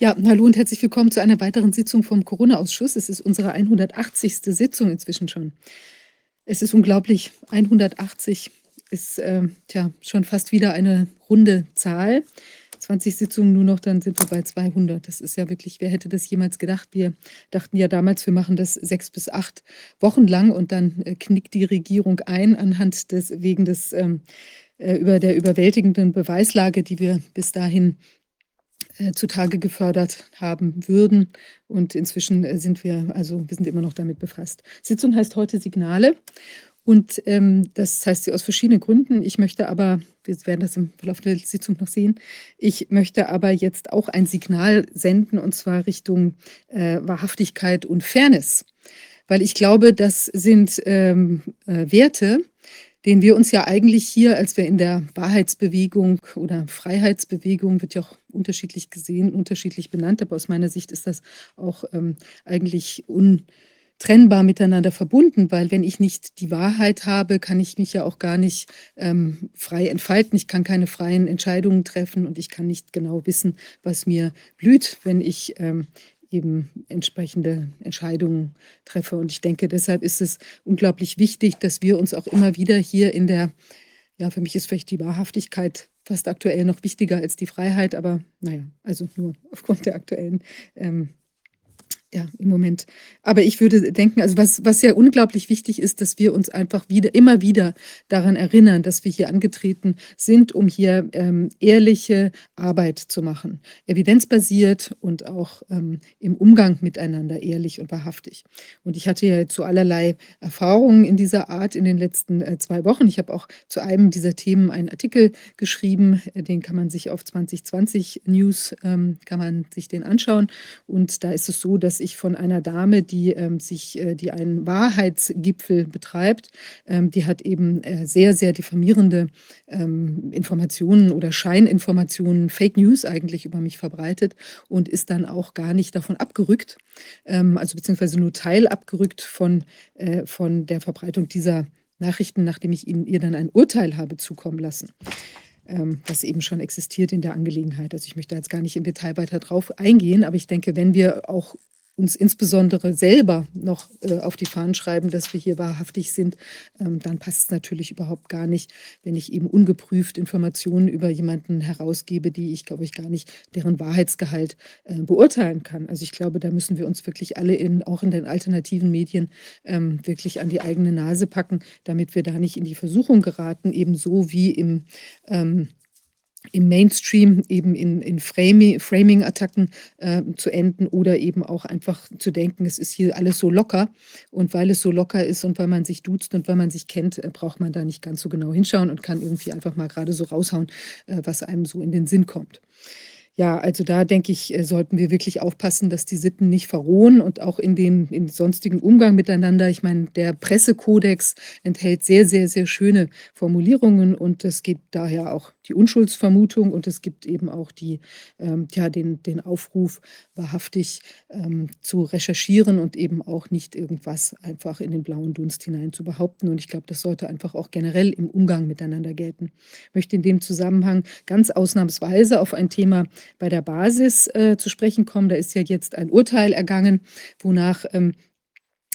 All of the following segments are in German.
Ja, hallo und herzlich willkommen zu einer weiteren Sitzung vom Corona-Ausschuss. Es ist unsere 180. Sitzung inzwischen schon. Es ist unglaublich. 180 ist äh, tja, schon fast wieder eine runde Zahl. 20 Sitzungen nur noch, dann sind wir bei 200. Das ist ja wirklich, wer hätte das jemals gedacht? Wir dachten ja damals, wir machen das sechs bis acht Wochen lang und dann äh, knickt die Regierung ein anhand des, wegen des, ähm, äh, über der überwältigenden Beweislage, die wir bis dahin äh, zutage gefördert haben würden. Und inzwischen äh, sind wir, also wir sind immer noch damit befasst. Sitzung heißt heute Signale. Und ähm, das heißt sie aus verschiedenen Gründen. Ich möchte aber, wir werden das im Verlauf der Sitzung noch sehen, ich möchte aber jetzt auch ein Signal senden und zwar Richtung äh, Wahrhaftigkeit und Fairness. Weil ich glaube, das sind ähm, äh, Werte, den wir uns ja eigentlich hier, als wir in der Wahrheitsbewegung oder Freiheitsbewegung, wird ja auch unterschiedlich gesehen, unterschiedlich benannt, aber aus meiner Sicht ist das auch ähm, eigentlich untrennbar miteinander verbunden, weil wenn ich nicht die Wahrheit habe, kann ich mich ja auch gar nicht ähm, frei entfalten. Ich kann keine freien Entscheidungen treffen und ich kann nicht genau wissen, was mir blüht, wenn ich ähm, eben entsprechende Entscheidungen treffe. Und ich denke, deshalb ist es unglaublich wichtig, dass wir uns auch immer wieder hier in der, ja, für mich ist vielleicht die Wahrhaftigkeit fast aktuell noch wichtiger als die Freiheit, aber naja, also nur aufgrund der aktuellen ähm, ja, im Moment. Aber ich würde denken, also was, was ja unglaublich wichtig ist, dass wir uns einfach wieder, immer wieder daran erinnern, dass wir hier angetreten sind, um hier ähm, ehrliche Arbeit zu machen. Evidenzbasiert und auch ähm, im Umgang miteinander ehrlich und wahrhaftig. Und ich hatte ja zu allerlei Erfahrungen in dieser Art in den letzten äh, zwei Wochen. Ich habe auch zu einem dieser Themen einen Artikel geschrieben, äh, den kann man sich auf 2020 News, ähm, kann man sich den anschauen. Und da ist es so, dass ich von einer Dame, die ähm, sich, äh, die einen Wahrheitsgipfel betreibt, ähm, die hat eben äh, sehr, sehr diffamierende ähm, Informationen oder Scheininformationen, Fake News eigentlich über mich verbreitet und ist dann auch gar nicht davon abgerückt, ähm, also beziehungsweise nur teilabgerückt von, äh, von der Verbreitung dieser Nachrichten, nachdem ich ihnen, ihr dann ein Urteil habe zukommen lassen ähm, das eben schon existiert in der Angelegenheit. Also ich möchte jetzt gar nicht im Detail weiter drauf eingehen, aber ich denke, wenn wir auch uns insbesondere selber noch äh, auf die Fahnen schreiben, dass wir hier wahrhaftig sind, ähm, dann passt es natürlich überhaupt gar nicht, wenn ich eben ungeprüft Informationen über jemanden herausgebe, die ich, glaube ich, gar nicht deren Wahrheitsgehalt äh, beurteilen kann. Also ich glaube, da müssen wir uns wirklich alle in, auch in den alternativen Medien ähm, wirklich an die eigene Nase packen, damit wir da nicht in die Versuchung geraten, ebenso wie im ähm, im Mainstream eben in, in Framing-Attacken äh, zu enden oder eben auch einfach zu denken, es ist hier alles so locker. Und weil es so locker ist und weil man sich duzt und weil man sich kennt, äh, braucht man da nicht ganz so genau hinschauen und kann irgendwie einfach mal gerade so raushauen, äh, was einem so in den Sinn kommt. Ja, also da denke ich, äh, sollten wir wirklich aufpassen, dass die Sitten nicht verrohen und auch in den in sonstigen Umgang miteinander. Ich meine, der Pressekodex enthält sehr, sehr, sehr schöne Formulierungen und es gibt daher auch die Unschuldsvermutung und es gibt eben auch die, ähm, ja, den, den Aufruf, wahrhaftig ähm, zu recherchieren und eben auch nicht irgendwas einfach in den blauen Dunst hinein zu behaupten. Und ich glaube, das sollte einfach auch generell im Umgang miteinander gelten. Ich möchte in dem Zusammenhang ganz ausnahmsweise auf ein Thema bei der Basis äh, zu sprechen kommen. Da ist ja jetzt ein Urteil ergangen, wonach ähm,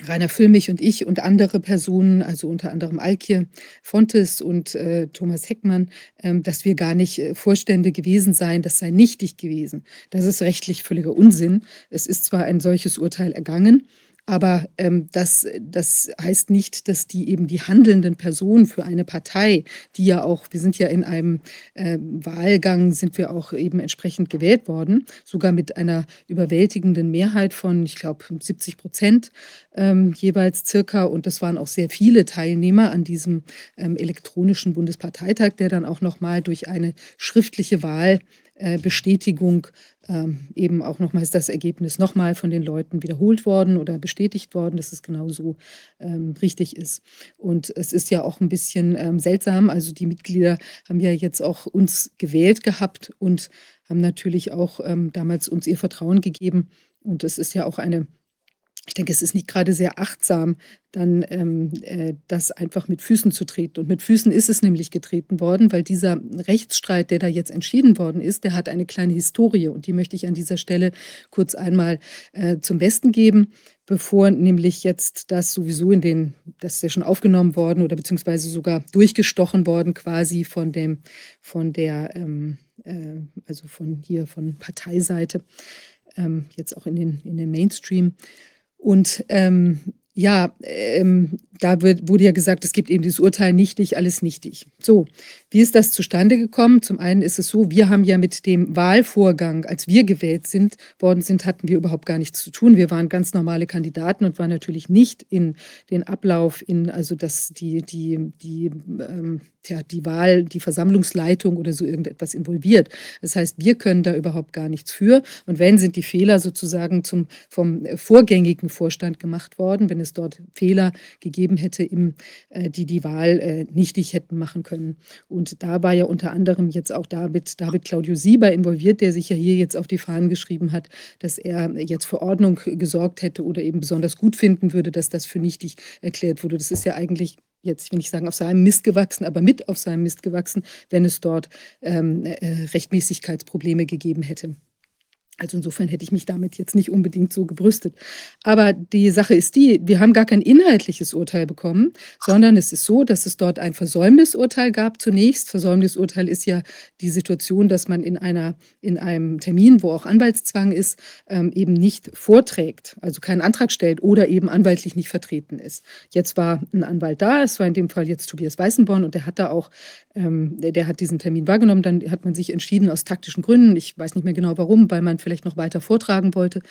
Rainer Füllmich und ich und andere Personen, also unter anderem Alkir Fontes und äh, Thomas Heckmann, ähm, dass wir gar nicht äh, Vorstände gewesen seien, das sei nichtig gewesen. Das ist rechtlich völliger Unsinn. Es ist zwar ein solches Urteil ergangen, aber ähm, das, das heißt nicht, dass die eben die handelnden Personen für eine Partei, die ja auch, wir sind ja in einem äh, Wahlgang, sind wir auch eben entsprechend gewählt worden, sogar mit einer überwältigenden Mehrheit von, ich glaube, 70 Prozent ähm, jeweils circa. Und das waren auch sehr viele Teilnehmer an diesem ähm, elektronischen Bundesparteitag, der dann auch nochmal durch eine schriftliche Wahl äh, Bestätigung ähm, eben auch nochmals das Ergebnis nochmal von den Leuten wiederholt worden oder bestätigt worden, dass es genau so ähm, richtig ist. Und es ist ja auch ein bisschen ähm, seltsam. Also die Mitglieder haben ja jetzt auch uns gewählt gehabt und haben natürlich auch ähm, damals uns ihr Vertrauen gegeben. Und es ist ja auch eine ich denke, es ist nicht gerade sehr achtsam, dann ähm, äh, das einfach mit Füßen zu treten. Und mit Füßen ist es nämlich getreten worden, weil dieser Rechtsstreit, der da jetzt entschieden worden ist, der hat eine kleine Historie und die möchte ich an dieser Stelle kurz einmal äh, zum Besten geben, bevor nämlich jetzt das sowieso in den, das ist ja schon aufgenommen worden oder beziehungsweise sogar durchgestochen worden quasi von dem, von der, ähm, äh, also von hier von Parteiseite, ähm, jetzt auch in den, in den Mainstream. Und ähm, ja, ähm, da wird, wurde ja gesagt, es gibt eben dieses Urteil nichtig, alles nichtig. So, wie ist das zustande gekommen? Zum einen ist es so, wir haben ja mit dem Wahlvorgang, als wir gewählt sind, worden sind, hatten wir überhaupt gar nichts zu tun. Wir waren ganz normale Kandidaten und waren natürlich nicht in den Ablauf, in also das, die, die, die ähm, ja, die Wahl, die Versammlungsleitung oder so irgendetwas involviert. Das heißt, wir können da überhaupt gar nichts für. Und wenn, sind die Fehler sozusagen zum, vom vorgängigen Vorstand gemacht worden, wenn es dort Fehler gegeben hätte, im, äh, die die Wahl äh, nichtig hätten machen können. Und da war ja unter anderem jetzt auch David, David Claudio Sieber involviert, der sich ja hier jetzt auf die Fahnen geschrieben hat, dass er jetzt für Ordnung gesorgt hätte oder eben besonders gut finden würde, dass das für nichtig erklärt wurde. Das ist ja eigentlich jetzt, ich will nicht sagen auf seinem Mist gewachsen, aber mit auf seinem Mist gewachsen, wenn es dort ähm, äh, Rechtmäßigkeitsprobleme gegeben hätte. Also insofern hätte ich mich damit jetzt nicht unbedingt so gebrüstet. Aber die Sache ist die, wir haben gar kein inhaltliches Urteil bekommen, sondern es ist so, dass es dort ein Versäumnisurteil gab zunächst. Versäumnisurteil ist ja die Situation, dass man in, einer, in einem Termin, wo auch Anwaltszwang ist, ähm, eben nicht vorträgt, also keinen Antrag stellt oder eben anwaltlich nicht vertreten ist. Jetzt war ein Anwalt da, es war in dem Fall jetzt Tobias Weißenborn und der hat da auch ähm, der, der, hat diesen Termin wahrgenommen. Dann hat man sich entschieden, aus taktischen Gründen, ich weiß nicht mehr genau warum, weil man vielleicht noch weiter vortragen wollte,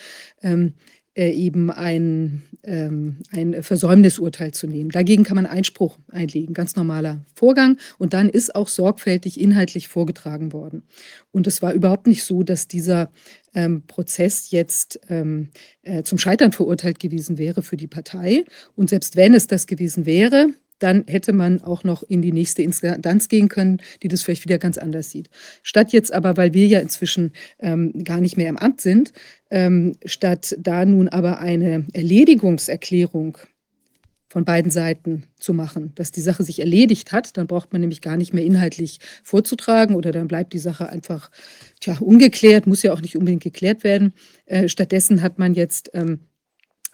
ähm, äh, eben ein, ähm, ein Versäumnisurteil zu nehmen. Dagegen kann man Einspruch einlegen, ganz normaler Vorgang. Und dann ist auch sorgfältig inhaltlich vorgetragen worden. Und es war überhaupt nicht so, dass dieser ähm, Prozess jetzt ähm, äh, zum Scheitern verurteilt gewesen wäre für die Partei. Und selbst wenn es das gewesen wäre, dann hätte man auch noch in die nächste Instanz gehen können, die das vielleicht wieder ganz anders sieht. Statt jetzt aber, weil wir ja inzwischen ähm, gar nicht mehr im Amt sind, ähm, statt da nun aber eine Erledigungserklärung von beiden Seiten zu machen, dass die Sache sich erledigt hat, dann braucht man nämlich gar nicht mehr inhaltlich vorzutragen oder dann bleibt die Sache einfach tja, ungeklärt, muss ja auch nicht unbedingt geklärt werden. Äh, stattdessen hat man jetzt ähm,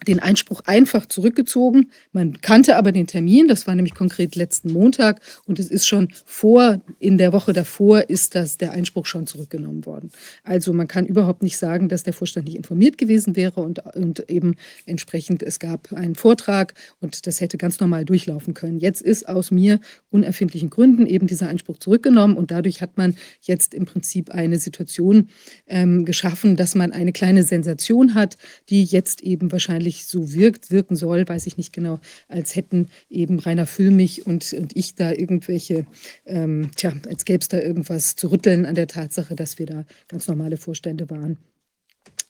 den Einspruch einfach zurückgezogen. Man kannte aber den Termin, das war nämlich konkret letzten Montag und es ist schon vor, in der Woche davor ist das, der Einspruch schon zurückgenommen worden. Also man kann überhaupt nicht sagen, dass der Vorstand nicht informiert gewesen wäre und, und eben entsprechend, es gab einen Vortrag und das hätte ganz normal durchlaufen können. Jetzt ist aus mir unerfindlichen Gründen eben dieser Einspruch zurückgenommen und dadurch hat man jetzt im Prinzip eine Situation ähm, geschaffen, dass man eine kleine Sensation hat, die jetzt eben wahrscheinlich eigentlich so wirkt, wirken soll, weiß ich nicht genau, als hätten eben Rainer Füllmich und, und ich da irgendwelche, ähm, tja, als gäbe es da irgendwas zu rütteln an der Tatsache, dass wir da ganz normale Vorstände waren.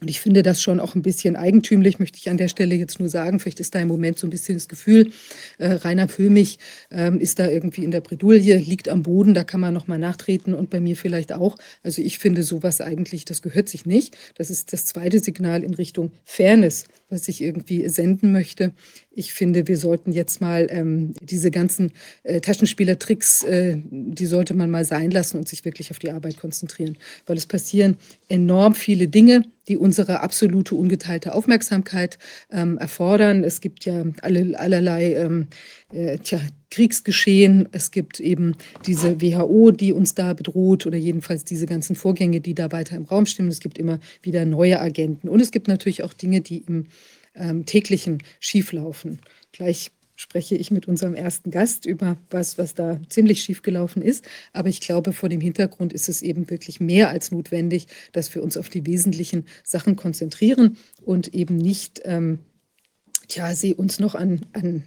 Und ich finde das schon auch ein bisschen eigentümlich, möchte ich an der Stelle jetzt nur sagen. Vielleicht ist da im Moment so ein bisschen das Gefühl, äh, Rainer Füllmich ähm, ist da irgendwie in der Bredouille, liegt am Boden, da kann man nochmal nachtreten und bei mir vielleicht auch. Also ich finde sowas eigentlich, das gehört sich nicht. Das ist das zweite Signal in Richtung Fairness was ich irgendwie senden möchte. Ich finde, wir sollten jetzt mal ähm, diese ganzen äh, Taschenspielertricks, äh, die sollte man mal sein lassen und sich wirklich auf die Arbeit konzentrieren, weil es passieren enorm viele Dinge, die unsere absolute ungeteilte Aufmerksamkeit ähm, erfordern. Es gibt ja alle, allerlei ähm, äh, tja, Kriegsgeschehen. Es gibt eben diese WHO, die uns da bedroht oder jedenfalls diese ganzen Vorgänge, die da weiter im Raum stehen. Es gibt immer wieder neue Agenten. Und es gibt natürlich auch Dinge, die im ähm, täglichen schieflaufen. Gleich spreche ich mit unserem ersten Gast über was, was da ziemlich schief gelaufen ist. Aber ich glaube, vor dem Hintergrund ist es eben wirklich mehr als notwendig, dass wir uns auf die wesentlichen Sachen konzentrieren und eben nicht, ähm, tja, sie uns noch an, an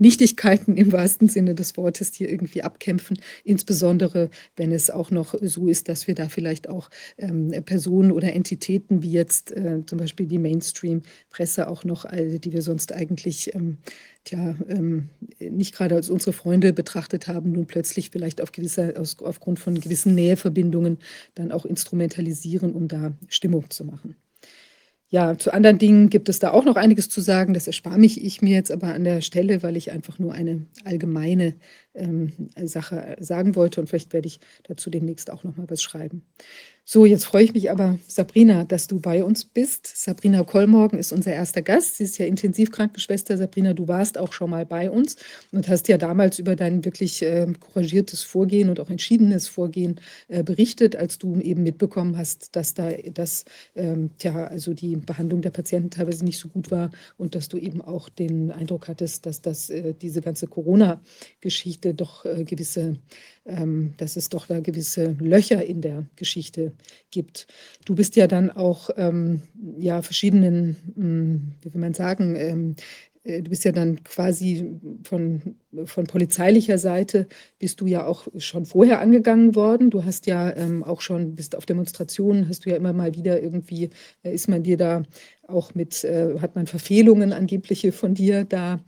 Nichtigkeiten im wahrsten Sinne des Wortes hier irgendwie abkämpfen, insbesondere wenn es auch noch so ist, dass wir da vielleicht auch ähm, Personen oder Entitäten wie jetzt äh, zum Beispiel die Mainstream-Presse auch noch, äh, die wir sonst eigentlich ähm, tja, ähm, nicht gerade als unsere Freunde betrachtet haben, nun plötzlich vielleicht auf gewisse, aus, aufgrund von gewissen Näheverbindungen dann auch instrumentalisieren, um da Stimmung zu machen. Ja, zu anderen Dingen gibt es da auch noch einiges zu sagen. Das erspare mich ich mir jetzt aber an der Stelle, weil ich einfach nur eine allgemeine ähm, Sache sagen wollte und vielleicht werde ich dazu demnächst auch noch mal was schreiben. So, jetzt freue ich mich aber, Sabrina, dass du bei uns bist. Sabrina Kollmorgen ist unser erster Gast. Sie ist ja Intensivkrankenschwester. Sabrina, du warst auch schon mal bei uns und hast ja damals über dein wirklich äh, couragiertes Vorgehen und auch entschiedenes Vorgehen äh, berichtet, als du eben mitbekommen hast, dass da das, ähm, tja, also die Behandlung der Patienten teilweise nicht so gut war und dass du eben auch den Eindruck hattest, dass das äh, diese ganze Corona-Geschichte doch äh, gewisse dass es doch da gewisse Löcher in der Geschichte gibt. Du bist ja dann auch ähm, ja, verschiedenen, hm, wie will man sagen, ähm, äh, du bist ja dann quasi von, von polizeilicher Seite bist du ja auch schon vorher angegangen worden. Du hast ja ähm, auch schon, bist auf Demonstrationen, hast du ja immer mal wieder irgendwie, äh, ist man dir da auch mit, äh, hat man Verfehlungen angebliche von dir da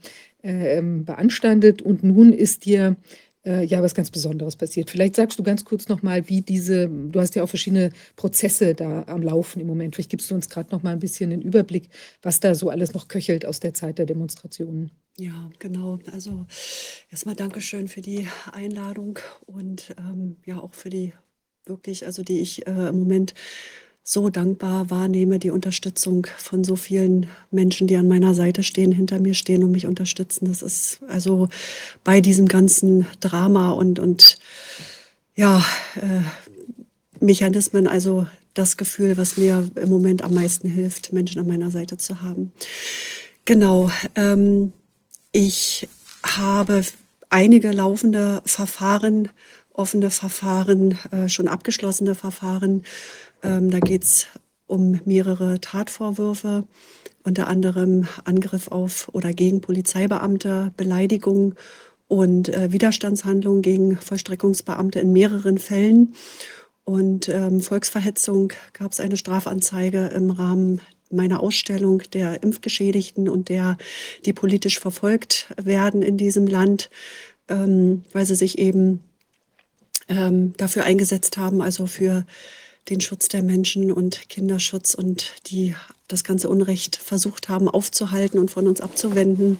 äh, ähm, beanstandet und nun ist dir äh, ja was ganz Besonderes passiert. Vielleicht sagst du ganz kurz nochmal, wie diese, du hast ja auch verschiedene Prozesse da am Laufen im Moment. Vielleicht gibst du uns gerade noch mal ein bisschen den Überblick, was da so alles noch köchelt aus der Zeit der Demonstrationen. Ja, genau. Also erstmal Dankeschön für die Einladung und ähm, ja auch für die wirklich, also die ich äh, im Moment so dankbar wahrnehme, die Unterstützung von so vielen Menschen, die an meiner Seite stehen, hinter mir stehen und mich unterstützen. Das ist also bei diesem ganzen Drama und, und ja, äh, Mechanismen, also das Gefühl, was mir im Moment am meisten hilft, Menschen an meiner Seite zu haben. Genau. Ähm, ich habe einige laufende Verfahren, offene Verfahren, äh, schon abgeschlossene Verfahren ähm, da geht es um mehrere Tatvorwürfe, unter anderem Angriff auf oder gegen Polizeibeamte, Beleidigung und äh, Widerstandshandlungen gegen Vollstreckungsbeamte in mehreren Fällen. Und ähm, Volksverhetzung gab es eine Strafanzeige im Rahmen meiner Ausstellung der Impfgeschädigten und der, die politisch verfolgt werden in diesem Land, ähm, weil sie sich eben ähm, dafür eingesetzt haben, also für den Schutz der Menschen und Kinderschutz und die das ganze Unrecht versucht haben aufzuhalten und von uns abzuwenden.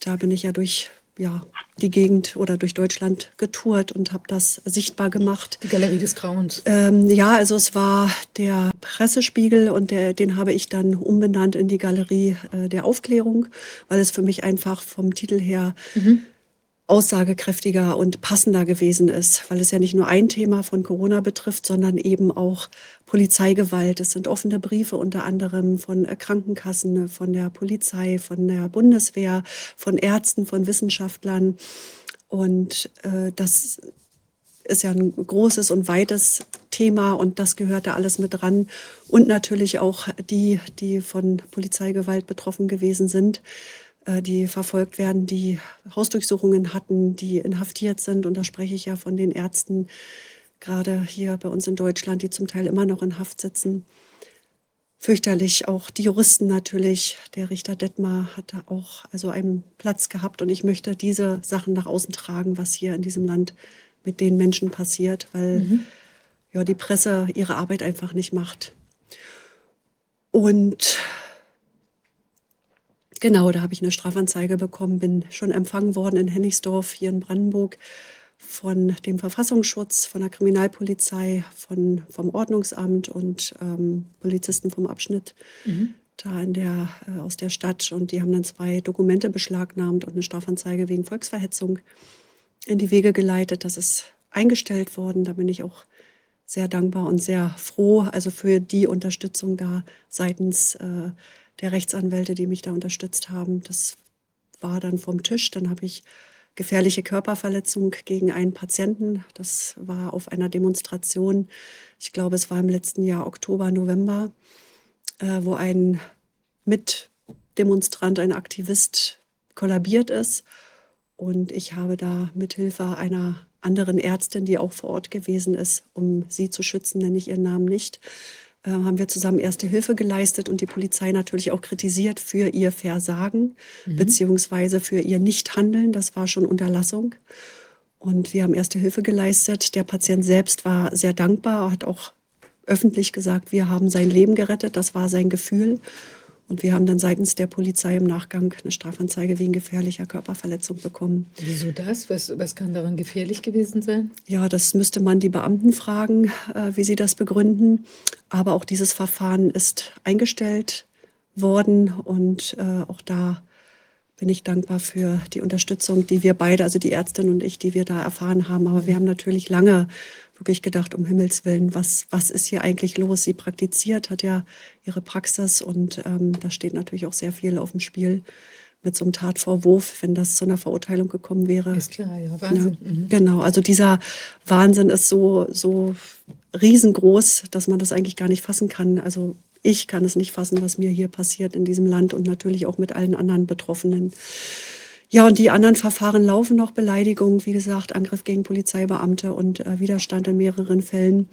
Da bin ich ja durch ja, die Gegend oder durch Deutschland getourt und habe das sichtbar gemacht. Die Galerie des Grauens. Ähm, ja, also es war der Pressespiegel und der, den habe ich dann umbenannt in die Galerie äh, der Aufklärung, weil es für mich einfach vom Titel her mhm aussagekräftiger und passender gewesen ist, weil es ja nicht nur ein Thema von Corona betrifft, sondern eben auch Polizeigewalt. Es sind offene Briefe unter anderem von äh, Krankenkassen, von der Polizei, von der Bundeswehr, von Ärzten, von Wissenschaftlern. Und äh, das ist ja ein großes und weites Thema und das gehört da alles mit dran. Und natürlich auch die, die von Polizeigewalt betroffen gewesen sind. Äh, die verfolgt werden, die Hausdurchsuchungen hatten, die inhaftiert sind. Und da spreche ich ja von den Ärzten, gerade hier bei uns in Deutschland, die zum Teil immer noch in Haft sitzen. Fürchterlich, auch die Juristen natürlich. Der Richter Detmar hatte auch also einen Platz gehabt. Und ich möchte diese Sachen nach außen tragen, was hier in diesem Land mit den Menschen passiert, weil mhm. ja, die Presse ihre Arbeit einfach nicht macht. Und Genau, da habe ich eine Strafanzeige bekommen, bin schon empfangen worden in Hennigsdorf hier in Brandenburg von dem Verfassungsschutz, von der Kriminalpolizei, von, vom Ordnungsamt und ähm, Polizisten vom Abschnitt mhm. da in der, äh, aus der Stadt. Und die haben dann zwei Dokumente beschlagnahmt und eine Strafanzeige wegen Volksverhetzung in die Wege geleitet. Das ist eingestellt worden. Da bin ich auch sehr dankbar und sehr froh, also für die Unterstützung da seitens äh, der Rechtsanwälte, die mich da unterstützt haben. Das war dann vom Tisch. Dann habe ich gefährliche Körperverletzung gegen einen Patienten. Das war auf einer Demonstration. Ich glaube, es war im letzten Jahr Oktober, November, äh, wo ein Mitdemonstrant, ein Aktivist kollabiert ist. Und ich habe da mithilfe einer anderen Ärztin, die auch vor Ort gewesen ist, um sie zu schützen, nenne ich ihren Namen nicht, äh, haben wir zusammen Erste Hilfe geleistet und die Polizei natürlich auch kritisiert für ihr Versagen mhm. beziehungsweise für ihr Nichthandeln. Das war schon Unterlassung. Und wir haben Erste Hilfe geleistet. Der Patient selbst war sehr dankbar, hat auch öffentlich gesagt, wir haben sein Leben gerettet, das war sein Gefühl. Und wir haben dann seitens der Polizei im Nachgang eine Strafanzeige wegen gefährlicher Körperverletzung bekommen. Wieso das? Was, was kann daran gefährlich gewesen sein? Ja, das müsste man die Beamten fragen, äh, wie sie das begründen. Aber auch dieses Verfahren ist eingestellt worden und äh, auch da bin ich dankbar für die Unterstützung, die wir beide, also die Ärztin und ich, die wir da erfahren haben. Aber wir haben natürlich lange wirklich gedacht, um Himmels Willen, was, was ist hier eigentlich los? Sie praktiziert, hat ja ihre Praxis und ähm, da steht natürlich auch sehr viel auf dem Spiel mit so einem Tatvorwurf, wenn das zu einer Verurteilung gekommen wäre. Ist klar, ja, Wahnsinn. Ja, mhm. Genau, also dieser Wahnsinn ist so, so riesengroß, dass man das eigentlich gar nicht fassen kann. Also ich kann es nicht fassen, was mir hier passiert in diesem Land und natürlich auch mit allen anderen Betroffenen. Ja, und die anderen Verfahren laufen noch. Beleidigung, wie gesagt, Angriff gegen Polizeibeamte und äh, Widerstand in mehreren Fällen.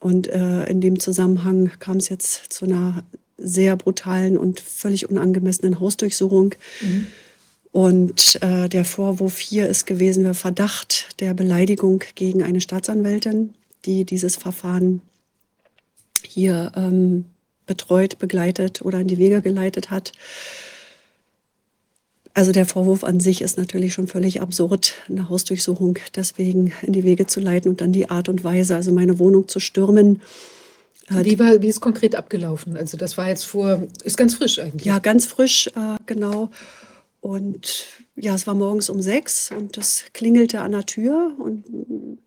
Und äh, in dem Zusammenhang kam es jetzt zu einer sehr brutalen und völlig unangemessenen Hausdurchsuchung. Mhm. Und äh, der Vorwurf hier ist gewesen, der Verdacht der Beleidigung gegen eine Staatsanwältin, die dieses Verfahren hier ähm, betreut, begleitet oder in die Wege geleitet hat. Also der Vorwurf an sich ist natürlich schon völlig absurd, eine Hausdurchsuchung deswegen in die Wege zu leiten und dann die Art und Weise, also meine Wohnung zu stürmen. Wie, war, wie ist konkret abgelaufen? Also das war jetzt vor, ist ganz frisch eigentlich. Ja, ganz frisch, äh, genau. Und ja, es war morgens um sechs und es klingelte an der Tür und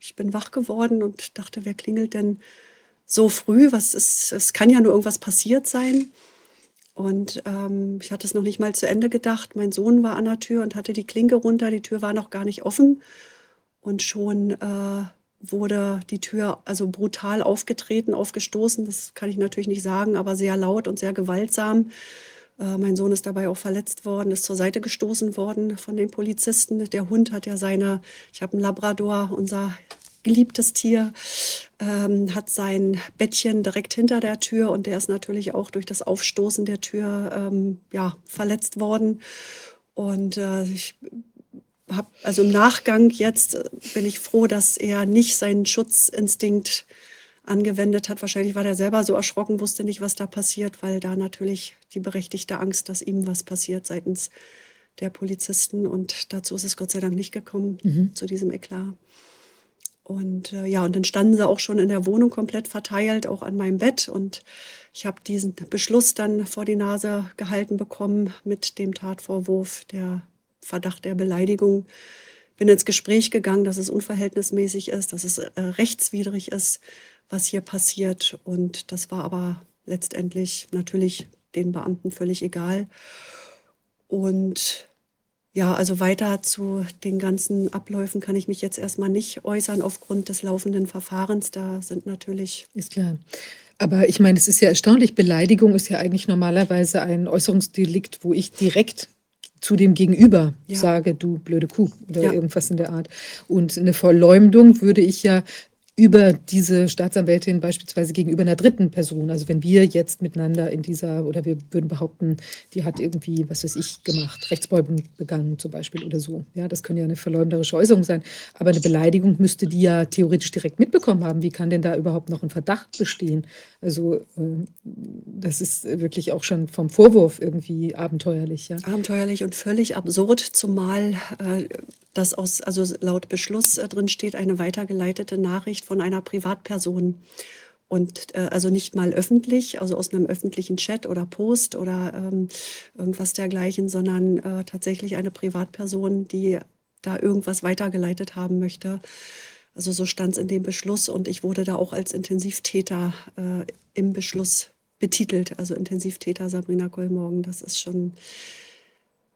ich bin wach geworden und dachte, wer klingelt denn so früh? Was ist, es kann ja nur irgendwas passiert sein. Und ähm, ich hatte es noch nicht mal zu Ende gedacht. Mein Sohn war an der Tür und hatte die Klinke runter. Die Tür war noch gar nicht offen. Und schon äh, wurde die Tür also brutal aufgetreten, aufgestoßen. Das kann ich natürlich nicht sagen, aber sehr laut und sehr gewaltsam. Äh, mein Sohn ist dabei auch verletzt worden, ist zur Seite gestoßen worden von den Polizisten. Der Hund hat ja seine, ich habe einen Labrador, unser geliebtes Tier, ähm, hat sein Bettchen direkt hinter der Tür und der ist natürlich auch durch das Aufstoßen der Tür ähm, ja, verletzt worden. Und äh, ich habe, also im Nachgang jetzt äh, bin ich froh, dass er nicht seinen Schutzinstinkt angewendet hat. Wahrscheinlich war er selber so erschrocken, wusste nicht, was da passiert, weil da natürlich die berechtigte Angst, dass ihm was passiert seitens der Polizisten. Und dazu ist es Gott sei Dank nicht gekommen, mhm. zu diesem Eklat. Und äh, ja, und dann standen sie auch schon in der Wohnung komplett verteilt, auch an meinem Bett. Und ich habe diesen Beschluss dann vor die Nase gehalten bekommen mit dem Tatvorwurf, der Verdacht der Beleidigung. Bin ins Gespräch gegangen, dass es unverhältnismäßig ist, dass es äh, rechtswidrig ist, was hier passiert. Und das war aber letztendlich natürlich den Beamten völlig egal. Und ja, also weiter zu den ganzen Abläufen kann ich mich jetzt erstmal nicht äußern aufgrund des laufenden Verfahrens. Da sind natürlich. Ist klar. Aber ich meine, es ist ja erstaunlich. Beleidigung ist ja eigentlich normalerweise ein Äußerungsdelikt, wo ich direkt zu dem Gegenüber ja. sage, du blöde Kuh oder ja. irgendwas in der Art. Und eine Verleumdung würde ich ja über diese Staatsanwältin beispielsweise gegenüber einer dritten Person. Also wenn wir jetzt miteinander in dieser, oder wir würden behaupten, die hat irgendwie, was weiß ich, gemacht, Rechtsbeugung begangen zum Beispiel oder so. Ja, das könnte ja eine verleumderische Äußerung sein. Aber eine Beleidigung müsste die ja theoretisch direkt mitbekommen haben. Wie kann denn da überhaupt noch ein Verdacht bestehen? Also äh, das ist wirklich auch schon vom Vorwurf irgendwie abenteuerlich. Ja? Abenteuerlich und völlig absurd, zumal äh, das aus, also laut Beschluss äh, drin steht, eine weitergeleitete Nachricht von einer Privatperson. Und äh, also nicht mal öffentlich, also aus einem öffentlichen Chat oder Post oder ähm, irgendwas dergleichen, sondern äh, tatsächlich eine Privatperson, die da irgendwas weitergeleitet haben möchte. Also so stand es in dem Beschluss und ich wurde da auch als Intensivtäter äh, im Beschluss betitelt. Also Intensivtäter Sabrina Kollmorgen, das ist schon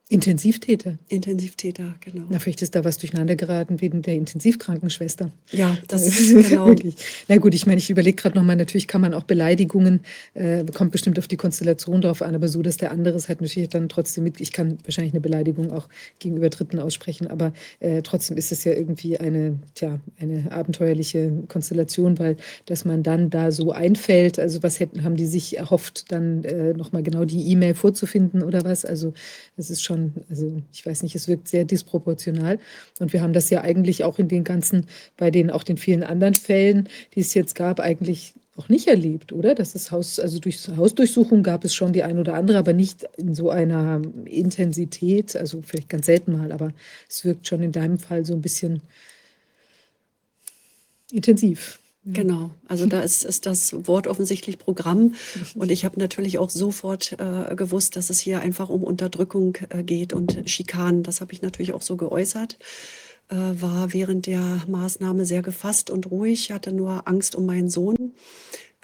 Intensivtäter. Intensivtäter, genau. Na, vielleicht ist da was durcheinander geraten wegen der Intensivkrankenschwester. Ja, das ist genau. Wirklich. Na gut, ich meine, ich überlege gerade nochmal, natürlich kann man auch Beleidigungen, äh, kommt bestimmt auf die Konstellation drauf an, aber so, dass der andere es halt natürlich dann trotzdem mit, ich kann wahrscheinlich eine Beleidigung auch gegenüber Dritten aussprechen, aber äh, trotzdem ist es ja irgendwie eine, tja, eine abenteuerliche Konstellation, weil dass man dann da so einfällt, also was hätten, haben die sich erhofft, dann äh, nochmal genau die E-Mail vorzufinden oder was? Also es ist schon schon, also ich weiß nicht, es wirkt sehr disproportional. Und wir haben das ja eigentlich auch in den ganzen, bei den auch den vielen anderen Fällen, die es jetzt gab, eigentlich auch nicht erlebt, oder? Dass das Haus, also durch Hausdurchsuchung gab es schon die ein oder andere, aber nicht in so einer Intensität, also vielleicht ganz selten mal, aber es wirkt schon in deinem Fall so ein bisschen intensiv. Genau, also da ist, ist das Wort offensichtlich Programm. Und ich habe natürlich auch sofort äh, gewusst, dass es hier einfach um Unterdrückung äh, geht und Schikanen. Das habe ich natürlich auch so geäußert. Äh, war während der Maßnahme sehr gefasst und ruhig, hatte nur Angst um meinen Sohn.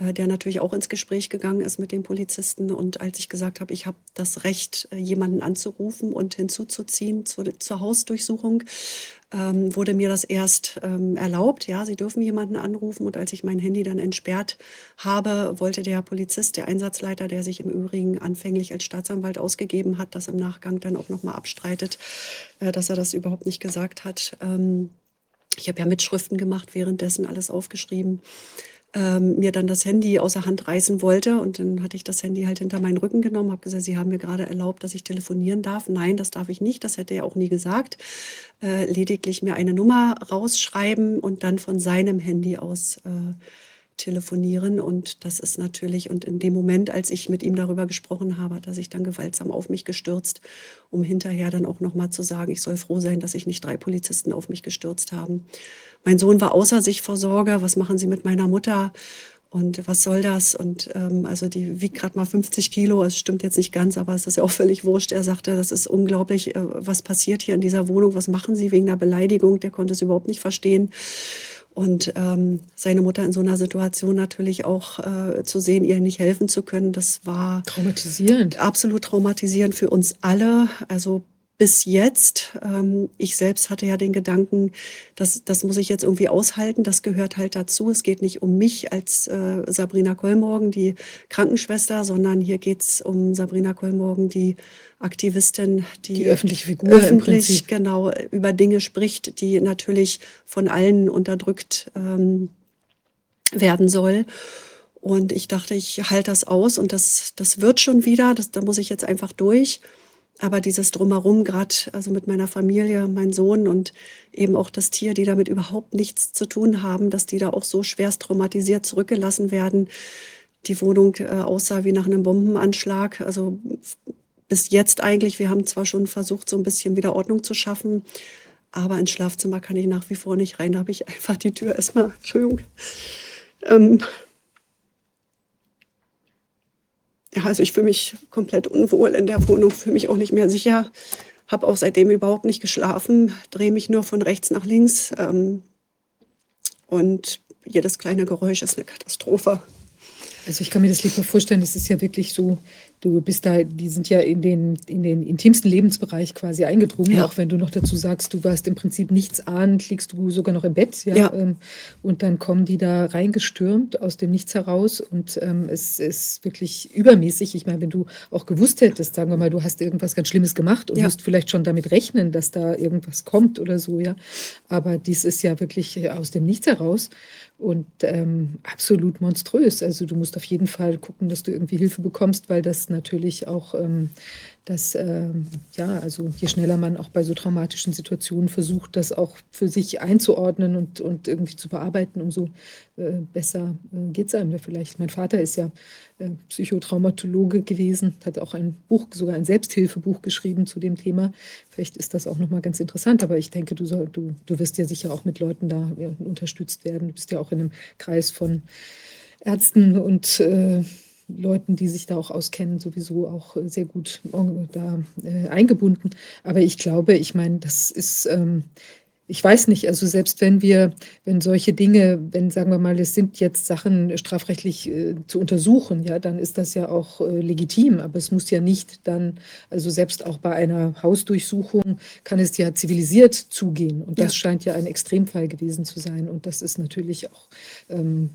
Äh, der natürlich auch ins Gespräch gegangen ist mit den Polizisten. Und als ich gesagt habe, ich habe das Recht, äh, jemanden anzurufen und hinzuzuziehen zur, zur Hausdurchsuchung, ähm, wurde mir das erst ähm, erlaubt. Ja, sie dürfen jemanden anrufen. Und als ich mein Handy dann entsperrt habe, wollte der Polizist, der Einsatzleiter, der sich im Übrigen anfänglich als Staatsanwalt ausgegeben hat, das im Nachgang dann auch nochmal abstreitet, äh, dass er das überhaupt nicht gesagt hat. Ähm, ich habe ja Mitschriften gemacht, währenddessen alles aufgeschrieben ähm, mir dann das Handy außer Hand reißen wollte. Und dann hatte ich das Handy halt hinter meinen Rücken genommen, habe gesagt, Sie haben mir gerade erlaubt, dass ich telefonieren darf. Nein, das darf ich nicht, das hätte er auch nie gesagt. Äh, lediglich mir eine Nummer rausschreiben und dann von seinem Handy aus äh, telefonieren. Und das ist natürlich, und in dem Moment, als ich mit ihm darüber gesprochen habe, hat er sich dann gewaltsam auf mich gestürzt, um hinterher dann auch nochmal zu sagen, ich soll froh sein, dass sich nicht drei Polizisten auf mich gestürzt haben. Mein Sohn war außer sich vor Sorge, was machen Sie mit meiner Mutter? Und was soll das? Und ähm, also die wiegt gerade mal 50 Kilo. Es stimmt jetzt nicht ganz, aber es ist ja auch völlig wurscht. Er sagte, das ist unglaublich, äh, was passiert hier in dieser Wohnung? Was machen Sie wegen einer Beleidigung? Der konnte es überhaupt nicht verstehen. Und ähm, seine Mutter in so einer Situation natürlich auch äh, zu sehen, ihr nicht helfen zu können, das war traumatisierend. Absolut traumatisierend für uns alle. Also bis jetzt. Ähm, ich selbst hatte ja den Gedanken, das, das muss ich jetzt irgendwie aushalten, das gehört halt dazu. Es geht nicht um mich als äh, Sabrina Kollmorgen, die Krankenschwester, sondern hier geht es um Sabrina Kollmorgen, die Aktivistin, die, die öffentliche Figur öffentlich genau über Dinge spricht, die natürlich von allen unterdrückt ähm, werden soll. Und ich dachte, ich halte das aus und das, das wird schon wieder, das, da muss ich jetzt einfach durch. Aber dieses Drumherum, gerade also mit meiner Familie, mein Sohn und eben auch das Tier, die damit überhaupt nichts zu tun haben, dass die da auch so schwerst traumatisiert zurückgelassen werden. Die Wohnung äh, aussah wie nach einem Bombenanschlag. Also bis jetzt eigentlich, wir haben zwar schon versucht, so ein bisschen wieder Ordnung zu schaffen, aber ins Schlafzimmer kann ich nach wie vor nicht rein. Da habe ich einfach die Tür erstmal, Entschuldigung. Ähm ja, also ich fühle mich komplett unwohl in der Wohnung, fühle mich auch nicht mehr sicher, habe auch seitdem überhaupt nicht geschlafen, drehe mich nur von rechts nach links ähm und jedes kleine Geräusch ist eine Katastrophe. Also ich kann mir das lieber vorstellen, es ist ja wirklich so, Du bist da, die sind ja in den, in den intimsten Lebensbereich quasi eingedrungen, ja. auch wenn du noch dazu sagst, du warst im Prinzip nichts ahnend, liegst du sogar noch im Bett, ja. ja. Ähm, und dann kommen die da reingestürmt aus dem Nichts heraus und ähm, es ist wirklich übermäßig. Ich meine, wenn du auch gewusst hättest, sagen wir mal, du hast irgendwas ganz Schlimmes gemacht und ja. musst vielleicht schon damit rechnen, dass da irgendwas kommt oder so, ja. Aber dies ist ja wirklich aus dem Nichts heraus und ähm, absolut monströs. Also du musst auf jeden Fall gucken, dass du irgendwie Hilfe bekommst, weil das natürlich auch ähm, dass ähm, ja, also je schneller man auch bei so traumatischen Situationen versucht, das auch für sich einzuordnen und, und irgendwie zu bearbeiten, umso äh, besser äh, geht es einem ja vielleicht. Mein Vater ist ja äh, Psychotraumatologe gewesen, hat auch ein Buch, sogar ein Selbsthilfebuch geschrieben zu dem Thema. Vielleicht ist das auch nochmal ganz interessant, aber ich denke, du, soll, du, du wirst ja sicher auch mit Leuten da ja, unterstützt werden. Du bist ja auch in einem Kreis von Ärzten und äh, Leuten, die sich da auch auskennen, sowieso auch äh, sehr gut äh, da äh, eingebunden. Aber ich glaube, ich meine, das ist, ähm, ich weiß nicht, also selbst wenn wir, wenn solche Dinge, wenn sagen wir mal, es sind jetzt Sachen strafrechtlich äh, zu untersuchen, ja, dann ist das ja auch äh, legitim. Aber es muss ja nicht dann, also selbst auch bei einer Hausdurchsuchung kann es ja zivilisiert zugehen. Und das ja. scheint ja ein Extremfall gewesen zu sein. Und das ist natürlich auch ähm,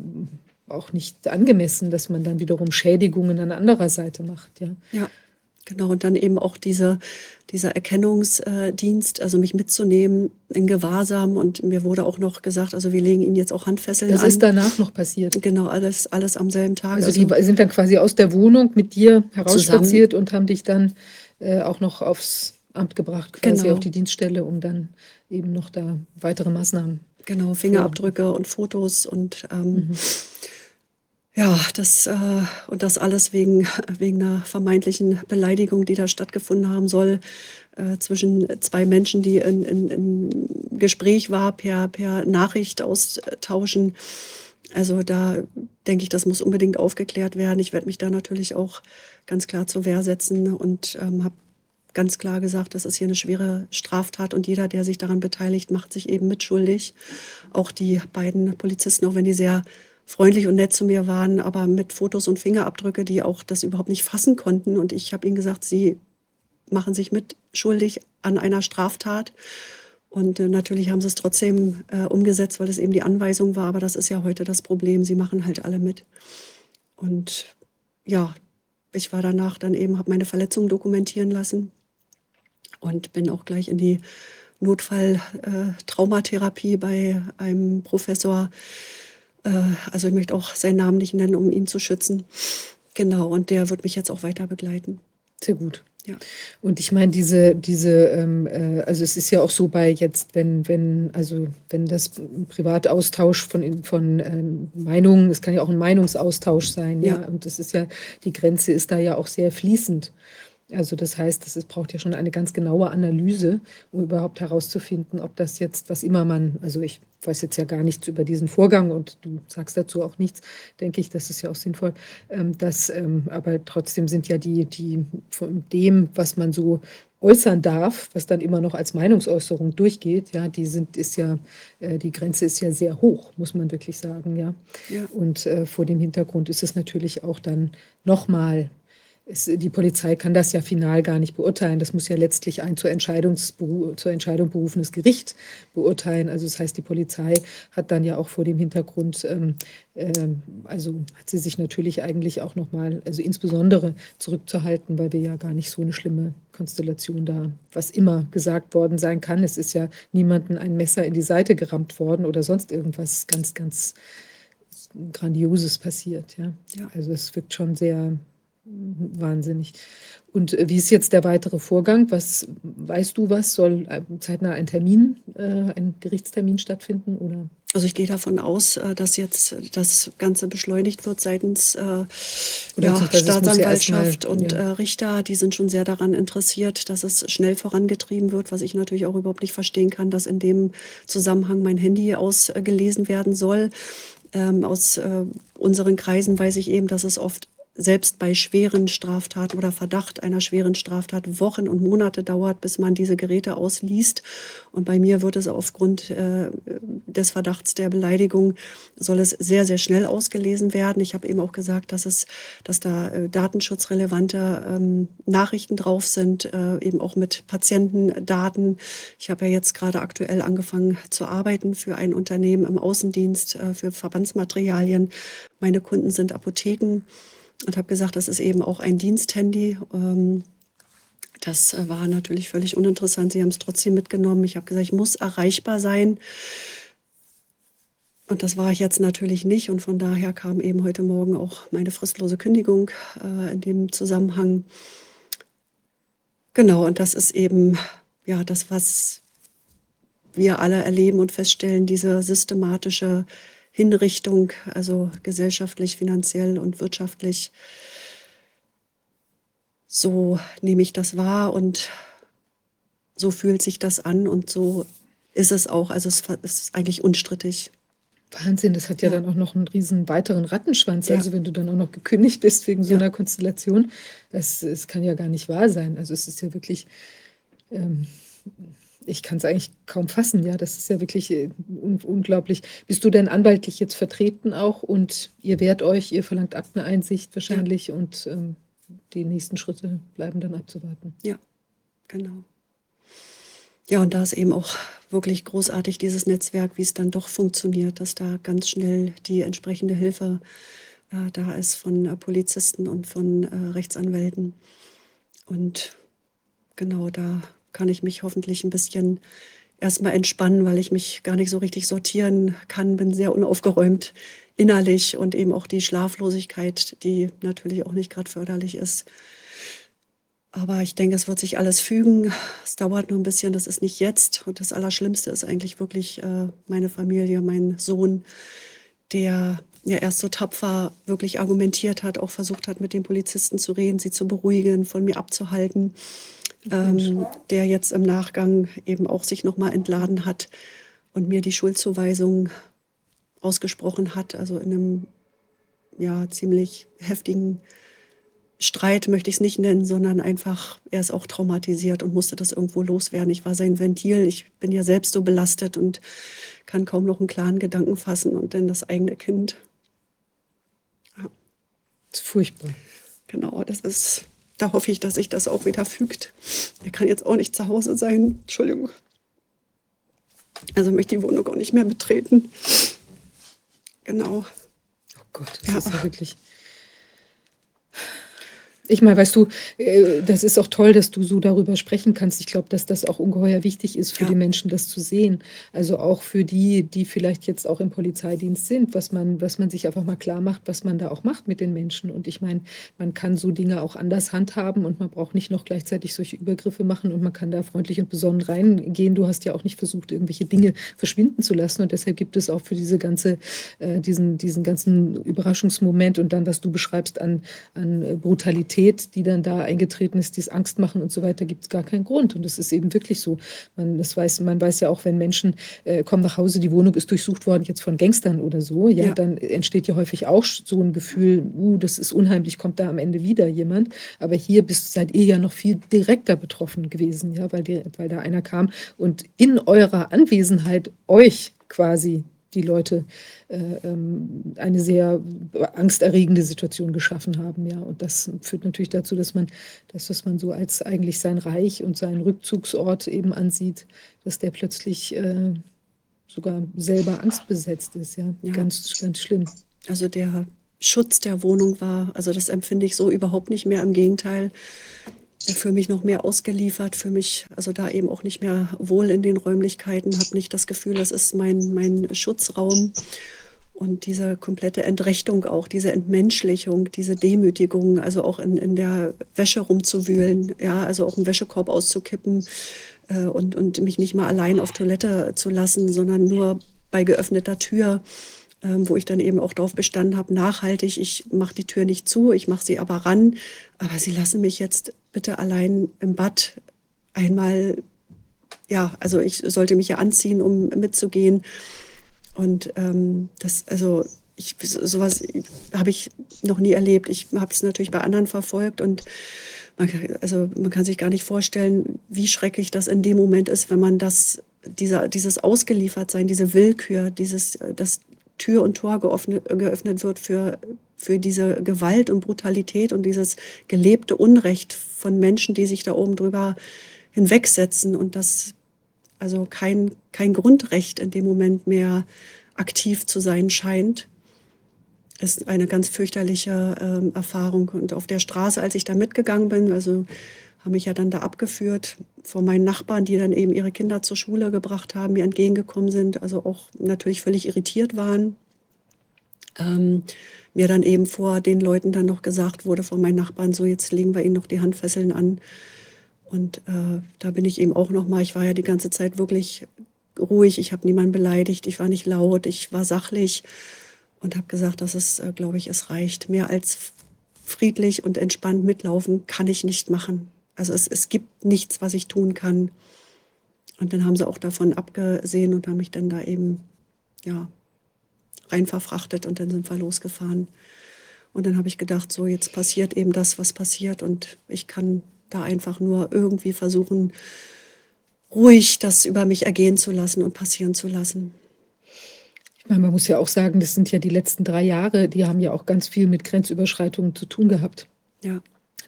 auch nicht angemessen, dass man dann wiederum Schädigungen an anderer Seite macht. Ja, ja genau. Und dann eben auch diese, dieser Erkennungsdienst, also mich mitzunehmen in Gewahrsam. Und mir wurde auch noch gesagt, also wir legen Ihnen jetzt auch Handfesseln das an. Das ist danach noch passiert. Genau, alles, alles am selben Tag. Also, also die sind dann quasi aus der Wohnung mit dir herausspaziert und haben dich dann äh, auch noch aufs Amt gebracht, quasi genau. auf die Dienststelle, um dann eben noch da weitere Maßnahmen. Genau, Fingerabdrücke und Fotos und ähm, mhm Ja, das, äh und das alles wegen wegen 'ner vermeintlichen Beleidigung, die da stattgefunden haben soll, äh, zwischen zwei Menschen, die in in in Gespräch war per per Nachricht austauschen. Also, da denke ich, das muss unbedingt aufgeklärt werden. Ich werde mich da natürlich auch ganz klar zur Wehr setzen und, ähm, habe ganz klar gesagt, das ist hier 'ne schwere Straftat und jeder, der sich daran beteiligt, macht sich eben mitschuldig. Auch die beiden Polizisten, auch wenn die sehr freundlich und nett zu mir waren, aber mit Fotos und Fingerabdrücke, die auch das überhaupt nicht fassen konnten. Und ich habe ihnen gesagt: „Sie machen sich mitschuldig an einer Straftat.“ Und, äh, natürlich haben sie's trotzdem, äh, umgesetzt, weil es eben die Anweisung war, aber das ist ja heute das Problem. Sie machen halt alle mit. Und ja, ich war danach dann eben habe meine Verletzungen dokumentieren lassen und bin auch gleich in die Notfall äh, bei einem Professor. Äh, also, ich möchte auch seinen Namen nicht nennen, um ihn zu schützen. Genau, und der wird mich jetzt auch weiter begleiten. Sehr gut. Ja. Und ich meine, diese diese, ähm, äh also, es ist ja auch so bei jetzt, wenn wenn also, wenn das Privataustausch von von, ähm, Meinungen es kann ja auch 'n Meinungsaustausch sein, ja? Ja. Und das ist ja die Grenze ist da ja auch sehr fließend. Also, das heißt, das es braucht ja schon eine ganz genaue Analyse, um überhaupt herauszufinden, ob das jetzt was immer man also, ich weiß jetzt ja gar nichts über diesen Vorgang und du sagst dazu auch nichts, denke ich, das ist ja auch sinnvoll. Ähm, dass, ähm aber trotzdem sind ja die die von dem, was man so äußern darf, was dann immer noch als Meinungsäußerung durchgeht, ja, die sind ist ja äh, die Grenze ist ja sehr hoch, muss man wirklich sagen, ja. Ja. Und, äh, vor dem Hintergrund ist es natürlich auch dann noch mal es die Polizei kann das ja final gar nicht beurteilen. Das muss ja letztlich ein zur zur Entscheidung berufenes Gericht beurteilen. Also, das heißt, die Polizei hat dann ja auch vor dem Hintergrund, ähm, ähm also, hat sie sich natürlich eigentlich auch noch mal also, insbesondere zurückzuhalten, weil wir ja gar nicht so 'ne schlimme Konstellation da was immer gesagt worden sein kann. Es ist ja niemandem ein Messer in die Seite gerammt worden oder sonst irgendwas ganz, ganz Grandioses passiert, ja. Ja. Also, es wirkt schon sehr Wahnsinnig. Und, äh, wie ist jetzt der weitere Vorgang? Was weißt du was? Soll, ähm, zeitnah ein Termin äh, ein Gerichtstermin stattfinden, oder? Also, ich gehe davon aus, äh, dass jetzt das Ganze beschleunigt wird seitens, äh, ja, erst mal Staatsanwaltschaft und, äh, ja. Richter. Die sind schon sehr daran interessiert, dass es schnell vorangetrieben wird, was ich natürlich auch überhaupt nicht verstehen kann, dass in dem Zusammenhang mein Handy ausgelesen werden soll. Ähm, aus, äh, unseren Kreisen weiß ich eben, dass es oft selbst bei schweren Straftaten oder Verdacht einer schweren Straftat Wochen und Monate dauert, bis man diese Geräte ausliest. Und bei mir wird es aufgrund, äh, des Verdachts der Beleidigung soll es sehr, sehr schnell ausgelesen werden. Ich habe eben auch gesagt, dass es dass da, äh, datenschutzrelevante, ähm, Nachrichten drauf sind, äh, eben auch mit Patientendaten. Ich habe ja jetzt grade aktuell angefangen zu arbeiten für ein Unternehmen im Außendienst, äh, für Verbandsmaterialien. Meine Kunden sind Apotheken und habe gesagt, das ist eben auch ein Diensthandy. Ähm, das, äh, war natürlich völlig uninteressant. Sie haben's trotzdem mitgenommen. Ich habe gesagt, ich muss erreichbar sein. Und das war ich jetzt natürlich nicht und von daher kam eben heute Morgen auch meine fristlose Kündigung, äh, in dem Zusammenhang. Genau, und das ist eben, ja, das, was wir alle erleben und feststellen, diese systematische Hinrichtung, also gesellschaftlich, finanziell und wirtschaftlich. So nehme ich das wahr und so fühlt sich das an und so ist es auch. Also, es ist eigentlich unstrittig. Wahnsinn, das hat ja Ja. dann auch noch 'n riesen weiteren Rattenschwanz. Ja. Also, wenn du dann auch noch gekündigt bist wegen so Ja. 'ner Konstellation, das es kann ja gar nicht wahr sein. Also, es ist ja wirklich, ähm ich kann's eigentlich kaum fassen, ja. Das ist ja wirklich, äh, un unglaublich. Bist du denn anwaltlich jetzt vertreten auch und ihr wehrt euch, ihr verlangt Akteneinsicht Ja. wahrscheinlich und, ähm, die nächsten Schritte bleiben dann abzuwarten? Ja, genau. Ja, und da ist eben auch wirklich großartig dieses Netzwerk, wie's dann doch funktioniert, dass da ganz schnell die entsprechende Hilfe, äh, da ist von, äh, Polizisten und von, äh, Rechtsanwälten. Und genau, da kann ich mich hoffentlich 'n bisschen erst mal entspannen, weil ich mich gar nicht so richtig sortieren kann, bin sehr unaufgeräumt innerlich und eben auch die Schlaflosigkeit, die natürlich auch nicht grad förderlich ist. Aber ich denke, es wird sich alles fügen. Es dauert nur 'n bisschen, das ist nicht jetzt. Und das Allerschlimmste ist eigentlich wirklich, äh, meine Familie, mein Sohn, der ja erst so tapfer wirklich argumentiert hat, auch versucht hat, mit den Polizisten zu reden, sie zu beruhigen, von mir abzuhalten, ähm, der jetzt im Nachgang eben auch sich nochmal entladen hat und mir die Schuldzuweisung ausgesprochen hat, also in einem ja ziemlich heftigen Streit möchte ich es nicht nennen, sondern einfach, er ist auch traumatisiert und musste das irgendwo loswerden. Ich war sein Ventil. Ich bin ja selbst so belastet und kann kaum noch einen klaren Gedanken fassen und dann das eigene Kind. Ja. Das ist furchtbar. Genau, das ist, da hoffe ich, dass sich das auch wieder fügt. Er kann jetzt auch nicht zu Hause sein. Entschuldigung. Also möchte die Wohnung auch nicht mehr betreten. Genau. Oh Gott, das ja. ist ja wirklich. Ich meine, weißt du, äh, das ist auch toll, dass du so darüber sprechen kannst. Ich glaube, dass das auch ungeheuer wichtig ist für ja. die Menschen, das zu sehen. Also auch für die, die vielleicht jetzt auch im Polizeidienst sind, was man, was man sich einfach mal klar macht, was man da auch macht mit den Menschen. Und ich meine, man kann so Dinge auch anders handhaben und man braucht nicht noch gleichzeitig solche Übergriffe machen und man kann da freundlich und besonnen reingehen. Du hast ja auch nicht versucht, irgendwelche Dinge verschwinden zu lassen. Und deshalb gibt es auch für diese ganze, äh, diesen, diesen ganzen Überraschungsmoment und dann, was du beschreibst an, an Brutalität, Realität, die dann da eingetreten ist, dieses Angst machen und so weiter, gibt es gar keinen Grund. Und das ist eben wirklich so. Man, das weiß, man weiß ja auch, wenn Menschen äh, kommen nach Hause, die Wohnung ist durchsucht worden, jetzt von Gangstern oder so, ja, ja. dann entsteht ja häufig auch so ein Gefühl, uh, das ist unheimlich, kommt da am Ende wieder jemand. Aber hier bist, seid ihr ja noch viel direkter betroffen gewesen, ja, weil, die, weil da einer kam und in eurer Anwesenheit euch quasi die Leute äh, ähm, eine sehr angsterregende Situation geschaffen haben. Ja. Und das führt natürlich dazu, dass man das, was man so als eigentlich sein Reich und seinen Rückzugsort eben ansieht, dass der plötzlich äh, sogar selber angstbesetzt ist. Ja. ja. Ganz, ganz schlimm. Also der Schutz der Wohnung war, also das empfinde ich so überhaupt nicht mehr. Im Gegenteil, für mich noch mehr ausgeliefert, für mich also da eben auch nicht mehr wohl in den Räumlichkeiten, habe nicht das Gefühl, das ist mein, mein Schutzraum. Und diese komplette Entrechtung auch, diese Entmenschlichung, diese Demütigung, also auch in, in der Wäsche rumzuwühlen, ja, also auch einen Wäschekorb auszukippen äh, und, und mich nicht mal allein auf Toilette zu lassen, sondern nur bei geöffneter Tür wo ich dann eben auch darauf bestanden habe, nachhaltig, ich mache die Tür nicht zu, ich mache sie aber ran, aber Sie lassen mich jetzt bitte allein im Bad einmal, ja, also ich sollte mich ja anziehen, um mitzugehen. Und ähm, das, also ich, sowas habe ich noch nie erlebt. Ich habe es natürlich bei anderen verfolgt und man, also man kann sich gar nicht vorstellen, wie schrecklich das in dem Moment ist, wenn man das, dieser, dieses Ausgeliefertsein, diese Willkür, dieses, das Tür und Tor geöffnet, geöffnet wird für, für diese Gewalt und Brutalität und dieses gelebte Unrecht von Menschen, die sich da oben drüber hinwegsetzen und das also kein, kein Grundrecht in dem Moment mehr aktiv zu sein scheint, ist eine ganz fürchterliche äh, Erfahrung. Und auf der Straße, als ich da mitgegangen bin, also haben mich ja dann da abgeführt von meinen Nachbarn, die dann eben ihre Kinder zur Schule gebracht haben, mir entgegengekommen sind, also auch natürlich völlig irritiert waren. Ähm, mir dann eben vor den Leuten dann noch gesagt wurde von meinen Nachbarn, so jetzt legen wir ihnen noch die Handfesseln an. Und äh, da bin ich eben auch noch mal, ich war ja die ganze Zeit wirklich ruhig, ich habe niemanden beleidigt, ich war nicht laut, ich war sachlich und habe gesagt, dass es, äh, glaube ich, es reicht. Mehr als friedlich und entspannt mitlaufen kann ich nicht machen. Also es, es gibt nichts, was ich tun kann. Und dann haben sie auch davon abgesehen und haben mich dann da eben ja, rein verfrachtet und dann sind wir losgefahren. Und dann habe ich gedacht, so jetzt passiert eben das, was passiert und ich kann da einfach nur irgendwie versuchen, ruhig das über mich ergehen zu lassen und passieren zu lassen. Ich meine, man muss ja auch sagen, das sind ja die letzten drei Jahre, die haben ja auch ganz viel mit Grenzüberschreitungen zu tun gehabt. Ja.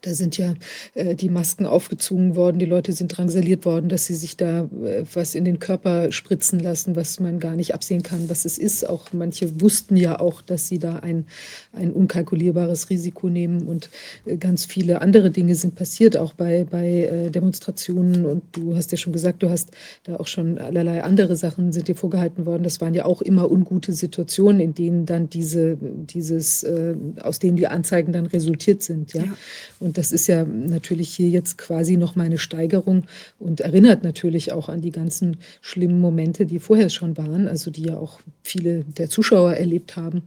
Da sind ja äh, die Masken aufgezwungen worden, die Leute sind drangsaliert worden, dass sie sich da äh, was in den Körper spritzen lassen, was man gar nicht absehen kann, was es ist. Auch manche wussten ja auch, dass sie da ein, ein unkalkulierbares Risiko nehmen und äh, ganz viele andere Dinge sind passiert, auch bei, bei äh, Demonstrationen. Und du hast ja schon gesagt, du hast da auch schon allerlei andere Sachen sind dir vorgehalten worden. Das waren ja auch immer ungute Situationen, in denen dann diese, dieses, äh, aus denen die Anzeigen dann resultiert sind. Ja. ja. Und das ist ja natürlich hier jetzt quasi noch mal eine Steigerung und erinnert natürlich auch an die ganzen schlimmen Momente, die vorher schon waren, also die ja auch viele der Zuschauer erlebt haben.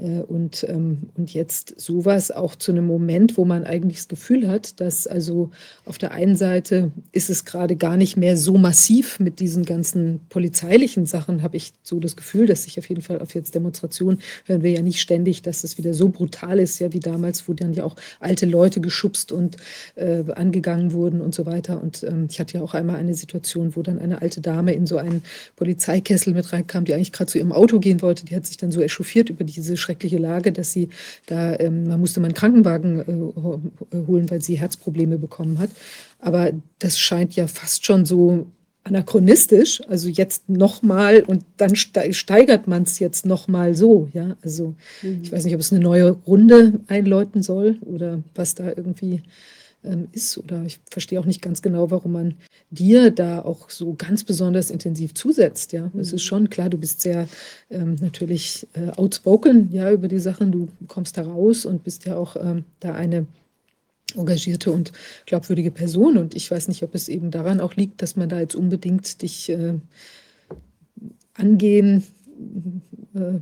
Äh, und, ähm, und jetzt sowas auch zu einem Moment, wo man eigentlich das Gefühl hat, dass also auf der einen Seite ist es gerade gar nicht mehr so massiv mit diesen ganzen polizeilichen Sachen, habe ich so das Gefühl, dass sich auf jeden Fall auf jetzt Demonstrationen hören wir ja nicht ständig, dass es wieder so brutal ist, ja wie damals, wo dann ja auch alte Leute geschubst und äh, angegangen wurden und so weiter. Und ähm, ich hatte ja auch einmal eine Situation, wo dann eine alte Dame in so einen Polizeikessel mit reinkam, die eigentlich gerade zu ihrem Auto gehen wollte. Die hat sich dann so echauffiert über diese schreckliche Lage, dass sie da, ähm, man musste mal einen Krankenwagen äh, holen, weil sie Herzprobleme bekommen hat. Aber das scheint ja fast schon so anachronistisch, also jetzt nochmal und dann steigert man es jetzt nochmal so, ja. Also mhm. ich weiß nicht, ob es eine neue Runde einläuten soll oder was da irgendwie ähm, ist. Oder ich verstehe auch nicht ganz genau, warum man dir da auch so ganz besonders intensiv zusetzt. Ja, es ist mhm. schon klar, du bist sehr ähm, natürlich äh, outspoken ja über die Sachen. Du kommst da raus und bist ja auch ähm, da eine engagierte und glaubwürdige Person. Und ich weiß nicht, ob es eben daran auch liegt, dass man da jetzt unbedingt dich äh, angehen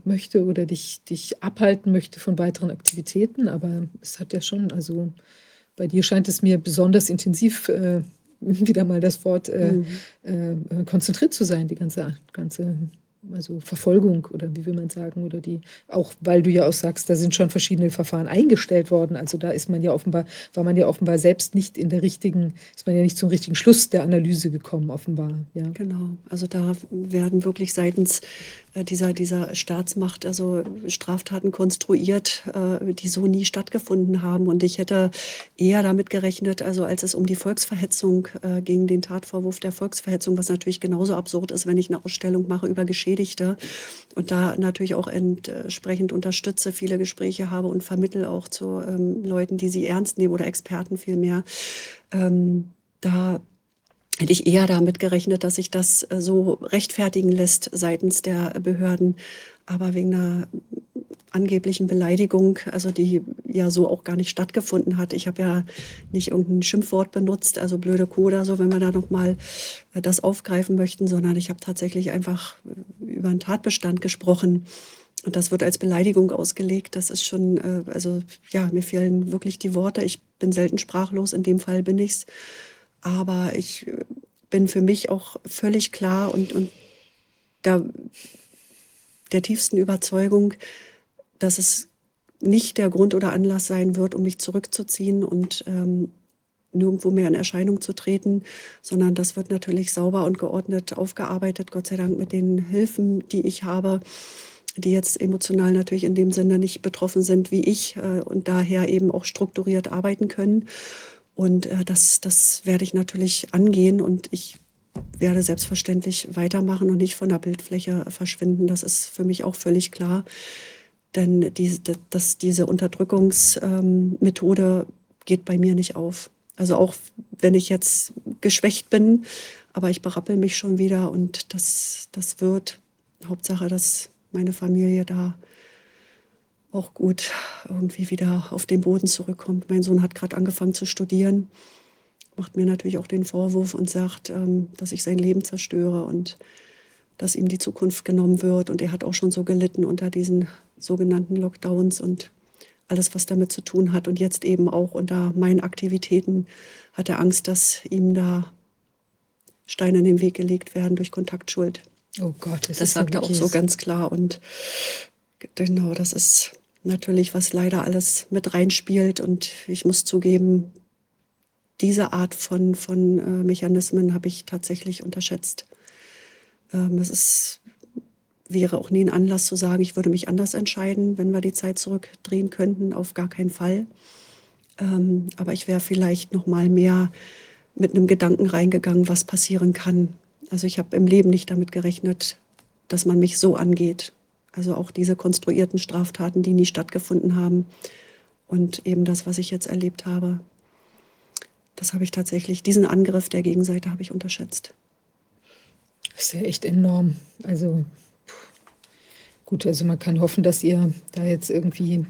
möchte oder dich, dich abhalten möchte von weiteren Aktivitäten. Aber es hat ja schon, also bei dir scheint es mir besonders intensiv, äh, wieder mal das Wort, äh, mhm. äh, konzentriert zu sein, die ganze, ganze also Verfolgung oder wie will man sagen, oder die, auch weil du ja auch sagst, da sind schon verschiedene Verfahren eingestellt worden. Also da ist man ja offenbar, war man ja offenbar selbst nicht in der richtigen, ist man ja nicht zum richtigen Schluss der Analyse gekommen, offenbar. Ja. Genau, also da werden wirklich seitens äh, dieser, dieser Staatsmacht also Straftaten konstruiert, äh, die so nie stattgefunden haben. Und ich hätte eher damit gerechnet, also als es um die Volksverhetzung äh, ging, den Tatvorwurf der Volksverhetzung, was natürlich genauso absurd ist, wenn ich eine Ausstellung mache über Geschädigte und da natürlich auch entsprechend unterstütze, viele Gespräche habe und vermittle auch zu ähm, Leuten, die sie ernst nehmen oder Experten vielmehr. Ähm, da hätte ich eher damit gerechnet, dass sich das äh, so rechtfertigen lässt seitens der Behörden. Aber wegen einer angeblichen Beleidigung, also die ja so auch gar nicht stattgefunden hat. Ich habe ja nicht irgendein Schimpfwort benutzt, also blöde Coda, so wenn wir da nochmal äh, das aufgreifen möchten, sondern ich habe tatsächlich einfach über einen Tatbestand gesprochen. Und das wird als Beleidigung ausgelegt. Das ist schon, äh, also ja, mir fehlen wirklich die Worte. Ich bin selten sprachlos, in dem Fall bin ich es. Aber ich äh, bin für mich auch völlig klar und, und da, der tiefsten Überzeugung, dass es nicht der Grund oder Anlass sein wird, um mich zurückzuziehen und ähm, nirgendwo mehr in Erscheinung zu treten, sondern das wird natürlich sauber und geordnet aufgearbeitet, Gott sei Dank mit den Hilfen, die ich habe, die jetzt emotional natürlich in dem Sinne nicht betroffen sind wie ich äh, und daher eben auch strukturiert arbeiten können. Und äh, das, das werde ich natürlich angehen und ich werde selbstverständlich weitermachen und nicht von der Bildfläche verschwinden. Das ist für mich auch völlig klar. Denn die, das, diese Unterdrückungsmethode geht bei mir nicht auf. Also auch wenn ich jetzt geschwächt bin, aber ich berappel mich schon wieder und das, das wird. Hauptsache, dass meine Familie da auch gut irgendwie wieder auf den Boden zurückkommt. Mein Sohn hat gerade angefangen zu studieren, macht mir natürlich auch den Vorwurf und sagt, ähm, dass ich sein Leben zerstöre und dass ihm die Zukunft genommen wird. Und er hat auch schon so gelitten unter diesen sogenannten Lockdowns und alles, was damit zu tun hat. Und jetzt eben auch unter meinen Aktivitäten hat er Angst, dass ihm da Steine in den Weg gelegt werden durch Kontaktschuld. Oh Gott, das, das sagt er auch so ganz klar. Und genau, das ist natürlich, was leider alles mit reinspielt. Und ich muss zugeben, diese Art von, von äh, Mechanismen habe ich tatsächlich unterschätzt. Ähm, es ist, wäre auch nie ein Anlass zu sagen, ich würde mich anders entscheiden, wenn wir die Zeit zurückdrehen könnten. Auf gar keinen Fall. Ähm, aber ich wäre vielleicht noch mal mehr mit einem Gedanken reingegangen, was passieren kann. Also ich habe im Leben nicht damit gerechnet, dass man mich so angeht. Also auch diese konstruierten Straftaten, die nie stattgefunden haben. Und eben das, was ich jetzt erlebt habe, das habe ich tatsächlich, diesen Angriff der Gegenseite habe ich unterschätzt. Das ist ja echt enorm. Also gut, also man kann hoffen, dass ihr da jetzt irgendwie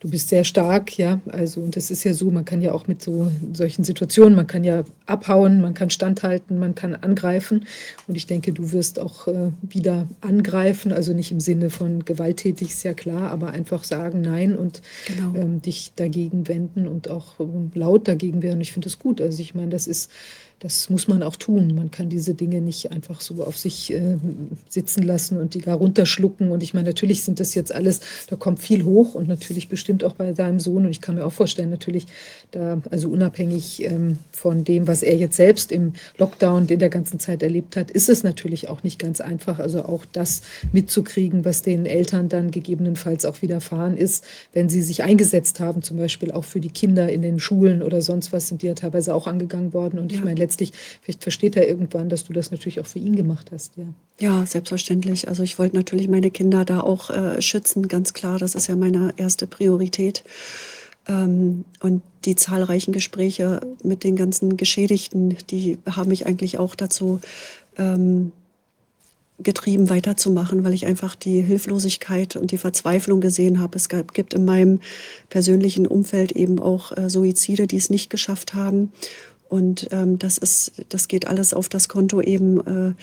Du bist sehr stark, ja. Also, und das ist ja so, man kann ja auch mit so solchen Situationen, man kann ja abhauen, man kann standhalten, man kann angreifen. Und ich denke, du wirst auch äh, wieder angreifen, also nicht im Sinne von gewalttätig, ist ja klar, aber einfach sagen Nein und genau. ähm, dich dagegen wenden und auch ähm, laut dagegen werden. Ich finde das gut. Also ich meine, das ist das muss man auch tun. Man kann diese Dinge nicht einfach so auf sich äh, sitzen lassen und die gar runterschlucken. Und ich meine, natürlich sind das jetzt alles, da kommt viel hoch und natürlich bestimmt auch bei seinem Sohn. Und ich kann mir auch vorstellen, natürlich, da, also unabhängig ähm, von dem, was er jetzt selbst im Lockdown in der ganzen Zeit erlebt hat, ist es natürlich auch nicht ganz einfach. Also auch das mitzukriegen, was den Eltern dann gegebenenfalls auch widerfahren ist, wenn sie sich eingesetzt haben, zum Beispiel auch für die Kinder in den Schulen oder sonst was, sind die ja teilweise auch angegangen worden. Und ich meine, letztlich, vielleicht versteht er irgendwann, dass du das natürlich auch für ihn gemacht hast. Ja, ja selbstverständlich. Also ich wollte natürlich meine Kinder da auch äh, schützen, ganz klar. Das ist ja meine erste Priorität. Ähm, und die zahlreichen Gespräche mit den ganzen Geschädigten, die haben mich eigentlich auch dazu ähm, getrieben, weiterzumachen, weil ich einfach die Hilflosigkeit und die Verzweiflung gesehen habe. Es gibt in meinem persönlichen Umfeld eben auch äh, Suizide, die es nicht geschafft haben. Und ähm, das ist, das geht alles auf das Konto eben äh,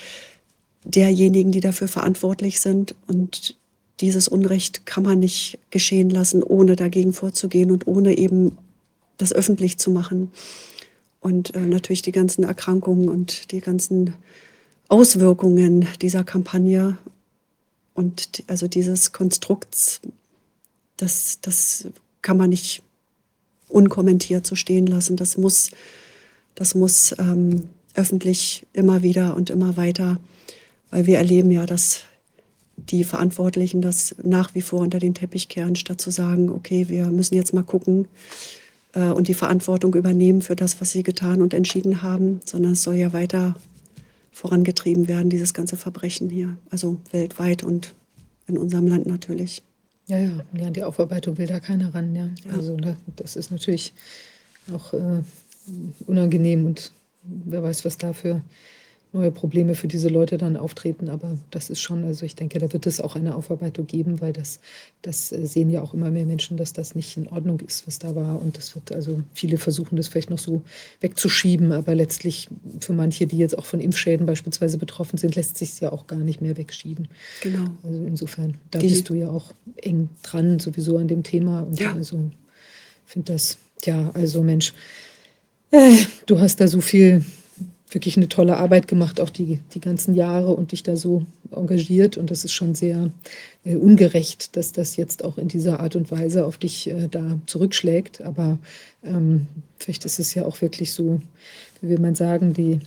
derjenigen, die dafür verantwortlich sind. Und dieses Unrecht kann man nicht geschehen lassen, ohne dagegen vorzugehen und ohne eben das öffentlich zu machen. Und äh, natürlich die ganzen Erkrankungen und die ganzen Auswirkungen dieser Kampagne und also dieses Konstrukts, das, das kann man nicht unkommentiert so stehen lassen. Das muss das muss ähm, öffentlich immer wieder und immer weiter, weil wir erleben ja, dass die Verantwortlichen das nach wie vor unter den Teppich kehren, statt zu sagen, okay, wir müssen jetzt mal gucken äh, und die Verantwortung übernehmen für das, was sie getan und entschieden haben, sondern es soll ja weiter vorangetrieben werden, dieses ganze Verbrechen hier, also weltweit und in unserem Land natürlich. Ja, ja, ja die Aufarbeitung will da keiner ran, ja. ja. Also das ist natürlich auch äh, unangenehm und wer weiß, was da für neue Probleme für diese Leute dann auftreten. Aber das ist schon, also ich denke, da wird es auch eine Aufarbeitung geben, weil das, das äh, sehen ja auch immer mehr Menschen, dass das nicht in Ordnung ist, was da war. Und das wird, also viele versuchen das vielleicht noch so wegzuschieben, aber letztlich für manche, die jetzt auch von Impfschäden beispielsweise betroffen sind, lässt sich es ja auch gar nicht mehr wegschieben. Genau. Also insofern, da die, bist du ja auch eng dran, sowieso an dem Thema. Und ja. also finde das, ja, also Mensch, äh, du hast da so viel, wirklich eine tolle Arbeit gemacht, auch die, die ganzen Jahre und dich da so engagiert. Und das ist schon sehr äh, ungerecht, dass das jetzt auch in dieser Art und Weise auf dich äh, da zurückschlägt. Aber ähm, vielleicht ist es ja auch wirklich so, wie will man sagen, die,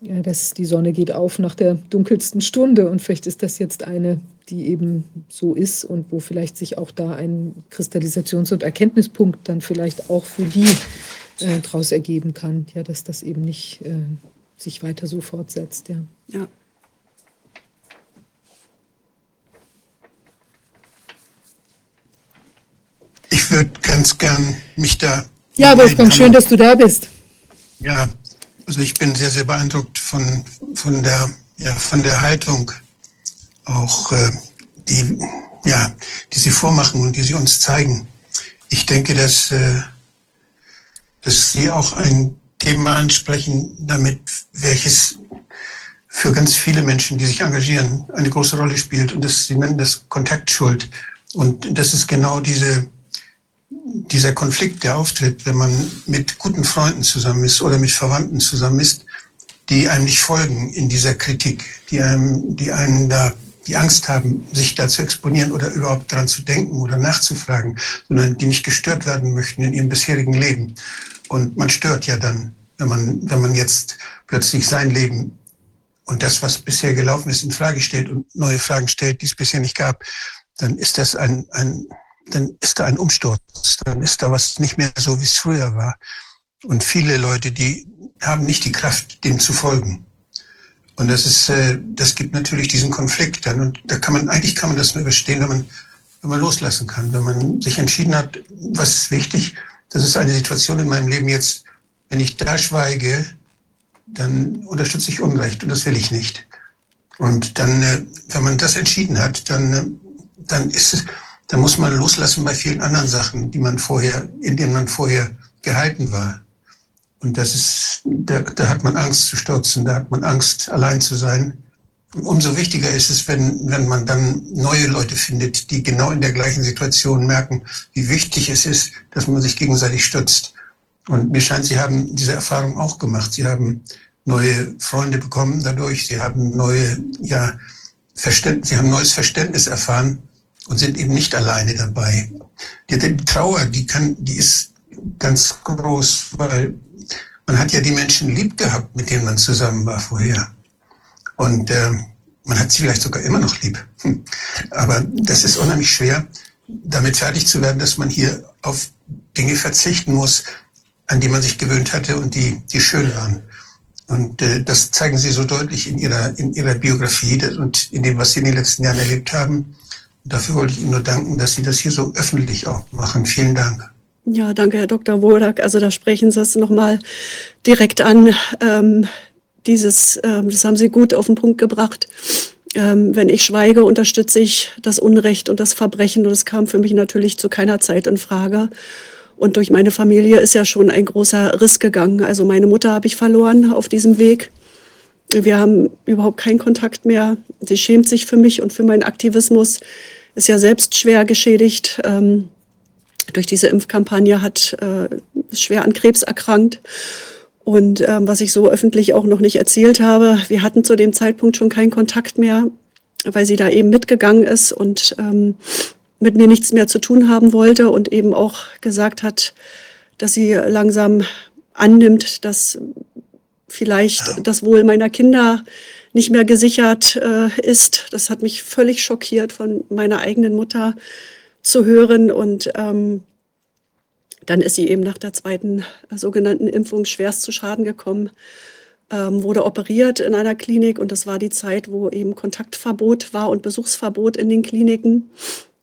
ja, dass die Sonne geht auf nach der dunkelsten Stunde. Und vielleicht ist das jetzt eine, die eben so ist und wo vielleicht sich auch da ein Kristallisations- und Erkenntnispunkt dann vielleicht auch für die äh, daraus ergeben kann, ja, dass das eben nicht äh, sich weiter so fortsetzt. Ja. ja. Ich würde ganz gern mich da. Ja, Wolfgang, schön, dass du da bist. Ja, also ich bin sehr, sehr beeindruckt von, von, der, ja, von der Haltung, auch äh, die, ja, die Sie vormachen und die Sie uns zeigen. Ich denke, dass äh, dass Sie auch ein Thema ansprechen, damit welches für ganz viele Menschen, die sich engagieren, eine große Rolle spielt. Und das, Sie nennen das Kontaktschuld. Und das ist genau diese, dieser Konflikt, der auftritt, wenn man mit guten Freunden zusammen ist oder mit Verwandten zusammen ist, die einem nicht folgen in dieser Kritik, die einem, die einen da die Angst haben, sich da zu exponieren oder überhaupt daran zu denken oder nachzufragen, sondern die nicht gestört werden möchten in ihrem bisherigen Leben. Und man stört ja dann, wenn man, wenn man jetzt plötzlich sein Leben und das, was bisher gelaufen ist, in Frage stellt und neue Fragen stellt, die es bisher nicht gab, dann ist das ein, ein, dann ist da ein Umsturz. Dann ist da was nicht mehr so, wie es früher war. Und viele Leute, die haben nicht die Kraft, dem zu folgen. Und das ist, äh, das gibt natürlich diesen Konflikt dann. Und da kann man, eigentlich kann man das nur überstehen, wenn man, wenn man loslassen kann, wenn man sich entschieden hat, was ist wichtig das ist eine Situation in meinem Leben jetzt, wenn ich da schweige, dann unterstütze ich Unrecht und das will ich nicht. Und dann, äh, wenn man das entschieden hat, dann, äh, dann ist es, dann muss man loslassen bei vielen anderen Sachen, die man vorher, in denen man vorher gehalten war. Und das ist, da, da hat man Angst zu stürzen, da hat man Angst, allein zu sein. Umso wichtiger ist es, wenn, wenn man dann neue Leute findet, die genau in der gleichen Situation merken, wie wichtig es ist, dass man sich gegenseitig stützt. Und mir scheint, Sie haben diese Erfahrung auch gemacht. Sie haben neue Freunde bekommen dadurch. Sie haben neue, ja, Verständnis, Sie haben neues Verständnis erfahren und sind eben nicht alleine dabei. Die, die Trauer, die kann, die ist ganz groß, weil man hat ja die Menschen lieb gehabt, mit denen man zusammen war vorher. Und äh, man hat sie vielleicht sogar immer noch lieb. Aber das ist unheimlich schwer, damit fertig zu werden, dass man hier auf Dinge verzichten muss, an die man sich gewöhnt hatte und die, die schön waren. Und äh, das zeigen Sie so deutlich in Ihrer, in Ihrer Biografie und in dem, was Sie in den letzten Jahren erlebt haben. Und dafür wollte ich Ihnen nur danken, dass Sie das hier so öffentlich auch machen. Vielen Dank. Ja, danke, Herr Dr. Wodak. Also da sprechen Sie es nochmal direkt an. Ähm, dieses, ähm, das haben Sie gut auf den Punkt gebracht. Ähm, wenn ich schweige, unterstütze ich das Unrecht und das Verbrechen. Und es kam für mich natürlich zu keiner Zeit in Frage. Und durch meine Familie ist ja schon ein großer Riss gegangen. Also meine Mutter habe ich verloren auf diesem Weg. Wir haben überhaupt keinen Kontakt mehr. Sie schämt sich für mich und für meinen Aktivismus. Ist ja selbst schwer geschädigt. Ähm, durch diese Impfkampagne hat äh, schwer an Krebs erkrankt. Und ähm, was ich so öffentlich auch noch nicht erzählt habe, wir hatten zu dem Zeitpunkt schon keinen Kontakt mehr, weil sie da eben mitgegangen ist und ähm, mit mir nichts mehr zu tun haben wollte und eben auch gesagt hat, dass sie langsam annimmt, dass vielleicht das Wohl meiner Kinder nicht mehr gesichert äh, ist. Das hat mich völlig schockiert von meiner eigenen Mutter zu hören. Und ähm, dann ist sie eben nach der zweiten äh, sogenannten Impfung schwerst zu Schaden gekommen, ähm, wurde operiert in einer Klinik und das war die Zeit, wo eben Kontaktverbot war und Besuchsverbot in den Kliniken.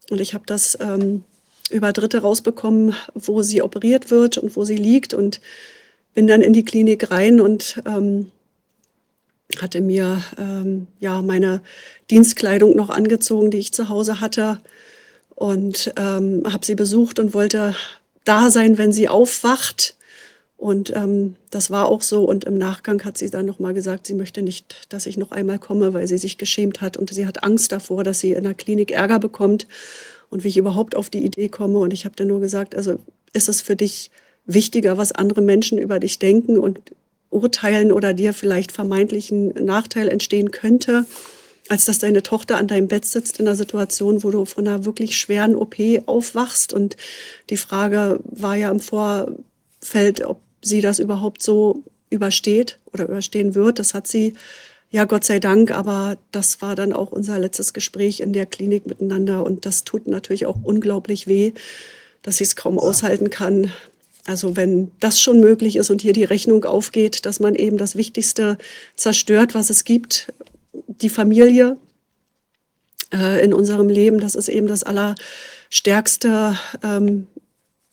Und ich habe das ähm, über Dritte rausbekommen, wo sie operiert wird und wo sie liegt und bin dann in die Klinik rein und ähm, hatte mir ähm, ja meine Dienstkleidung noch angezogen, die ich zu Hause hatte und ähm, habe sie besucht und wollte da sein, wenn sie aufwacht. Und ähm, das war auch so. Und im Nachgang hat sie dann nochmal gesagt, sie möchte nicht, dass ich noch einmal komme, weil sie sich geschämt hat. Und sie hat Angst davor, dass sie in der Klinik Ärger bekommt und wie ich überhaupt auf die Idee komme. Und ich habe dann nur gesagt, also ist es für dich wichtiger, was andere Menschen über dich denken und urteilen oder dir vielleicht vermeintlichen Nachteil entstehen könnte, als dass deine Tochter an deinem Bett sitzt in einer Situation, wo du von einer wirklich schweren OP aufwachst. Und die Frage war ja im Vorfeld, ob sie das überhaupt so übersteht oder überstehen wird. Das hat sie ja Gott sei Dank, aber das war dann auch unser letztes Gespräch in der Klinik miteinander und das tut natürlich auch unglaublich weh, dass sie es kaum aushalten kann. Also wenn das schon möglich ist und hier die Rechnung aufgeht, dass man eben das Wichtigste zerstört, was es gibt, die Familie äh, in unserem Leben, das ist eben das Allerstärkste, ähm,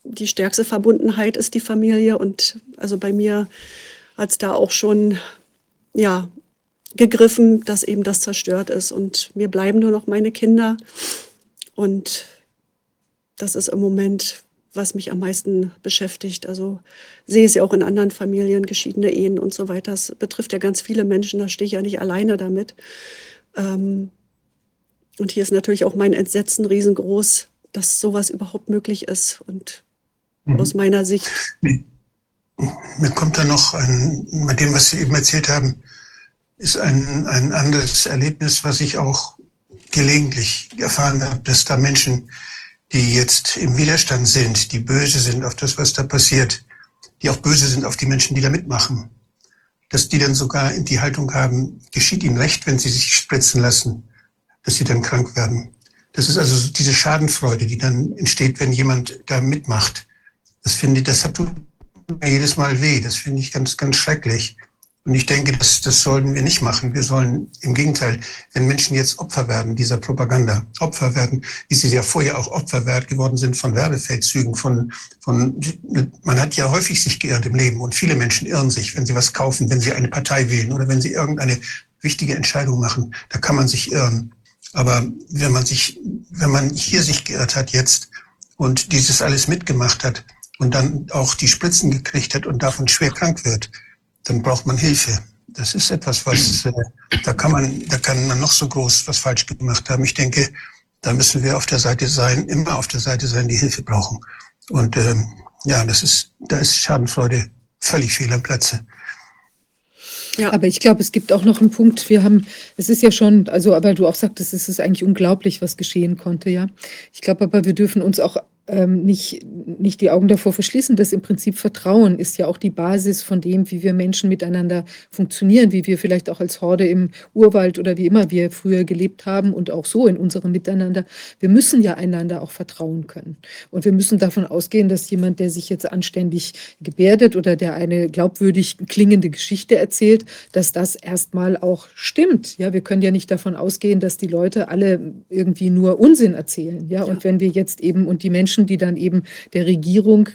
die stärkste Verbundenheit ist die Familie. Und also bei mir hat es da auch schon, ja, gegriffen, dass eben das zerstört ist. Und mir bleiben nur noch meine Kinder. Und das ist im Moment, was mich am meisten beschäftigt. Also sehe es ja auch in anderen Familien, geschiedene Ehen und so weiter. Das betrifft ja ganz viele Menschen, da stehe ich ja nicht alleine damit. Ähm, und hier ist natürlich auch mein Entsetzen riesengroß, dass sowas überhaupt möglich ist. Und mhm. aus meiner Sicht. Mir kommt da noch ein, mit dem, was Sie eben erzählt haben, ist ein, ein anderes Erlebnis, was ich auch gelegentlich erfahren habe, dass da Menschen, die jetzt im Widerstand sind, die böse sind auf das, was da passiert, die auch böse sind auf die Menschen, die da mitmachen, dass die dann sogar in die Haltung haben, geschieht ihnen recht, wenn sie sich spritzen lassen, dass sie dann krank werden. Das ist also diese Schadenfreude, die dann entsteht, wenn jemand da mitmacht. Das finde ich, das hat mir jedes Mal weh. Das finde ich ganz, ganz schrecklich. Und ich denke, das, das sollten wir nicht machen. Wir sollen im Gegenteil, wenn Menschen jetzt Opfer werden dieser Propaganda, Opfer werden, wie sie ja vorher auch Opfer geworden sind von Werbefeldzügen, von, von, man hat ja häufig sich geirrt im Leben und viele Menschen irren sich, wenn sie was kaufen, wenn sie eine Partei wählen oder wenn sie irgendeine wichtige Entscheidung machen. Da kann man sich irren. Aber wenn man sich, wenn man hier sich geirrt hat jetzt und dieses alles mitgemacht hat und dann auch die Spritzen gekriegt hat und davon schwer krank wird, dann braucht man Hilfe. Das ist etwas, was äh, da kann man, da kann man noch so groß was falsch gemacht haben. Ich denke, da müssen wir auf der Seite sein, immer auf der Seite sein, die Hilfe brauchen. Und ähm, ja, das ist, da ist Schadenfreude völlig fehl am Platze. Ja. Aber ich glaube, es gibt auch noch einen Punkt. Wir haben, es ist ja schon, also, aber du auch sagtest, es ist eigentlich unglaublich, was geschehen konnte, ja. Ich glaube aber, wir dürfen uns auch ähm, nicht, nicht die Augen davor verschließen, dass im Prinzip Vertrauen ist ja auch die Basis von dem, wie wir Menschen miteinander funktionieren, wie wir vielleicht auch als Horde im Urwald oder wie immer wir früher gelebt haben und auch so in unserem Miteinander. Wir müssen ja einander auch vertrauen können. Und wir müssen davon ausgehen, dass jemand, der sich jetzt anständig gebärdet oder der eine glaubwürdig klingende Geschichte erzählt, dass das erstmal auch stimmt. Ja, wir können ja nicht davon ausgehen, dass die Leute alle irgendwie nur Unsinn erzählen. Ja, und wenn wir jetzt eben und die Menschen Menschen, die dann eben der Regierung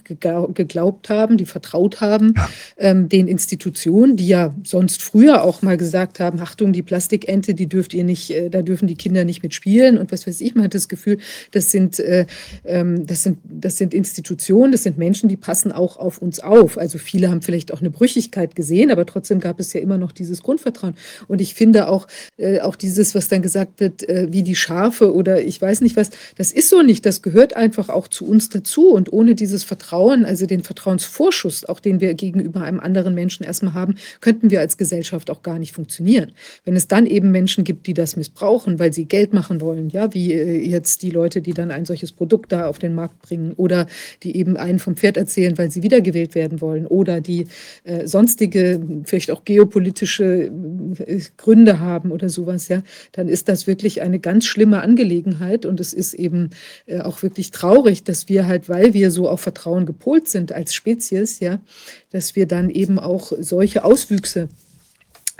geglaubt haben, die vertraut haben, ja. ähm, den Institutionen, die ja sonst früher auch mal gesagt haben, Achtung, die Plastikente, die dürft ihr nicht, äh, da dürfen die Kinder nicht mitspielen und was weiß ich. Man hat das Gefühl, das sind, äh, ähm, das sind, das sind Institutionen, das sind Menschen, die passen auch auf uns auf. Also viele haben vielleicht auch eine Brüchigkeit gesehen, aber trotzdem gab es ja immer noch dieses Grundvertrauen. Und ich finde auch, äh, auch dieses, was dann gesagt wird, äh, wie die Schafe oder ich weiß nicht was, das ist so nicht. Das gehört einfach auch zu uns dazu. Und ohne dieses Vertrauen, also den Vertrauensvorschuss, auch den wir gegenüber einem anderen Menschen erstmal haben, könnten wir als Gesellschaft auch gar nicht funktionieren. Wenn es dann eben Menschen gibt, die das missbrauchen, weil sie Geld machen wollen, ja, wie äh, jetzt die Leute, die dann ein solches Produkt da auf den Markt bringen oder die eben einen vom Pferd erzählen, weil sie wiedergewählt werden wollen oder die äh, sonstige, vielleicht auch geopolitische äh, Gründe haben oder sowas, ja, dann ist das wirklich eine ganz schlimme Angelegenheit und es ist eben äh, auch wirklich traurig, dass wir halt, weil wir so auf Vertrauen gepolt sind als Spezies, ja, dass wir dann eben auch solche Auswüchse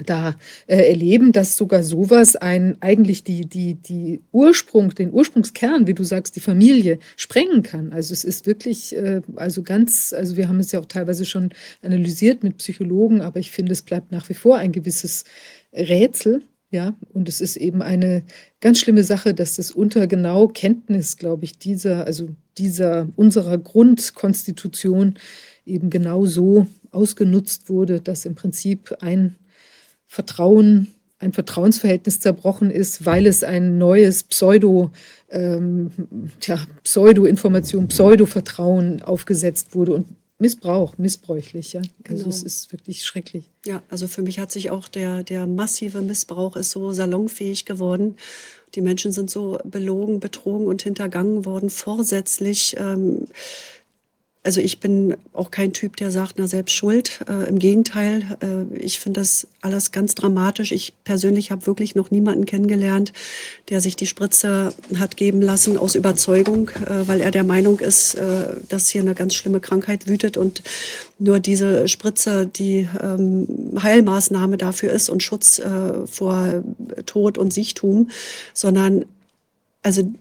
da äh, erleben, dass sogar sowas ein eigentlich die, die, die Ursprung, den Ursprungskern, wie du sagst, die Familie sprengen kann. Also es ist wirklich, äh, also ganz, also wir haben es ja auch teilweise schon analysiert mit Psychologen, aber ich finde, es bleibt nach wie vor ein gewisses Rätsel, ja, und es ist eben eine ganz schlimme Sache, dass das unter genau Kenntnis, glaube ich, dieser, also dieser unserer Grundkonstitution eben genau so ausgenutzt wurde, dass im Prinzip ein Vertrauen, ein Vertrauensverhältnis zerbrochen ist, weil es ein neues Pseudo, ähm, tja, Pseudo-Information, Pseudo-Vertrauen aufgesetzt wurde und Missbrauch, missbräuchlich, ja. Also genau. es ist wirklich schrecklich. Ja, also für mich hat sich auch der, der massive Missbrauch ist so salonfähig geworden. Die Menschen sind so belogen, betrogen und hintergangen worden, vorsätzlich. Ähm, also ich bin auch kein Typ, der sagt, na selbst schuld. Äh, Im Gegenteil, äh, ich finde das alles ganz dramatisch. Ich persönlich habe wirklich noch niemanden kennengelernt, der sich die Spritze hat geben lassen aus Überzeugung, äh, weil er der Meinung ist, äh, dass hier eine ganz schlimme Krankheit wütet und nur diese Spritze die ähm, Heilmaßnahme dafür ist und Schutz äh, vor Tod und Siechtum, sondern also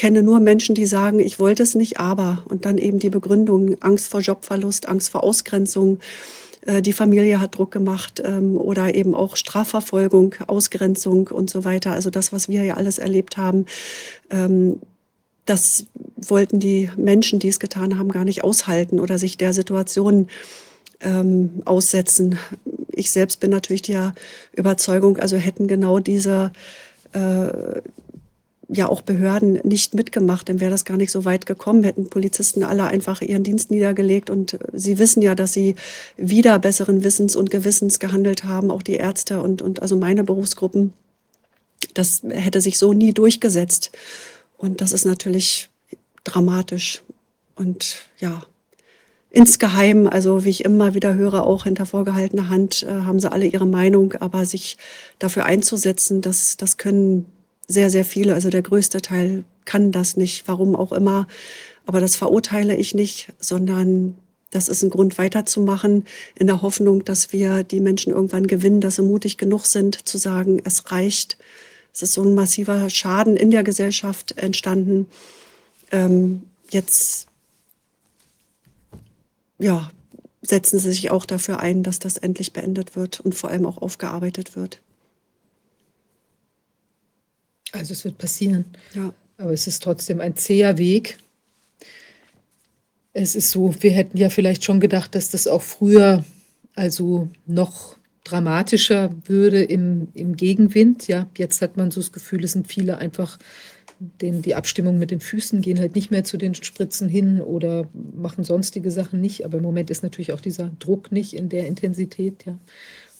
kenne nur Menschen, die sagen, ich wollte es nicht, aber. Und dann eben die Begründung, Angst vor Jobverlust, Angst vor Ausgrenzung. Äh, die Familie hat Druck gemacht ähm, oder eben auch Strafverfolgung, Ausgrenzung und so weiter. Also das, was wir ja alles erlebt haben, ähm, das wollten die Menschen, die es getan haben, gar nicht aushalten oder sich der Situation ähm, aussetzen. Ich selbst bin natürlich der Überzeugung, also hätten genau diese äh, ja auch Behörden nicht mitgemacht, dann wäre das gar nicht so weit gekommen, hätten Polizisten alle einfach ihren Dienst niedergelegt und sie wissen ja, dass sie wieder besseren Wissens und Gewissens gehandelt haben, auch die Ärzte und, und also meine Berufsgruppen. Das hätte sich so nie durchgesetzt. Und das ist natürlich dramatisch. Und ja, insgeheim, also wie ich immer wieder höre, auch hinter vorgehaltener Hand äh, haben sie alle ihre Meinung, aber sich dafür einzusetzen, das, das können sehr, sehr viele, also der größte Teil kann das nicht, warum auch immer. Aber das verurteile ich nicht, sondern das ist ein Grund weiterzumachen, in der Hoffnung, dass wir die Menschen irgendwann gewinnen, dass sie mutig genug sind, zu sagen, es reicht. Es ist so ein massiver Schaden in der Gesellschaft entstanden. Ähm, jetzt ja, setzen Sie sich auch dafür ein, dass das endlich beendet wird und vor allem auch aufgearbeitet wird. Also es wird passieren. Ja. Aber es ist trotzdem ein zäher Weg. Es ist so, wir hätten ja vielleicht schon gedacht, dass das auch früher also noch dramatischer würde im, im Gegenwind. Ja, jetzt hat man so das Gefühl, es sind viele einfach, den, die Abstimmung mit den Füßen gehen halt nicht mehr zu den Spritzen hin oder machen sonstige Sachen nicht. Aber im Moment ist natürlich auch dieser Druck nicht in der Intensität. Ja.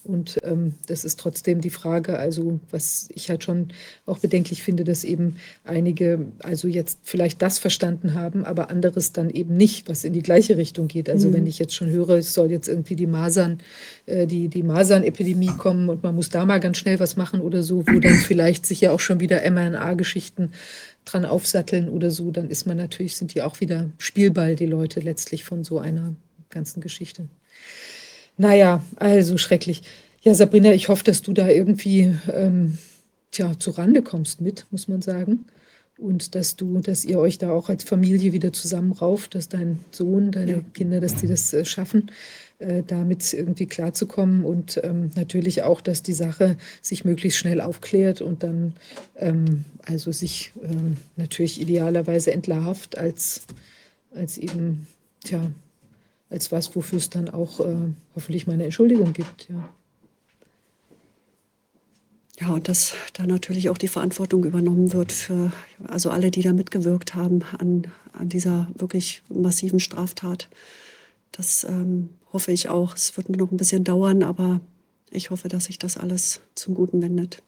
Und ähm, das ist trotzdem die Frage, also was ich halt schon auch bedenklich finde, dass eben einige also jetzt vielleicht das verstanden haben, aber anderes dann eben nicht, was in die gleiche Richtung geht. Also mhm. wenn ich jetzt schon höre, es soll jetzt irgendwie die Masern, äh, die, die Masernepidemie kommen und man muss da mal ganz schnell was machen oder so, wo dann vielleicht sich ja auch schon wieder mRNA-Geschichten dran aufsatteln oder so, dann ist man natürlich, sind die auch wieder Spielball, die Leute letztlich von so einer ganzen Geschichte. Naja, also schrecklich. Ja, Sabrina, ich hoffe, dass du da irgendwie ähm, tja, zu Rande kommst mit, muss man sagen. Und dass du, dass ihr euch da auch als Familie wieder zusammenrauft, dass dein Sohn, deine ja. Kinder, dass die das äh, schaffen, äh, damit irgendwie klarzukommen. Und ähm, natürlich auch, dass die Sache sich möglichst schnell aufklärt und dann ähm, also sich ähm, natürlich idealerweise entlarvt als, als eben, tja, als was, wofür es dann auch äh, hoffentlich meine Entschuldigung gibt. Ja. Ja, und dass da natürlich auch die Verantwortung übernommen wird für also alle, die da mitgewirkt haben an, an dieser wirklich massiven Straftat. Das ähm, hoffe ich auch. Es wird noch ein bisschen dauern, aber ich hoffe, dass sich das alles zum Guten wendet.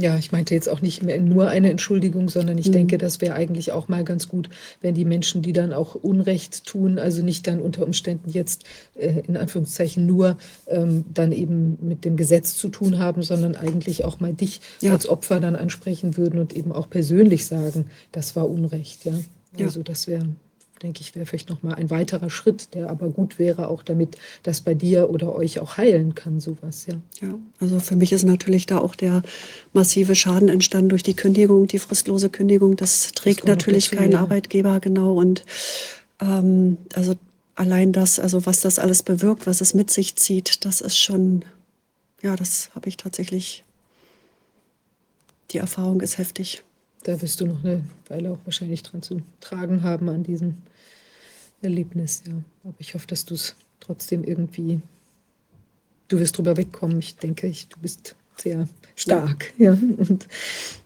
Ja, ich meinte jetzt auch nicht mehr nur eine Entschuldigung, sondern ich mhm. denke, das wäre eigentlich auch mal ganz gut, wenn die Menschen, die dann auch Unrecht tun, also nicht dann unter Umständen jetzt äh, in Anführungszeichen nur ähm, dann eben mit dem Gesetz zu tun haben, sondern eigentlich auch mal dich ja. als Opfer dann ansprechen würden und eben auch persönlich sagen, das war Unrecht. Ja, also ja. das wäre denke ich, wäre vielleicht nochmal ein weiterer Schritt, der aber gut wäre, auch damit das bei dir oder euch auch heilen kann, sowas, ja. Ja, also für mich ist natürlich da auch der massive Schaden entstanden durch die Kündigung, die fristlose Kündigung. Das trägt das natürlich kein ja. Arbeitgeber, genau. Und ähm, also allein das, also was das alles bewirkt, was es mit sich zieht, das ist schon, ja, das habe ich tatsächlich, die Erfahrung ist heftig. Da wirst du noch eine Weile auch wahrscheinlich dran zu tragen haben an diesem Erlebnis, ja. Aber ich hoffe, dass du es trotzdem irgendwie, du wirst drüber wegkommen. Ich denke, ich, du bist sehr stark, ja. Und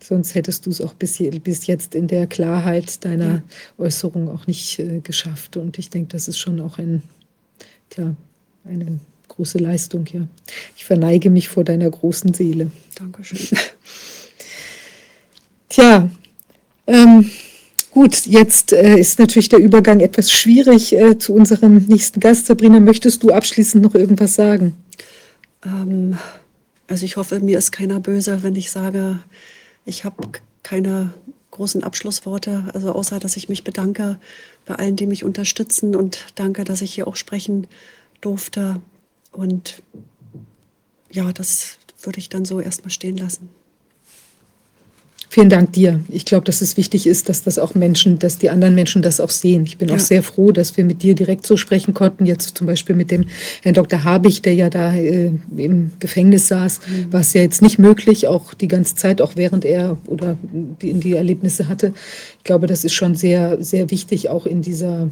sonst hättest du es auch bis, bis jetzt in der Klarheit deiner ja. Äußerung auch nicht äh, geschafft. Und ich denke, das ist schon auch ein, tja, eine große Leistung, ja. Ich verneige mich vor deiner großen Seele. Dankeschön. Tja, ähm, Gut, jetzt äh, ist natürlich der Übergang etwas schwierig äh, zu unserem nächsten Gast. Sabrina, möchtest du abschließend noch irgendwas sagen? Ähm, also ich hoffe, mir ist keiner böse, wenn ich sage, ich habe keine großen Abschlussworte, also außer dass ich mich bedanke bei allen, die mich unterstützen und danke, dass ich hier auch sprechen durfte. Und ja, das würde ich dann so erstmal stehen lassen. Vielen Dank dir. Ich glaube, dass es wichtig ist, dass das auch Menschen, dass die anderen Menschen das auch sehen. Ich bin ja. auch sehr froh, dass wir mit dir direkt so sprechen konnten. Jetzt zum Beispiel mit dem Herrn Dr. Habich, der ja da äh, im Gefängnis saß, mhm. war es ja jetzt nicht möglich, auch die ganze Zeit, auch während er oder die, die Erlebnisse hatte. Ich glaube, das ist schon sehr, sehr wichtig, auch in dieser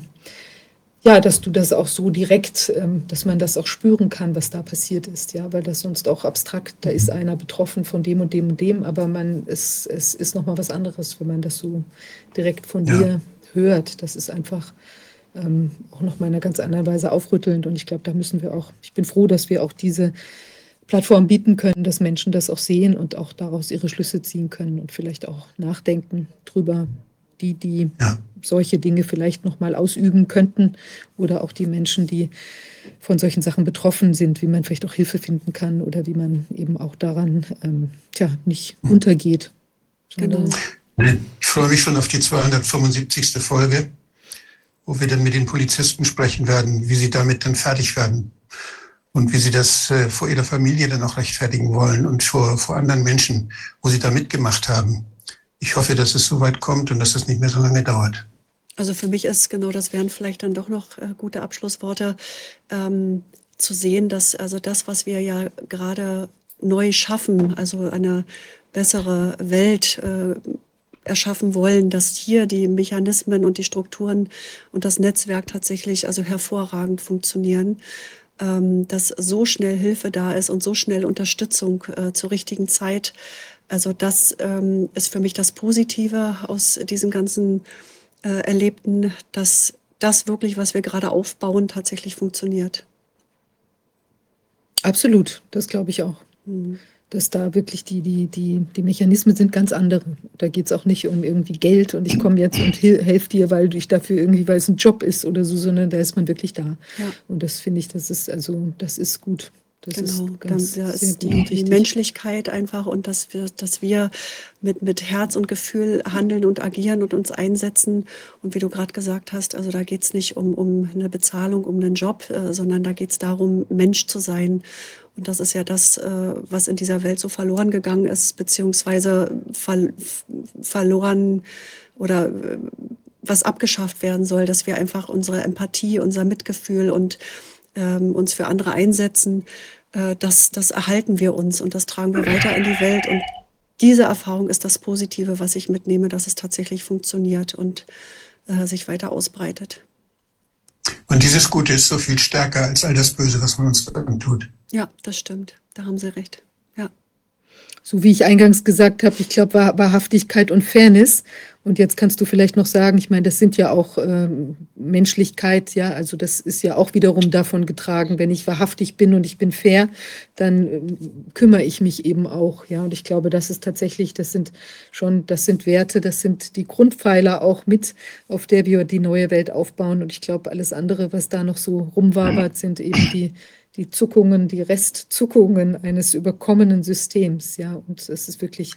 ja, dass du das auch so direkt, ähm, dass man das auch spüren kann, was da passiert ist, ja, weil das sonst auch abstrakt, da ist einer betroffen von dem und dem und dem, aber man, es, es ist nochmal was anderes, wenn man das so direkt von ja. dir hört. Das ist einfach ähm, auch nochmal in einer ganz anderen Weise aufrüttelnd und ich glaube, da müssen wir auch, ich bin froh, dass wir auch diese Plattform bieten können, dass Menschen das auch sehen und auch daraus ihre Schlüsse ziehen können und vielleicht auch nachdenken drüber, die, die ja. Solche Dinge vielleicht nochmal ausüben könnten oder auch die Menschen, die von solchen Sachen betroffen sind, wie man vielleicht auch Hilfe finden kann oder wie man eben auch daran ähm, tja, nicht untergeht. Genau. Ich freue mich schon auf die 275. Folge, wo wir dann mit den Polizisten sprechen werden, wie sie damit dann fertig werden und wie sie das äh, vor ihrer Familie dann auch rechtfertigen wollen und vor, vor anderen Menschen, wo sie da mitgemacht haben ich hoffe, dass es so weit kommt und dass es nicht mehr so lange dauert. Also für mich ist genau, das wären vielleicht dann doch noch äh, gute Abschlussworte, ähm, zu sehen, dass also das, was wir ja gerade neu schaffen, also eine bessere Welt äh, erschaffen wollen, dass hier die Mechanismen und die Strukturen und das Netzwerk tatsächlich also hervorragend funktionieren, ähm, dass so schnell Hilfe da ist und so schnell Unterstützung äh, zur richtigen Zeit. Also das ähm, ist für mich das Positive aus diesem ganzen äh, Erlebten, dass das wirklich, was wir gerade aufbauen, tatsächlich funktioniert. Absolut, das glaube ich auch. Mhm dass da wirklich die, die, die, die Mechanismen sind ganz andere. Da geht es auch nicht um irgendwie Geld und ich komme jetzt und helfe dir, weil ich dafür irgendwie, weil es ein Job ist oder so, sondern da ist man wirklich da. Ja. Und das finde ich, das ist also, das ist gut. Das genau, ist ganz dann, da ist die, die, Menschlichkeit einfach und dass wir, dass wir mit, mit Herz und Gefühl handeln und agieren und uns einsetzen. Und wie du gerade gesagt hast, also da geht es nicht um, um eine Bezahlung, um einen Job, äh, sondern da geht es darum, Mensch zu sein. Und das ist ja das, äh, was in dieser Welt so verloren gegangen ist, beziehungsweise verloren oder äh, was abgeschafft werden soll, dass wir einfach unsere Empathie, unser Mitgefühl und ähm, uns für andere einsetzen, äh, das, das erhalten wir uns und das tragen wir weiter in die Welt. Und diese Erfahrung ist das Positive, was ich mitnehme, dass es tatsächlich funktioniert und äh, sich weiter ausbreitet. Und dieses Gute ist so viel stärker als all das Böse, was man uns tut. Ja, das stimmt. Da haben Sie recht. So wie ich eingangs gesagt habe, ich glaube, Wahrhaftigkeit und Fairness und jetzt kannst du vielleicht noch sagen, ich meine, das sind ja auch äh, Menschlichkeit, ja, also das ist ja auch wiederum davon getragen, wenn ich wahrhaftig bin und ich bin fair, dann äh, kümmere ich mich eben auch, ja. Und ich glaube, das ist tatsächlich, das sind schon, das sind Werte, das sind die Grundpfeiler auch mit, auf der wir die neue Welt aufbauen. Und ich glaube, alles andere, was da noch so rumwabert, sind eben die die Zuckungen, die Restzuckungen eines überkommenen Systems, ja. Und das ist wirklich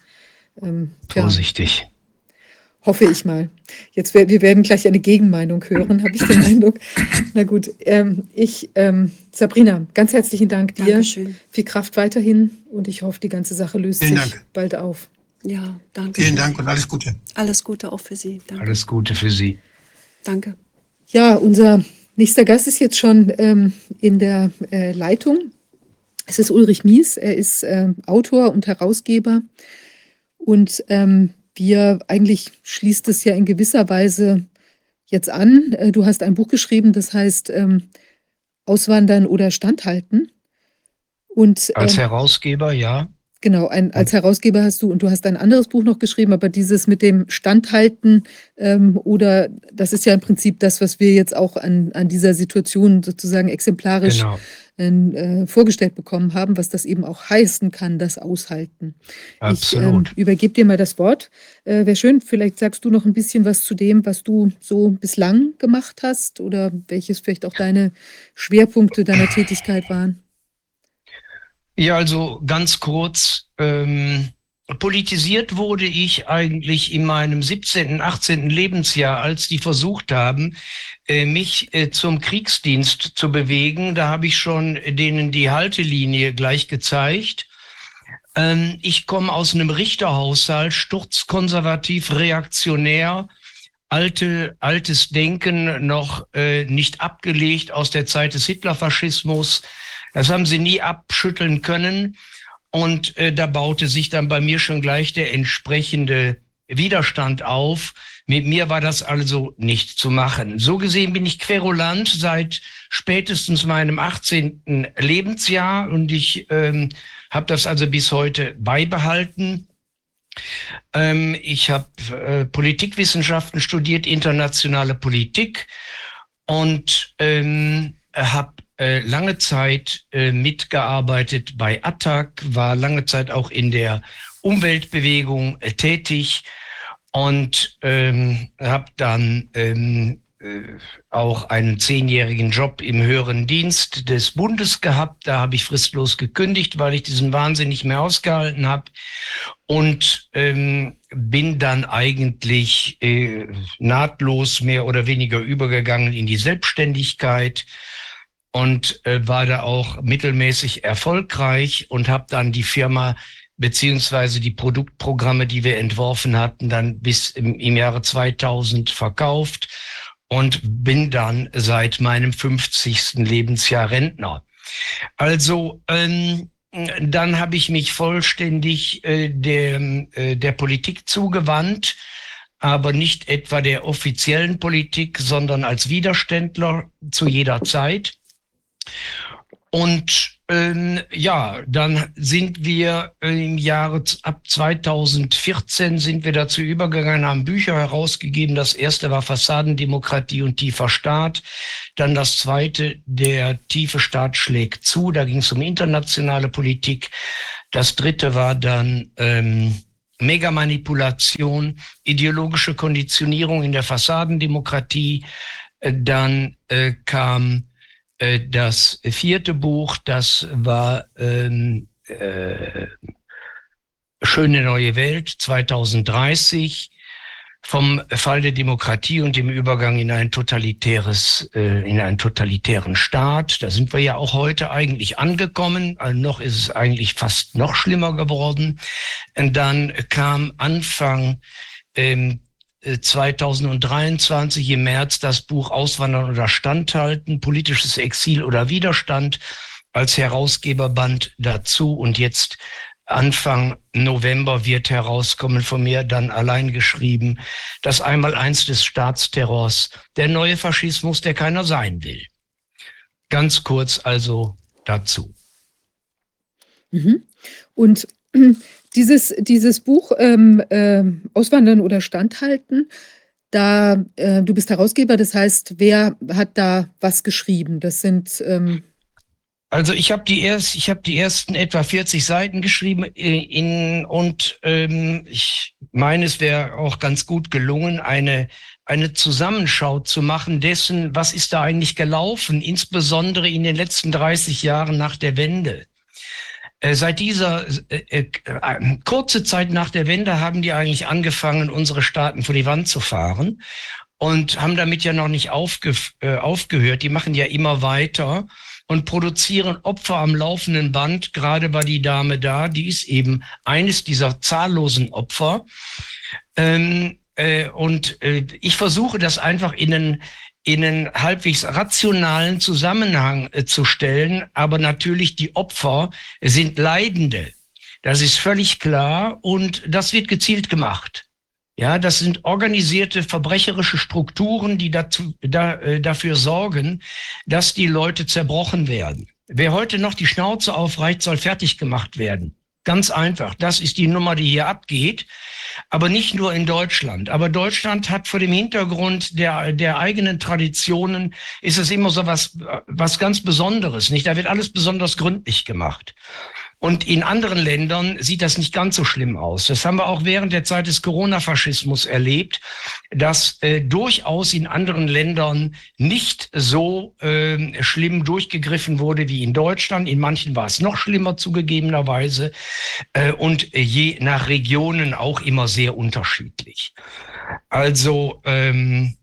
ähm, vorsichtig. Ja, Hoffe ich mal. Jetzt, wir werden gleich eine Gegenmeinung hören, habe ich den Eindruck. Na gut, ähm, ich, ähm, Sabrina, ganz herzlichen Dank dir. Dankeschön. Viel Kraft weiterhin und ich hoffe, die ganze Sache löst Vielen sich Dank. bald auf. Ja, danke. Vielen Dank und alles Gute. Alles Gute auch für Sie. Danke. Alles Gute für Sie. Danke. Ja, unser nächster Gast ist jetzt schon ähm, in der äh, Leitung. Es ist Ulrich Mies. Er ist äh, Autor und Herausgeber und ähm, wir, eigentlich schließt es ja in gewisser Weise jetzt an. Äh, du hast ein Buch geschrieben, das heißt ähm, Auswandern oder Standhalten. Und, als ähm, Herausgeber, ja. Genau, ein, als Herausgeber hast du und du hast ein anderes Buch noch geschrieben, aber dieses mit dem Standhalten ähm, oder das ist ja im Prinzip das, was wir jetzt auch an, an dieser Situation sozusagen exemplarisch genau. äh, vorgestellt bekommen haben, was das eben auch heißen kann, das Aushalten. Absolut. Ich ähm, übergebe dir mal das Wort. Äh, Wäre schön, vielleicht sagst du noch ein bisschen was zu dem, was du so bislang gemacht hast oder welches vielleicht auch deine Schwerpunkte deiner Tätigkeit waren. Ja, also ganz kurz. Ähm, politisiert wurde ich eigentlich in meinem 17., 18. Lebensjahr, als die versucht haben, äh, mich äh, zum Kriegsdienst zu bewegen. Da habe ich schon denen die Haltelinie gleich gezeigt. Ähm, ich komme aus einem Richterhaushalt, sturzkonservativ, reaktionär, alte, altes Denken noch äh, nicht abgelegt aus der Zeit des Hitlerfaschismus. Das haben sie nie abschütteln können. Und äh, da baute sich dann bei mir schon gleich der entsprechende Widerstand auf. Mit mir war das also nicht zu machen. So gesehen bin ich querulant seit spätestens meinem 18. Lebensjahr und ich ähm, habe das also bis heute beibehalten. Ähm, ich habe äh, Politikwissenschaften studiert, internationale Politik und ähm, habe lange Zeit äh, mitgearbeitet bei Attac, war lange Zeit auch in der Umweltbewegung äh, tätig und ähm, habe dann ähm, äh, auch einen zehnjährigen Job im höheren Dienst des Bundes gehabt. Da habe ich fristlos gekündigt, weil ich diesen Wahnsinn nicht mehr ausgehalten habe und ähm, bin dann eigentlich äh, nahtlos mehr oder weniger übergegangen in die Selbstständigkeit und äh, war da auch mittelmäßig erfolgreich und habe dann die Firma beziehungsweise die Produktprogramme, die wir entworfen hatten, dann bis im, im Jahre 2000 verkauft und bin dann seit meinem 50. Lebensjahr Rentner. Also ähm, dann habe ich mich vollständig äh, der, äh, der Politik zugewandt, aber nicht etwa der offiziellen Politik, sondern als Widerständler zu jeder Zeit. Und ähm, ja, dann sind wir im Jahre ab 2014 sind wir dazu übergegangen, haben Bücher herausgegeben. Das erste war Fassadendemokratie und tiefer Staat. Dann das zweite, der tiefe Staat schlägt zu. Da ging es um internationale Politik. Das dritte war dann ähm, Megamanipulation, ideologische Konditionierung in der Fassadendemokratie. Äh, dann äh, kam das vierte Buch, das war ähm, äh, Schöne neue Welt 2030 vom Fall der Demokratie und dem Übergang in ein totalitäres, äh, in einen totalitären Staat. Da sind wir ja auch heute eigentlich angekommen. Also noch ist es eigentlich fast noch schlimmer geworden. Und dann kam Anfang ähm, 2023 im März das Buch Auswandern oder Standhalten, politisches Exil oder Widerstand als Herausgeberband dazu und jetzt Anfang November wird herauskommen von mir dann allein geschrieben, das Einmaleins des Staatsterrors, der neue Faschismus, der keiner sein will. Ganz kurz also dazu. Mhm. Und dieses, dieses Buch ähm, äh, Auswandern oder Standhalten, da äh, du bist Herausgeber, das heißt, wer hat da was geschrieben? Das sind ähm also ich habe die erst, ich habe die ersten etwa 40 Seiten geschrieben äh, in, und ähm, ich meine, es wäre auch ganz gut gelungen, eine eine Zusammenschau zu machen dessen, was ist da eigentlich gelaufen, insbesondere in den letzten 30 Jahren nach der Wende. Äh, seit dieser äh, äh, kurze Zeit nach der Wende haben die eigentlich angefangen, unsere Staaten vor die Wand zu fahren und haben damit ja noch nicht aufge, äh, aufgehört. Die machen ja immer weiter und produzieren Opfer am laufenden Band. Gerade war die Dame da, die ist eben eines dieser zahllosen Opfer. Ähm, äh, und äh, ich versuche das einfach in einen in einen halbwegs rationalen Zusammenhang äh, zu stellen. Aber natürlich die Opfer sind Leidende. Das ist völlig klar und das wird gezielt gemacht. Ja, das sind organisierte verbrecherische Strukturen, die dazu, da, äh, dafür sorgen, dass die Leute zerbrochen werden. Wer heute noch die Schnauze aufreicht, soll fertig gemacht werden. Ganz einfach. Das ist die Nummer, die hier abgeht. Aber nicht nur in Deutschland. Aber Deutschland hat vor dem Hintergrund der, der eigenen Traditionen, ist es immer so was, was ganz Besonderes, nicht? Da wird alles besonders gründlich gemacht. Und in anderen Ländern sieht das nicht ganz so schlimm aus. Das haben wir auch während der Zeit des Corona-Faschismus erlebt, dass äh, durchaus in anderen Ländern nicht so äh, schlimm durchgegriffen wurde wie in Deutschland. In manchen war es noch schlimmer zugegebenerweise äh, und je nach Regionen auch immer sehr unterschiedlich. Also ähm,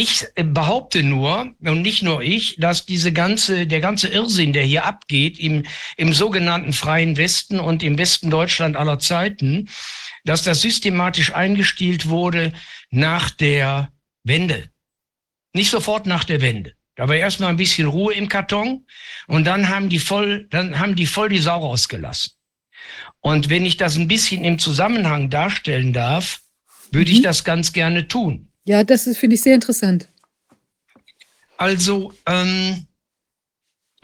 ich behaupte nur, und nicht nur ich, dass diese ganze, der ganze Irrsinn, der hier abgeht im, im sogenannten freien Westen und im Westen Deutschland aller Zeiten, dass das systematisch eingestielt wurde nach der Wende. Nicht sofort nach der Wende. Da war erstmal ein bisschen Ruhe im Karton und dann haben die voll, dann haben die voll die Sau rausgelassen. Und wenn ich das ein bisschen im Zusammenhang darstellen darf, würde mhm. ich das ganz gerne tun. Ja, das finde ich sehr interessant. Also, ähm,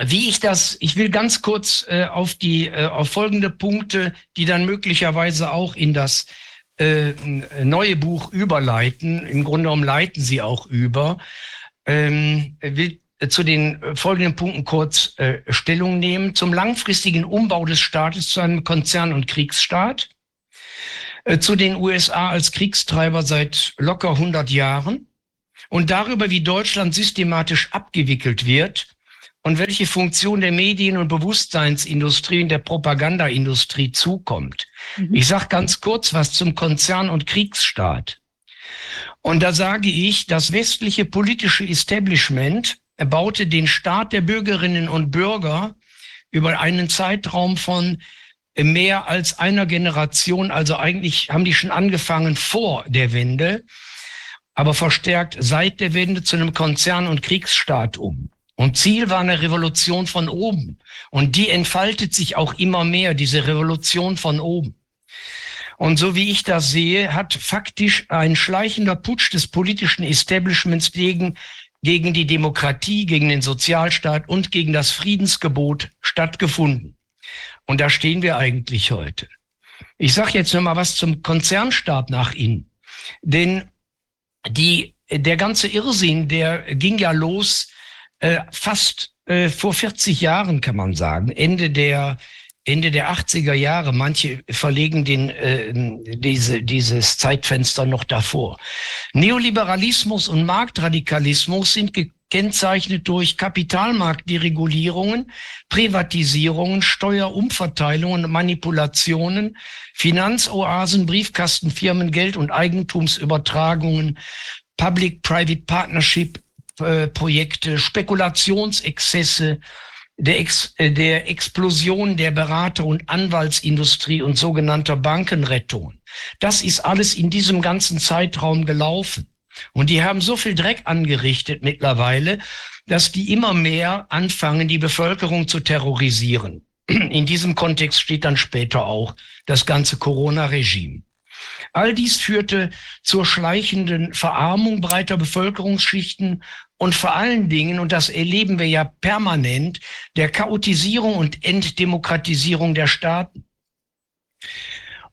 wie ich das, ich will ganz kurz äh, auf die äh, auf folgende Punkte, die dann möglicherweise auch in das äh, neue Buch überleiten. Im Grunde genommen leiten sie auch über. Ähm, will zu den folgenden Punkten kurz äh, Stellung nehmen. Zum langfristigen Umbau des Staates zu einem Konzern- und Kriegsstaat. Äh, zu den USA als Kriegstreiber seit locker 100 Jahren und darüber, wie Deutschland systematisch abgewickelt wird und welche Funktion der Medien- und Bewusstseinsindustrie und der Propagandaindustrie zukommt. Mhm. Ich sage ganz kurz was zum Konzern- und Kriegsstaat. Und da sage ich, das westliche politische Establishment baute den Staat der Bürgerinnen und Bürger über einen Zeitraum von mehr als einer Generation, also eigentlich haben die schon angefangen vor der Wende, aber verstärkt seit der Wende zu einem Konzern- und Kriegsstaat um. Und Ziel war eine Revolution von oben. Und die entfaltet sich auch immer mehr, diese Revolution von oben. Und so wie ich das sehe, hat faktisch ein schleichender Putsch des politischen Establishments gegen, gegen die Demokratie, gegen den Sozialstaat und gegen das Friedensgebot stattgefunden. Und da stehen wir eigentlich heute. Ich sage jetzt noch mal was zum Konzernstaat nach innen. Denn die, der ganze Irrsinn, der ging ja los äh, fast äh, vor 40 Jahren, kann man sagen, Ende der Ende der 80er Jahre. Manche verlegen den, äh, diese, dieses Zeitfenster noch davor. Neoliberalismus und Marktradikalismus sind gekennzeichnet durch Kapitalmarktderegulierungen, Privatisierungen, Steuerumverteilungen, Manipulationen, Finanzoasen, Briefkastenfirmen, Geld- und Eigentumsübertragungen, Public-Private Partnership äh, Spekulationsexzesse, der, Ex, äh, der Explosion der Berater- und Anwaltsindustrie und sogenannter Bankenrettung. Das ist alles in diesem ganzen Zeitraum gelaufen. Und die haben so viel Dreck angerichtet mittlerweile, dass die immer mehr anfangen, die Bevölkerung zu terrorisieren. In diesem Kontext steht dann später auch das ganze Corona-Regime. All dies führte zur schleichenden Verarmung breiter Bevölkerungsschichten und vor allen Dingen, und das erleben wir ja permanent, der Chaotisierung und Entdemokratisierung der Staaten.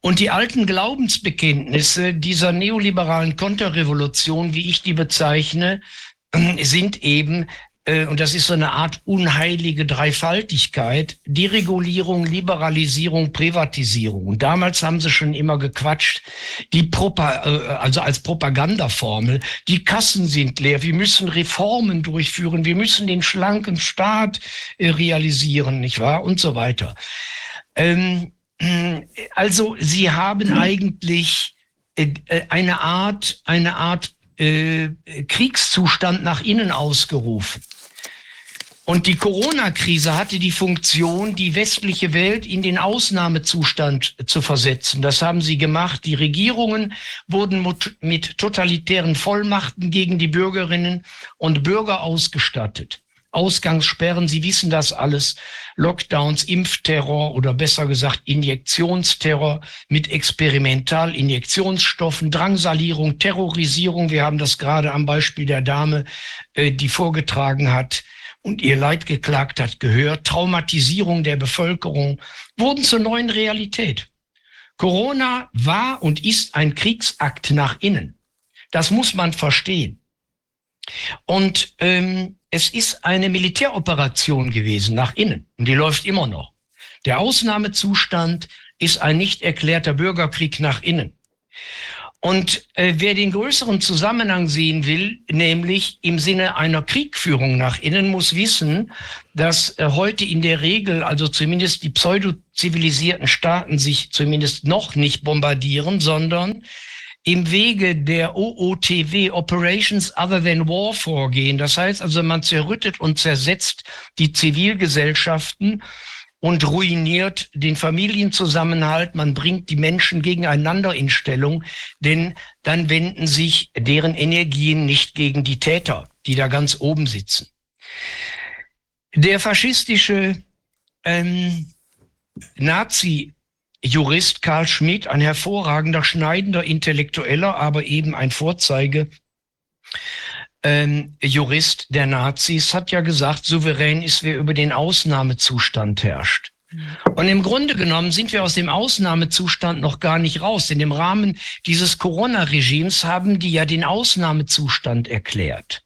Und die alten Glaubensbekenntnisse dieser neoliberalen Konterrevolution, wie ich die bezeichne, sind eben und das ist so eine Art unheilige Dreifaltigkeit, Deregulierung, Liberalisierung, Privatisierung. Und damals haben sie schon immer gequatscht, die Propa äh, also als Propagandaformel, die Kassen sind leer, wir müssen Reformen durchführen, wir müssen den schlanken Staat äh, realisieren, nicht wahr? Und so weiter. Ähm, also sie haben eigentlich eine Art, eine Art äh, Kriegszustand nach innen ausgerufen. Und die Corona-Krise hatte die Funktion, die westliche Welt in den Ausnahmezustand zu versetzen. Das haben sie gemacht. Die Regierungen wurden mit totalitären Vollmachten gegen die Bürgerinnen und Bürger ausgestattet. Ausgangssperren, Sie wissen das alles, Lockdowns, Impfterror oder besser gesagt Injektionsterror mit Experimentalinjektionsstoffen, Drangsalierung, Terrorisierung. Wir haben das gerade am Beispiel der Dame, äh, die vorgetragen hat und ihr Leid geklagt hat, gehört. Traumatisierung der Bevölkerung wurden zur neuen Realität. Corona war und ist ein Kriegsakt nach innen. Das muss man verstehen. Und ähm, es ist eine Militäroperation gewesen nach innen und die läuft immer noch. Der Ausnahmezustand ist ein nicht erklärter Bürgerkrieg nach innen. Und äh, wer den größeren Zusammenhang sehen will, nämlich im Sinne einer Kriegführung nach innen, muss wissen, dass äh, heute in der Regel, also zumindest die pseudo-zivilisierten Staaten sich zumindest noch nicht bombardieren, sondern im Wege der OOTW, Operations Other Than War, vorgehen. Das heißt also, man zerrüttet und zersetzt die Zivilgesellschaften und ruiniert den Familienzusammenhalt. Man bringt die Menschen gegeneinander in Stellung, denn dann wenden sich deren Energien nicht gegen die Täter, die da ganz oben sitzen. Der faschistische ähm, Nazi Jurist Karl Schmidt, ein hervorragender, schneidender Intellektueller, aber eben ein Vorzeige ähm, Jurist der Nazis, hat ja gesagt, souverän ist, wer über den Ausnahmezustand herrscht. Mhm. Und im Grunde genommen sind wir aus dem Ausnahmezustand noch gar nicht raus. Denn im Rahmen dieses Corona-Regimes haben die ja den Ausnahmezustand erklärt.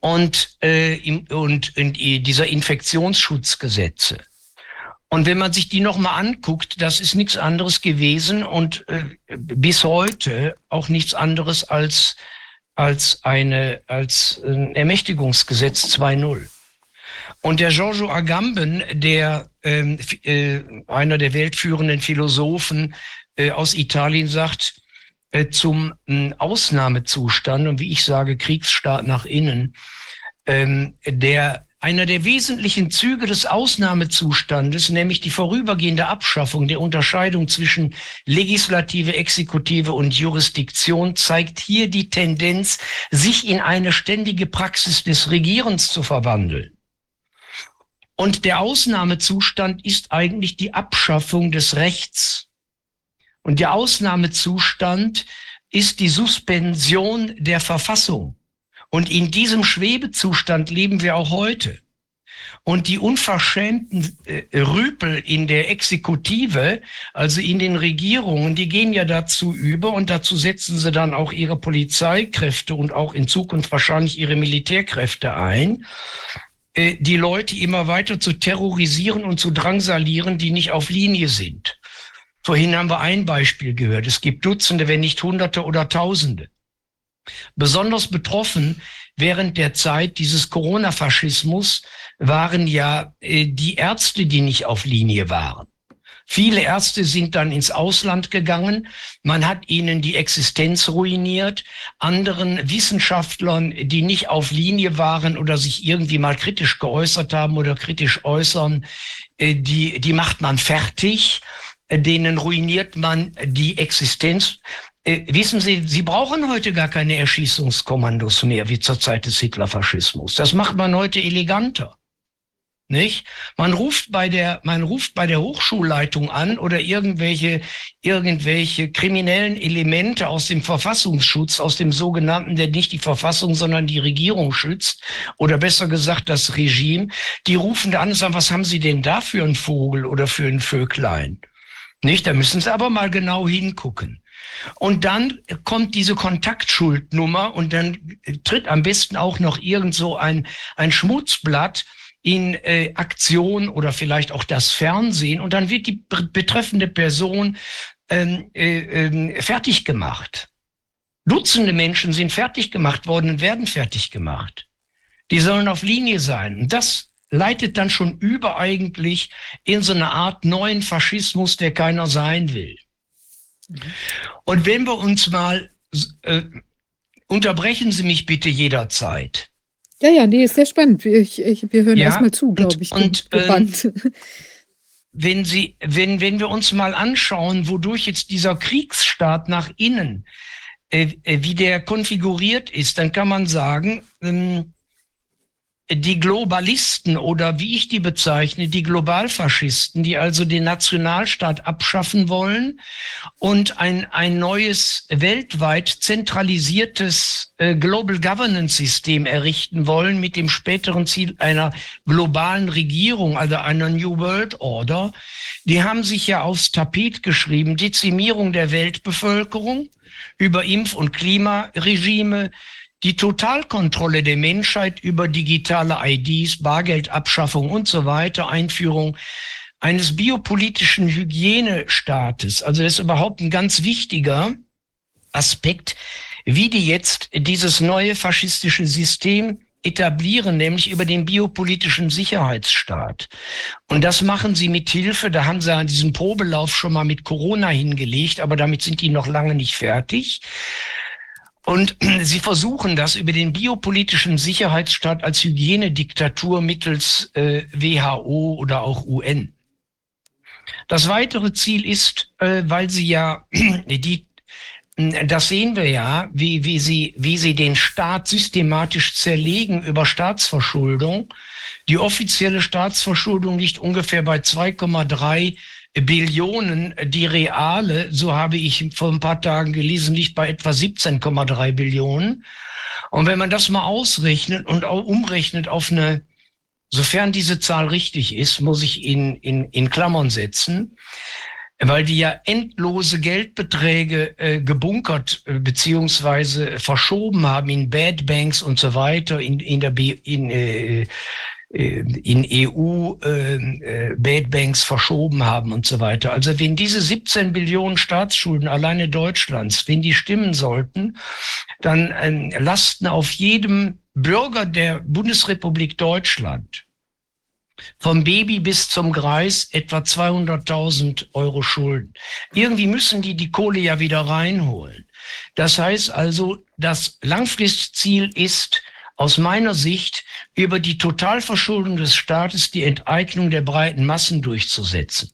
Und, äh, im, und, und dieser Infektionsschutzgesetze. Und wenn man sich die nochmal anguckt, das ist nichts anderes gewesen und äh, bis heute auch nichts anderes als, als, eine, als ein Ermächtigungsgesetz 2.0. Und der Giorgio Agamben, der ähm, äh, einer der weltführenden Philosophen äh, aus Italien, sagt äh, zum äh, Ausnahmezustand und wie ich sage Kriegsstaat nach innen, ähm, der einer der wesentlichen Züge des Ausnahmezustandes, nämlich die vorübergehende Abschaffung der Unterscheidung zwischen Legislative, Exekutive und Jurisdiktion, zeigt hier die Tendenz, sich in eine ständige Praxis des Regierens zu verwandeln. Und der Ausnahmezustand ist eigentlich die Abschaffung des Rechts. Und der Ausnahmezustand ist die Suspension der Verfassung. Und in diesem Schwebezustand leben wir auch heute. Und die unverschämten äh, Rüpel in der Exekutive, also in den Regierungen, die gehen ja dazu über und dazu setzen sie dann auch ihre Polizeikräfte und auch in Zukunft wahrscheinlich ihre Militärkräfte ein, äh, die Leute immer weiter zu terrorisieren und zu drangsalieren, die nicht auf Linie sind. Vorhin haben wir ein Beispiel gehört. Es gibt Dutzende, wenn nicht Hunderte oder Tausende. Besonders betroffen während der Zeit dieses Corona-Faschismus waren ja äh, die Ärzte, die nicht auf Linie waren. Viele Ärzte sind dann ins Ausland gegangen. Man hat ihnen die Existenz ruiniert. Anderen Wissenschaftlern, die nicht auf Linie waren oder sich irgendwie mal kritisch geäußert haben oder kritisch äußern, äh, die, die macht man fertig. Denen ruiniert man die Existenz. Äh, wissen Sie, Sie brauchen heute gar keine Erschießungskommandos mehr wie zur Zeit des Hitlerfaschismus. Das macht man heute eleganter. Nicht? Man ruft bei der, man ruft bei der Hochschulleitung an oder irgendwelche, irgendwelche kriminellen Elemente aus dem Verfassungsschutz, aus dem sogenannten, der nicht die Verfassung, sondern die Regierung schützt oder besser gesagt das Regime. Die rufen da an und sagen, was haben Sie denn da für einen Vogel oder für ein Vöglein? Nicht? Da müssen Sie aber mal genau hingucken. Und dann kommt diese Kontaktschuldnummer und dann tritt am besten auch noch irgend so ein, ein Schmutzblatt in äh, Aktion oder vielleicht auch das Fernsehen und dann wird die betreffende Person ähm, äh, äh, fertig gemacht. Dutzende Menschen sind fertig gemacht worden und werden fertig gemacht. Die sollen auf Linie sein. Und das leitet dann schon über eigentlich in so eine Art neuen Faschismus, der keiner sein will. Und wenn wir uns mal, äh, unterbrechen Sie mich bitte jederzeit. Ja, ja, nee, ist sehr spannend. Ich, ich, wir hören ja, erstmal zu, glaube ich. Und, und äh, wenn Sie, wenn, wenn wir uns mal anschauen, wodurch jetzt dieser Kriegsstaat nach innen, äh, äh wie der konfiguriert ist, dann kann man sagen, ähm, die Globalisten oder wie ich die bezeichne, die Globalfaschisten, die also den Nationalstaat abschaffen wollen und ein, ein neues weltweit zentralisiertes äh, Global Governance System errichten wollen mit dem späteren Ziel einer globalen Regierung, also einer New World Order. Die haben sich ja aufs Tapet geschrieben, Dezimierung der Weltbevölkerung über Impf- und Klimaregime, die Totalkontrolle der Menschheit über digitale IDs, Bargeldabschaffung und so weiter, Einführung eines biopolitischen Hygienestaates. Also das ist überhaupt ein ganz wichtiger Aspekt, wie die jetzt dieses neue faschistische System etablieren, nämlich über den biopolitischen Sicherheitsstaat. Und das machen sie mit Hilfe, da haben sie an diesem Probelauf schon mal mit Corona hingelegt, aber damit sind die noch lange nicht fertig. Und sie versuchen das über den biopolitischen Sicherheitsstaat als Hygienediktatur mittels äh, WHO oder auch UN. Das weitere Ziel ist, äh, weil sie ja die das sehen wir ja, wie, wie, sie, wie sie den Staat systematisch zerlegen über Staatsverschuldung. Die offizielle Staatsverschuldung liegt ungefähr bei 2,3 Billionen, die reale, so habe ich vor ein paar Tagen gelesen, liegt bei etwa 17,3 Billionen. Und wenn man das mal ausrechnet und auch umrechnet auf eine, sofern diese Zahl richtig ist, muss ich in, in, in Klammern setzen, weil die ja endlose Geldbeträge äh, gebunkert äh, beziehungsweise verschoben haben in Bad Banks und so weiter, in, in der in, äh, in EU äh, äh, Banks verschoben haben und so weiter. Also wenn diese 17 Billionen Staatsschulden alleine Deutschlands, wenn die stimmen sollten, dann äh, lasten auf jedem Bürger der Bundesrepublik Deutschland vom Baby bis zum Greis etwa 200.000 Euro Schulden. Irgendwie müssen die die Kohle ja wieder reinholen. Das heißt also, das Langfristziel ist, aus meiner Sicht über die Totalverschuldung des Staates die Enteignung der breiten Massen durchzusetzen.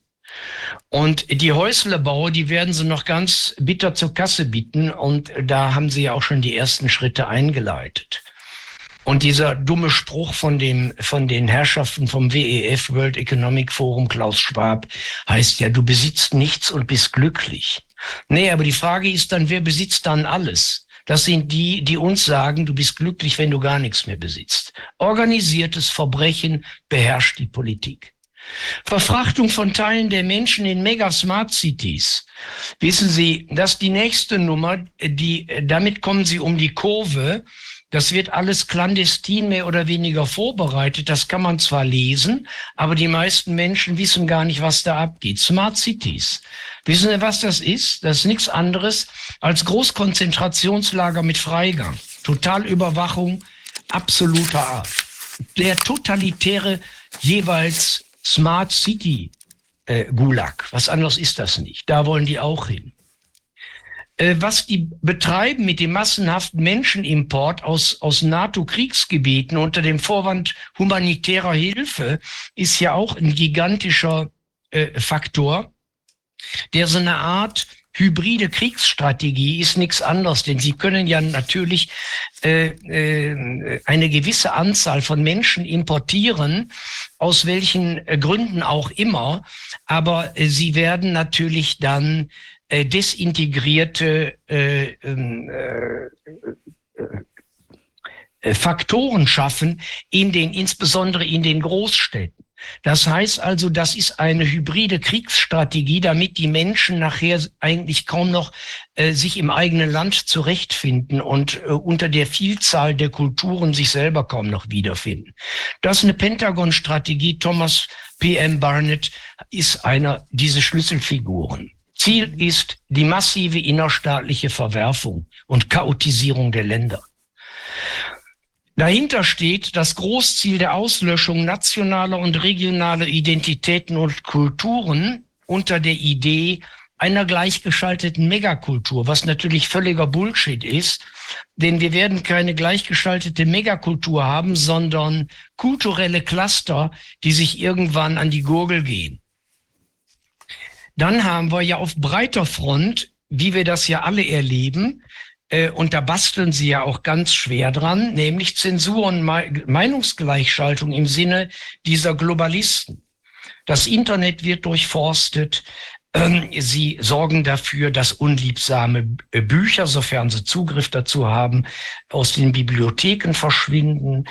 Und die Häuslebauer, die werden sie noch ganz bitter zur Kasse bieten. Und da haben sie ja auch schon die ersten Schritte eingeleitet. Und dieser dumme Spruch von dem, von den Herrschaften vom WEF, World Economic Forum, Klaus Schwab, heißt ja, du besitzt nichts und bist glücklich. Nee, aber die Frage ist dann, wer besitzt dann alles? Das sind die, die uns sagen, du bist glücklich, wenn du gar nichts mehr besitzt. Organisiertes Verbrechen beherrscht die Politik. Verfrachtung von Teilen der Menschen in Mega Smart Cities. Wissen Sie, dass die nächste Nummer, die, damit kommen Sie um die Kurve. Das wird alles clandestin mehr oder weniger vorbereitet. Das kann man zwar lesen, aber die meisten Menschen wissen gar nicht, was da abgeht. Smart Cities. Wissen Sie, was das ist? Das ist nichts anderes als Großkonzentrationslager mit Freigang. Totalüberwachung absoluter Art. Der totalitäre jeweils Smart City äh, Gulag. Was anderes ist das nicht. Da wollen die auch hin. Äh, was die betreiben mit dem massenhaften Menschenimport aus, aus NATO-Kriegsgebieten unter dem Vorwand humanitärer Hilfe, ist ja auch ein gigantischer äh, Faktor, der so eine Art hybride Kriegsstrategie ist nichts anderes, denn sie können ja natürlich äh, äh, eine gewisse Anzahl von Menschen importieren, aus welchen äh, Gründen auch immer, aber äh, sie werden natürlich dann äh, desintegrierte äh, ähm, äh, äh, Faktoren schaffen in den, insbesondere in den Großstädten. Das heißt also, das ist eine hybride Kriegsstrategie, damit die Menschen nachher eigentlich kaum noch äh, sich im eigenen Land zurechtfinden und äh, unter der Vielzahl der Kulturen sich selber kaum noch wiederfinden. Das ist eine Pentagon-Strategie. Thomas P.M. Barnett ist einer dieser Schlüsselfiguren. Ziel ist die massive innerstaatliche Verwerfung und Chaotisierung der Länder. Dahinter steht das Großziel der Auslöschung nationaler und regionaler Identitäten und Kulturen unter der Idee einer gleichgeschalteten Megakultur, was natürlich völliger Bullshit ist, denn wir werden keine gleichgeschaltete Megakultur haben, sondern kulturelle Cluster, die sich irgendwann an die Gurgel gehen. Dann haben wir ja auf breiter Front, wie wir das ja alle erleben, und da basteln sie ja auch ganz schwer dran, nämlich Zensur und Meinungsgleichschaltung im Sinne dieser Globalisten. Das Internet wird durchforstet. Ähm, sie sorgen dafür, dass unliebsame äh, Bücher, sofern sie Zugriff dazu haben, aus den Bibliotheken verschwinden.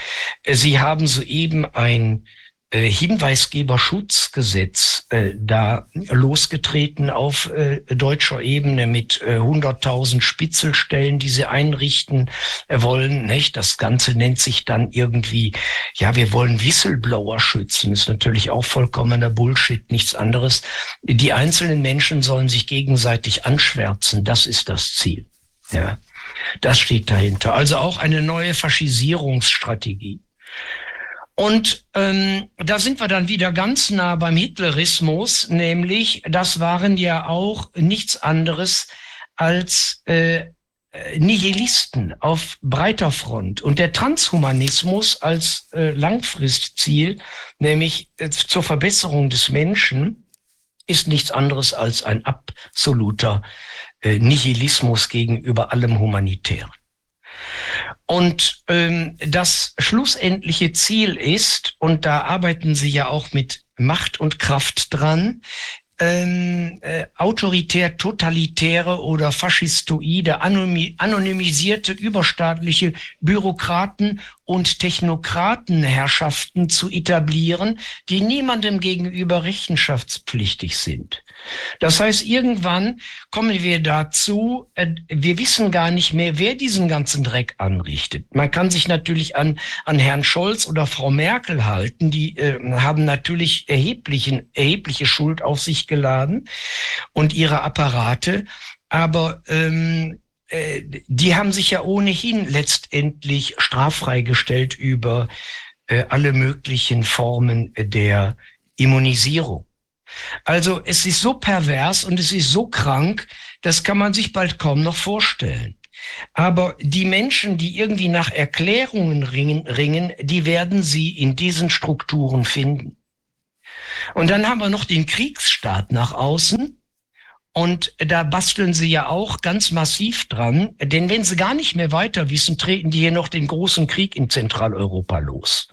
Äh, sie haben soeben ein äh, Hinweisgeberschutzgesetz äh, da losgetreten auf äh, deutscher Ebene mit äh, 100.000 Spitzelstellen, die sie einrichten äh, wollen. Nicht? Das Ganze nennt sich dann irgendwie, ja, wir wollen Whistleblower schützen. ist natürlich auch vollkommener Bullshit, nichts anderes. Die einzelnen Menschen sollen sich gegenseitig anschwärzen. Das ist das Ziel. Ja, das steht dahinter. Also auch eine neue Faschisierungsstrategie. Und ähm, da sind wir dann wieder ganz nah beim Hitlerismus, nämlich das waren ja auch nichts anderes als äh, Nihilisten auf breiter Front. Und der Transhumanismus als äh, Langfristziel, nämlich äh, zur Verbesserung des Menschen, ist nichts anderes als ein absoluter äh, Nihilismus gegenüber allem Humanitären. Und ähm, das schlussendliche Ziel ist, und da arbeiten Sie ja auch mit Macht und Kraft dran, ähm, äh, autoritär, totalitäre oder faschistoide, anonymisierte, überstaatliche Bürokraten und Technokratenherrschaften zu etablieren, die niemandem gegenüber rechenschaftspflichtig sind. Das heißt, irgendwann kommen wir dazu, äh, wir wissen gar nicht mehr, wer diesen ganzen Dreck anrichtet. Man kann sich natürlich an, an Herrn Scholz oder Frau Merkel halten, die äh, haben natürlich erheblichen, erhebliche Schuld auf sich geladen und ihre Apparate, aber ähm, äh, die haben sich ja ohnehin letztendlich straffrei gestellt über äh, alle möglichen Formen der Immunisierung. Also es ist so pervers und es ist so krank, das kann man sich bald kaum noch vorstellen. Aber die Menschen, die irgendwie nach Erklärungen ringen, ringen, die werden sie in diesen Strukturen finden. Und dann haben wir noch den Kriegsstaat nach außen. Und da basteln sie ja auch ganz massiv dran, denn wenn sie gar nicht mehr weiter wissen, treten die hier noch den großen Krieg in Zentraleuropa los.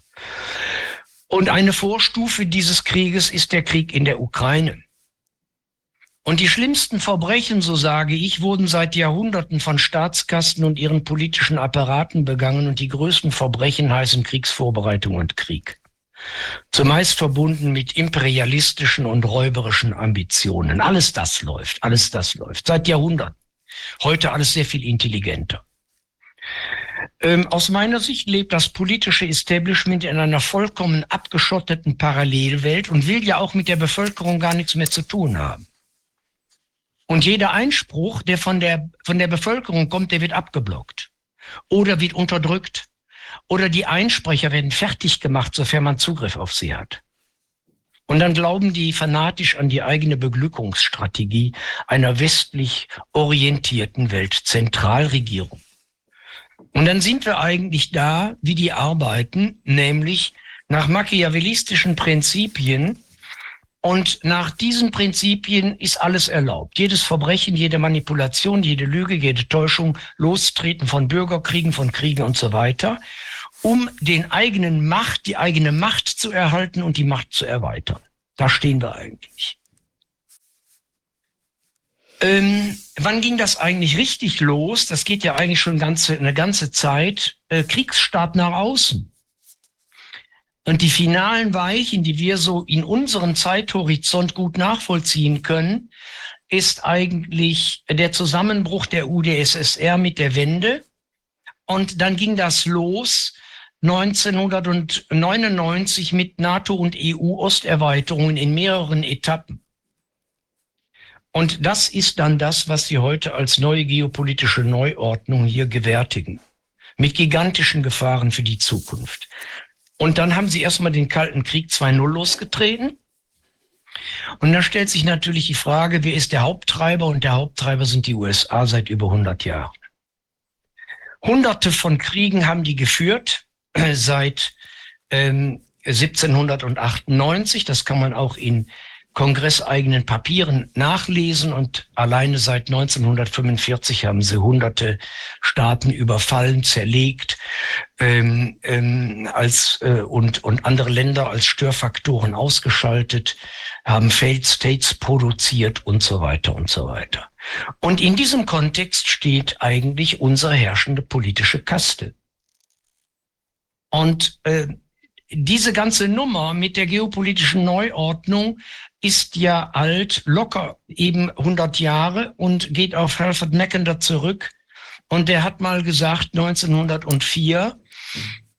Und eine Vorstufe dieses Krieges ist der Krieg in der Ukraine. Und die schlimmsten Verbrechen, so sage ich, wurden seit Jahrhunderten von Staatskasten und ihren politischen Apparaten begangen und die größten Verbrechen heißen Kriegsvorbereitung und Krieg. Zumeist verbunden mit imperialistischen und räuberischen Ambitionen. Alles das läuft, alles das läuft. Seit Jahrhunderten. Heute alles sehr viel intelligenter. Ähm, aus meiner Sicht lebt das politische Establishment in einer vollkommen abgeschotteten Parallelwelt und will ja auch mit der Bevölkerung gar nichts mehr zu tun haben. Und jeder Einspruch, der von der, von der Bevölkerung kommt, der wird abgeblockt oder wird unterdrückt oder die Einsprecher werden fertig gemacht, sofern man Zugriff auf sie hat. Und dann glauben die fanatisch an die eigene Beglückungsstrategie einer westlich orientierten Weltzentralregierung. Und dann sind wir eigentlich da, wie die arbeiten, nämlich nach machiavellistischen Prinzipien, und nach diesen Prinzipien ist alles erlaubt. Jedes Verbrechen, jede Manipulation, jede Lüge, jede Täuschung, Lostreten von Bürgerkriegen, von Kriegen und so weiter, um den eigenen Macht, die eigene Macht zu erhalten und die Macht zu erweitern. Da stehen wir eigentlich. Ähm, wann ging das eigentlich richtig los? Das geht ja eigentlich schon ganze, eine ganze Zeit. Äh, Kriegsstaat nach außen. Und die finalen Weichen, die wir so in unserem Zeithorizont gut nachvollziehen können, ist eigentlich der Zusammenbruch der UdSSR mit der Wende. Und dann ging das los 1999 mit NATO und EU-Osterweiterungen in mehreren Etappen. Und das ist dann das, was Sie heute als neue geopolitische Neuordnung hier gewärtigen. Mit gigantischen Gefahren für die Zukunft. Und dann haben sie erstmal den Kalten Krieg 2.0 losgetreten. Und da stellt sich natürlich die Frage, wer ist der Haupttreiber? Und der Haupttreiber sind die USA seit über 100 Jahren. Hunderte von Kriegen haben die geführt äh, seit ähm, 1798. Das kann man auch in kongresseigenen Papieren nachlesen und alleine seit 1945 haben sie hunderte Staaten überfallen, zerlegt ähm, ähm, als, äh, und, und andere Länder als Störfaktoren ausgeschaltet, haben Failed States produziert und so weiter und so weiter. Und in diesem Kontext steht eigentlich unsere herrschende politische Kaste. Und äh, diese ganze Nummer mit der geopolitischen Neuordnung ist ja alt, locker eben 100 Jahre und geht auf Alfred Meckender zurück. Und der hat mal gesagt, 1904,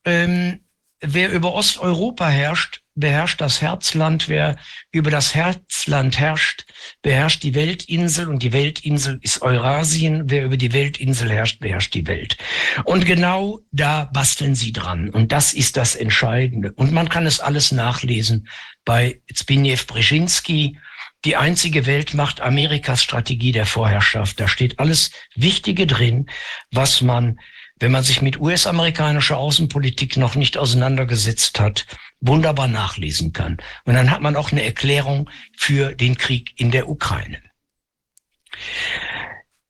ähm, wer über Osteuropa herrscht, beherrscht das Herzland. Wer über das Herzland herrscht, beherrscht die Weltinsel. Und die Weltinsel ist Eurasien. Wer über die Weltinsel herrscht, beherrscht die Welt. Und genau da basteln sie dran. Und das ist das Entscheidende. Und man kann es alles nachlesen bei Zbigniew Brzezinski. Die einzige Weltmacht Amerikas Strategie der Vorherrschaft. Da steht alles Wichtige drin, was man wenn man sich mit US-amerikanischer Außenpolitik noch nicht auseinandergesetzt hat, wunderbar nachlesen kann. Und dann hat man auch eine Erklärung für den Krieg in der Ukraine.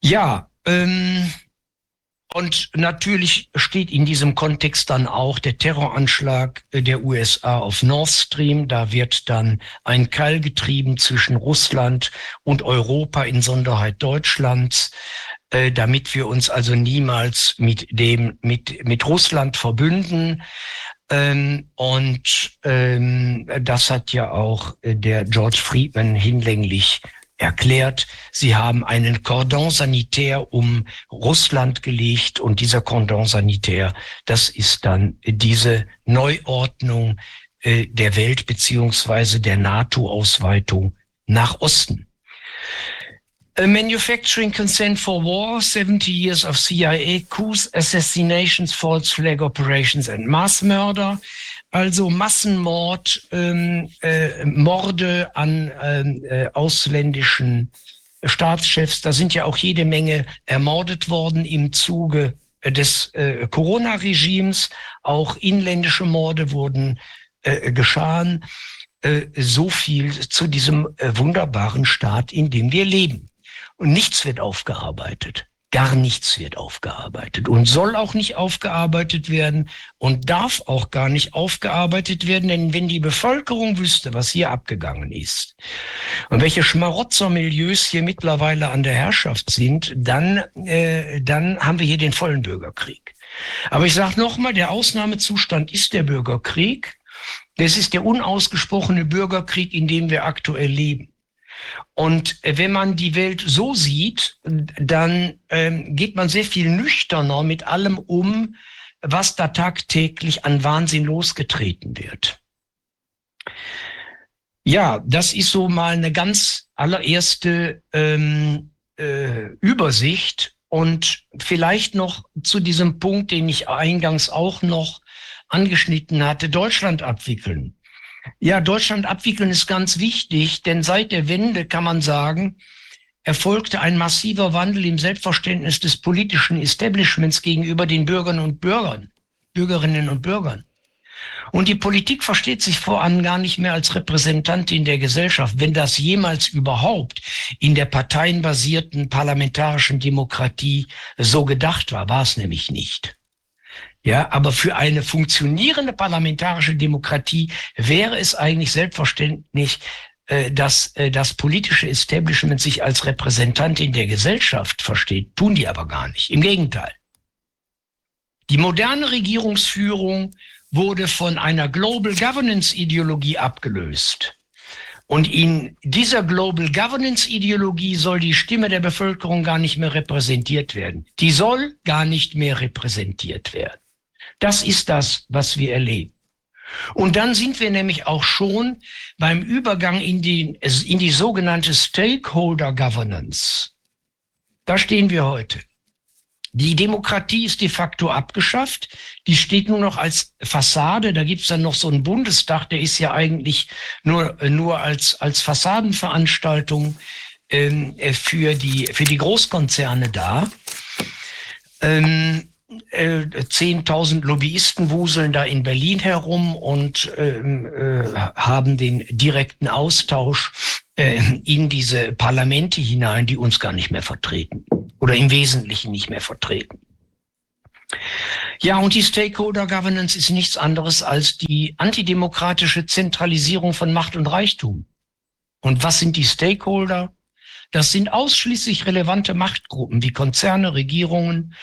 Ja, ähm, und natürlich steht in diesem Kontext dann auch der Terroranschlag der USA auf Nord Stream. Da wird dann ein Keil getrieben zwischen Russland und Europa, in Sonderheit Deutschlands. Äh, damit wir uns also niemals mit dem, mit, mit Russland verbünden. Ähm, und ähm, das hat ja auch äh, der George Friedman hinlänglich erklärt. Sie haben einen Cordon sanitär um Russland gelegt und dieser Cordon sanitär, das ist dann diese Neuordnung äh, der Welt beziehungsweise der NATO-Ausweitung nach Osten. A manufacturing consent for war, 70 years of CIA coups, assassinations, false flag operations and Massmörder. Also Massenmord, ähm, äh, Morde an ähm, äh, ausländischen Staatschefs. Da sind ja auch jede Menge ermordet worden im Zuge des äh, Corona-Regimes. Auch inländische Morde wurden äh, geschahen. Äh, so viel zu diesem äh, wunderbaren Staat, in dem wir leben. Und nichts wird aufgearbeitet. Gar nichts wird aufgearbeitet und soll auch nicht aufgearbeitet werden und darf auch gar nicht aufgearbeitet werden, denn wenn die Bevölkerung wüsste, was hier abgegangen ist und welche Schmarotzermilieus hier mittlerweile an der Herrschaft sind, dann, äh, dann haben wir hier den vollen Bürgerkrieg. Aber ich sage nochmal, der Ausnahmezustand ist der Bürgerkrieg. Das ist der unausgesprochene Bürgerkrieg, in dem wir aktuell leben. Und wenn man die Welt so sieht, dann ähm, geht man sehr viel nüchterner mit allem um, was da tagtäglich an Wahnsinn losgetreten wird. Ja, das ist so mal eine ganz allererste ähm, äh, Übersicht und vielleicht noch zu diesem Punkt, den ich eingangs auch noch angeschnitten hatte, Deutschland abwickeln. Ja, Deutschland abwickeln ist ganz wichtig, denn seit der Wende kann man sagen, erfolgte ein massiver Wandel im Selbstverständnis des politischen Establishments gegenüber den Bürgern und Bürgern, Bürgerinnen und Bürgern. Und die Politik versteht sich voran gar nicht mehr als Repräsentantin der Gesellschaft, wenn das jemals überhaupt in der parteienbasierten parlamentarischen Demokratie so gedacht war, war es nämlich nicht. Ja, aber für eine funktionierende parlamentarische Demokratie wäre es eigentlich selbstverständlich, äh, dass äh, das politische Establishment sich als Repräsentantin der Gesellschaft versteht. Tun die aber gar nicht. Im Gegenteil. Die moderne Regierungsführung wurde von einer Global Governance Ideologie abgelöst. Und in dieser Global Governance Ideologie soll die Stimme der Bevölkerung gar nicht mehr repräsentiert werden. Die soll gar nicht mehr repräsentiert werden. Das ist das, was wir erleben. Und dann sind wir nämlich auch schon beim Übergang in die, in die sogenannte Stakeholder Governance. Da stehen wir heute. Die Demokratie ist de facto abgeschafft. Die steht nur noch als Fassade. Da gibt's dann noch so einen Bundestag, der ist ja eigentlich nur, nur als, als Fassadenveranstaltung ähm, für, die, für die Großkonzerne da. Ähm, äh, 10.000 Lobbyisten wuseln da in Berlin herum und ähm, äh, haben den direkten Austausch äh, in diese Parlamente hinein, die uns gar nicht mehr vertreten oder im Wesentlichen nicht mehr vertreten. Ja, und die Stakeholder Governance ist nichts anderes als die antidemokratische Zentralisierung von Macht und Reichtum. Und was sind die Stakeholder? Das sind ausschließlich relevante Machtgruppen wie Konzerne, Regierungen,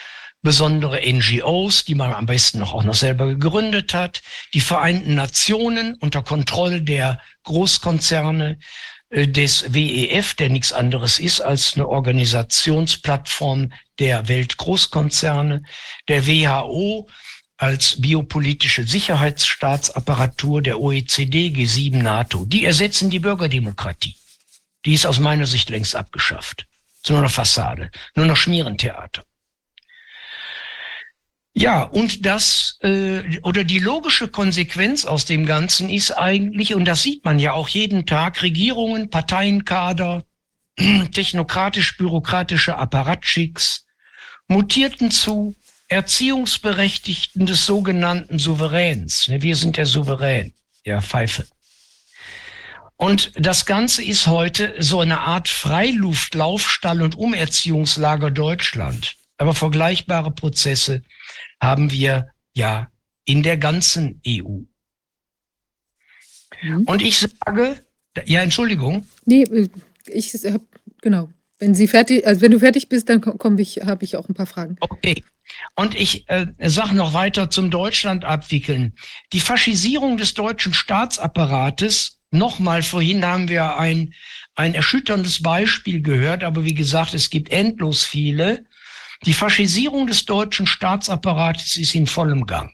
besondere NGOs, die man am besten noch auch noch selber gegründet hat, die Vereinten Nationen unter Kontrolle der Großkonzerne äh, des WEF, der nichts anderes ist als eine Organisationsplattform der Weltgroßkonzerne, der WHO als biopolitische Sicherheitsstaatsapparatur der OECD, G7, NATO. Die ersetzen die Bürgerdemokratie. Die ist aus meiner Sicht längst abgeschafft. ist nur noch Fassade, nur noch Schmierentheater. Ja, und das äh, oder die logische Konsequenz aus dem Ganzen ist eigentlich, und das sieht man ja auch jeden Tag, Regierungen, Parteienkader, technokratisch-bürokratische Apparatschicks mutierten zu Erziehungsberechtigten des sogenannten Souveräns. Ne, wir sind der Souverän, ja, Pfeife. Und das Ganze ist heute so eine Art Freiluft, Laufstall und Umerziehungslager Deutschland. Aber vergleichbare Prozesse haben wir ja in der ganzen EU. Mhm. Und ich sage, ja, Entschuldigung. Nee, ich habe, genau. Wenn Sie fertig, also wenn du fertig bist, dann komme ich, habe ich auch ein paar Fragen. Okay. Und ich äh, sage noch weiter zum Deutschland abwickeln. Die Faschisierung des deutschen Staatsapparates, nochmal, vorhin haben wir ein, ein erschütterndes Beispiel gehört, aber wie gesagt, es gibt endlos viele. Die Faschisierung des deutschen Staatsapparates ist in vollem Gang.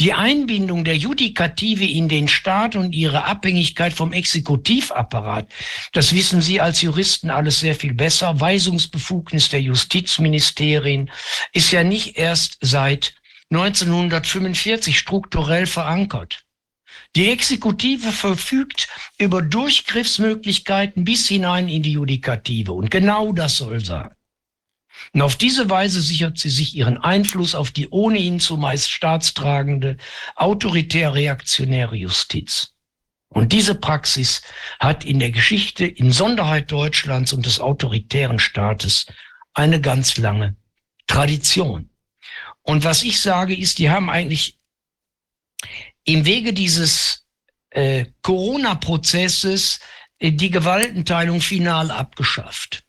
Die Einbindung der Judikative in den Staat und ihre Abhängigkeit vom Exekutivapparat, das wissen Sie als Juristen alles sehr viel besser. Weisungsbefugnis der Justizministerien ist ja nicht erst seit 1945 strukturell verankert. Die Exekutive verfügt über Durchgriffsmöglichkeiten bis hinein in die Judikative. Und genau das soll sein. Und auf diese Weise sichert sie sich ihren Einfluss auf die ohnehin zumeist staatstragende, autoritär-reaktionäre Justiz. Und diese Praxis hat in der Geschichte, in Sonderheit Deutschlands und des autoritären Staates, eine ganz lange Tradition. Und was ich sage, ist, die haben eigentlich im Wege dieses äh, Corona-Prozesses äh, die Gewaltenteilung final abgeschafft.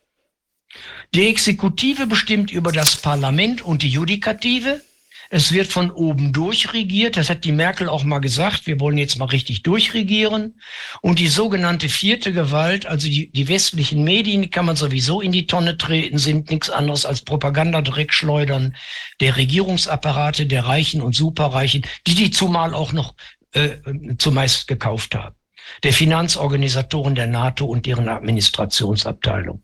Die Exekutive bestimmt über das Parlament und die Judikative. Es wird von oben durchregiert. Das hat die Merkel auch mal gesagt. Wir wollen jetzt mal richtig durchregieren. Und die sogenannte vierte Gewalt, also die, die westlichen Medien, die kann man sowieso in die Tonne treten, sind nichts anderes als Propagandadreckschleudern der Regierungsapparate, der Reichen und Superreichen, die die zumal auch noch äh, zumeist gekauft haben. Der Finanzorganisatoren der NATO und deren Administrationsabteilung.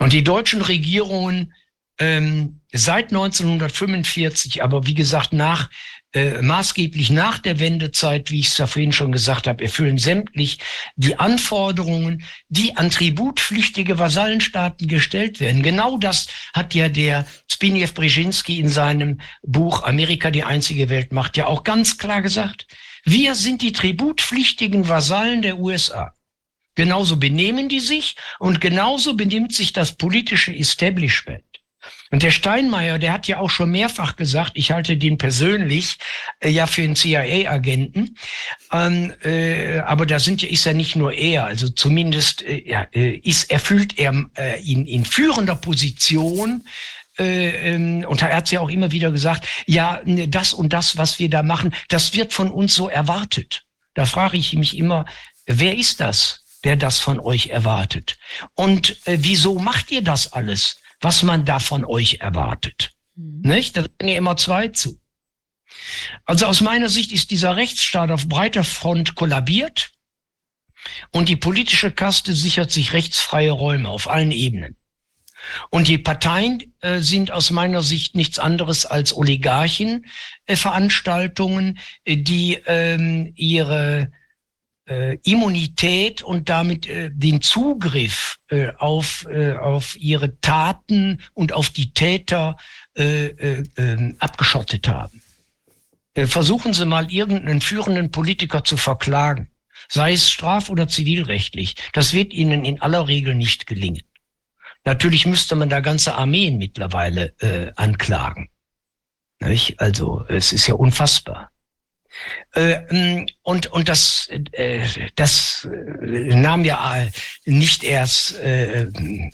Und die deutschen Regierungen ähm, seit 1945, aber wie gesagt, nach äh, maßgeblich nach der Wendezeit, wie ich es ja vorhin schon gesagt habe, erfüllen sämtlich die Anforderungen, die an tributpflichtige Vasallenstaaten gestellt werden. Genau das hat ja der Zbigniew Brzezinski in seinem Buch Amerika die einzige Weltmacht ja auch ganz klar gesagt. Wir sind die tributpflichtigen Vasallen der USA. Genauso benehmen die sich und genauso benimmt sich das politische Establishment. Und der Steinmeier, der hat ja auch schon mehrfach gesagt, ich halte den persönlich äh, ja für einen CIA-Agenten. Ähm, äh, aber da sind ja, ist ja nicht nur er, also zumindest äh, ja, äh, ist, erfüllt er äh, in, in führender Position äh, ähm, und er hat ja auch immer wieder gesagt, ja, das und das, was wir da machen, das wird von uns so erwartet. Da frage ich mich immer, wer ist das, der das von euch erwartet? Und äh, wieso macht ihr das alles? was man da von euch erwartet. Mhm. Nicht? Da sind ja immer zwei zu. Also aus meiner Sicht ist dieser Rechtsstaat auf breiter Front kollabiert und die politische Kaste sichert sich rechtsfreie Räume auf allen Ebenen. Und die Parteien äh, sind aus meiner Sicht nichts anderes als Oligarchenveranstaltungen, äh, die ähm, ihre äh, Immunität und damit äh, den Zugriff äh, auf, äh, auf ihre Taten und auf die Täter äh, äh, äh, abgeschottet haben. Äh, versuchen Sie mal irgendeinen führenden Politiker zu verklagen, sei es straf- oder zivilrechtlich. Das wird Ihnen in aller Regel nicht gelingen. Natürlich müsste man da ganze Armeen mittlerweile äh, anklagen. Nicht? Also es ist ja unfassbar. Äh, und, und das, äh, das äh, nahm ja nicht erst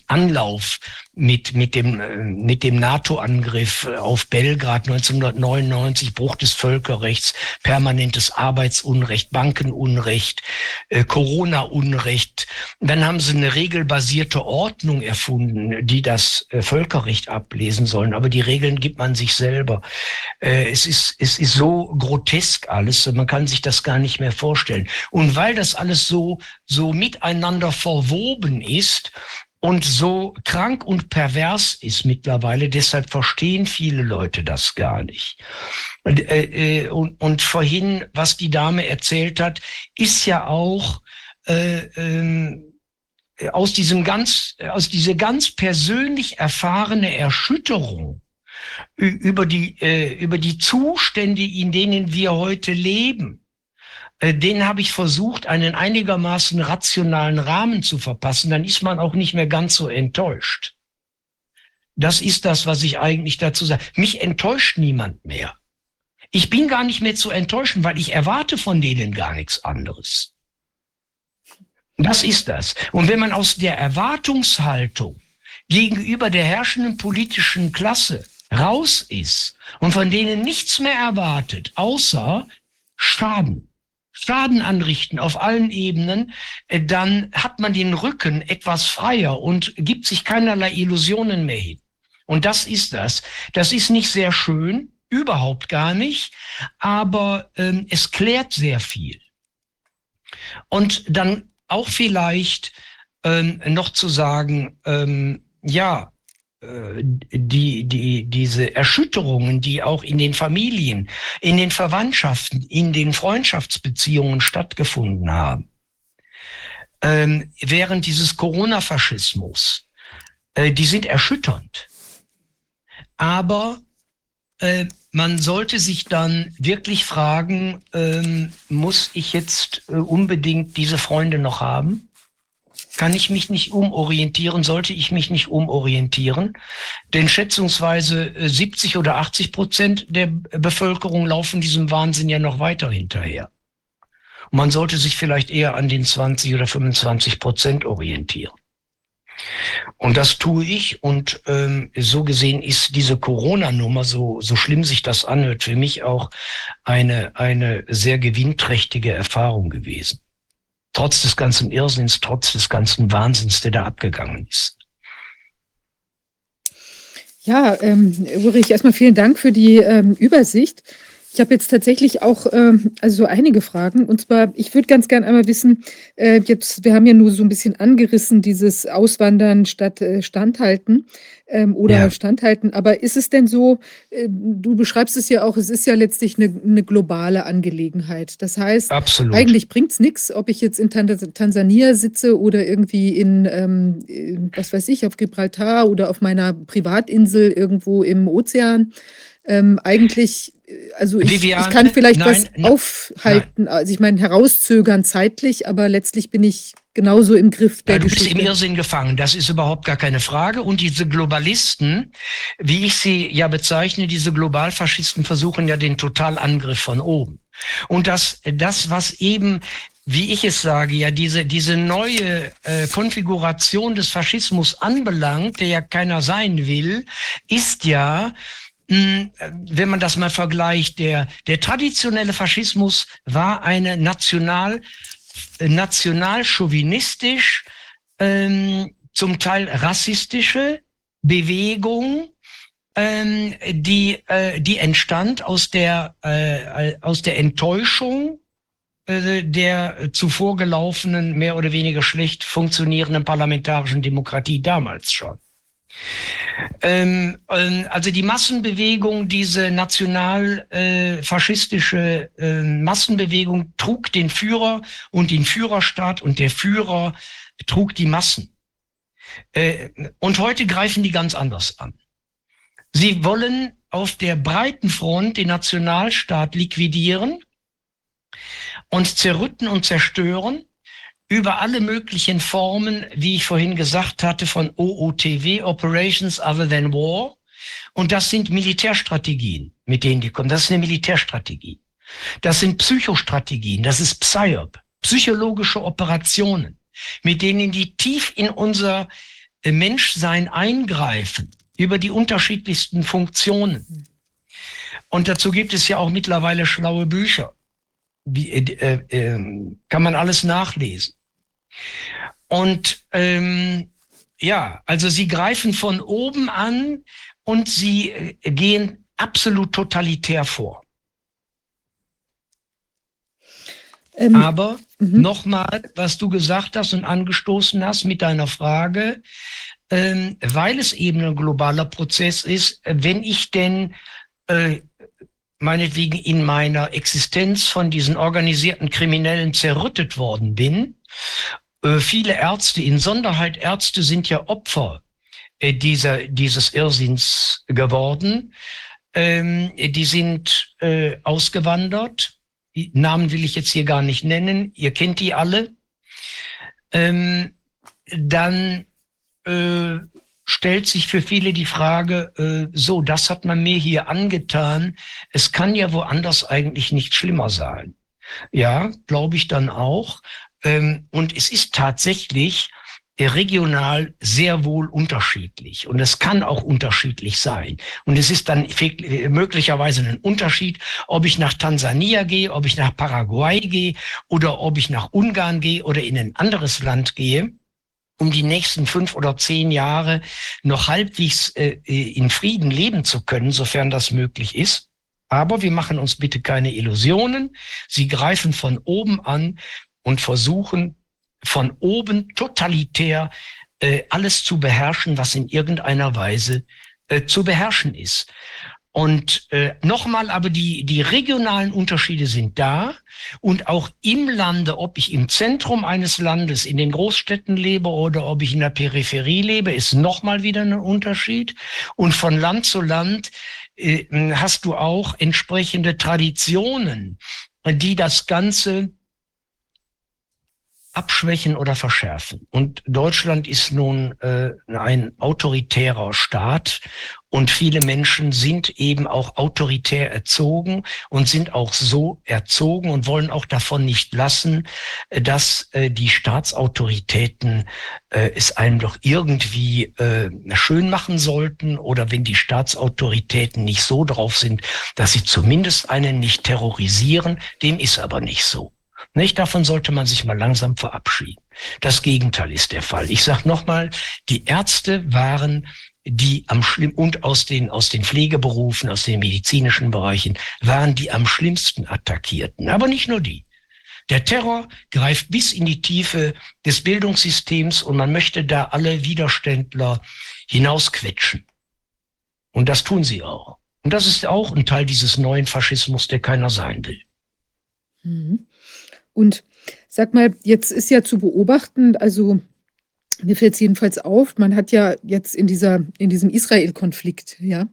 Anlauf mit, mit dem, mit dem NATO-Angriff auf Belgrad 1999, Bruch des Völkerrechts, permanentes Arbeitsunrecht, Bankenunrecht, Corona-Unrecht. Dann haben sie eine regelbasierte Ordnung erfunden, die das Völkerrecht ablesen sollen. Aber die Regeln gibt man sich selber. Es ist, es ist so grotesk alles, man kann sich das gar nicht mehr vorstellen. Und weil das alles so, so miteinander verwoben ist, und so krank und pervers ist mittlerweile, deshalb verstehen viele Leute das gar nicht. Und, äh, äh und, und vorhin, was die Dame erzählt hat, ist ja auch äh, äh, aus diesem ganz, aus dieser ganz persönlich erfahrene Erschütterung über die, äh, über die Zustände, in denen wir heute leben, den habe ich versucht, einen einigermaßen rationalen Rahmen zu verpassen. Dann ist man auch nicht mehr ganz so enttäuscht. Das ist das, was ich eigentlich dazu sage. Mich enttäuscht niemand mehr. Ich bin gar nicht mehr zu enttäuschen, weil ich erwarte von denen gar nichts anderes. Das ist das. Und wenn man aus der Erwartungshaltung gegenüber der herrschenden politischen Klasse raus ist und von denen nichts mehr erwartet, außer Schaden, Schaden anrichten auf allen Ebenen, äh, dann hat man den Rücken etwas freier und gibt sich keinerlei Illusionen mehr hin. Und das ist das. Das ist nicht sehr schön, überhaupt gar nicht, aber ähm, es klärt sehr viel. Und dann auch vielleicht ähm, noch zu sagen, ähm, ja, die, die, diese Erschütterungen, die auch in den Familien, in den Verwandtschaften, in den Freundschaftsbeziehungen stattgefunden haben, ähm, während dieses Corona-Faschismus, äh, die sind erschütternd. Aber äh, man sollte sich dann wirklich fragen, ähm, muss ich jetzt äh, unbedingt diese Freunde noch haben? Kann ich mich nicht umorientieren? Sollte ich mich nicht umorientieren? Denn schätzungsweise 70 äh, oder 80 Prozent der Bevölkerung laufen diesem Wahnsinn ja noch weiter hinterher. Und man sollte sich vielleicht eher an den 20 oder 25 Prozent orientieren. Und das tue ich. Und ähm, so gesehen ist diese Corona-Nummer, so, so schlimm sich das anhört, für mich auch eine, eine sehr gewinnträchtige Erfahrung gewesen. Trotz des ganzen Irrsinns, trotz des ganzen Wahnsinns, der da abgegangen ist. Ja, ähm, Ulrich, erstmal vielen Dank für die ähm, Übersicht. Ich habe jetzt tatsächlich auch ähm, also so einige Fragen. Und zwar, ich würde ganz gerne einmal wissen, äh, jetzt, wir haben ja nur so ein bisschen angerissen, dieses Auswandern statt äh, Standhalten ähm, oder ja. Standhalten. Aber ist es denn so, äh, du beschreibst es ja auch, es ist ja letztlich eine, eine globale Angelegenheit. Das heißt, Absolut. eigentlich bringt es nichts, ob ich jetzt in Tansania sitze oder irgendwie in, ähm, was weiß ich, auf Gibraltar oder auf meiner Privatinsel irgendwo im Ozean. Ähm, eigentlich also ich, ich, kann vielleicht nein, was nein, aufhalten, nein. also ich meine herauszögern zeitlich, aber letztlich bin ich genauso im Griff der ja, du Geschichte. bist im Irrsinn gefangen, das ist überhaupt gar keine Frage. Und diese Globalisten, wie ich sie ja bezeichne, diese Globalfaschisten versuchen ja den Totalangriff von oben. Und das, das was eben wie ich es sage, ja diese, diese neue äh, Konfiguration des Faschismus anbelangt, der ja keiner sein will, ist ja, hm, wenn man das mal vergleicht, der, der traditionelle Faschismus war eine national, national-chauvinistisch, ähm, zum Teil rassistische Bewegung, ähm, die, äh, die entstand aus der, äh, aus der Enttäuschung äh, der zuvor gelaufenen, mehr oder weniger schlecht funktionierenden parlamentarischen Demokratie damals schon. Ähm, ähm, also die Massenbewegung, diese nationalfaschistische äh, äh, Massenbewegung trug den Führer und den Führerstaat und der Führer trug die Massen. Äh, und heute greifen die ganz anders an. Sie wollen auf der breiten Front den Nationalstaat liquidieren und zerrütten und zerstören über alle möglichen Formen, wie ich vorhin gesagt hatte, von OOTW, Operations Other Than War. Und das sind Militärstrategien, mit denen die kommen. Das ist eine Militärstrategie. Das sind Psychostrategien, das ist PSYOP, psychologische Operationen, mit denen die tief in unser äh, Menschsein eingreifen, über die unterschiedlichsten Funktionen. Und dazu gibt es ja auch mittlerweile schlaue Bücher. Wie, äh, äh, ähm, kann man alles nachlesen. Und ähm, ja, also sie greifen von oben an und sie äh, gehen absolut totalitär vor. Ähm, Aber mhm. nochmal, was du gesagt hast und angestoßen hast mit deiner Frage, ähm, weil es eben ein globaler Prozess ist, wenn ich denn äh, meinetwegen in meiner Existenz von diesen organisierten Kriminellen zerrüttet worden bin äh, viele Ärzte, in Sonderheit Ärzte, sind ja Opfer äh, dieser, dieses Irrsinns geworden. Ähm, die sind äh, ausgewandert. Namen will ich jetzt hier gar nicht nennen. Ihr kennt die alle. Ähm, dann stellt sich für viele die Frage, äh, so, das hat man mir hier angetan. Es kann ja woanders eigentlich nicht schlimmer sein. Ja, glaube ich dann auch. Ähm, und es ist tatsächlich regional sehr wohl unterschiedlich. Und es kann auch unterschiedlich sein. Und es ist dann möglicherweise ein Unterschied, ob ich nach Tansania gehe, ob ich nach Paraguay gehe oder ob ich nach Ungarn gehe oder in ein anderes Land gehe um die nächsten fünf oder zehn Jahre noch halbwegs äh, in Frieden leben zu können, sofern das möglich ist. Aber wir machen uns bitte keine Illusionen. Sie greifen von oben an und versuchen von oben totalitär äh, alles zu beherrschen, was in irgendeiner Weise äh, zu beherrschen ist. Und äh, nochmal, aber die, die regionalen Unterschiede sind da und auch im Lande, ob ich im Zentrum eines Landes, in den Großstädten lebe oder ob ich in der Peripherie lebe, ist nochmal wieder ein Unterschied. Und von Land zu Land äh, hast du auch entsprechende Traditionen, die das Ganze abschwächen oder verschärfen. Und Deutschland ist nun äh, ein autoritärer Staat und viele Menschen sind eben auch autoritär erzogen und sind auch so erzogen und wollen auch davon nicht lassen, dass äh, die Staatsautoritäten äh, es einem doch irgendwie äh, schön machen sollten oder wenn die Staatsautoritäten nicht so drauf sind, dass sie zumindest einen nicht terrorisieren. Dem ist aber nicht so. Nicht davon sollte man sich mal langsam verabschieden. Das Gegenteil ist der Fall. Ich sage nochmal, die Ärzte waren die am schlimm und aus den aus den Pflegeberufen, aus den medizinischen Bereichen waren die am schlimmsten attackierten. Aber nicht nur die. Der Terror greift bis in die Tiefe des Bildungssystems und man möchte da alle Widerständler hinausquetschen. Und das tun sie auch. Und das ist auch ein Teil dieses neuen Faschismus, der keiner sein will. Mhm. Und sag mal, jetzt ist ja zu beobachten, also mir fällt es jedenfalls auf, man hat ja jetzt in dieser, in diesem Israel-Konflikt, ja,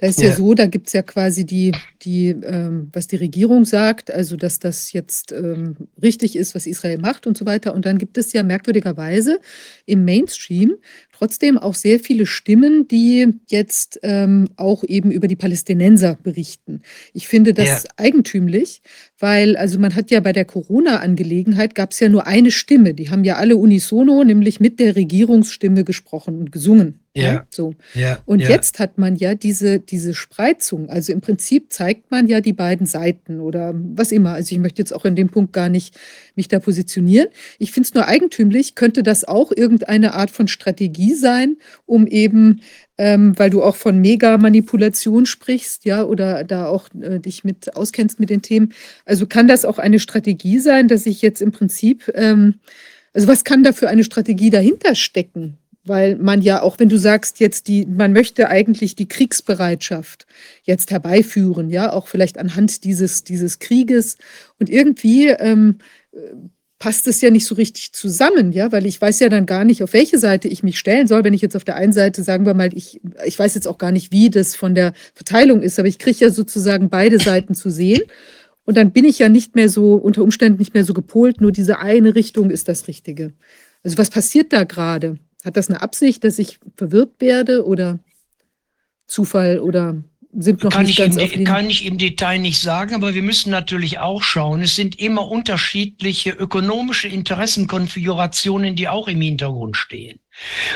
da ist ja, ja so, da gibt es ja quasi die, die ähm, was die Regierung sagt, also dass das jetzt ähm, richtig ist, was Israel macht und so weiter. Und dann gibt es ja merkwürdigerweise im Mainstream trotzdem auch sehr viele Stimmen, die jetzt ähm, auch eben über die Palästinenser berichten. Ich finde das ja. eigentümlich, weil also man hat ja bei der Corona-Angelegenheit gab es ja nur eine Stimme. Die haben ja alle unisono, nämlich mit der Regierungsstimme gesprochen und gesungen. Ja. ja so. Ja, und jetzt hat man ja diese, diese Spreizung. Also im Prinzip zeigt man ja die beiden Seiten oder was immer. Also ich möchte jetzt auch in dem Punkt gar nicht mich da positionieren. Ich finde es nur eigentümlich, könnte das auch irgendeine Art von Strategie sein, um eben, ähm, weil du auch von Mega-Manipulation sprichst, ja, oder da auch äh, dich mit auskennst mit den Themen. Also kann das auch eine Strategie sein, dass ich jetzt im Prinzip, ähm, also was kann da für eine Strategie dahinter stecken? Weil man ja auch, wenn du sagst jetzt die, man möchte eigentlich die Kriegsbereitschaft jetzt herbeiführen, ja, auch vielleicht anhand dieses dieses Krieges und irgendwie ähm, passt es ja nicht so richtig zusammen, ja, weil ich weiß ja dann gar nicht, auf welche Seite ich mich stellen soll. Wenn ich jetzt auf der einen Seite, sagen wir mal, ich, ich weiß jetzt auch gar nicht, wie das von der Verteilung ist, aber ich kriege ja sozusagen beide Seiten zu sehen. Und dann bin ich ja nicht mehr so, unter Umständen nicht mehr so gepolt, nur diese eine Richtung ist das Richtige. Also was passiert da gerade? Hat das eine Absicht, dass ich verwirrt werde oder Zufall oder sind noch kann nicht ganz ich im, Kann ich im Detail nicht sagen, aber wir müssen natürlich auch schauen. Es sind immer unterschiedliche ökonomische Interessenkonfigurationen, die auch im Hintergrund stehen.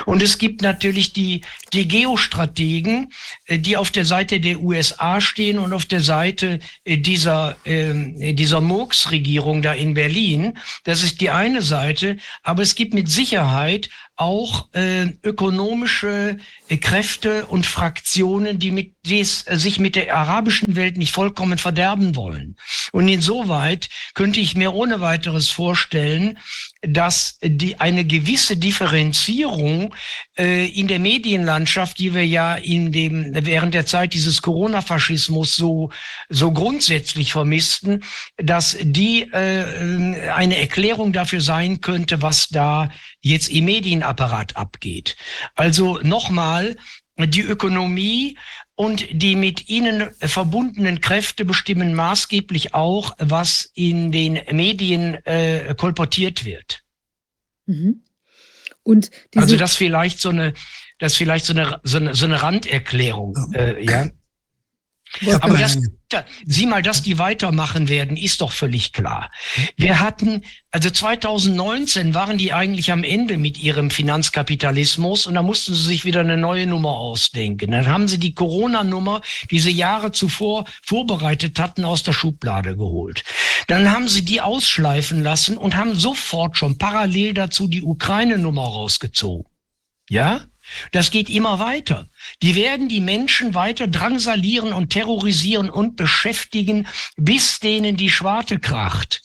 Und es gibt natürlich die, die Geostrategen, äh, die auf der Seite der USA stehen und auf der Seite äh, dieser, äh, dieser Murks-Regierung da in Berlin. Das ist die eine Seite. Aber es gibt mit Sicherheit auch äh, ökonomische äh, Kräfte und Fraktionen, die, mit, die es, sich mit der arabischen Welt nicht vollkommen verderben wollen. Und insoweit könnte ich mir ohne weiteres vorstellen, dass die eine gewisse Differenzierung äh, in der Medienlandschaft, die wir ja in dem während der Zeit dieses Corona-Faschismus so so grundsätzlich vermissten, dass die äh, eine Erklärung dafür sein könnte, was da jetzt im Medienapparat abgeht. Also nochmal, die Ökonomie und die mit ihnen verbundenen Kräfte bestimmen maßgeblich auch, was in den Medien äh, kolportiert wird. Mhm. Und also das vielleicht so eine, das vielleicht so eine, so eine, so eine Randerklärung, äh, ja. Aber das, sieh mal, dass die weitermachen werden, ist doch völlig klar. Wir hatten, also 2019 waren die eigentlich am Ende mit ihrem Finanzkapitalismus und da mussten sie sich wieder eine neue Nummer ausdenken. Dann haben sie die Corona-Nummer, die sie Jahre zuvor vorbereitet hatten, aus der Schublade geholt. Dann haben sie die ausschleifen lassen und haben sofort schon parallel dazu die Ukraine-Nummer rausgezogen. Ja? Das geht immer weiter. Die werden die Menschen weiter drangsalieren und terrorisieren und beschäftigen, bis denen die Schwarte kracht.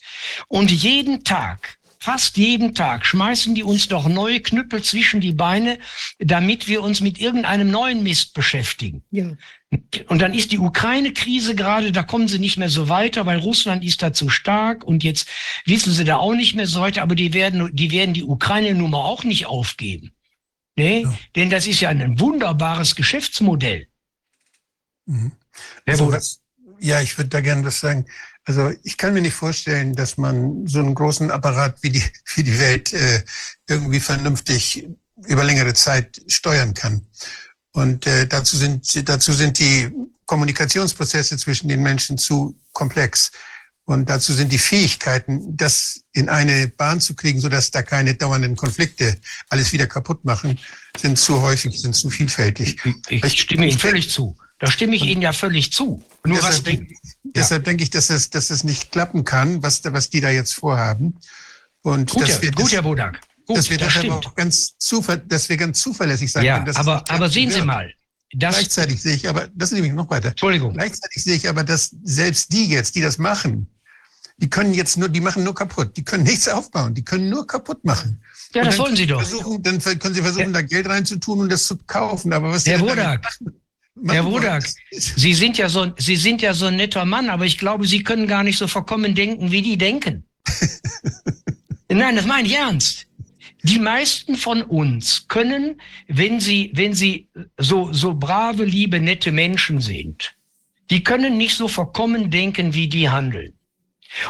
Und jeden Tag fast jeden Tag schmeißen die uns doch neue Knüppel zwischen die Beine, damit wir uns mit irgendeinem neuen Mist beschäftigen. Ja. Und dann ist die Ukraine-Krise gerade, da kommen sie nicht mehr so weiter, weil Russland ist da zu stark und jetzt wissen sie da auch nicht mehr so weiter, aber die werden, die werden die Ukraine-Nummer auch nicht aufgeben. Nee? Ja. Denn das ist ja ein wunderbares Geschäftsmodell. Mhm. Also was, ja, ich würde da gerne was sagen. Also ich kann mir nicht vorstellen, dass man so einen großen Apparat wie die, wie die Welt äh, irgendwie vernünftig über längere Zeit steuern kann. Und äh, dazu sind dazu sind die Kommunikationsprozesse zwischen den Menschen zu komplex. Und dazu sind die Fähigkeiten, das in eine Bahn zu kriegen, sodass da keine dauernden Konflikte alles wieder kaputt machen, sind zu häufig, sind zu vielfältig. Ich, Ich- stimme Ihnen völlig zu. Da stimme ich Ihnen ja völlig zu. Nur was deshalb, denk, deshalb denke ich, dass es, dass es nicht klappen kann, was, was die da jetzt vorhaben. Und gut, dass Herr, wir, gut, das, Herr Bodak. Gut, dass wir das auch ganz zuver dass wir ganz zuverlässig sein Ja, können. dass aber, aber sehen Sie mal, das, Gleichzeitig sehe ich aber, das nehme ich noch weiter. Entschuldigung, Gleichzeitig sehe ich aber, dass selbst die jetzt, die das machen, die können jetzt nur, die machen nur kaputt. Die können nichts aufbauen. Die können nur kaputt machen. ja, Und das wollen Sie doch. Versuchen, dann können sie versuchen, da Geld reinzutun und das zu kaufen. Aber was Herr Wodak, Herr Wodak, Sie sind ja so, Sie sind ja so ein netter Mann, aber ich glaube, Sie können gar nicht so verkommen denken, wie die denken. Nein, das meine ich ernst. Die meisten von uns können, wenn sie, wenn sie so, so brave, liebe, nette Menschen sind, die können nicht so verkommen denken, wie die handeln.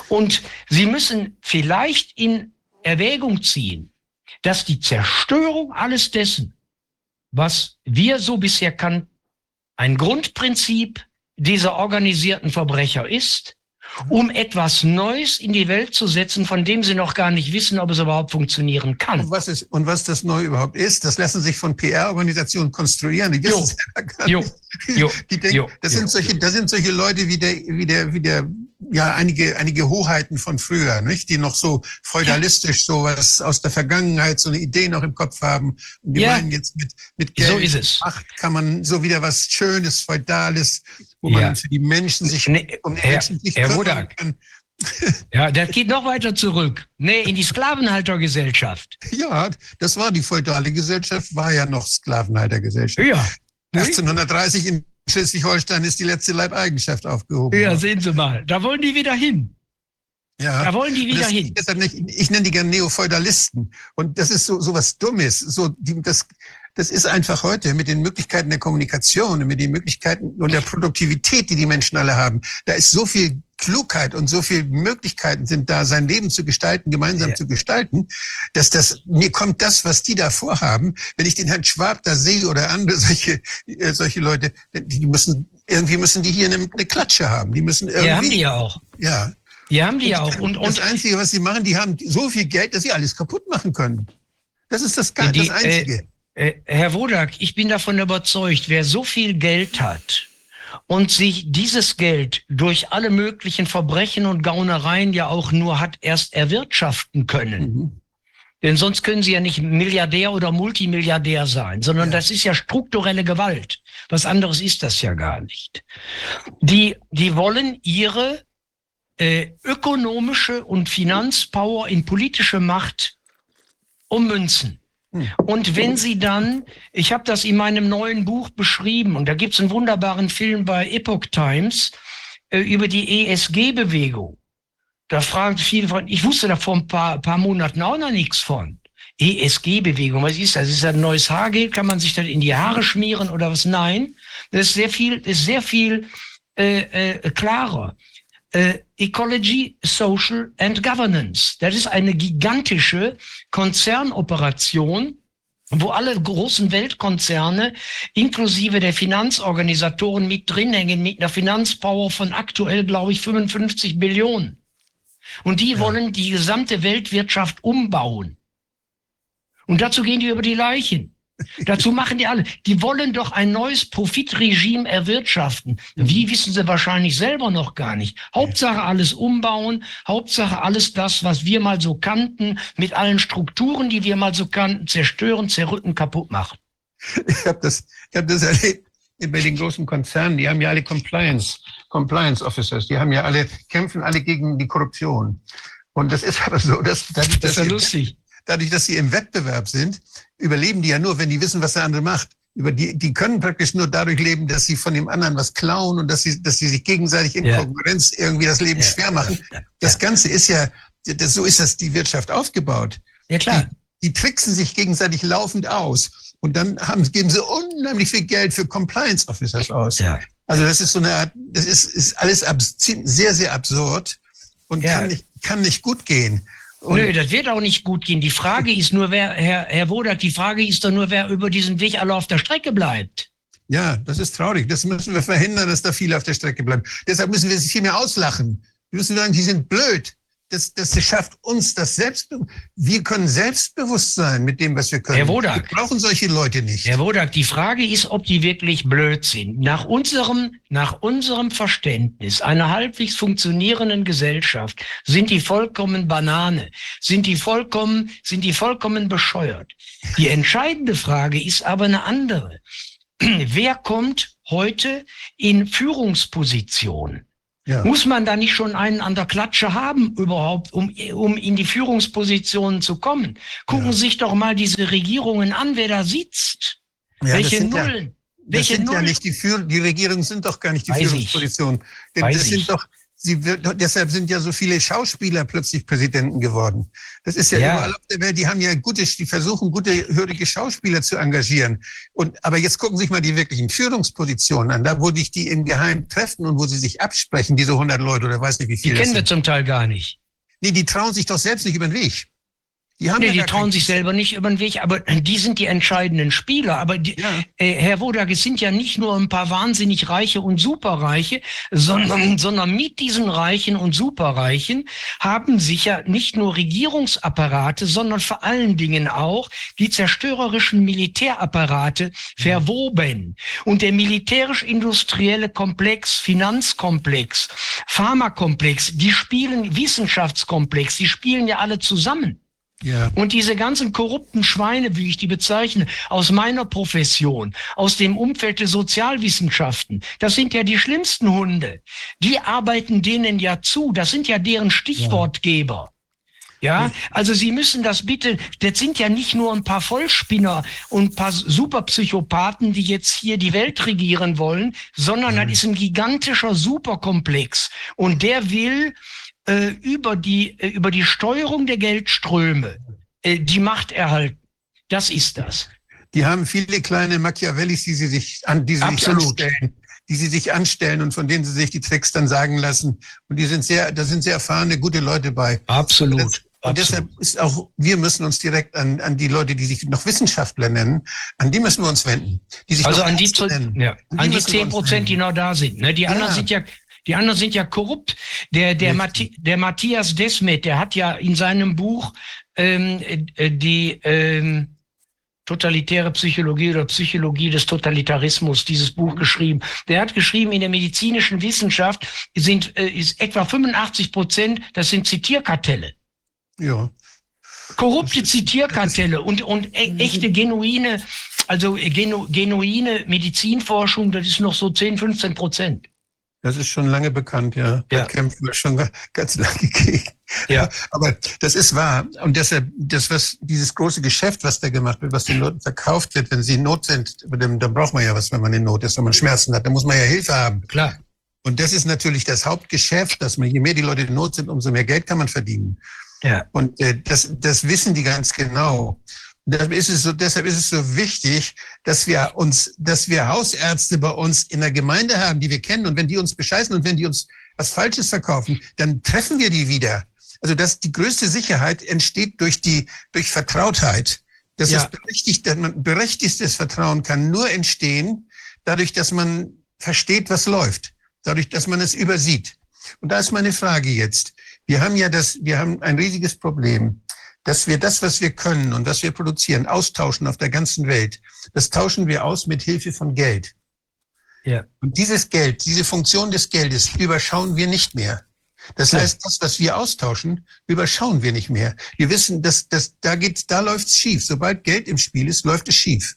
Und sie müssen vielleicht in Erwägung ziehen, dass die Zerstörung alles dessen, was wir so bisher kannten, ein Grundprinzip dieser organisierten Verbrecher ist, um etwas Neues in die Welt zu setzen, von dem sie noch gar nicht wissen, ob es überhaupt funktionieren Und kann. was, ist, und was das neu überhaupt ist, das lassen sich von PR-Organisationen konstruieren. Die Jo. wissen es ja gar Jo. nicht. Jo. Die denken, Jo. das Jo. sind solche, das sind solche Leute wie der, wie der, wie der, ja, einige, einige Hoheiten von früher, nicht? Die noch so feudalistisch sowas aus der Vergangenheit, so eine Idee noch im Kopf haben. Und die Ja. meinen jetzt mit, mit Geld, So ist es. Macht kann man so wieder was Schönes, Feudales, wo man Ja. für die Menschen sich, Nee, um die Herr, Menschen sich Herr kümmern kann. ja, das geht noch weiter zurück. Nee, in die Sklavenhaltergesellschaft. Ja, das war die feudale Gesellschaft, war ja noch Sklavenhaltergesellschaft. Ja. 1830 in Schleswig-Holstein ist die letzte Leibeigenschaft aufgehoben. Ja, sehen Sie mal. Da wollen die wieder hin. ja. Da wollen die wieder das, hin. nicht, ich nenne die gerne Neofeudalisten. Und das ist so, so was Dummes. So, die, das, das ist einfach heute mit den Möglichkeiten der Kommunikation, und mit den Möglichkeiten und der Produktivität, die die Menschen alle haben. Da ist so viel Klugheit und so viel Möglichkeiten sind da, sein Leben zu gestalten, gemeinsam Ja. zu gestalten, dass das, mir kommt das, was die da vorhaben, wenn ich den Herrn Schwab da sehe oder andere solche, äh, solche Leute, die müssen, irgendwie müssen die hier eine, eine Klatsche haben. Die müssen irgendwie, Die haben die ja auch. ja, Die haben die ja auch. Und, das und Einzige, was sie machen, die haben so viel Geld, dass sie alles kaputt machen können. Das ist das, Die, das Einzige. äh, Herr Wodak, ich bin davon überzeugt, wer so viel Geld hat und sich dieses Geld durch alle möglichen Verbrechen und Gaunereien ja auch nur hat erst erwirtschaften können. Mhm. Denn sonst können sie ja nicht Milliardär oder Multimilliardär sein, sondern Ja. das ist ja strukturelle Gewalt. Was anderes ist das ja gar nicht. Die, die wollen ihre äh, ökonomische und Finanzpower in politische Macht ummünzen. Hm. Und wenn sie dann, ich habe das in meinem neuen Buch beschrieben, und da gibt es einen wunderbaren Film bei Epoch Times äh, über die ESG-Bewegung. Da fragen viele von, ich wusste da vor ein paar, paar Monaten auch noch nichts von. ESG-Bewegung, was ist das? Ist das ein neues Haargel? Kann man sich das in die Haare schmieren oder was? Nein, das ist sehr viel, ist sehr viel äh, äh, klarer. Äh, Ecology, Social and Governance. Das ist eine gigantische Konzernoperation, wo alle großen Weltkonzerne inklusive der Finanzorganisatoren mit drin hängen, mit einer Finanzpower von aktuell, glaube ich, 55 Billionen. Und die Ja. wollen die gesamte Weltwirtschaft umbauen. Und dazu gehen die über die Leichen. Dazu machen die alle. Die wollen doch ein neues Profitregime erwirtschaften. Wie wissen sie wahrscheinlich selber noch gar nicht. Hauptsache alles umbauen, Hauptsache alles das, was wir mal so kannten, mit allen Strukturen, die wir mal so kannten, zerstören, zerrücken, kaputt machen. Ich habe das, ich hab das erlebt bei den großen Konzernen. Die haben ja alle Compliance, Compliance Officers. Die haben ja alle, kämpfen alle gegen die Korruption. Und das ist aber so, dass dadurch, Das ist dass ja lustig. Dadurch, dass sie im Wettbewerb sind, überleben die ja nur, wenn die wissen, was der andere macht. Über die, die können praktisch nur dadurch leben, dass sie von dem anderen was klauen und dass sie, dass sie sich gegenseitig in Ja. Konkurrenz irgendwie das Leben Ja. schwer machen. Das Ganze ist ja, das, so ist das die Wirtschaft aufgebaut. Ja, klar. Die tricksen sich gegenseitig laufend aus. Und dann haben, geben sie unheimlich viel Geld für Compliance Officers aus. Ja. Also das ist so eine Art, das ist, ist alles sehr, sehr absurd und Ja. kann, nicht, kann nicht gut gehen. Und Nö, das wird auch nicht gut gehen. Die Frage ist nur, wer, Herr, Herr Wodak, die Frage ist doch nur, wer über diesen Weg alle auf der Strecke bleibt. ja, das ist traurig. Das müssen wir verhindern, dass da viele auf der Strecke bleiben. Deshalb müssen wir sie viel mehr auslachen. Wir müssen sagen, die sind blöd. Das, das schafft uns das Selbstbewusstsein. Wir können selbstbewusst sein mit dem, was wir können. Herr Wodak. Wir brauchen solche Leute nicht. Herr Wodak, die Frage ist, ob die wirklich blöd sind. Nach unserem, nach unserem Verständnis einer halbwegs funktionierenden Gesellschaft sind die vollkommen Banane, sind die vollkommen, sind die vollkommen bescheuert. Die entscheidende Frage ist aber eine andere. Wer kommt heute in Führungsposition? Ja. Muss man da nicht schon einen an der Klatsche haben überhaupt, um, um in die Führungspositionen zu kommen? Gucken Ja. Sie sich doch mal diese Regierungen an, wer da sitzt. Ja, Welche sind ja- Nullen? Das Welche sind ja Nullen? nicht die Führ die Regierungen sind doch gar nicht die Weiß. Führungspositionen. Das ich. sind doch, sie wird, deshalb sind ja so viele Schauspieler plötzlich Präsidenten geworden. Das ist ja, Ja. überall auf der Welt, die haben ja gute, die versuchen, gute, hörige Schauspieler zu engagieren. Und, aber jetzt gucken Sie sich mal die wirklichen Führungspositionen an, da wo sich die im Geheimen treffen und wo sie sich absprechen, diese 100 Leute oder weiß nicht wie Die viele. kennen wir zum Teil gar nicht. Nee, die trauen sich doch selbst nicht über den Weg. Die haben Nee, ja die trauen sich selber nicht über den Weg, aber die sind die entscheidenden Spieler. Aber die, Ja. äh, Herr Wodak, es sind ja nicht nur ein paar wahnsinnig Reiche und Superreiche, sondern, sondern mit diesen Reichen und Superreichen haben sich ja nicht nur Regierungsapparate, sondern vor allen Dingen auch die zerstörerischen Militärapparate verwoben. Und der militärisch-industrielle Komplex, Finanzkomplex, Pharmakomplex, die spielen Wissenschaftskomplex, die spielen ja alle zusammen. Ja. Und diese ganzen korrupten Schweine, wie ich die bezeichne, aus meiner Profession, aus dem Umfeld der Sozialwissenschaften, das sind ja die schlimmsten Hunde. Die arbeiten denen ja zu. Das sind ja deren Stichwortgeber. Ja, also Sie müssen das bitte, das sind ja nicht nur ein paar Vollspinner und ein paar Superpsychopathen, die jetzt hier die Welt regieren wollen, sondern das ist ein gigantischer Superkomplex. Und der will äh, über die äh, über die Steuerung der Geldströme äh, die Macht erhalten. Das ist das. Die haben viele kleine Machiavellis, die sie sich an, die sie sich anstellen, die sie sich anstellen und von denen sie sich die Tricks dann sagen lassen. Und die sind sehr, da sind sehr erfahrene, gute Leute bei. Absolut. Und deshalb ist auch, wir müssen uns direkt an, an die Leute, die sich noch Wissenschaftler nennen, an die müssen wir uns wenden. Die sich Also an die, zu- ja, An die an die müssen wir zehn uns Prozent, die noch da sind. Ne? Die anderen Ja. sind ja, die anderen sind ja korrupt. Der, der. Mathi der Matthias Desmet, der hat ja in seinem Buch ähm, äh, die ähm, totalitäre Psychologie oder Psychologie des Totalitarismus, dieses Buch geschrieben. Der hat geschrieben, in der medizinischen Wissenschaft sind äh, ist etwa 85 Prozent, das sind Zitierkartelle. Ja. Korrupte Zitierkartelle und, und e echte genuine, also äh, genu genuine Medizinforschung, das ist noch so 10, 15 Prozent. Das ist schon lange bekannt, ja. Da Ja. kämpfen wir schon ga- ganz lange gegen. Ja. Aber das ist wahr. Und deshalb, das, was, dieses große Geschäft, was da gemacht wird, was den Leuten verkauft wird, wenn sie in Not sind, dann, dann braucht man ja was, wenn man in Not ist, wenn man Schmerzen hat, dann muss man ja Hilfe haben. Klar. Und das ist natürlich das Hauptgeschäft, dass man, je mehr die Leute in Not sind, umso mehr Geld kann man verdienen. Ja. Und äh, das, das wissen die ganz genau. Ist es so, deshalb ist es so wichtig, dass wir uns, dass wir Hausärzte bei uns in der Gemeinde haben, die wir kennen. Und wenn die uns bescheißen und wenn die uns was Falsches verkaufen, dann treffen wir die wieder. Also dass die größte Sicherheit entsteht durch die, durch Vertrautheit. Das Ja. ist berechtigt, dass man, berechtigtes Vertrauen kann nur entstehen, dadurch, dass man versteht, was läuft. Dadurch, dass man es übersieht. Und da ist meine Frage jetzt. Wir haben ja das, wir haben ein riesiges Problem, dass wir das, was wir können und was wir produzieren, austauschen auf der ganzen Welt. Das tauschen wir aus mit Hilfe von Geld. Ja. Und dieses Geld, diese Funktion des Geldes überschauen wir nicht mehr. Das Ja. heißt, das, was wir austauschen, überschauen wir nicht mehr. Wir wissen, dass, dass da geht's, da läuft's schief. Sobald Geld im Spiel ist, läuft es schief.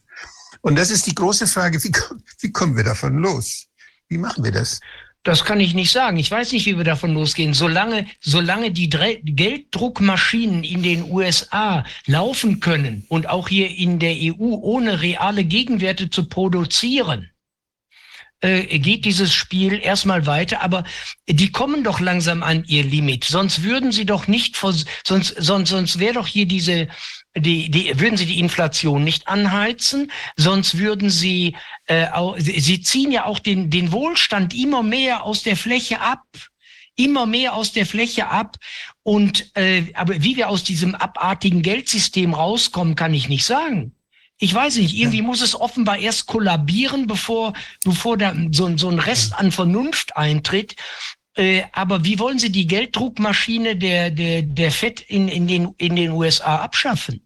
Und das ist die große Frage, wie, wie kommen wir davon los? Wie machen wir das? Das kann ich nicht sagen. Ich weiß nicht, wie wir davon losgehen. Solange, solange die Dre Gelddruckmaschinen in den USA laufen können und auch hier in der EU ohne reale Gegenwerte zu produzieren, äh, geht dieses Spiel erstmal weiter, aber die kommen doch langsam an ihr Limit. Sonst würden sie doch nicht, sonst, sonst, sonst wäre doch hier diese, die, die, würden sie die Inflation nicht anheizen, sonst würden sie, äh, sie ziehen ja auch den, den Wohlstand immer mehr aus der Fläche ab immer mehr aus der Fläche ab. Und äh, aber wie wir aus diesem abartigen Geldsystem rauskommen, kann ich nicht sagen. Ich weiß nicht, irgendwie ja. muss es offenbar erst kollabieren, bevor, bevor da so, so ein Rest an Vernunft eintritt. Äh, aber wie wollen Sie die Gelddruckmaschine der, der, der FED in, in, den, in den USA abschaffen?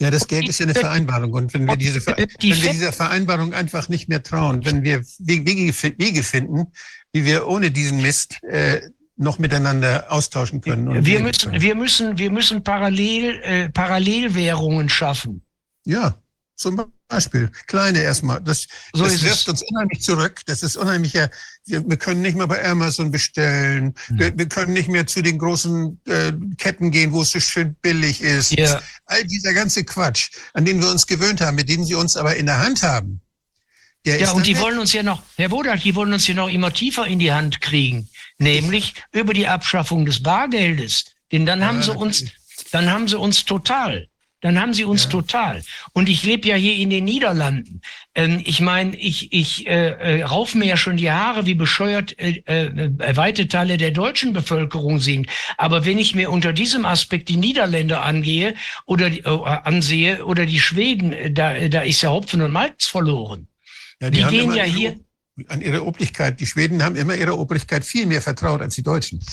Ja, das Geld ist ja eine Vereinbarung. Und wenn wir, diese, wenn wir dieser Vereinbarung einfach nicht mehr trauen, wenn wir Wege, finden, wie wir ohne diesen Mist äh, noch miteinander austauschen können. wir müssen, können. wir müssen, wir müssen parallel, äh, Parallelwährungen schaffen. Ja, zum Beispiel. Kleine erstmal. Das, so das wirft uns unheimlich zurück. Das ist unheimlicher. Wir, wir können nicht mehr bei Amazon bestellen. Ja. Wir, wir, können nicht mehr zu den großen äh, Ketten gehen, wo es so schön billig ist. Ja. All dieser ganze Quatsch, an den wir uns gewöhnt haben, mit dem sie uns aber in der Hand haben. ja, und die weg. wollen uns ja noch, Herr Wodak, die wollen uns ja noch immer tiefer in die Hand kriegen. Nämlich über die Abschaffung des Bargeldes. Denn dann ja, haben sie uns, dann haben sie uns total dann haben sie uns ja. total. Und ich lebe ja hier in den Niederlanden. Ähm, ich meine, ich, ich äh, äh, rauf mir ja schon die Haare, wie bescheuert äh, äh, weite Teile der deutschen Bevölkerung sind. Aber wenn ich mir unter diesem Aspekt die Niederländer angehe oder die, äh, ansehe oder die Schweden, äh, da, da ist ja Hopfen und Malz verloren. Ja, die, die gehen ja hier an ihre Obrigkeit. Die Schweden haben immer ihrer Obrigkeit viel mehr vertraut als die Deutschen.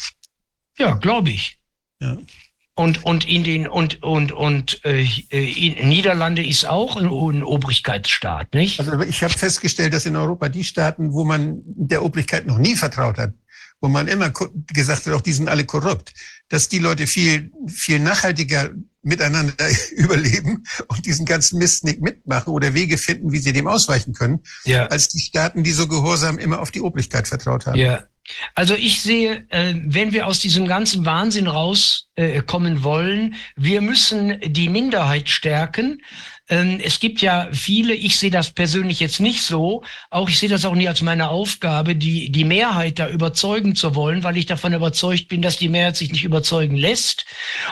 Ja, glaube ich. Ja. Und, und in den und und und äh, in Niederlande ist auch ein, ein Obrigkeitsstaat, nicht? Also ich habe festgestellt, dass in Europa die Staaten, wo man der Obrigkeit noch nie vertraut hat, wo man immer gesagt hat, auch die sind alle korrupt, dass die Leute viel viel nachhaltiger miteinander überleben und diesen ganzen Mist nicht mitmachen oder Wege finden, wie sie dem ausweichen können, ja. als die Staaten, die so gehorsam immer auf die Obrigkeit vertraut haben. Ja, also ich sehe, äh, wenn wir aus diesem ganzen Wahnsinn rauskommen äh, wollen, wir müssen die Minderheit stärken. Ähm, es gibt ja viele, ich sehe das persönlich jetzt nicht so, auch ich sehe das auch nie als meine Aufgabe, die, die Mehrheit da überzeugen zu wollen, weil ich davon überzeugt bin, dass die Mehrheit sich nicht überzeugen lässt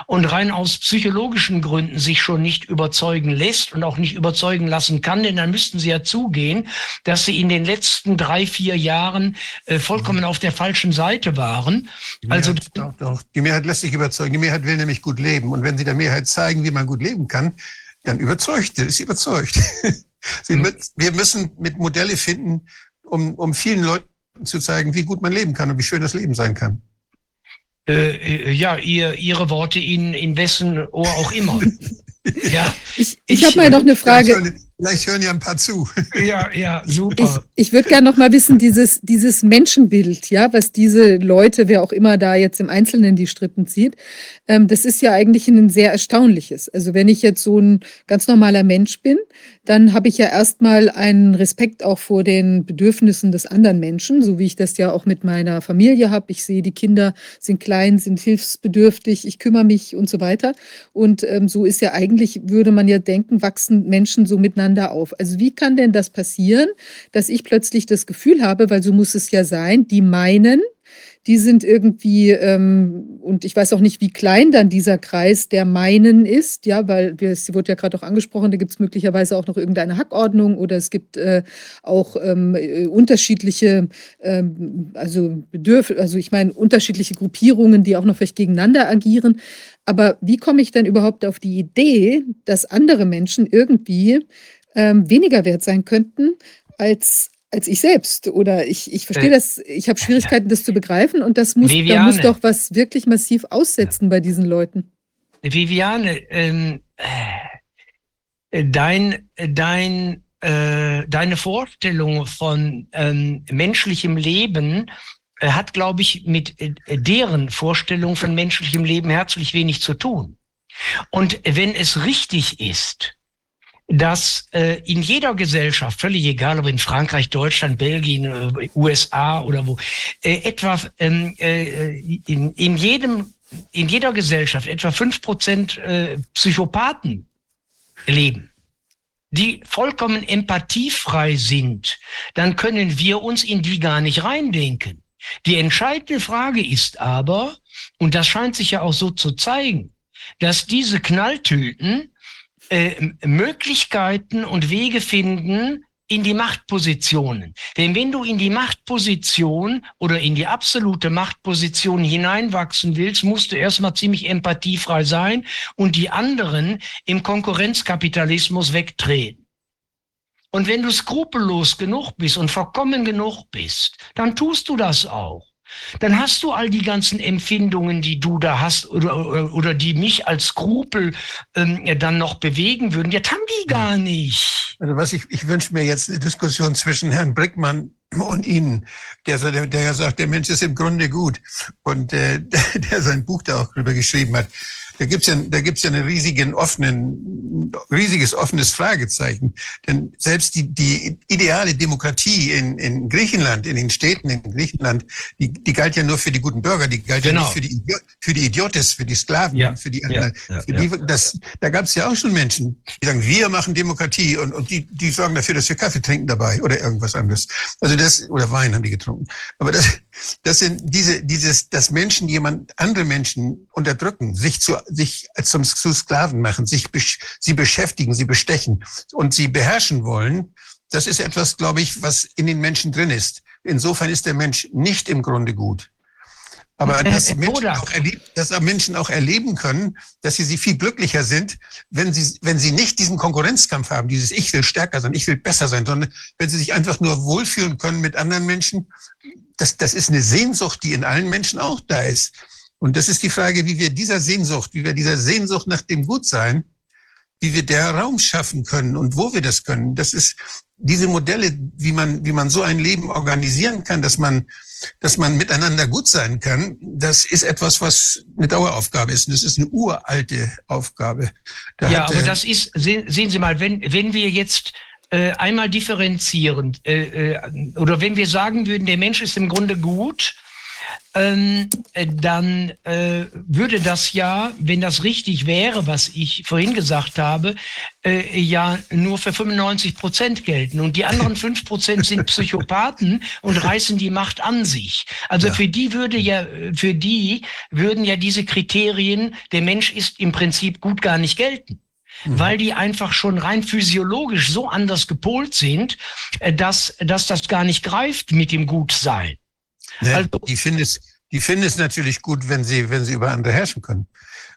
und rein aus psychologischen Gründen sich schon nicht überzeugen lässt und auch nicht überzeugen lassen kann, denn dann müssten sie ja zugehen, dass sie in den letzten drei, vier Jahren äh, vollkommen auf der falschen Seite waren. also doch, doch. Die Mehrheit lässt sich überzeugen. Die Mehrheit will nämlich gut leben. Und wenn sie der Mehrheit zeigen, wie man gut leben kann, dann überzeugt, der ist überzeugt. Mhm. wir müssen mit Modelle finden, um, um vielen Leuten zu zeigen, wie gut man leben kann und wie schön das Leben sein kann. Äh, äh ja, ihr, Ihre Worte in, in wessen Ohr auch immer. ja. Ich, ich, ich habe mal noch eine Frage. Vielleicht hören ja ein paar zu. Ja, ja, super. Ich, ich würde gerne noch mal wissen, dieses, dieses Menschenbild, ja, was diese Leute, wer auch immer da jetzt im Einzelnen die Strippen zieht, ähm, das ist ja eigentlich ein sehr erstaunliches. Also wenn ich jetzt so ein ganz normaler Mensch bin, dann habe ich ja erstmal einen Respekt auch vor den Bedürfnissen des anderen Menschen, so wie ich das ja auch mit meiner Familie habe. Ich sehe, die Kinder sind klein, sind hilfsbedürftig, ich kümmere mich und so weiter. Und ähm, so ist ja eigentlich, würde man ja denken, wachsen Menschen so miteinander aufeinander auf. Also wie kann denn das passieren, dass ich plötzlich das Gefühl habe, weil so muss es ja sein, die meinen, die sind irgendwie, ähm, und ich weiß auch nicht, wie klein dann dieser Kreis der meinen ist, ja, weil es wurde ja gerade auch angesprochen, da gibt es möglicherweise auch noch irgendeine Hackordnung oder es gibt äh, auch ähm, äh, unterschiedliche, ähm, also Bedürf also ich meine, unterschiedliche Gruppierungen, die auch noch vielleicht gegeneinander agieren. Aber wie komme ich denn überhaupt auf die Idee, dass andere Menschen irgendwie ähm, weniger wert sein könnten als, als ich selbst? Oder ich, ich verstehe äh, das, ich habe Schwierigkeiten, das zu begreifen und das muss, da muss doch was wirklich massiv aussetzen bei diesen Leuten. Viviane, ähm, äh, dein, dein, äh, deine Vorstellung von ähm, menschlichem Leben äh, hat, glaube ich, mit äh, deren Vorstellung von menschlichem Leben herzlich wenig zu tun. Und wenn es richtig ist, dass äh, in jeder Gesellschaft, völlig egal ob in Frankreich, Deutschland, Belgien, äh, USA oder wo, äh, etwa ähm, äh, in, in jedem in jeder Gesellschaft etwa fünf Prozent äh, Psychopathen leben, die vollkommen empathiefrei sind, dann können wir uns in die gar nicht reindenken. Die entscheidende Frage ist aber, und das scheint sich ja auch so zu zeigen, dass diese Knalltüten äh, Möglichkeiten und Wege finden in die Machtpositionen. Denn wenn du in die Machtposition oder in die absolute Machtposition hineinwachsen willst, musst du erstmal ziemlich empathiefrei sein und die anderen im Konkurrenzkapitalismus wegtreten. Und wenn du skrupellos genug bist und verkommen genug bist, dann tust du das auch dann hast du all die ganzen Empfindungen, die du da hast oder, oder, oder die mich als Skrupel ähm, dann noch bewegen würden. Das haben die gar nicht. Also was ich, ich wünsche mir jetzt eine Diskussion zwischen Herrn Brickmann und Ihnen, der, der, der sagt, der Mensch ist im Grunde gut und äh, der sein Buch da auch drüber geschrieben hat. Da gibt's ja, da gibt's ja eine riesigen offenen, riesiges offenes Fragezeichen. Denn selbst die, die ideale Demokratie in, in Griechenland, in den Städten in Griechenland, die, die galt ja nur für die guten Bürger, die galt genau. ja nicht für die, für die Idiotes, für die Sklaven, ja. für die anderen. Ja, ja, die, das, da gab's ja auch schon Menschen, die sagen, wir machen Demokratie und, und die, die sorgen dafür, dass wir Kaffee trinken dabei oder irgendwas anderes. Also das, oder Wein haben die getrunken. Aber das, das sind diese, dieses, dass Menschen jemand, andere Menschen unterdrücken, sich zu sich zum, zu Sklaven machen, sich sie beschäftigen, sie bestechen und sie beherrschen wollen, das ist etwas, glaube ich, was in den Menschen drin ist. Insofern ist der Mensch nicht im Grunde gut. Aber dass Menschen, auch erleben, dass Menschen auch erleben können, dass sie, sie viel glücklicher sind, wenn sie, wenn sie nicht diesen Konkurrenzkampf haben, dieses Ich will stärker sein, ich will besser sein, sondern wenn sie sich einfach nur wohlfühlen können mit anderen Menschen. Das, das ist eine Sehnsucht, die in allen Menschen auch da ist. Und das ist die Frage, wie wir dieser Sehnsucht, wie wir dieser Sehnsucht nach dem Gutsein, wie wir der Raum schaffen können und wo wir das können. Das ist diese Modelle, wie man, wie man so ein Leben organisieren kann, dass man, dass man miteinander gut sein kann. Das ist etwas, was eine Daueraufgabe ist. Und das ist eine uralte Aufgabe. Da ja, aber das ist, sehen, sehen Sie mal, wenn, wenn wir jetzt äh, einmal differenzieren äh, äh, oder wenn wir sagen würden, der Mensch ist im Grunde gut, ähm, äh, dann äh, würde das ja, wenn das richtig wäre, was ich vorhin gesagt habe, äh, ja nur für 95 Prozent gelten. Und die anderen 5 Prozent sind Psychopathen und reißen die Macht an sich. Also ja. für die würde ja, für die würden ja diese Kriterien, der Mensch ist im Prinzip gut gar nicht gelten. Mhm. weil die einfach schon rein physiologisch so anders gepolt sind, äh, dass, dass das gar nicht greift mit dem Gutsein. Ne? Also, die finden es, die finden es natürlich gut, wenn sie, wenn sie über andere herrschen können.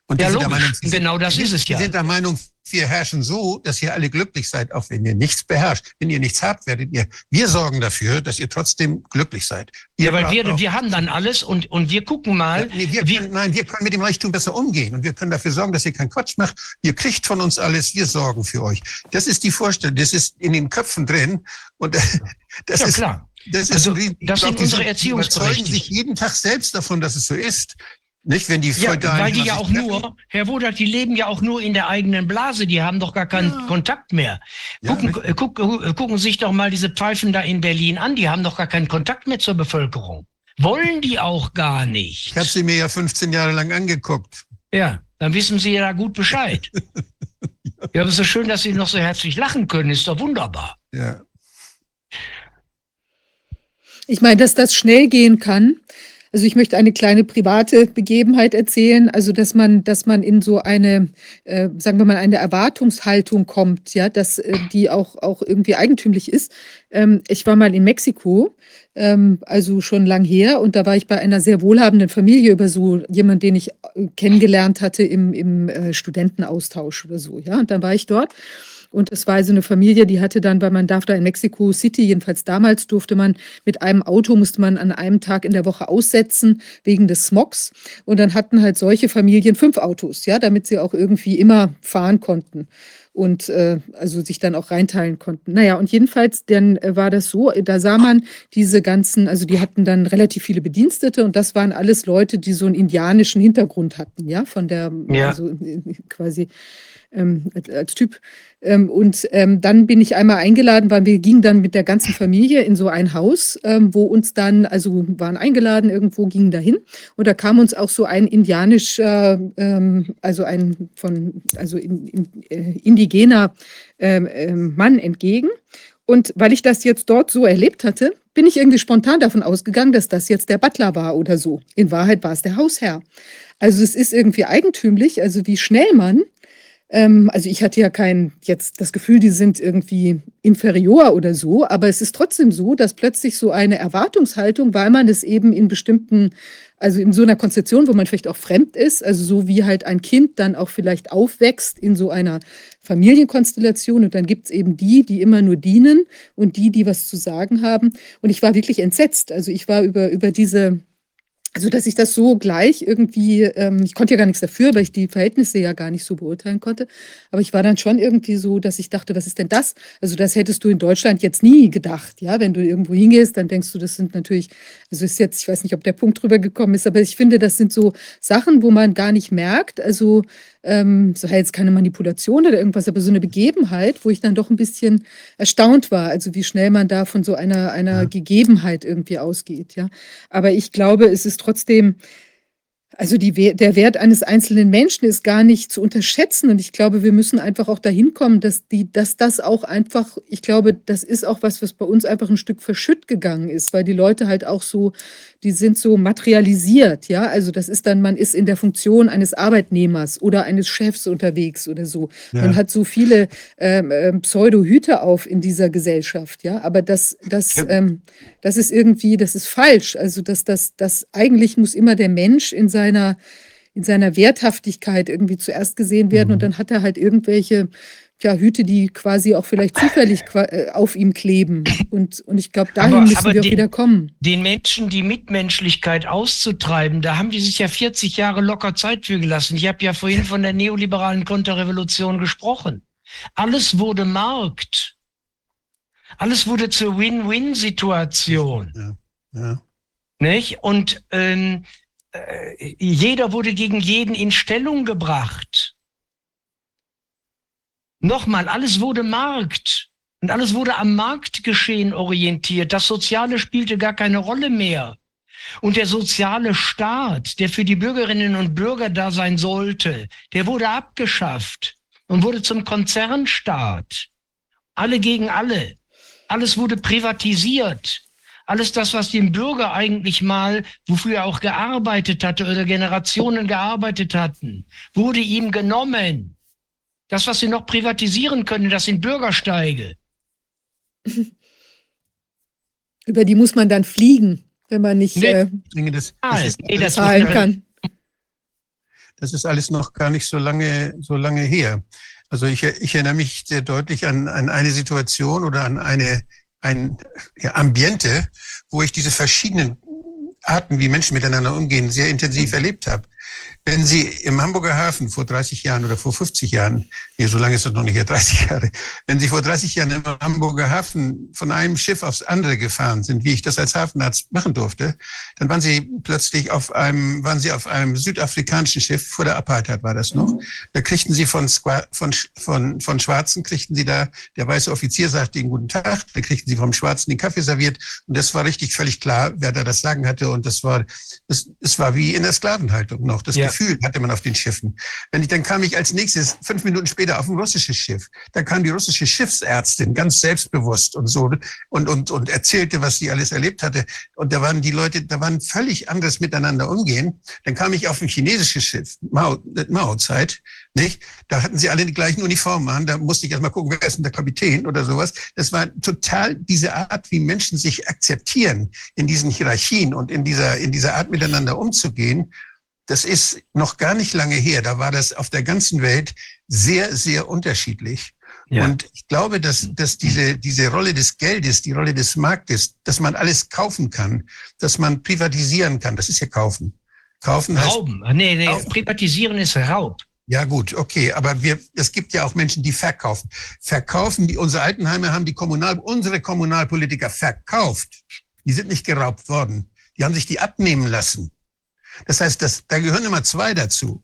Und ja, logisch. Meinung, sie, genau das ist es ja. Sie sind der Meinung, wir herrschen so, dass ihr alle glücklich seid, auch wenn ihr nichts beherrscht. Wenn ihr nichts habt, werdet ihr. Wir sorgen dafür, dass ihr trotzdem glücklich seid. Ihr ja, weil wir, wir haben dann alles und, und wir gucken mal. Ja, nee, wir können, nein, wir können mit dem Reichtum besser umgehen und wir können dafür sorgen, dass ihr keinen Quatsch macht. Ihr kriegt von uns alles, wir sorgen für euch. Das ist die Vorstellung, das ist in den Köpfen drin und das ja, ist, klar. Das, ist also, das sind unsere Erziehungsberechtigten. sich jeden Tag selbst davon, dass es so ist. Nicht, wenn die ja, weil die ja auch nur, Herr Wodert, die leben ja auch nur in der eigenen Blase, die haben doch gar keinen ja. Kontakt mehr. Gucken, ja, äh, guck, äh, gucken sich doch mal diese Pfeifen da in Berlin an, die haben doch gar keinen Kontakt mehr zur Bevölkerung. Wollen die auch gar nicht. Ich habe sie mir ja 15 Jahre lang angeguckt. Ja, dann wissen Sie ja da gut Bescheid. ja, aber es ist so schön, dass Sie noch so herzlich lachen können, ist doch wunderbar. Ja. Ich meine, dass das schnell gehen kann. Also ich möchte eine kleine private Begebenheit erzählen, also dass man, dass man in so eine, äh, sagen wir mal, eine Erwartungshaltung kommt, ja, dass äh, die auch, auch irgendwie eigentümlich ist. Ähm, ich war mal in Mexiko, ähm, also schon lang her, und da war ich bei einer sehr wohlhabenden Familie über so jemand, den ich äh, kennengelernt hatte im, im äh, Studentenaustausch oder so, ja. Und dann war ich dort. Und es war also eine Familie, die hatte dann, weil man darf da in Mexico City, jedenfalls damals durfte man mit einem Auto, musste man an einem Tag in der Woche aussetzen wegen des Smogs. Und dann hatten halt solche Familien fünf Autos, ja, damit sie auch irgendwie immer fahren konnten und äh, also sich dann auch reinteilen konnten. Naja, und jedenfalls dann äh, war das so, da sah man diese ganzen, also die hatten dann relativ viele Bedienstete und das waren alles Leute, die so einen indianischen Hintergrund hatten, ja, von der, Ja. also äh, quasi ähm, als, als Typ. Ähm, und ähm, dann bin ich einmal eingeladen, weil wir gingen dann mit der ganzen Familie in so ein Haus, ähm, wo uns dann, also waren eingeladen irgendwo, gingen dahin und da kam uns auch so ein indianischer, ähm, also ein von, also in, in, äh, indigener ähm, Mann entgegen. Und weil ich das jetzt dort so erlebt hatte, bin ich irgendwie spontan davon ausgegangen, dass das jetzt der Butler war oder so. In Wahrheit war es der Hausherr. Also es ist irgendwie eigentümlich, also wie schnell man, also ich hatte ja kein jetzt das Gefühl, die sind irgendwie inferior oder so, aber es ist trotzdem so, dass plötzlich so eine Erwartungshaltung, weil man es eben in bestimmten, also in so einer Konstellation, wo man vielleicht auch fremd ist, also so wie halt ein Kind dann auch vielleicht aufwächst in so einer Familienkonstellation und dann gibt es eben die, die immer nur dienen und die, die was zu sagen haben. Und ich war wirklich entsetzt. Also ich war über, über diese, also dass ich das so gleich irgendwie, ähm, ich konnte ja gar nichts dafür, weil ich die Verhältnisse ja gar nicht so beurteilen konnte. Aber ich war dann schon irgendwie so, dass ich dachte, was ist denn das? Also das hättest du in Deutschland jetzt nie gedacht, ja. Wenn du irgendwo hingehst, dann denkst du, das sind natürlich, also ist jetzt, ich weiß nicht, ob der Punkt drüber gekommen ist, aber ich finde, das sind so Sachen, wo man gar nicht merkt, also ähm, so jetzt keine Manipulation oder irgendwas, aber so eine Begebenheit, wo ich dann doch ein bisschen erstaunt war, also wie schnell man da von so einer, einer Ja. Gegebenheit irgendwie ausgeht, ja. Aber ich glaube, es ist trotzdem, also die, der Wert eines einzelnen Menschen ist gar nicht zu unterschätzen. Und ich glaube, wir müssen einfach auch dahin kommen, dass, die, dass das auch einfach, ich glaube, das ist auch was, was bei uns einfach ein Stück verschütt gegangen ist, weil die Leute halt auch so, die sind so materialisiert, ja. Also das ist dann, man ist in der Funktion eines Arbeitnehmers oder eines Chefs unterwegs oder so. Man Ja. hat so viele ähm, ähm, Pseudo-Hüte auf in dieser Gesellschaft, ja. Aber das, das, Ja. ähm, das ist irgendwie, das ist falsch. Also dass das, das eigentlich muss immer der Mensch in seiner in seiner Werthaftigkeit irgendwie zuerst gesehen werden und Mhm. dann hat er halt irgendwelche ja, Hüte, die quasi auch vielleicht zufällig äh, auf ihm kleben. Und, und ich glaube, dahin Aber- müssen aber wir auch den- wieder kommen. den Menschen die Mitmenschlichkeit auszutreiben, da haben die sich ja 40 Jahre locker Zeit für gelassen. Ich habe ja vorhin von der neoliberalen Konterrevolution gesprochen. Alles wurde Markt. Alles wurde zur Win-Win-Situation. Ja. Ja. Nicht? Und ähm, äh, jeder wurde gegen jeden in Stellung gebracht. Nochmal, alles wurde Markt. Und alles wurde am Marktgeschehen orientiert. Das Soziale spielte gar keine Rolle mehr. Und der soziale Staat, der für die Bürgerinnen und Bürger da sein sollte, der wurde abgeschafft und wurde zum Konzernstaat. Alle gegen alle. Alles wurde privatisiert. Alles das, was dem Bürger eigentlich mal, wofür er auch gearbeitet hatte oder Generationen gearbeitet hatten, wurde ihm genommen. Das, was sie noch privatisieren können, das sind Bürgersteige. Über die muss man dann fliegen, wenn man nicht Nee. äh, denke, das, Ah, das, ist, nee, das- zahlen kann. das ist alles noch gar nicht so lange, so lange her. Also ich, ich erinnere mich sehr deutlich an, an eine Situation oder an eine, ein ja, Ambiente, wo ich diese verschiedenen Arten, wie Menschen miteinander umgehen, sehr intensiv erlebt habe. Wenn Sie im Hamburger Hafen vor 30 Jahren oder vor 50 Jahren, nee, so lange ist das noch nicht her, 30 Jahre, wenn Sie vor 30 Jahren im Hamburger Hafen von einem Schiff aufs andere gefahren sind, wie ich das als Hafenarzt machen durfte, dann waren Sie plötzlich auf einem, waren Sie auf einem südafrikanischen Schiff, vor der Apartheid war das noch. Da kriegten Sie von, Squa- von, von, von Schwarzen, kriegten Sie da, der weiße Offizier sagte Ihnen guten Tag, da kriegten Sie vom Schwarzen den Kaffee serviert und das war richtig völlig klar, wer da das Sagen hatte und das war, es war wie in der Sklavenhaltung noch. Das Ja. Gefühl hatte man auf den Schiffen. Wenn ich, dann kam ich als nächstes, fünf Minuten später, auf ein russisches Schiff. Da kam die russische Schiffsärztin, ganz selbstbewusst und so, und, und, und erzählte, was sie alles erlebt hatte. Und da waren die Leute, da waren völlig anderes miteinander umgehen. Dann kam ich auf ein chinesisches Schiff, Mao, Mao-Zeit, nicht? Da hatten sie alle die gleichen Uniformen an. Da musste ich erst mal gucken, wer ist denn der Kapitän oder sowas. Das war total diese Art, wie Menschen sich akzeptieren in diesen Hierarchien und in dieser, in dieser Art miteinander umzugehen. Das ist noch gar nicht lange her. Da war das auf der ganzen Welt sehr, sehr unterschiedlich. Ja. Und ich glaube, dass, dass diese, diese Rolle des Geldes, die Rolle des Marktes, dass man alles kaufen kann, dass man privatisieren kann, das ist ja kaufen. Kaufen heißt, Rauben. Ah, Nee, nee, Raub. privatisieren ist Raub. ja gut, okay, aber wir, es gibt ja auch Menschen, die verkaufen. Verkaufen, die, unsere Altenheime haben die Kommunal, unsere Kommunalpolitiker verkauft. Die sind nicht geraubt worden. Die haben sich die abnehmen lassen. Das heißt, das, da gehören immer zwei dazu.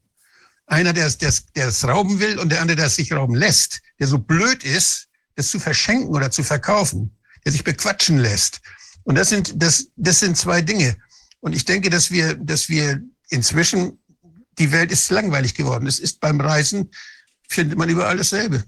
Einer, der, der, der es rauben will und der andere, der es sich rauben lässt. Der so blöd ist, das zu verschenken oder zu verkaufen. Der sich bequatschen lässt. Und das sind, das, das sind zwei Dinge. Und ich denke, dass wir, dass wir inzwischen, die Welt ist langweilig geworden. Es ist beim Reisen, findet man überall dasselbe.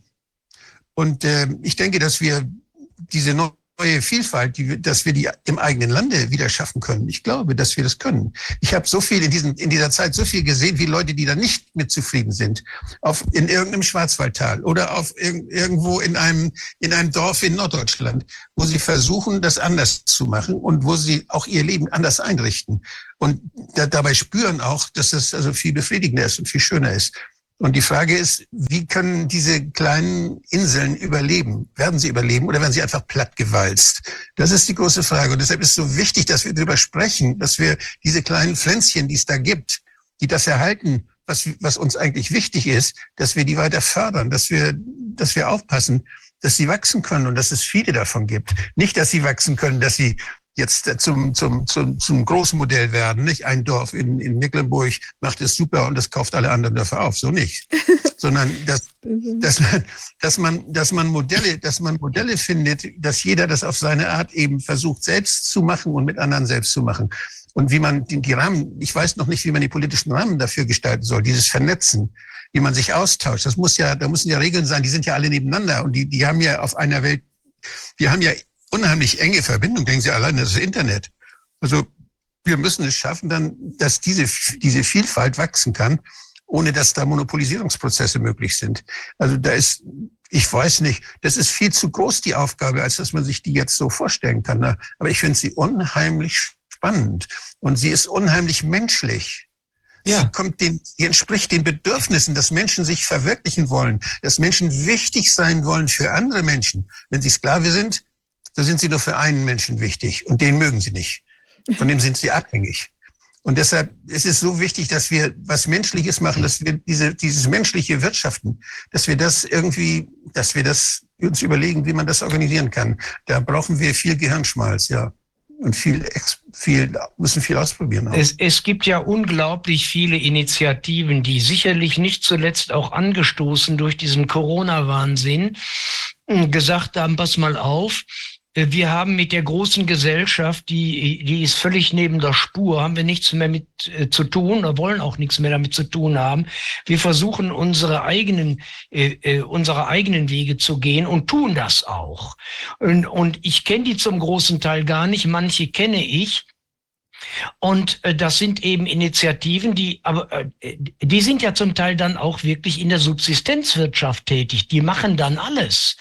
Und äh, ich denke, dass wir diese neue Vielfalt, die, dass wir die im eigenen Lande wieder schaffen können. Ich glaube, dass wir das können. Ich habe so viel in, diesen, in dieser Zeit so viel gesehen, wie Leute, die da nicht mit zufrieden sind, auf, in irgendeinem Schwarzwaldtal oder auf irg irgendwo in einem, in einem Dorf in Norddeutschland, wo sie versuchen, das anders zu machen und wo sie auch ihr Leben anders einrichten. Und da, dabei spüren auch, dass das also viel befriedigender ist und viel schöner ist. Und die Frage ist, wie können diese kleinen Inseln überleben? Werden sie überleben oder werden sie einfach plattgewalzt? Das ist die große Frage. Und deshalb ist es so wichtig, dass wir darüber sprechen, dass wir diese kleinen Pflänzchen, die es da gibt, die das erhalten, was, was uns eigentlich wichtig ist, dass wir die weiter fördern, dass wir, dass wir aufpassen, dass sie wachsen können und dass es viele davon gibt. Nicht, dass sie wachsen können, dass sie jetzt zum, zum, zum, zum großen Modell werden. Nicht ein Dorf in, in Mecklenburg macht es super und das kauft alle anderen Dörfer auf. So nicht. Sondern dass, dass, man, dass, man, dass, man Modelle, dass man Modelle findet, dass jeder das auf seine Art eben versucht, selbst zu machen und mit anderen selbst zu machen. Und wie man die, die Rahmen, ich weiß noch nicht, wie man die politischen Rahmen dafür gestalten soll, dieses Vernetzen, wie man sich austauscht. Das muss ja, da müssen ja Regeln sein, die sind ja alle nebeneinander und die, die haben ja auf einer Welt, wir haben ja unheimlich enge Verbindung. Denken Sie allein das Internet. Also wir müssen es schaffen, dann, dass diese, diese Vielfalt wachsen kann, ohne dass da Monopolisierungsprozesse möglich sind. Also da ist, ich weiß nicht, das ist viel zu groß, die Aufgabe, als dass man sich die jetzt so vorstellen kann. Ne? Aber ich finde sie unheimlich spannend und sie ist unheimlich menschlich. Ja. Sie kommt den, sie entspricht den Bedürfnissen, dass Menschen sich verwirklichen wollen, dass Menschen wichtig sein wollen für andere Menschen. Wenn sie Sklave sind, so sind sie nur für einen Menschen wichtig und den mögen sie nicht. Von dem sind sie abhängig. Und deshalb ist es so wichtig, dass wir was Menschliches machen, dass wir diese, dieses menschliche Wirtschaften, dass wir das irgendwie, dass wir das uns überlegen, wie man das organisieren kann. Da brauchen wir viel Gehirnschmalz, ja. Und viel, viel, müssen viel ausprobieren. Es, es gibt ja unglaublich viele Initiativen, die sicherlich nicht zuletzt auch angestoßen durch diesen Corona-Wahnsinn gesagt haben, pass mal auf, wir haben mit der großen Gesellschaft, die, die ist völlig neben der Spur, haben wir nichts mehr mit äh, zu tun oder wollen auch nichts mehr damit zu tun haben. Wir versuchen unsere eigenen, äh, äh unsere eigenen Wege zu gehen und tun das auch. Und, und ich kenne die zum großen Teil gar nicht, manche kenne ich. Und äh, das sind eben Initiativen, die aber äh, die sind ja zum Teil dann auch wirklich in der Subsistenzwirtschaft tätig. Die machen dann alles.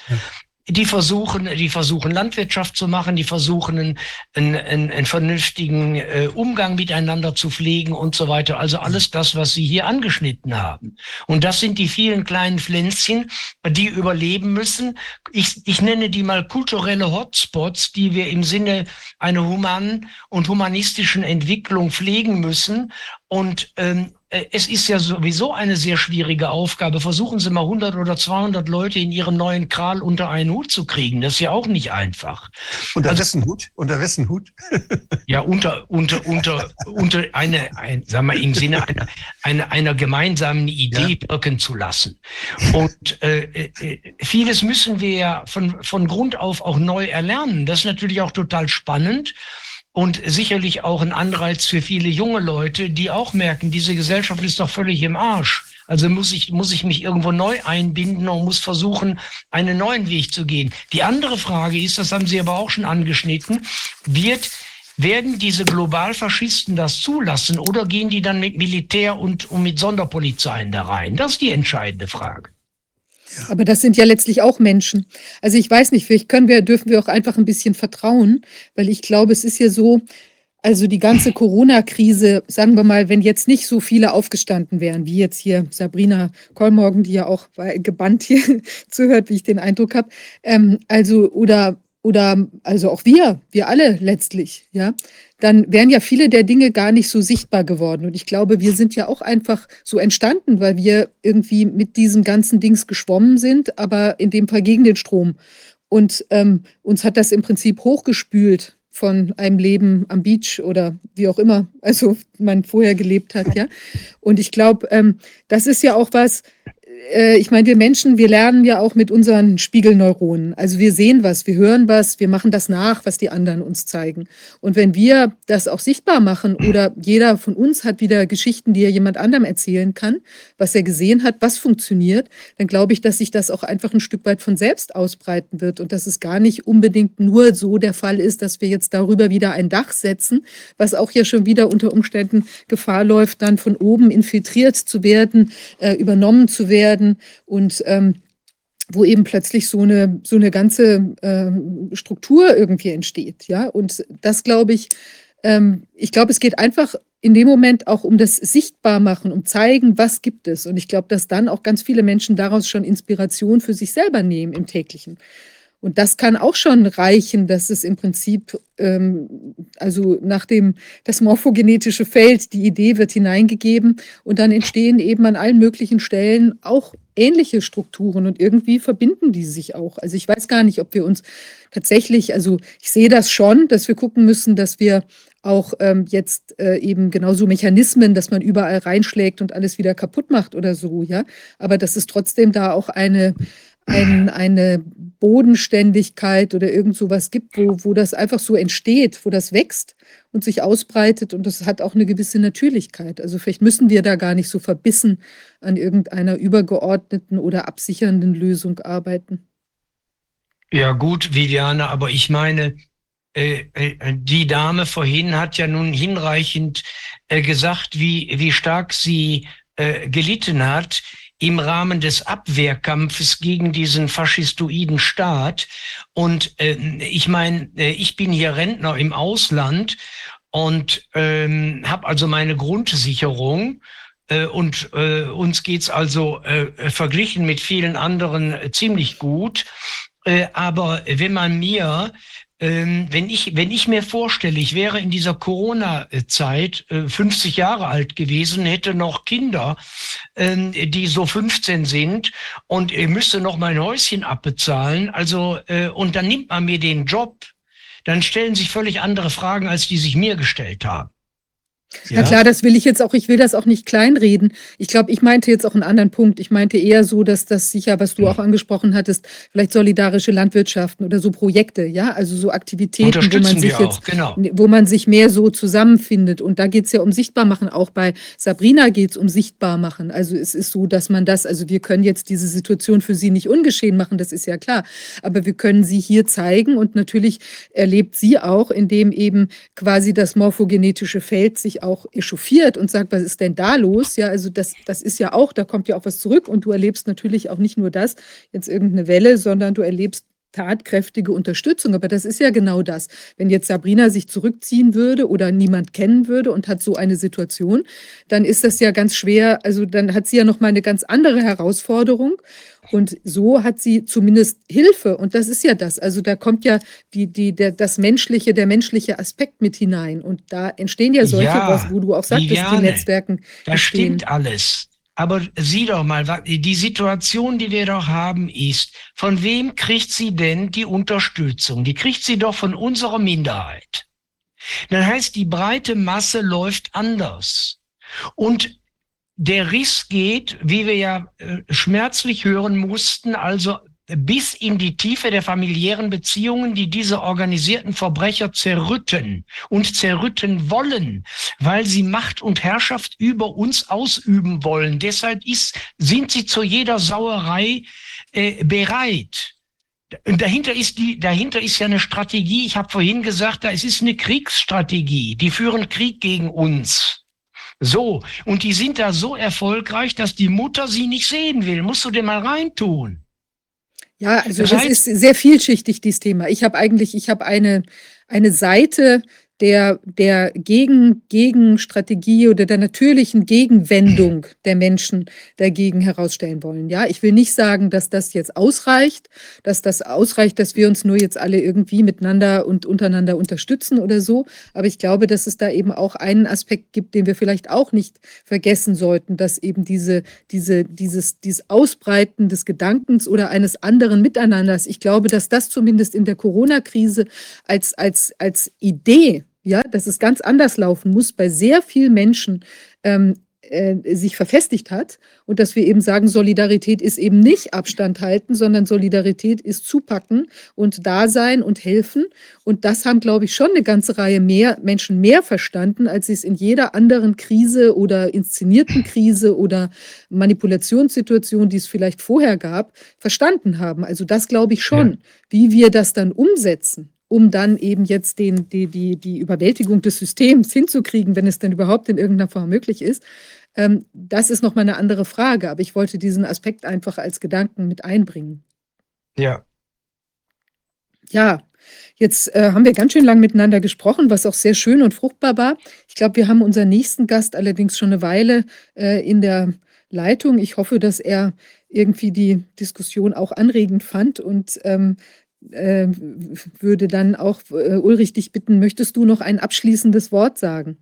Die versuchen, die versuchen Landwirtschaft zu machen, die versuchen einen, einen, einen vernünftigen äh, Umgang miteinander zu pflegen und so weiter. Also alles das, was Sie hier angeschnitten haben. Und das sind die vielen kleinen Pflänzchen, die überleben müssen. Ich, ich nenne die mal kulturelle Hotspots, die wir im Sinne einer humanen und humanistischen Entwicklung pflegen müssen. Und ähm, äh, es ist ja sowieso eine sehr schwierige Aufgabe. Versuchen Sie mal 100 oder 200 Leute in Ihrem neuen Kral unter einen Hut zu kriegen. Das ist ja auch nicht einfach. Unter also, wessen Hut? Unter wessen Hut? ja, unter, unter, unter, unter eine, ein, sagen wir im Sinne einer, einer, einer gemeinsamen Idee ja. wirken zu lassen. Und äh, äh, vieles müssen wir ja von, von Grund auf auch neu erlernen. Das ist natürlich auch total spannend und sicherlich auch ein Anreiz für viele junge Leute, die auch merken, diese Gesellschaft ist doch völlig im Arsch. Also muss ich, muss ich mich irgendwo neu einbinden und muss versuchen, einen neuen Weg zu gehen. Die andere Frage ist, das haben Sie aber auch schon angeschnitten, wird, werden diese Globalfaschisten das zulassen oder gehen die dann mit Militär und, und mit Sonderpolizeien da rein? Das ist die entscheidende Frage. Aber das sind ja letztlich auch Menschen. Also ich weiß nicht, vielleicht können wir, dürfen wir auch einfach ein bisschen vertrauen, weil ich glaube, es ist ja so, also die ganze Corona-Krise, sagen wir mal, wenn jetzt nicht so viele aufgestanden wären, wie jetzt hier Sabrina Kollmorgen, die ja auch gebannt hier zuhört, wie ich den Eindruck habe, ähm, also oder oder also auch wir, wir alle letztlich, ja, dann wären ja viele der Dinge gar nicht so sichtbar geworden. Und ich glaube, wir sind ja auch einfach so entstanden, weil wir irgendwie mit diesen ganzen Dings geschwommen sind, aber in dem Fall gegen den Strom. Und ähm, uns hat das im Prinzip hochgespült von einem Leben am Beach oder wie auch immer, also man vorher gelebt hat, ja. Und ich glaube, ähm, das ist ja auch was, äh, ich meine, wir Menschen, wir lernen ja auch mit unseren Spiegelneuronen. Also wir sehen was, wir hören was, wir machen das nach, was die anderen uns zeigen. Und wenn wir das auch sichtbar machen oder jeder von uns hat wieder Geschichten, die er jemand anderem erzählen kann, was er gesehen hat, was funktioniert, dann glaube ich, dass sich das auch einfach ein Stück weit von selbst ausbreiten wird und dass es gar nicht unbedingt nur so der Fall ist, dass wir jetzt darüber wieder ein Dach setzen, was auch ja schon wieder unter Umständen Gefahr läuft, dann von oben infiltriert zu werden, äh, übernommen zu werden werden und ähm, wo eben plötzlich so eine, so eine ganze ähm, Struktur irgendwie entsteht. Ja? Und das glaube ich, ähm, ich glaube, es geht einfach in dem Moment auch um das Sichtbarmachen, um zeigen, was gibt es. Und ich glaube, dass dann auch ganz viele Menschen daraus schon Inspiration für sich selber nehmen im täglichen. Und das kann auch schon reichen, dass es im Prinzip, ähm, also nach dem, das morphogenetische Feld, die Idee wird hineingegeben und dann entstehen eben an allen möglichen Stellen auch ähnliche Strukturen und irgendwie verbinden die sich auch. Also ich weiß gar nicht, ob wir uns tatsächlich, also ich sehe das schon, dass wir gucken müssen, dass wir auch ähm, jetzt äh, eben genauso Mechanismen, dass man überall reinschlägt und alles wieder kaputt macht oder so, ja. Aber dass es trotzdem da auch eine, ein, eine Bodenständigkeit oder irgend sowas gibt, wo, wo das einfach so entsteht, wo das wächst und sich ausbreitet und das hat auch eine gewisse Natürlichkeit. Also vielleicht müssen wir da gar nicht so verbissen an irgendeiner übergeordneten oder absichernden Lösung arbeiten. Ja gut, Viviane, aber ich meine, äh, äh, die Dame vorhin hat ja nun hinreichend äh, gesagt, wie, wie stark sie äh, gelitten hat im Rahmen des Abwehrkampfes gegen diesen faschistoiden Staat. Und äh, ich meine, äh, ich bin hier Rentner im Ausland und ähm, habe also meine Grundsicherung. Äh, und äh, uns geht's also äh, verglichen mit vielen anderen äh, ziemlich gut. Äh, aber wenn man mir wenn ich, wenn ich mir vorstelle, ich wäre in dieser Corona-Zeit äh, 50 Jahre alt gewesen, hätte noch Kinder, ähm, die so 15 sind und ich müsste noch mein Häuschen abbezahlen, also, äh, und dann nimmt man mir den Job, dann stellen sich völlig andere Fragen, als die sich mir gestellt haben. Ja. Na klar, das will ich jetzt auch, ich will das auch nicht kleinreden. Ich glaube, ich meinte jetzt auch einen anderen Punkt. Ich meinte eher so, dass das sicher, was du auch angesprochen hattest, vielleicht solidarische Landwirtschaften oder so Projekte, ja, also so Aktivitäten, wo man sich jetzt, genau. wo man sich mehr so zusammenfindet. Und da geht es ja um Sichtbarmachen. Auch bei Sabrina geht es um Sichtbarmachen. Also es ist so, dass man das, also wir können jetzt diese Situation für sie nicht ungeschehen machen, das ist ja klar. Aber wir können sie hier zeigen und natürlich erlebt sie auch, indem eben quasi das morphogenetische Feld sich auch echauffiert und sagt, was ist denn da los? Ja, also das, das ist ja auch, da kommt ja auch was zurück und du erlebst natürlich auch nicht nur das, jetzt irgendeine Welle, sondern du erlebst tatkräftige Unterstützung. Aber das ist ja genau das. Wenn jetzt Sabrina sich zurückziehen würde oder niemand kennen würde und hat so eine Situation, dann ist das ja ganz schwer. Also dann hat sie ja noch mal eine ganz andere Herausforderung. Und so hat sie zumindest Hilfe. Und das ist ja das. Also da kommt ja die, die, der, das menschliche, der menschliche Aspekt mit hinein. Und da entstehen ja solche, ja, was, wo du auch sagtest, die Netzwerken. Das entstehen. stimmt alles. Aber sieh doch mal, die Situation, die wir doch haben, ist, von wem kriegt sie denn die Unterstützung? Die kriegt sie doch von unserer Minderheit. Dann heißt, die breite Masse läuft anders. Und der Riss geht, wie wir ja äh, schmerzlich hören mussten, also bis in die Tiefe der familiären Beziehungen, die diese organisierten Verbrecher zerrütten und zerrütten wollen, weil sie Macht und Herrschaft über uns ausüben wollen. Deshalb ist, sind sie zu jeder Sauerei äh, bereit. Und dahinter ist die, dahinter ist ja eine Strategie. Ich habe vorhin gesagt, da es ist eine Kriegsstrategie. Die führen Krieg gegen uns. So, und die sind da so erfolgreich, dass die Mutter sie nicht sehen will. Musst du dir mal reintun. Ja, also das, ist sehr vielschichtig, dieses Thema. Ich habe eigentlich, ich habe eine, eine Seite, der, der Gegen, Gegenstrategie oder der natürlichen Gegenwendung der Menschen dagegen herausstellen wollen. Ja, ich will nicht sagen, dass das jetzt ausreicht, dass das ausreicht, dass wir uns nur jetzt alle irgendwie miteinander und untereinander unterstützen oder so. Aber ich glaube, dass es da eben auch einen Aspekt gibt, den wir vielleicht auch nicht vergessen sollten, dass eben diese, diese, dieses, dieses Ausbreiten des Gedankens oder eines anderen Miteinanders, ich glaube, dass das zumindest in der Corona-Krise als, als, als Idee ja, dass es ganz anders laufen muss, bei sehr vielen Menschen ähm, äh, sich verfestigt hat und dass wir eben sagen, Solidarität ist eben nicht Abstand halten, sondern Solidarität ist zupacken und da sein und helfen. Und das haben, glaube ich, schon eine ganze Reihe mehr Menschen mehr verstanden, als sie es in jeder anderen Krise oder inszenierten Krise oder Manipulationssituation, die es vielleicht vorher gab, verstanden haben. Also das glaube ich schon. Ja. Wie wir das dann umsetzen um dann eben jetzt den, die, die, die Überwältigung des Systems hinzukriegen, wenn es denn überhaupt in irgendeiner Form möglich ist. Ähm, das ist nochmal eine andere Frage, aber ich wollte diesen Aspekt einfach als Gedanken mit einbringen. Ja. Ja, jetzt äh, haben wir ganz schön lang miteinander gesprochen, was auch sehr schön und fruchtbar war. Ich glaube, wir haben unseren nächsten Gast allerdings schon eine Weile äh, in der Leitung. Ich hoffe, dass er irgendwie die Diskussion auch anregend fand und ähm, äh, würde dann auch äh, Ulrich dich bitten, möchtest du noch ein abschließendes Wort sagen?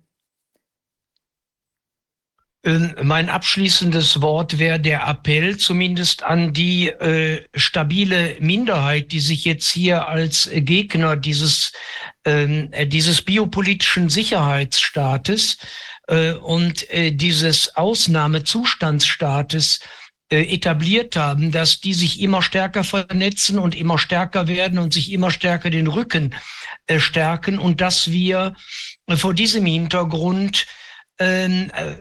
Ähm, mein abschließendes Wort wäre der Appell zumindest an die äh, stabile Minderheit, die sich jetzt hier als Gegner dieses, ähm, äh, dieses biopolitischen Sicherheitsstaates äh, und äh, dieses Ausnahmezustandsstaates etabliert haben, dass die sich immer stärker vernetzen und immer stärker werden und sich immer stärker den Rücken äh, stärken und dass wir äh, vor diesem Hintergrund ähm, äh,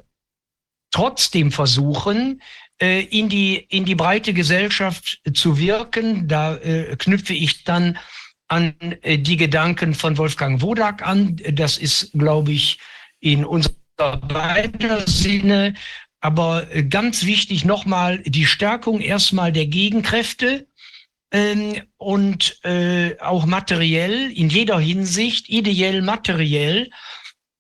trotzdem versuchen, äh, in die, in die breite Gesellschaft zu wirken. Da äh, knüpfe ich dann an äh, die Gedanken von Wolfgang Wodak an. Das ist, glaube ich, in unserer beider Sinne aber äh, ganz wichtig nochmal die Stärkung erstmal der Gegenkräfte ähm, und äh, auch materiell, in jeder Hinsicht, ideell, materiell.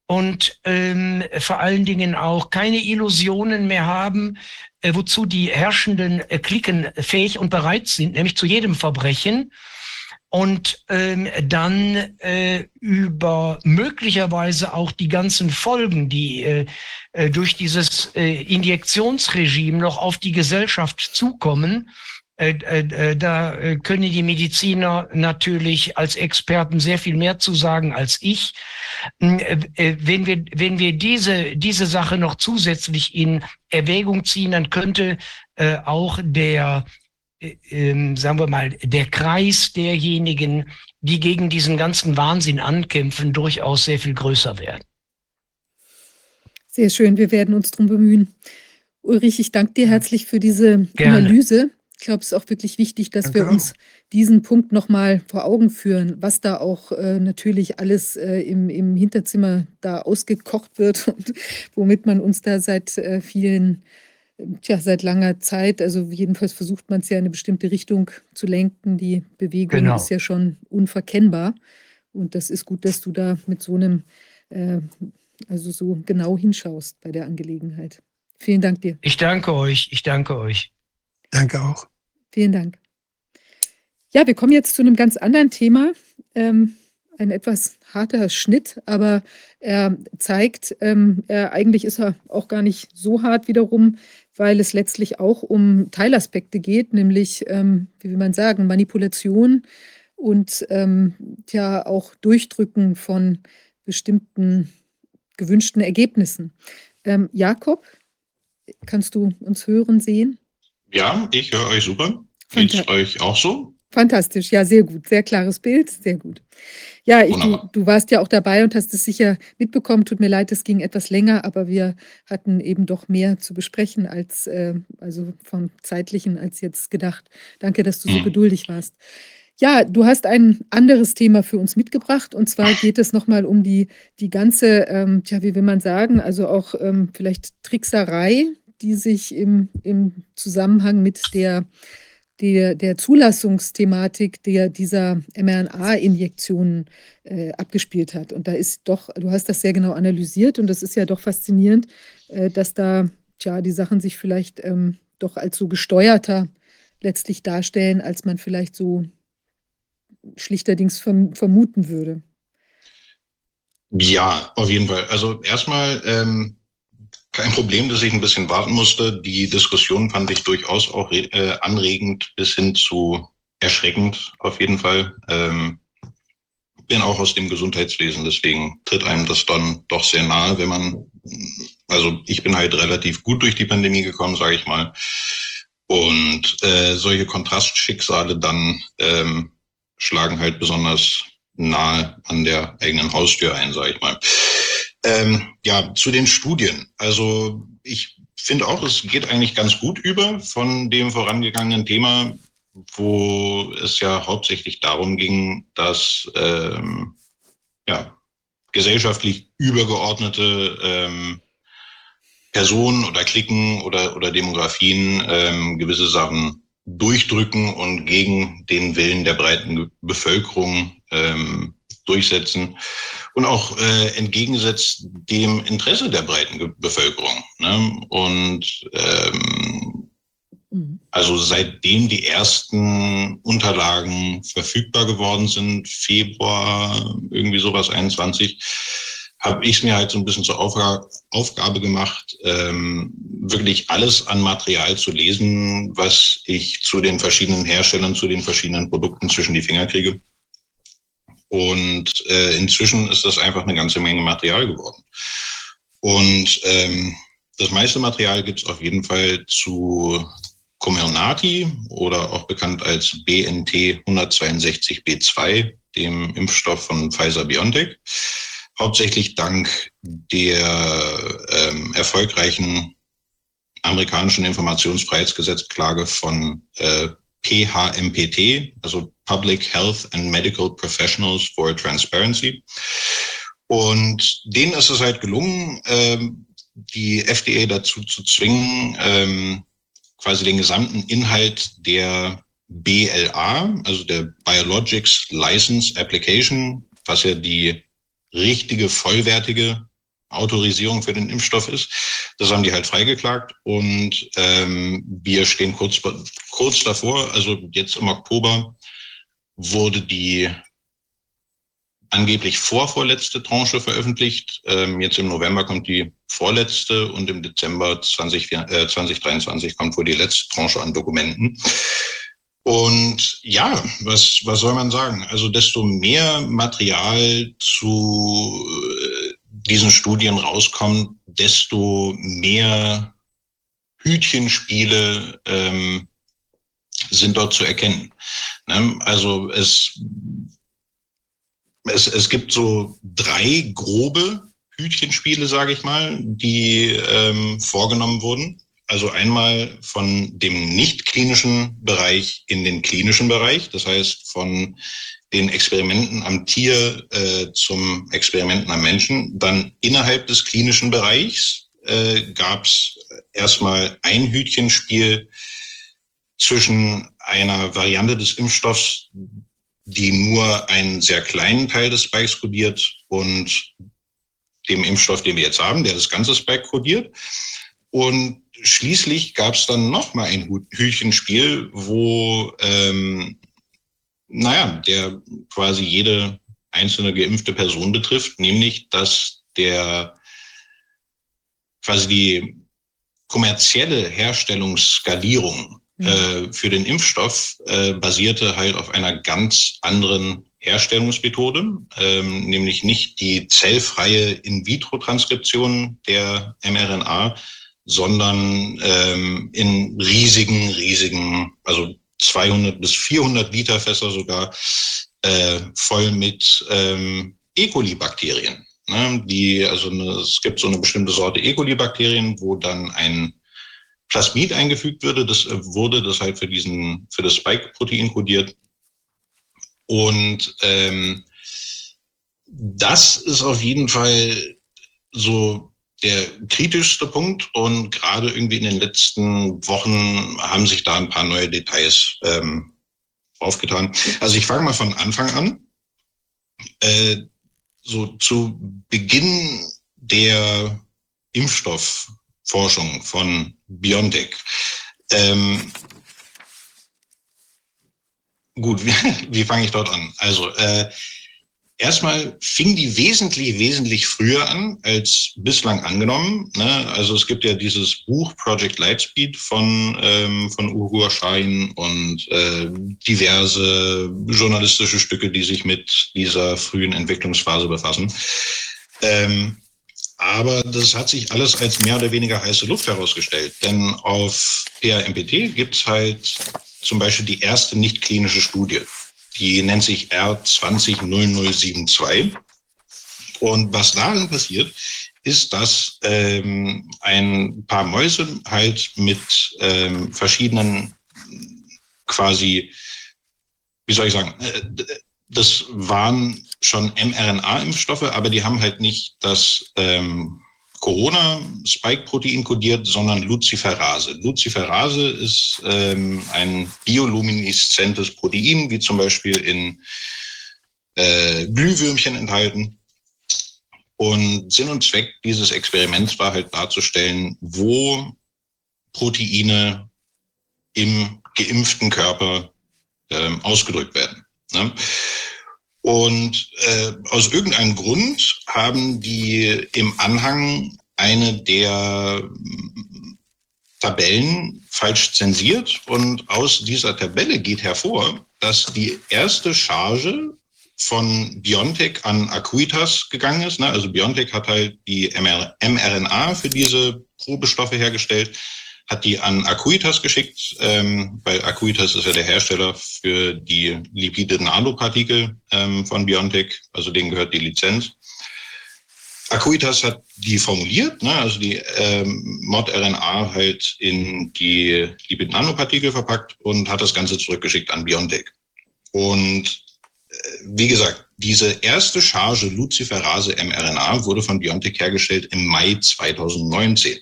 Und ähm, vor allen Dingen auch keine Illusionen mehr haben, äh, wozu die herrschenden äh, Klicken fähig und bereit sind, nämlich zu jedem Verbrechen und ähm, dann äh, über möglicherweise auch die ganzen Folgen, die äh, äh, durch dieses äh, Injektionsregime noch auf die Gesellschaft zukommen. Äh, äh, da äh, können die Mediziner natürlich als Experten sehr viel mehr zu sagen als ich. Hm, äh, wenn wir, wenn wir diese, diese Sache noch zusätzlich in Erwägung ziehen, dann könnte äh, auch der sagen wir mal, der Kreis derjenigen, die gegen diesen ganzen Wahnsinn ankämpfen, durchaus sehr viel größer werden. Sehr schön, wir werden uns darum bemühen. Ulrich, ich danke dir herzlich für diese Gerne. Analyse. Ich glaube, es ist auch wirklich wichtig, dass danke wir uns diesen Punkt nochmal vor Augen führen, was da auch äh, natürlich alles äh, im, im Hinterzimmer da ausgekocht wird und womit man uns da seit äh, vielen tja, seit langer Zeit, also jedenfalls versucht man es ja in eine bestimmte Richtung zu lenken. Die Bewegung Genau. ist ja schon unverkennbar. Und das ist gut, dass du da mit so einem, äh, also so genau hinschaust bei der Angelegenheit. Vielen Dank dir. Ich danke euch, ich danke euch. Danke auch. Vielen Dank. Ja, wir kommen jetzt zu einem ganz anderen Thema. Ähm, ein etwas harter Schnitt, aber er zeigt, ähm, er, eigentlich ist er auch gar nicht so hart wiederum, weil es letztlich auch um Teilaspekte geht, nämlich, ähm, wie will man sagen, Manipulation und ähm, ja auch Durchdrücken von bestimmten gewünschten Ergebnissen. Ähm, Jakob, kannst du uns hören, sehen? Ja, ich höre euch super. Geht's euch auch so? Fantastisch, ja, sehr gut. Sehr klares Bild, sehr gut. Ja, ich, du, du, warst ja auch dabei und hast es sicher mitbekommen. Tut mir leid, es ging etwas länger, aber wir hatten eben doch mehr zu besprechen als, äh, also vom zeitlichen als jetzt gedacht. Danke, dass du so mhm. geduldig warst. Ja, du hast ein anderes Thema für uns mitgebracht und zwar geht es nochmal um die, die ganze, ähm, tja, wie will man sagen, also auch ähm, vielleicht Trickserei, die sich im, im Zusammenhang mit der der, der Zulassungsthematik der, dieser mRNA-Injektionen äh, abgespielt hat. Und da ist doch, du hast das sehr genau analysiert und das ist ja doch faszinierend, äh, dass da tja, die Sachen sich vielleicht ähm, doch als so gesteuerter letztlich darstellen, als man vielleicht so schlichterdings verm vermuten würde. Ja, auf jeden Fall. Also erstmal ähm, kein Problem, dass ich ein bisschen warten musste. Die Diskussion fand ich durchaus auch äh, anregend bis hin zu erschreckend auf jeden Fall. Ähm, bin auch aus dem Gesundheitswesen, deswegen tritt einem das dann doch sehr nahe, wenn man, also ich bin halt relativ gut durch die Pandemie gekommen, sage ich mal. Und äh, solche Kontrastschicksale dann ähm, schlagen halt besonders nahe an der eigenen Haustür ein, sage ich mal. Ähm, ja, zu den Studien. Also ich finde auch, es geht eigentlich ganz gut über von dem vorangegangenen Thema, wo es ja hauptsächlich darum ging, dass ähm, ja, gesellschaftlich übergeordnete ähm, Personen oder Klicken oder, oder Demografien ähm, gewisse Sachen durchdrücken und gegen den Willen der breiten Bevölkerung ähm, durchsetzen und auch äh, entgegensetzt dem Interesse der breiten Bevölkerung. Ne? Und ähm, mhm. also seitdem die ersten Unterlagen verfügbar geworden sind, Februar irgendwie sowas 21, habe ich es mir halt so ein bisschen zur Aufgabe, Aufgabe gemacht, ähm, wirklich alles an Material zu lesen, was ich zu den verschiedenen Herstellern, zu den verschiedenen Produkten zwischen die Finger kriege. Und äh, inzwischen ist das einfach eine ganze Menge Material geworden. Und ähm, das meiste Material gibt es auf jeden Fall zu Comirnaty oder auch bekannt als BNT 162b2, dem Impfstoff von Pfizer BioNTech hauptsächlich dank der ähm, erfolgreichen amerikanischen Informationsfreiheitsgesetzklage von äh, PHMPT, also Public Health and Medical Professionals for Transparency. Und denen ist es halt gelungen, ähm, die FDA dazu zu zwingen, ähm, quasi den gesamten Inhalt der BLA, also der Biologics License Application, was ja die richtige, vollwertige Autorisierung für den Impfstoff ist. Das haben die halt freigeklagt und ähm, wir stehen kurz, kurz davor, also jetzt im Oktober wurde die angeblich vorvorletzte Tranche veröffentlicht. Ähm, jetzt im November kommt die vorletzte und im Dezember 20, äh, 2023 kommt wohl die letzte Tranche an Dokumenten. Und ja, was, was soll man sagen? Also desto mehr Material zu diesen Studien rauskommt, desto mehr Hütchenspiele ähm, sind dort zu erkennen. Ne? Also es, es, es gibt so drei grobe Hütchenspiele, sage ich mal, die ähm, vorgenommen wurden. Also einmal von dem nicht klinischen Bereich in den klinischen Bereich, das heißt von den Experimenten am Tier äh, zum Experimenten am Menschen. Dann innerhalb des klinischen Bereichs äh, gab es erstmal ein Hütchenspiel zwischen einer Variante des Impfstoffs, die nur einen sehr kleinen Teil des Spikes kodiert und dem Impfstoff, den wir jetzt haben, der das ganze Spike kodiert. Und schließlich gab es dann noch mal ein Hütchenspiel, wo, ähm, naja, der quasi jede einzelne geimpfte Person betrifft, nämlich dass der quasi die kommerzielle Herstellungsskalierung mhm. äh, für den Impfstoff äh, basierte halt auf einer ganz anderen Herstellungsmethode, ähm, nämlich nicht die zellfreie In-vitro-Transkription der mRNA, sondern ähm, in riesigen, riesigen, also 200 bis 400 Liter Fässer sogar, äh, voll mit ähm, E. coli-Bakterien. Ne? Die, also eine, es gibt so eine bestimmte Sorte E. coli-Bakterien, wo dann ein Plasmid eingefügt würde. Das äh, wurde das halt für diesen, für das Spike-Protein kodiert. Und ähm, das ist auf jeden Fall so der kritischste Punkt und gerade irgendwie in den letzten Wochen haben sich da ein paar neue Details ähm, aufgetan. Also ich fange mal von Anfang an. Äh, so zu Beginn der Impfstoffforschung von BioNTech. Ähm, gut, wie, wie fange ich dort an? Also äh, Erstmal fing die wesentlich, wesentlich früher an als bislang angenommen. Ne? Also es gibt ja dieses Buch Project Lightspeed von, ähm, von Ugur Schein und äh, diverse journalistische Stücke, die sich mit dieser frühen Entwicklungsphase befassen. Ähm, aber das hat sich alles als mehr oder weniger heiße Luft herausgestellt. Denn auf PRMPT gibt's halt zum Beispiel die erste nicht klinische Studie. Die nennt sich R200072. Und was darin passiert, ist, dass ähm, ein paar Mäuse halt mit ähm, verschiedenen quasi, wie soll ich sagen, äh, das waren schon mRNA-Impfstoffe, aber die haben halt nicht das ähm, Corona-Spike-Protein kodiert, sondern Luciferase. Luciferase ist ähm, ein biolumineszentes Protein, wie zum Beispiel in äh, Glühwürmchen enthalten. Und Sinn und Zweck dieses Experiments war halt darzustellen, wo Proteine im geimpften Körper ähm, ausgedrückt werden. Ne? Und äh, aus irgendeinem Grund haben die im Anhang eine der mm, Tabellen falsch zensiert und aus dieser Tabelle geht hervor, dass die erste Charge von Biontech an Acuitas gegangen ist. Ne? Also Biontech hat halt die mRNA für diese Probestoffe hergestellt hat die an Acuitas geschickt, ähm, weil Acuitas ist ja der Hersteller für die Lipide-Nanopartikel ähm, von BioNTech, also denen gehört die Lizenz. Acuitas hat die formuliert, ne, also die ähm, Mod-RNA halt in die Lipid-Nanopartikel verpackt und hat das Ganze zurückgeschickt an BioNTech. Und äh, wie gesagt, diese erste Charge Luciferase mRNA wurde von BioNTech hergestellt im Mai 2019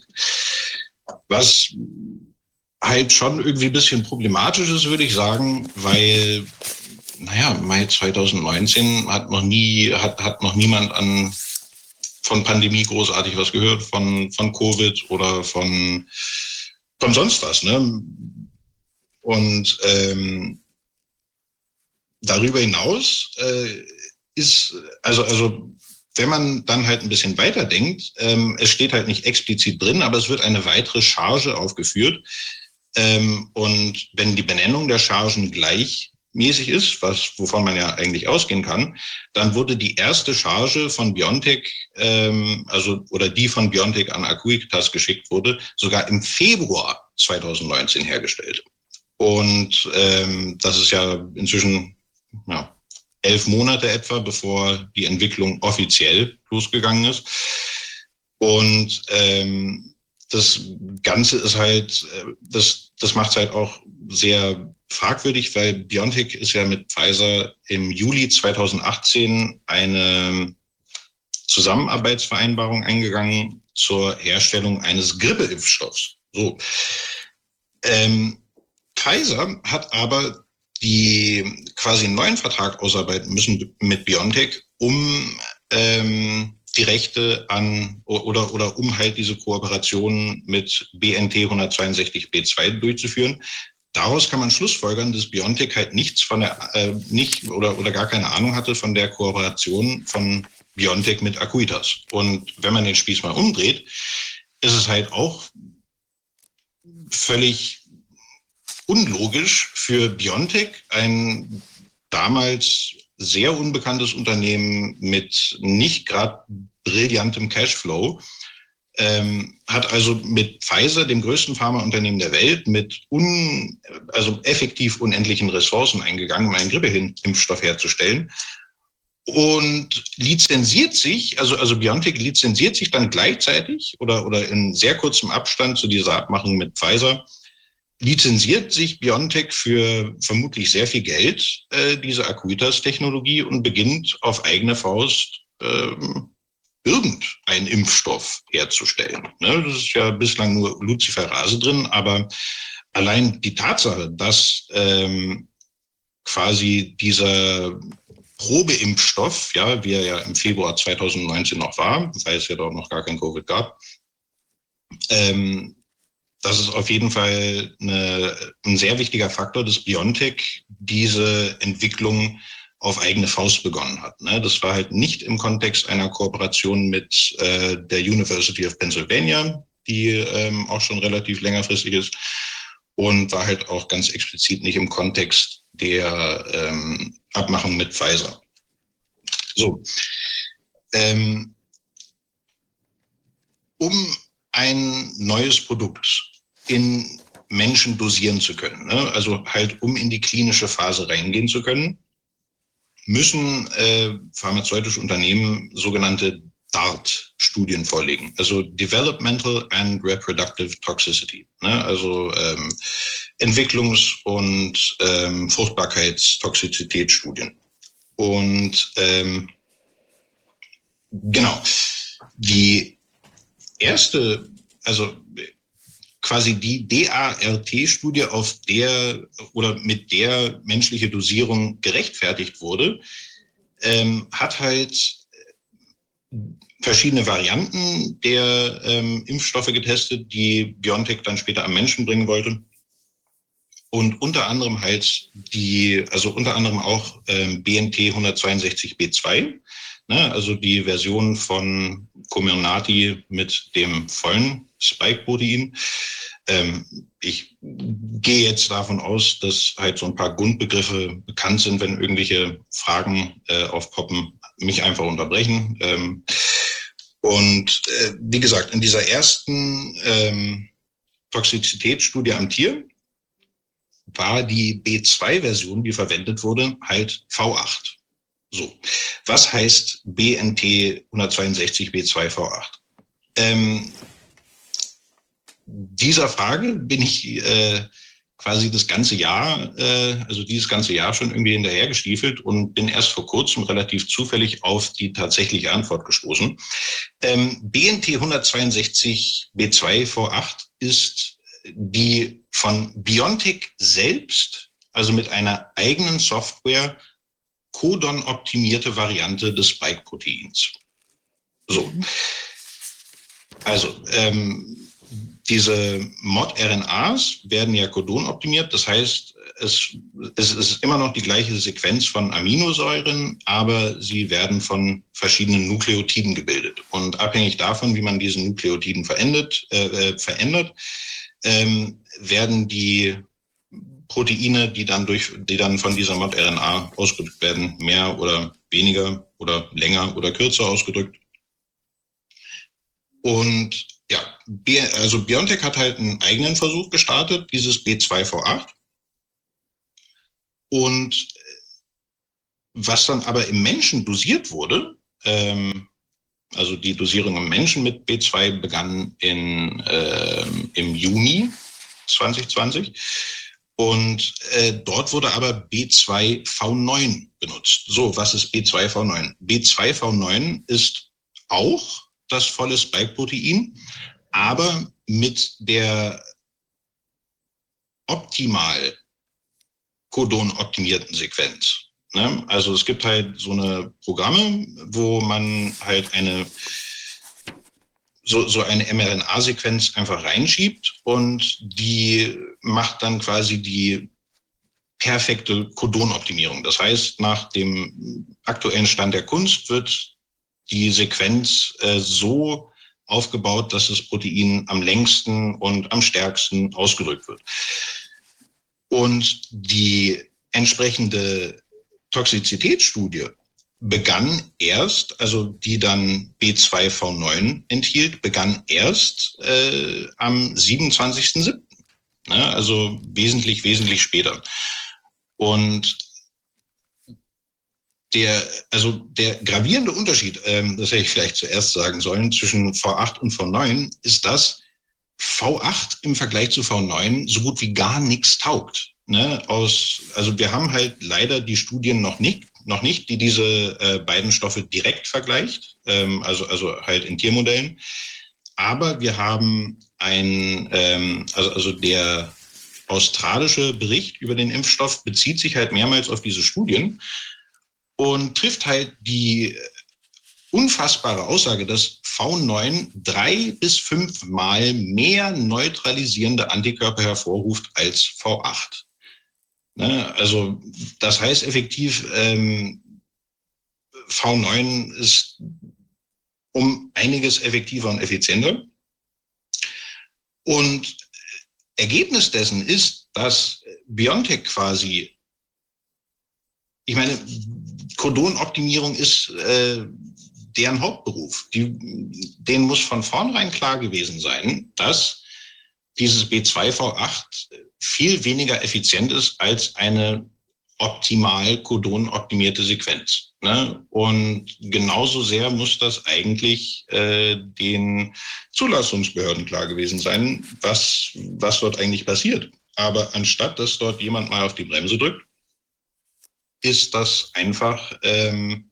was halt schon irgendwie ein bisschen problematisch ist, würde ich sagen, weil, naja, Mai 2019 hat noch nie, hat, hat noch niemand an von Pandemie großartig was gehört, von, von Covid oder von, von sonst was, ne? Und ähm, darüber hinaus äh, ist, also, also wenn man dann halt ein bisschen weiter denkt, ähm, es steht halt nicht explizit drin, aber es wird eine weitere Charge aufgeführt. Ähm, und wenn die Benennung der Chargen gleichmäßig ist, was, wovon man ja eigentlich ausgehen kann, dann wurde die erste Charge von Biontech, ähm, also, oder die von Biontech an Acuitas geschickt wurde, sogar im Februar 2019 hergestellt. Und ähm, das ist ja inzwischen ja, elf Monate etwa, bevor die Entwicklung offiziell losgegangen ist. Und ähm, das Ganze ist halt, äh, das, das macht es halt auch sehr fragwürdig, weil BioNTech ist ja mit Pfizer im Juli 2018 eine Zusammenarbeitsvereinbarung eingegangen zur Herstellung eines Grippeimpfstoffs. So. Ähm, Pfizer hat aber die quasi einen neuen Vertrag ausarbeiten müssen mit Biontech, um ähm, die Rechte an oder, oder um halt diese Kooperation mit BNT 162b2 durchzuführen. Daraus kann man schlussfolgern, dass Biontech halt nichts von der, äh, nicht oder, oder gar keine Ahnung hatte von der Kooperation von Biontech mit Acuitas. Und wenn man den Spieß mal umdreht, ist es halt auch völlig unlogisch für Biontech, ein damals sehr unbekanntes Unternehmen mit nicht gerade brillantem Cashflow, ähm, hat also mit Pfizer, dem größten Pharmaunternehmen der Welt, mit un, also effektiv unendlichen Ressourcen eingegangen, um einen Grippeimpfstoff herzustellen. Und lizenziert sich, also, also BioNTech lizenziert sich dann gleichzeitig oder, oder in sehr kurzem Abstand zu dieser Abmachung mit Pfizer lizenziert sich Biontech für vermutlich sehr viel Geld äh, diese Acuitas-Technologie und beginnt auf eigene Faust ähm, irgendeinen Impfstoff herzustellen. Ne? Das ist ja bislang nur Luciferase drin, aber allein die Tatsache, dass ähm, quasi dieser Probeimpfstoff, ja, wie er ja im Februar 2019 noch war, weil es ja dort noch gar kein Covid gab, ähm, das ist auf jeden Fall eine, ein sehr wichtiger Faktor, dass BioNTech diese Entwicklung auf eigene Faust begonnen hat. Ne? Das war halt nicht im Kontext einer Kooperation mit äh, der University of Pennsylvania, die ähm, auch schon relativ längerfristig ist, und war halt auch ganz explizit nicht im Kontext der ähm, Abmachung mit Pfizer. So. Ähm, um ein neues Produkt in Menschen dosieren zu können, ne? also halt um in die klinische Phase reingehen zu können, müssen äh, pharmazeutische Unternehmen sogenannte DART-Studien vorlegen, also Developmental and Reproductive Toxicity, ne? also ähm, Entwicklungs- und ähm, Fruchtbarkeitstoxizitätsstudien. Und ähm, genau, die erste, also quasi die DART-Studie, auf der oder mit der menschliche Dosierung gerechtfertigt wurde, ähm, hat halt äh, verschiedene Varianten der ähm, Impfstoffe getestet, die BioNTech dann später am Menschen bringen wollte. Und unter anderem halt die, also unter anderem auch ähm, BNT 162b2, ne, also die Version von Comirnaty mit dem vollen Spike-Protein. Ähm, ich gehe jetzt davon aus, dass halt so ein paar Grundbegriffe bekannt sind, wenn irgendwelche Fragen äh, aufpoppen, mich einfach unterbrechen. Ähm, und äh, wie gesagt, in dieser ersten ähm, Toxizitätsstudie am Tier war die B2-Version, die verwendet wurde, halt V8. So, was heißt BNT 162 B2 V8? Ähm, dieser Frage bin ich äh, quasi das ganze Jahr, äh, also dieses ganze Jahr schon irgendwie hinterhergestiefelt und bin erst vor kurzem relativ zufällig auf die tatsächliche Antwort gestoßen. Ähm, BNT 162 B2 V8 ist die von Biontech selbst, also mit einer eigenen Software, Codon-optimierte Variante des Spike-Proteins. So. Also, ähm, diese Mod-RNAs werden ja codonoptimiert. Das heißt, es, es ist immer noch die gleiche Sequenz von Aminosäuren, aber sie werden von verschiedenen Nukleotiden gebildet. Und abhängig davon, wie man diese Nukleotiden verändert, äh, äh, verändert ähm, werden die Proteine, die dann durch, die dann von dieser Mod-RNA ausgedrückt werden, mehr oder weniger oder länger oder kürzer ausgedrückt. Und ja, also BioNTech hat halt einen eigenen Versuch gestartet, dieses B2V8. Und was dann aber im Menschen dosiert wurde, ähm, also die Dosierung im Menschen mit B2 begann in, äh, im Juni 2020. Und äh, dort wurde aber B2V9 benutzt. So, was ist B2V9? B2V9 ist auch das volle Spike-Protein, aber mit der optimal Codon-optimierten Sequenz. Ne? Also es gibt halt so eine Programme, wo man halt eine so, so eine mRNA-Sequenz einfach reinschiebt und die macht dann quasi die perfekte Codon-Optimierung. Das heißt, nach dem aktuellen Stand der Kunst wird die Sequenz äh, so aufgebaut, dass das Protein am längsten und am stärksten ausgedrückt wird. Und die entsprechende Toxizitätsstudie begann erst, also die dann B2V9 enthielt, begann erst äh, am 27.07. Ne? Also wesentlich, wesentlich später. Und der, also der gravierende Unterschied, ähm, das hätte ich vielleicht zuerst sagen sollen, zwischen V8 und V9 ist, dass V8 im Vergleich zu V9 so gut wie gar nichts taugt. Ne? Aus, also wir haben halt leider die Studien noch nicht, noch nicht, die diese äh, beiden Stoffe direkt vergleicht, ähm, also, also halt in Tiermodellen. Aber wir haben ein, ähm, also, also der australische Bericht über den Impfstoff bezieht sich halt mehrmals auf diese Studien und trifft halt die unfassbare Aussage, dass V9 drei bis fünfmal mehr neutralisierende Antikörper hervorruft als V8. Ne? Also das heißt effektiv, ähm, V9 ist um einiges effektiver und effizienter. Und Ergebnis dessen ist, dass BioNTech quasi, ich meine, Codonoptimierung ist äh, deren Hauptberuf. Die, denen muss von vornherein klar gewesen sein, dass dieses B2V8 viel weniger effizient ist als eine optimal Codon-optimierte Sequenz. Ne? Und genauso sehr muss das eigentlich äh, den Zulassungsbehörden klar gewesen sein, was, was dort eigentlich passiert. Aber anstatt dass dort jemand mal auf die Bremse drückt, ist das einfach ähm,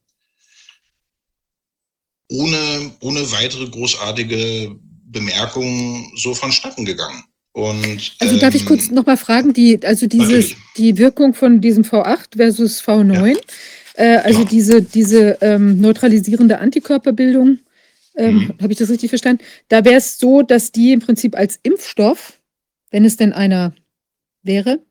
ohne, ohne weitere großartige Bemerkungen so vonstatten gegangen. Und, also darf ich ähm, kurz nochmal fragen, die, also dieses, die Wirkung von diesem V8 versus V9, ja. äh, also genau. diese, diese ähm, neutralisierende Antikörperbildung, ähm, mhm. habe ich das richtig verstanden? Da wäre es so, dass die im Prinzip als Impfstoff, wenn es denn einer wäre,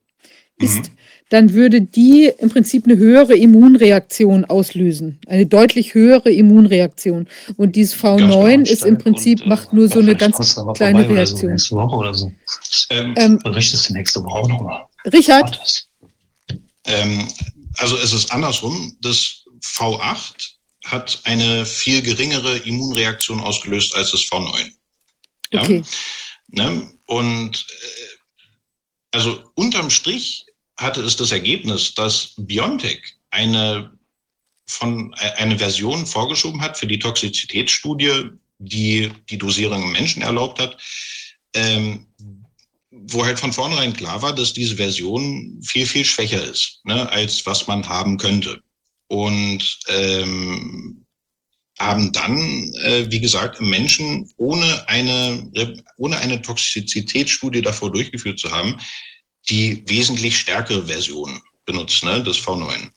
ist, mhm dann würde die im Prinzip eine höhere Immunreaktion auslösen. Eine deutlich höhere Immunreaktion. Und dieses V9 ist im Prinzip, und, macht nur so eine ganz kleine Reaktion. So, nächste Woche oder so. Ähm, ähm, Berichtest du nächste Woche nochmal? Richard? Ähm, also es ist andersrum. Das V8 hat eine viel geringere Immunreaktion ausgelöst als das V9. Ja? Okay. Ne? Und äh, also unterm Strich hatte es das Ergebnis, dass BioNTech eine von äh, eine Version vorgeschoben hat für die Toxizitätsstudie, die die Dosierung im Menschen erlaubt hat, ähm, wo halt von vornherein klar war, dass diese Version viel, viel schwächer ist, ne, als was man haben könnte. Und ähm, haben dann, äh, wie gesagt, Menschen ohne eine, ohne eine Toxizitätsstudie davor durchgeführt zu haben, die wesentlich stärkere Version benutzt, ne, das V9.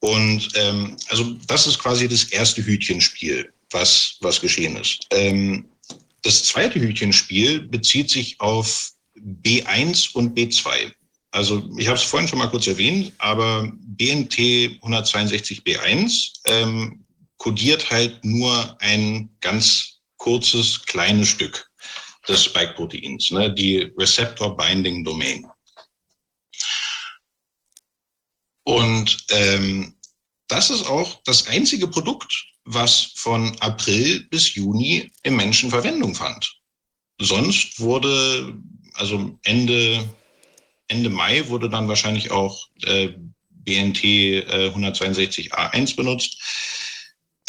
Und ähm, also das ist quasi das erste Hütchenspiel, was, was geschehen ist. Ähm, das zweite Hütchenspiel bezieht sich auf B1 und B2. Also ich habe es vorhin schon mal kurz erwähnt, aber BNT 162b1 ähm, kodiert halt nur ein ganz kurzes, kleines Stück des Spike-Proteins, ne, die Receptor Binding Domain. Und ähm, das ist auch das einzige Produkt, was von April bis Juni im Menschen Verwendung fand. Sonst wurde, also Ende, Ende Mai wurde dann wahrscheinlich auch äh, BNT äh, 162a1 benutzt.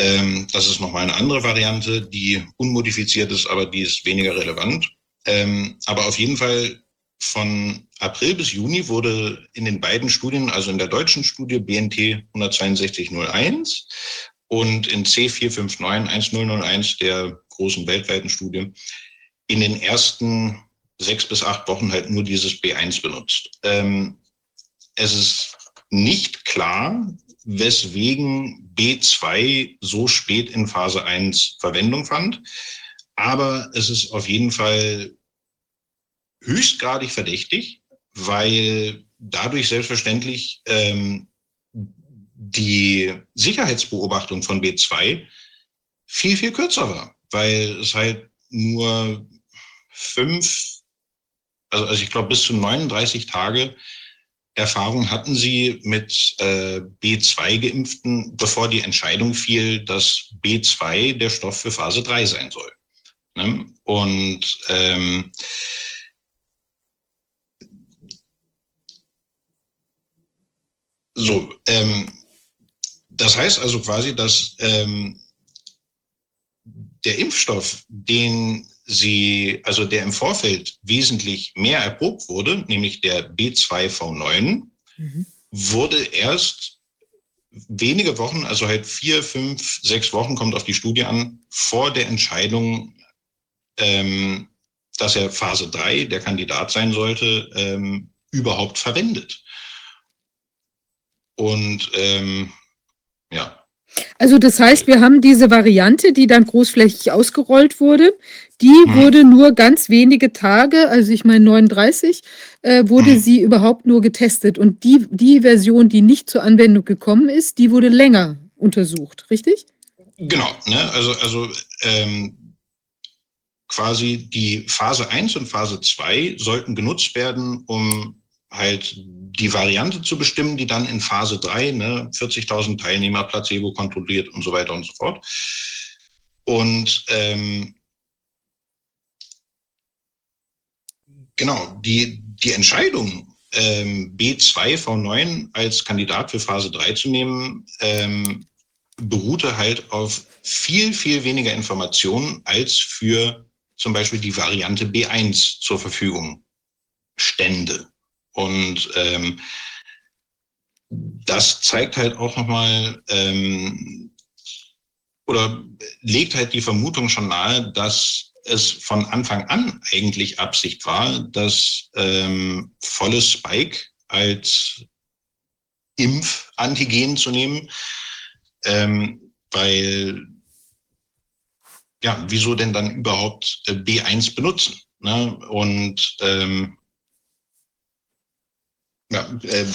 Ähm, das ist nochmal eine andere Variante, die unmodifiziert ist, aber die ist weniger relevant. Ähm, aber auf jeden Fall von April bis Juni wurde in den beiden Studien, also in der deutschen Studie BNT 16201 und in C4591001 der großen weltweiten Studie, in den ersten sechs bis acht Wochen halt nur dieses B1 benutzt. Ähm, es ist nicht klar, weswegen B2 so spät in Phase 1 Verwendung fand. Aber es ist auf jeden Fall höchstgradig verdächtig, weil dadurch selbstverständlich ähm, die Sicherheitsbeobachtung von B2 viel, viel kürzer war, weil es halt nur fünf, also, also ich glaube bis zu 39 Tage Erfahrung hatten Sie mit äh, B2-Geimpften, bevor die Entscheidung fiel, dass B2 der Stoff für Phase 3 sein soll? Ne? Und ähm, so, ähm, das heißt also quasi, dass ähm, der Impfstoff, den sie, also der im Vorfeld wesentlich mehr erprobt wurde, nämlich der B2V9, mhm. wurde erst wenige Wochen, also halt vier, fünf, sechs Wochen kommt auf die Studie an, vor der Entscheidung, ähm, dass er Phase 3 der Kandidat sein sollte, ähm, überhaupt verwendet. Und ähm, ja. Also das heißt, wir haben diese Variante, die dann großflächig ausgerollt wurde, die Mhm. wurde nur ganz wenige Tage, also ich meine 39, äh, wurde Mhm. sie überhaupt nur getestet. Und die, die Version, die nicht zur Anwendung gekommen ist, die wurde länger untersucht, richtig? Genau, ne? also, also ähm, quasi die Phase 1 und Phase 2 sollten genutzt werden, um halt die Variante zu bestimmen, die dann in Phase 3, ne, 40.000 Teilnehmer, Placebo kontrolliert und so weiter und so fort. Und ähm, genau, die, die Entscheidung, ähm, B2V9 als Kandidat für Phase 3 zu nehmen, ähm, beruhte halt auf viel, viel weniger Informationen als für zum Beispiel die Variante B1 zur Verfügung stände. Und ähm, das zeigt halt auch nochmal ähm, oder legt halt die Vermutung schon nahe, dass es von Anfang an eigentlich Absicht war, das ähm, volle Spike als Impfantigen zu nehmen, ähm, weil ja, wieso denn dann überhaupt äh, B1 benutzen? Ne? Und ähm, ja, äh,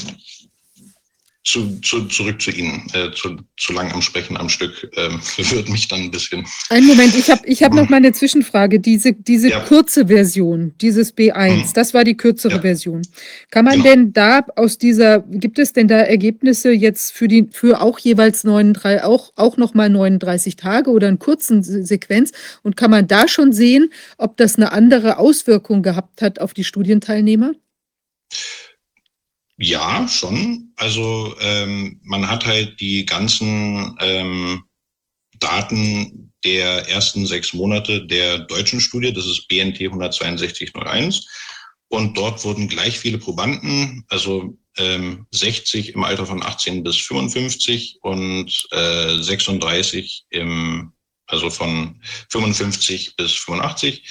zu, zu, zurück zu Ihnen. Äh, zu, zu lang am Sprechen am Stück ähm, verwirrt mich dann ein bisschen. Einen Moment, ich habe ich hab noch mal eine Zwischenfrage. Diese, diese Ja. kurze Version, dieses B1, Mhm. das war die kürzere Ja. Version. Kann man Genau. denn da aus dieser, gibt es denn da Ergebnisse jetzt für die, für auch jeweils 39, auch, auch noch mal 39 Tage oder einen kurzen Se- Sequenz? Und kann man da schon sehen, ob das eine andere Auswirkung gehabt hat auf die Studienteilnehmer? Ja, schon. Also ähm, man hat halt die ganzen ähm, Daten der ersten sechs Monate der deutschen Studie, das ist BNT 16201. Und dort wurden gleich viele Probanden, also ähm, 60 im Alter von 18 bis 55 und äh, 36 im, also von 55 bis 85,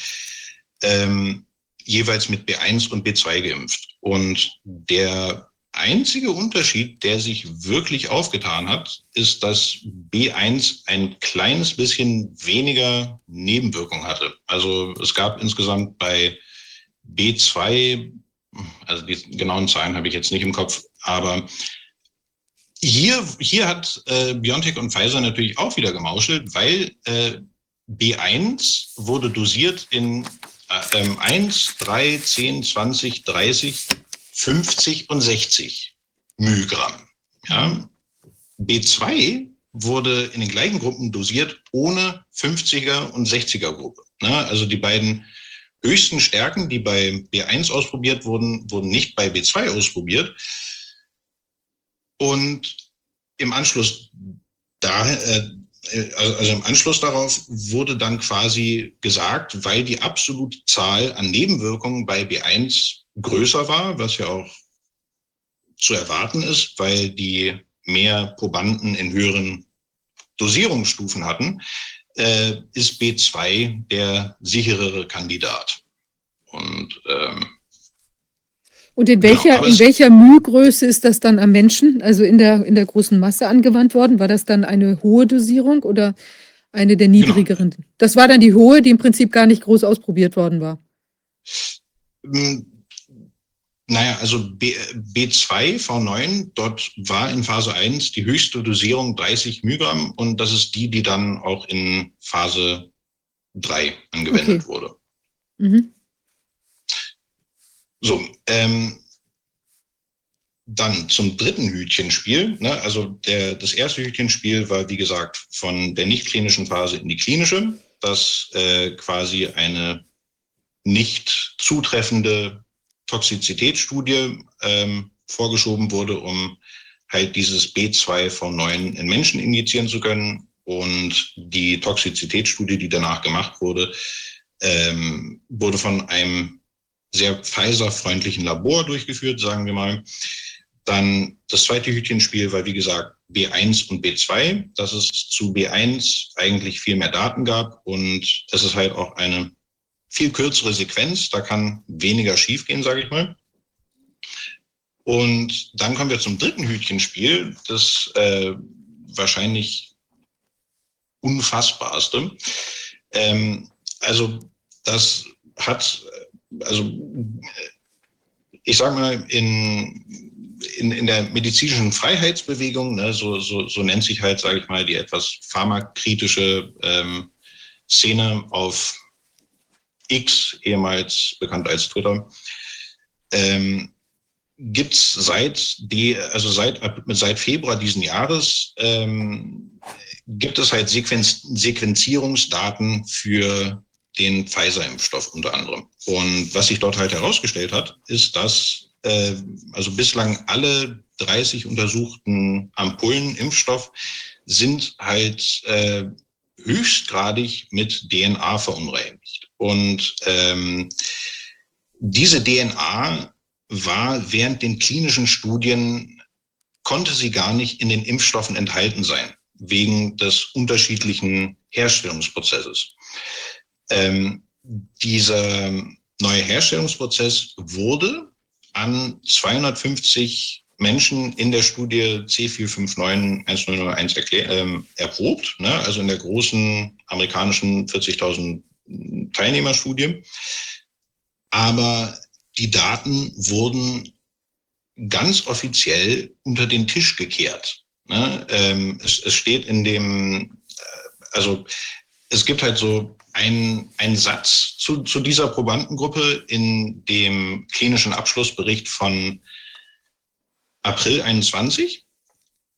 ähm, jeweils mit B1 und B2 geimpft. Und der einzige Unterschied, der sich wirklich aufgetan hat, ist, dass B1 ein kleines bisschen weniger Nebenwirkung hatte. Also es gab insgesamt bei B2, also die genauen Zahlen habe ich jetzt nicht im Kopf, aber hier, hier hat äh, BioNTech und Pfizer natürlich auch wieder gemauschelt, weil äh, B1 wurde dosiert in ähm, 1, 3, 10, 20, 30, 50 und 60 Mygramm. Ja. B2 wurde in den gleichen Gruppen dosiert ohne 50er und 60er Gruppe. Ne? Also die beiden höchsten Stärken, die bei B1 ausprobiert wurden, wurden nicht bei B2 ausprobiert. Und im Anschluss da, äh, also im Anschluss darauf wurde dann quasi gesagt, weil die absolute Zahl an Nebenwirkungen bei B1 größer war, was ja auch zu erwarten ist, weil die mehr Probanden in höheren Dosierungsstufen hatten, äh, ist B2 der sicherere Kandidat. Und ähm, Und in Genau, welcher, aber in welcher Mühgröße ist das dann am Menschen, also in der, in der großen Masse angewandt worden? War das dann eine hohe Dosierung oder eine der Genau. niedrigeren? Das war dann die hohe, die im Prinzip gar nicht groß ausprobiert worden war. m, naja, also B, B2 V9, dort war in Phase 1 die höchste Dosierung 30 Mygramm und das ist die, die dann auch in Phase 3 angewendet Okay. wurde. Mhm. So, ähm, dann zum dritten Hütchenspiel. Ne? Also der, das erste Hütchenspiel war, wie gesagt, von der nicht klinischen Phase in die klinische, dass äh, quasi eine nicht zutreffende Toxizitätsstudie ähm, vorgeschoben wurde, um halt dieses B2V9 in Menschen injizieren zu können. Und die Toxizitätsstudie, die danach gemacht wurde, ähm, wurde von einem sehr Pfizer-freundlichen Labor durchgeführt, sagen wir mal. Dann das zweite Hütchenspiel war, wie gesagt, B1 und B2, dass es zu B1 eigentlich viel mehr Daten gab und es ist halt auch eine viel kürzere Sequenz, da kann weniger schiefgehen, sage ich mal. Und dann kommen wir zum dritten Hütchenspiel, das äh, wahrscheinlich unfassbarste. Ähm, also das hat, also ich sage mal, in, in, in der medizinischen Freiheitsbewegung, ne, so, so, so nennt sich halt, sage ich mal, die etwas pharmakritische ähm, Szene auf X, ehemals bekannt als Twitter, ähm, gibt es seit, die, also seit, seit Februar diesen Jahres ähm, gibt es halt Sequenz, Sequenzierungsdaten für den Pfizer-Impfstoff unter anderem. Und was sich dort halt herausgestellt hat, ist, dass äh, also bislang alle 30 untersuchten Ampullen Impfstoff sind halt äh, höchstgradig mit DNA verunreinigt. Und ähm, diese DNA war während den klinischen Studien, konnte sie gar nicht in den Impfstoffen enthalten sein, wegen des unterschiedlichen Herstellungsprozesses. Ähm, dieser neue Herstellungsprozess wurde an 250 Menschen in der Studie C459-1001 ähm, erprobt, ne? also in der großen amerikanischen 40.000 Teilnehmerstudie. Aber die Daten wurden ganz offiziell unter den Tisch gekehrt. Ne? Ähm, es, es, steht in dem, äh, also es gibt halt so einen, Satz zu, zu dieser Probandengruppe in dem klinischen Abschlussbericht von April 21.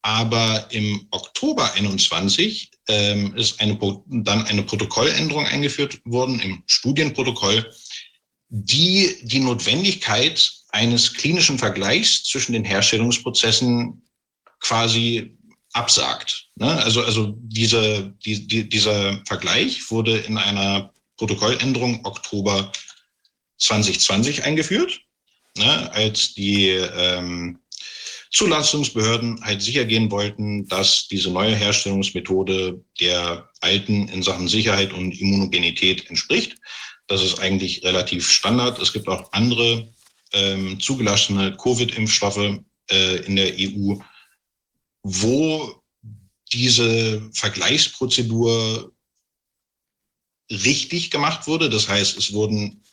Aber im Oktober 21 ähm, ist eine, dann eine Protokolländerung eingeführt worden im Studienprotokoll, die die Notwendigkeit eines klinischen Vergleichs zwischen den Herstellungsprozessen quasi absagt. Ne? Also, also diese, die, die, dieser Vergleich wurde in einer Protokolländerung Oktober 2020 eingeführt, ne? als die ähm, Zulassungsbehörden halt sicher gehen wollten, dass diese neue Herstellungsmethode der alten in Sachen Sicherheit und Immunogenität entspricht. Das ist eigentlich relativ Standard. Es gibt auch andere ähm, zugelassene Covid-Impfstoffe äh, in der EU, wo diese Vergleichsprozedur richtig gemacht wurde. Das heißt, es wurden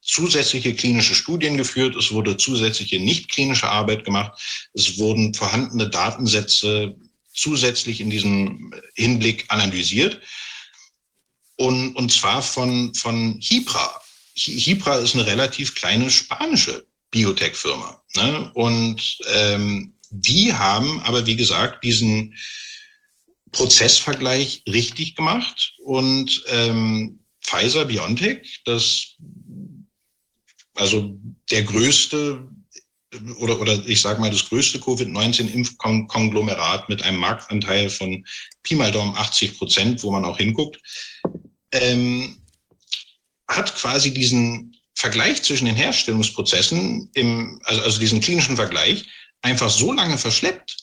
zusätzliche klinische Studien geführt, es wurde zusätzliche nicht klinische Arbeit gemacht, es wurden vorhandene Datensätze zusätzlich in diesem Hinblick analysiert. Und, und zwar von, von Hipra. Hipra ist eine relativ kleine spanische Biotech-Firma. Ne? Und ähm, die haben aber, wie gesagt, diesen Prozessvergleich richtig gemacht. Und ähm, Pfizer BioNTech, das also der größte oder, oder ich sage mal das größte Covid-19-Impfkonglomerat mit einem Marktanteil von Pi mal Daumen 80 Prozent, wo man auch hinguckt, ähm, hat quasi diesen Vergleich zwischen den Herstellungsprozessen, im, also, also diesen klinischen Vergleich, einfach so lange verschleppt,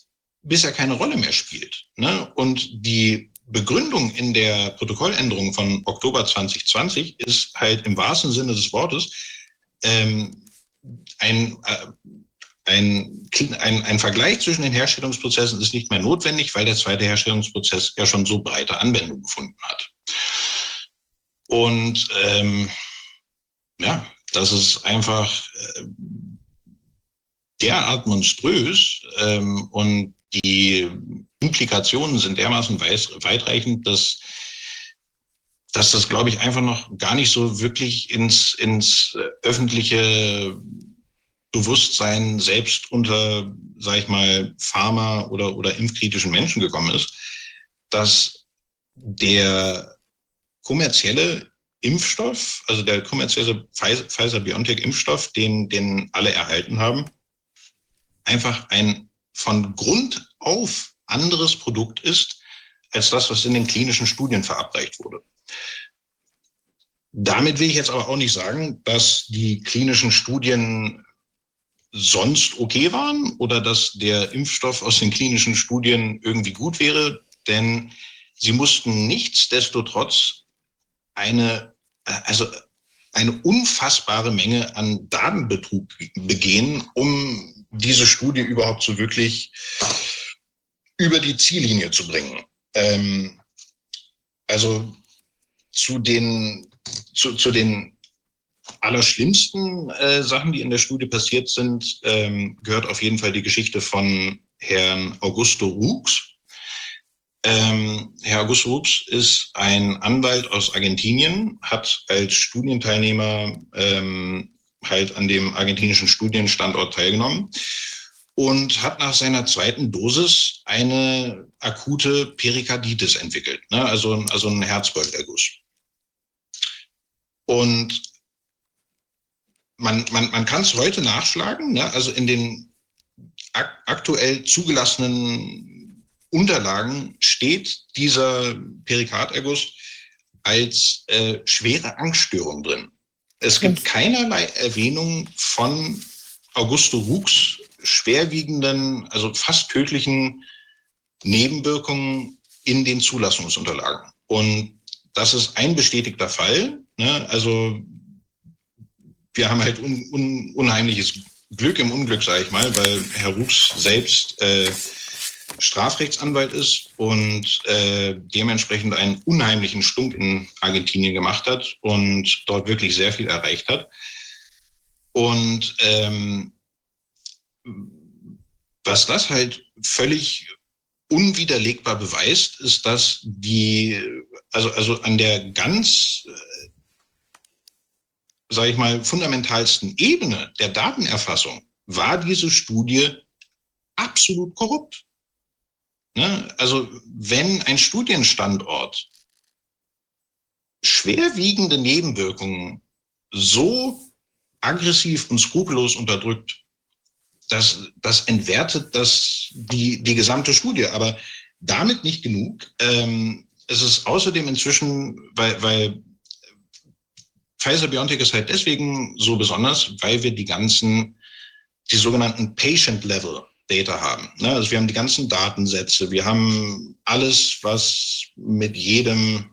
bis er keine Rolle mehr spielt. Ne? Und die Begründung in der Protokolländerung von Oktober 2020 ist halt im wahrsten Sinne des Wortes, ähm, ein, äh, ein, ein, ein Vergleich zwischen den Herstellungsprozessen ist nicht mehr notwendig, weil der zweite Herstellungsprozess ja schon so breite Anwendung gefunden hat. Und ähm, ja, das ist einfach äh, derart monströs ähm, und die Implikationen sind dermaßen weitreichend, dass dass das, glaube ich, einfach noch gar nicht so wirklich ins, ins öffentliche Bewusstsein selbst unter, sag ich mal, Pharma- oder, oder impfkritischen Menschen gekommen ist, dass der kommerzielle Impfstoff, also der kommerzielle Pfizer-BioNTech-Impfstoff, den, den alle erhalten haben, einfach ein von Grund auf anderes Produkt ist, als das, was in den klinischen Studien verabreicht wurde. Damit will ich jetzt aber auch nicht sagen, dass die klinischen Studien sonst okay waren oder dass der Impfstoff aus den klinischen Studien irgendwie gut wäre, denn sie mussten nichtsdestotrotz eine, also eine unfassbare Menge an Datenbetrug begehen, um diese Studie überhaupt so wirklich über die Ziellinie zu bringen. Ähm, also zu den, zu, zu den allerschlimmsten äh, Sachen, die in der Studie passiert sind, ähm, gehört auf jeden Fall die Geschichte von Herrn Augusto Rux. Ähm, Herr Augusto Rux ist ein Anwalt aus Argentinien, hat als Studienteilnehmer ähm, halt an dem argentinischen Studienstandort teilgenommen und hat nach seiner zweiten Dosis eine akute Perikarditis entwickelt, ne? also, also ein Herzbeutelerguss. Und man, man, man kann es heute nachschlagen, ne? also in den ak aktuell zugelassenen Unterlagen steht dieser Perikarderguss als äh, schwere Angststörung drin. Es gibt keinerlei Erwähnung von Augusto Rux schwerwiegenden, also fast tödlichen Nebenwirkungen in den Zulassungsunterlagen. Und das ist ein bestätigter Fall. Ne? Also wir haben halt un, un, unheimliches Glück im Unglück, sage ich mal, weil Herr Rux selbst äh, Strafrechtsanwalt ist und äh, dementsprechend einen unheimlichen Stunk in Argentinien gemacht hat und dort wirklich sehr viel erreicht hat. Und ähm, was das halt völlig unwiderlegbar beweist, ist, dass die, also, also an der ganz, äh, sage ich mal, fundamentalsten Ebene der Datenerfassung war diese Studie absolut korrupt. Ne? Also wenn ein Studienstandort schwerwiegende Nebenwirkungen so aggressiv und skrupellos unterdrückt, das, das entwertet das, die, die gesamte Studie. Aber damit nicht genug. Ähm, es ist außerdem inzwischen, weil, weil Pfizer BioNTech ist halt deswegen so besonders, weil wir die ganzen, die sogenannten Patient-Level Data haben. Ne? Also wir haben die ganzen Datensätze, wir haben alles, was mit jedem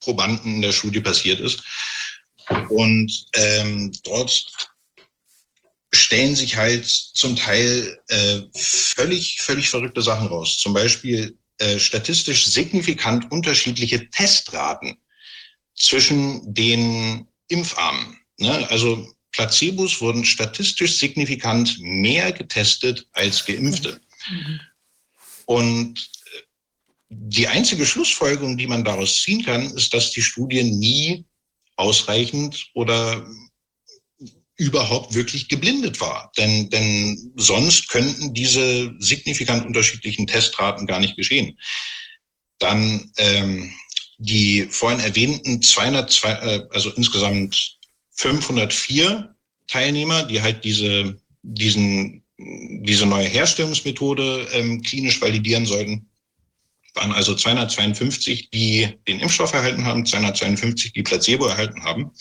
Probanden in der Studie passiert ist. Und ähm, dort stellen sich halt zum Teil äh, völlig, völlig verrückte Sachen raus. Zum Beispiel äh, statistisch signifikant unterschiedliche Testraten zwischen den Impfarmen. Ne? Also Placebos wurden statistisch signifikant mehr getestet als Geimpfte. Und äh, die einzige Schlussfolgerung, die man daraus ziehen kann, ist, dass die Studie nie ausreichend oder überhaupt wirklich geblindet war. Denn, denn sonst könnten diese signifikant unterschiedlichen Testraten gar nicht geschehen. Dann ähm, die vorhin erwähnten 202, äh, also insgesamt 504 Teilnehmer, die halt diese, diesen, diese neue Herstellungsmethode ähm, klinisch validieren sollten, waren also 252, die den Impfstoff erhalten haben, 252, die Placebo erhalten haben.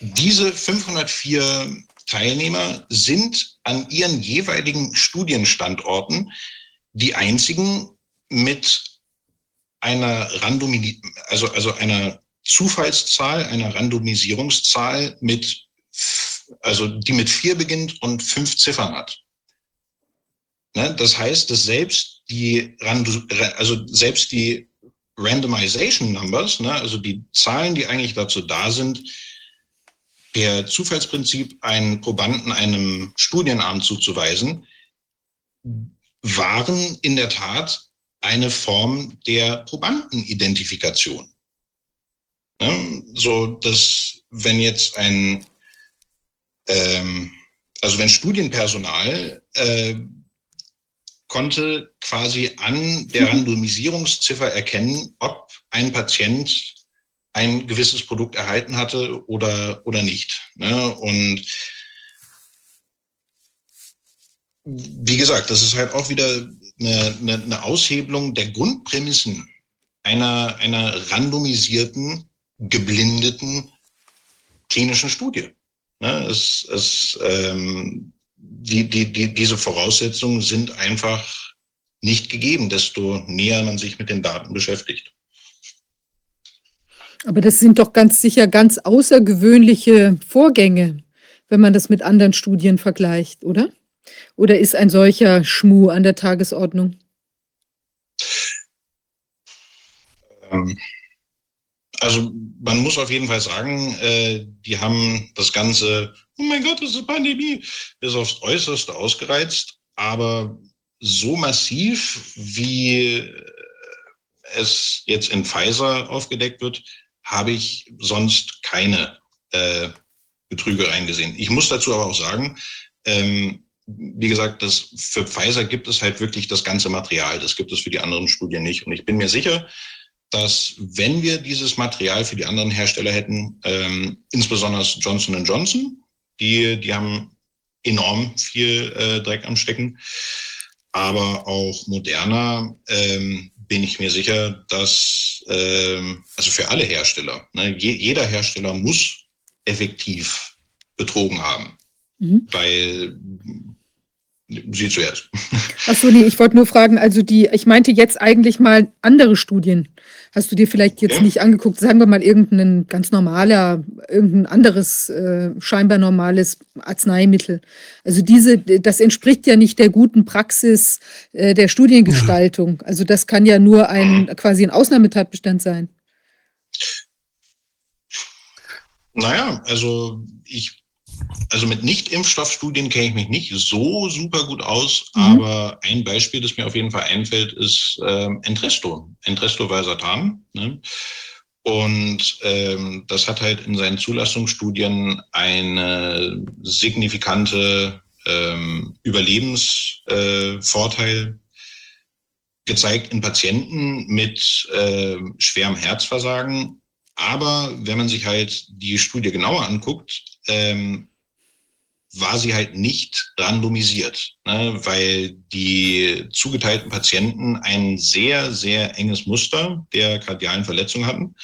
Diese 504 Teilnehmer sind an ihren jeweiligen Studienstandorten die einzigen mit einer Randomi also, also einer Zufallszahl, einer Randomisierungszahl mit, also die mit vier beginnt und fünf Ziffern hat. Ne? Das heißt, dass selbst die, also selbst die Randomization Numbers, ne? also die Zahlen, die eigentlich dazu da sind, per Zufallsprinzip einen Probanden einem Studienarm zuzuweisen, waren in der Tat eine Form der Probandenidentifikation. Ja, so dass wenn jetzt ein, ähm, also wenn Studienpersonal äh, konnte quasi an der mhm. Randomisierungsziffer erkennen, ob ein Patient ein gewisses Produkt erhalten hatte oder, oder nicht. Ne? Und wie gesagt, das ist halt auch wieder eine, eine, eine Aushebelung der Grundprämissen einer, einer randomisierten, geblindeten klinischen Studie. Ne? Es, es, ähm, die, die, die, diese Voraussetzungen sind einfach nicht gegeben, desto näher man sich mit den Daten beschäftigt. Aber das sind doch ganz sicher ganz außergewöhnliche Vorgänge, wenn man das mit anderen Studien vergleicht, oder? Oder ist ein solcher Schmuh an der Tagesordnung? Ähm, also man muss auf jeden Fall sagen, äh, die haben das Ganze, oh mein Gott, das ist eine Pandemie, bis aufs Äußerste ausgereizt, aber so massiv, wie es jetzt in Pfizer aufgedeckt wird, habe ich sonst keine äh, Betrügereien gesehen. Ich muss dazu aber auch sagen, ähm, wie gesagt, das, für Pfizer gibt es halt wirklich das ganze Material. Das gibt es für die anderen Studien nicht. Und ich bin mir sicher, dass wenn wir dieses Material für die anderen Hersteller hätten, ähm, insbesondere Johnson Johnson, die, die haben enorm viel äh, Dreck am Stecken, aber auch Moderna, ähm, bin ich mir sicher, dass ähm, also für alle Hersteller, ne, je, jeder Hersteller muss effektiv betrogen haben, mhm. weil Sie zuerst. Achso, nee, ich wollte nur fragen, also die, ich meinte jetzt eigentlich mal andere Studien. Hast du dir vielleicht jetzt ja. nicht angeguckt, sagen wir mal irgendein ganz normaler, irgendein anderes, äh, scheinbar normales Arzneimittel. Also diese, das entspricht ja nicht der guten Praxis äh, der Studiengestaltung. Also das kann ja nur ein quasi ein Ausnahmetatbestand sein. Naja, also ich also mit Nicht-Impfstoffstudien kenne ich mich nicht so super gut aus, mhm. aber ein Beispiel, das mir auf jeden Fall einfällt, ist ähm, Entresto. Entresto Valsartan. Ne? Und ähm, das hat halt in seinen Zulassungsstudien eine signifikante ähm, Überlebensvorteil äh, gezeigt in Patienten mit äh, schwerem Herzversagen. Aber wenn man sich halt die Studie genauer anguckt, ähm, war sie halt nicht randomisiert, ne, weil die zugeteilten Patienten ein sehr, sehr enges Muster der kardialen Verletzung hatten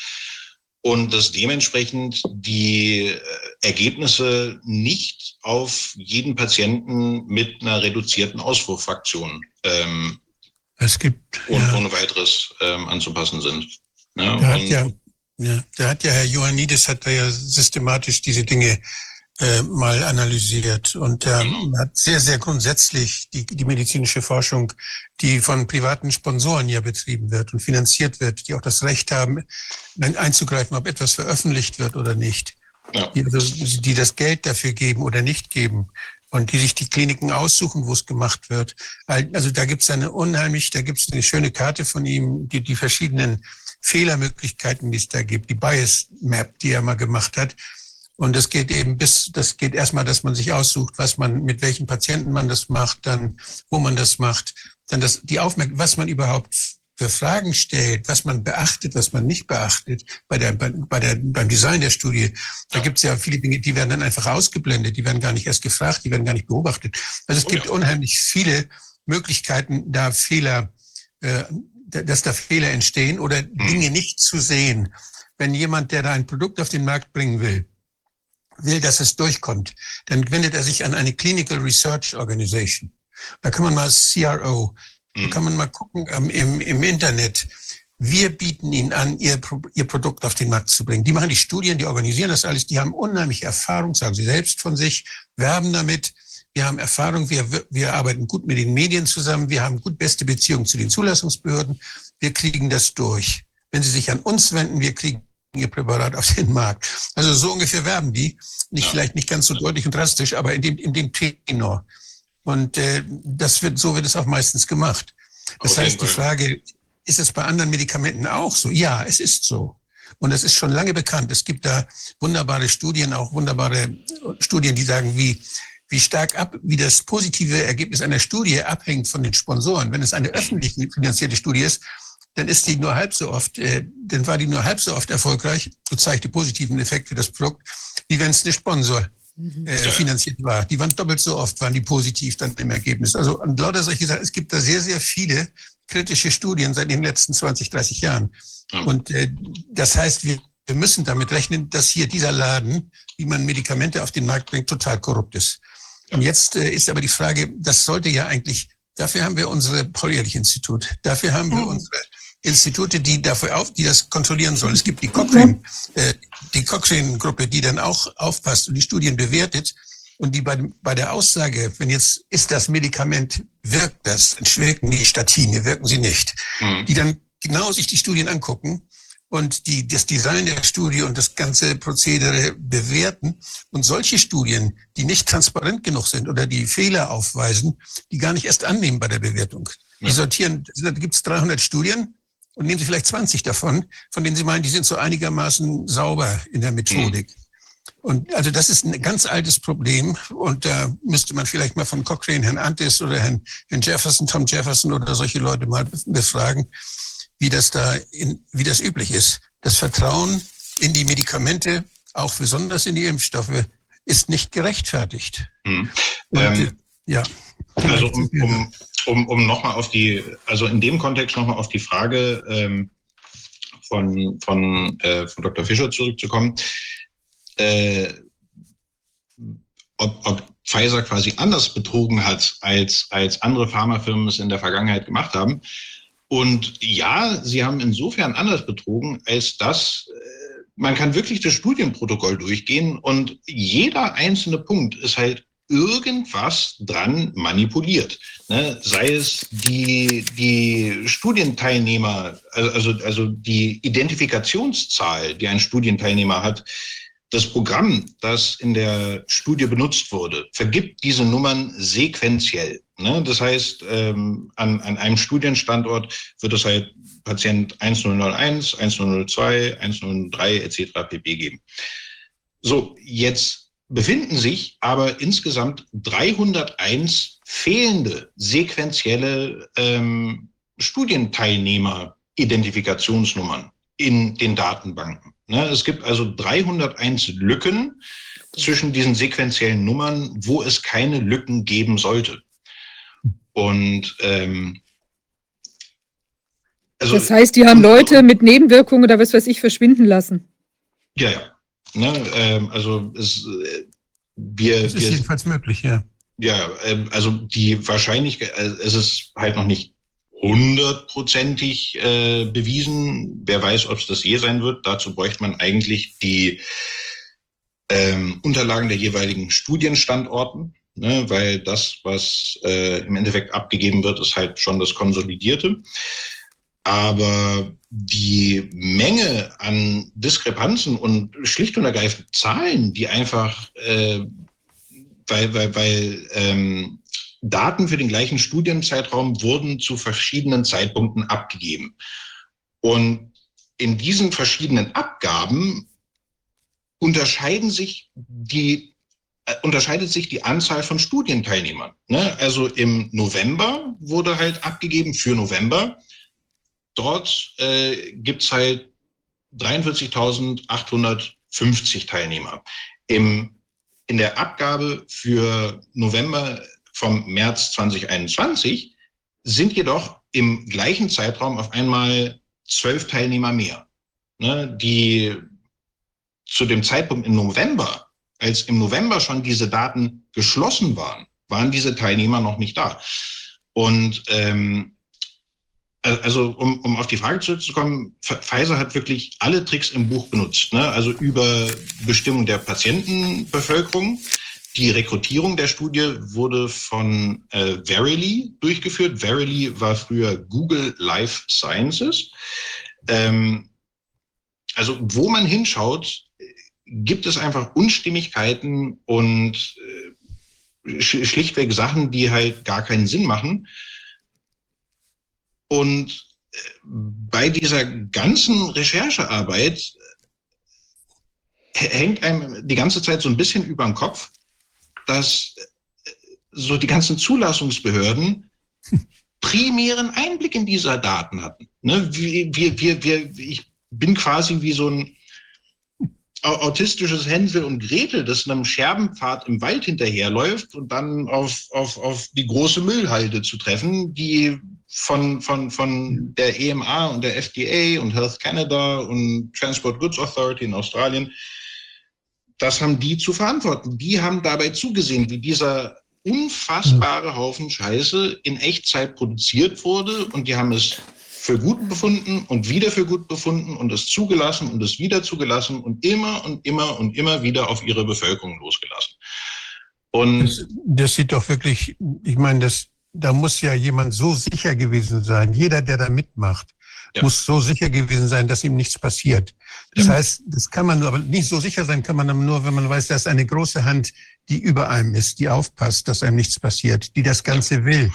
und dass dementsprechend die äh, Ergebnisse nicht auf jeden Patienten mit einer reduzierten Auswurffraktion ähm, es gibt, ohne, ja. ohne weiteres ähm, anzupassen sind. Ne? Da, hat ja, ja, da hat ja Herr Ioannidis hat da ja systematisch diese Dinge äh, mal analysiert und ähm, hat sehr, sehr grundsätzlich die, die medizinische Forschung, die von privaten Sponsoren ja betrieben wird und finanziert wird, die auch das Recht haben, einzugreifen, ob etwas veröffentlicht wird oder nicht, ja. die, also, die das Geld dafür geben oder nicht geben und die sich die Kliniken aussuchen, wo es gemacht wird. Also da gibt es eine unheimlich, da gibt es eine schöne Karte von ihm, die die verschiedenen Fehlermöglichkeiten, die es da gibt, die Bias Map, die er mal gemacht hat. Und das geht eben bis, das geht erstmal, dass man sich aussucht, was man, mit welchen Patienten man das macht, dann, wo man das macht, dann das, die Aufmerksamkeit, was man überhaupt für Fragen stellt, was man beachtet, was man nicht beachtet bei der, bei, der, beim Design der Studie. Da gibt es ja viele Dinge, die werden dann einfach ausgeblendet, die werden gar nicht erst gefragt, die werden gar nicht beobachtet. Also es gibt unheimlich viele Möglichkeiten, da Fehler, äh, dass da Fehler entstehen oder hm. Dinge nicht zu sehen. Wenn jemand, der da ein Produkt auf den Markt bringen will, will, dass es durchkommt, dann wendet er sich an eine Clinical Research Organization. Da kann man mal CRO, da mhm. kann man mal gucken ähm, im, im Internet. Wir bieten ihnen an, ihr, ihr Produkt auf den Markt zu bringen. Die machen die Studien, die organisieren das alles, die haben unheimliche Erfahrung, sagen sie selbst von sich, werben damit. Wir haben Erfahrung, wir, wir arbeiten gut mit den Medien zusammen, wir haben gut beste Beziehungen zu den Zulassungsbehörden, wir kriegen das durch. Wenn Sie sich an uns wenden, wir kriegen ihr Präparat auf den Markt. Also so ungefähr werben die. Nicht ja. vielleicht nicht ganz so deutlich und drastisch, aber in dem, in dem Tenor. Und äh, das wird, so wird es auch meistens gemacht. Das okay, heißt, die Frage, ist es bei anderen Medikamenten auch so? Ja, es ist so. Und es ist schon lange bekannt. Es gibt da wunderbare Studien, auch wunderbare Studien, die sagen, wie, wie stark ab, wie das positive Ergebnis einer Studie abhängt von den Sponsoren. Wenn es eine öffentlich finanzierte Studie ist, dann ist die nur halb so oft, äh, dann war die nur halb so oft erfolgreich und zeigt die positiven Effekte des Produkt, wie wenn es eine Sponsor mhm. äh, finanziert war. Die waren doppelt so oft, waren die positiv dann im Ergebnis. Also und lauter solche Sachen. Es gibt da sehr, sehr viele kritische Studien seit den letzten 20, 30 Jahren. Und äh, das heißt, wir, wir müssen damit rechnen, dass hier dieser Laden, wie man Medikamente auf den Markt bringt, total korrupt ist. Und jetzt äh, ist aber die Frage, das sollte ja eigentlich, dafür haben wir unsere Paul-Ehrlich-Institut, dafür haben wir unsere Institute, die dafür auf, die das kontrollieren sollen. Es gibt die Cochrane, äh, die Cochrane-Gruppe, die dann auch aufpasst und die Studien bewertet und die bei, bei der Aussage, wenn jetzt ist das Medikament, wirkt das, wirken die Statine, wirken sie nicht, Mhm. die dann genau sich die Studien angucken und die das Design der Studie und das ganze Prozedere bewerten und solche Studien, die nicht transparent genug sind oder die Fehler aufweisen, die gar nicht erst annehmen bei der Bewertung. Die sortieren, da gibt es 300 Studien und nehmen Sie vielleicht 20 davon, von denen Sie meinen, die sind so einigermaßen sauber in der Methodik. Und also das ist ein ganz altes Problem und da müsste man vielleicht mal von Cochrane Herrn Antis oder Herrn, Herrn Jefferson, Tom Jefferson oder solche Leute mal befragen, wie das da in, wie das üblich ist. Das Vertrauen in die Medikamente, auch besonders in die Impfstoffe, ist nicht gerechtfertigt. Mhm. Und, Ähm, äh, ja. Also um, um, um, um nochmal auf die, also in dem Kontext nochmal auf die Frage ähm, von, von, äh, von Dr. Fischer zurückzukommen, äh, ob, ob Pfizer quasi anders betrogen hat, als, als andere Pharmafirmen es in der Vergangenheit gemacht haben. Und ja, sie haben insofern anders betrogen, als dass äh, man kann wirklich das Studienprotokoll durchgehen und jeder einzelne Punkt ist halt irgendwas dran manipuliert. Ne? Sei es die, die Studienteilnehmer, also, also die Identifikationszahl, die ein Studienteilnehmer hat, das Programm, das in der Studie benutzt wurde, vergibt diese Nummern sequenziell. Ne? Das heißt, ähm, an, an einem Studienstandort wird es halt Patient 1001, 1002, 103 etc. pp. geben. So, jetzt befinden sich aber insgesamt 301 fehlende sequentielle ähm, Studienteilnehmer-Identifikationsnummern in den Datenbanken. Ne, es gibt also 301 Lücken zwischen diesen sequentiellen Nummern, wo es keine Lücken geben sollte. Und ähm, also, Das heißt, die haben Leute mit Nebenwirkungen oder was weiß ich verschwinden lassen. ja, ja. Ne, ähm, also es, äh, wir, Das ist wir jedenfalls möglich, ja. Ja, ähm, also die Wahrscheinlichkeit, äh, es ist halt noch nicht hundertprozentig äh, bewiesen. Wer weiß, ob es das je sein wird. Dazu bräuchte man eigentlich die ähm, Unterlagen der jeweiligen Studienstandorten, ne, weil das, was äh, im Endeffekt abgegeben wird, ist halt schon das Konsolidierte. Aber die Menge an Diskrepanzen und schlicht und ergreifend Zahlen, die einfach, äh, weil, weil, weil ähm, Daten für den gleichen Studienzeitraum wurden zu verschiedenen Zeitpunkten abgegeben. Und in diesen verschiedenen Abgaben unterscheiden sich die, unterscheidet sich die Anzahl von Studienteilnehmern. Ne? Also im November wurde halt abgegeben für November. Dort äh, gibt's halt 43.850 Teilnehmer. Im, in der Abgabe für November vom März 2021 sind jedoch im gleichen Zeitraum auf einmal zwölf Teilnehmer mehr, ne, die zu dem Zeitpunkt im November, als im November schon diese Daten geschlossen waren, waren diese Teilnehmer noch nicht da. Und ähm, also um, um auf die Frage zurückzukommen, Pfizer hat wirklich alle Tricks im Buch benutzt, ne? also über Bestimmung der Patientenbevölkerung. Die Rekrutierung der Studie wurde von äh, Verily durchgeführt. Verily war früher Google Life Sciences. Ähm, also wo man hinschaut, gibt es einfach Unstimmigkeiten und äh, schlichtweg Sachen, die halt gar keinen Sinn machen. Und bei dieser ganzen Recherchearbeit hängt einem die ganze Zeit so ein bisschen über den Kopf, dass so die ganzen Zulassungsbehörden primären Einblick in diese Daten hatten. Ne? Wir, wir, wir, ich bin quasi wie so ein autistisches Hänsel und Gretel, das einem Scherbenpfad im Wald hinterherläuft und dann auf, auf, auf die große Müllhalde zu treffen, die von, von, von der EMA und der FDA und Health Canada und Transport Goods Authority in Australien, das haben die zu verantworten. Die haben dabei zugesehen, wie dieser unfassbare Haufen Scheiße in Echtzeit produziert wurde und die haben es für gut befunden und wieder für gut befunden und es zugelassen und es wieder zugelassen und immer und immer und immer wieder auf ihre Bevölkerung losgelassen. Und Das, das sieht doch wirklich, ich meine, das, da muss ja jemand so sicher gewesen sein. Jeder, der da mitmacht, Ja. muss so sicher gewesen sein, dass ihm nichts passiert. Das Ja. heißt, das kann man nur, aber nicht so sicher sein kann man aber nur, wenn man weiß, dass eine große Hand, die über einem ist, die aufpasst, dass einem nichts passiert, die das Ganze will,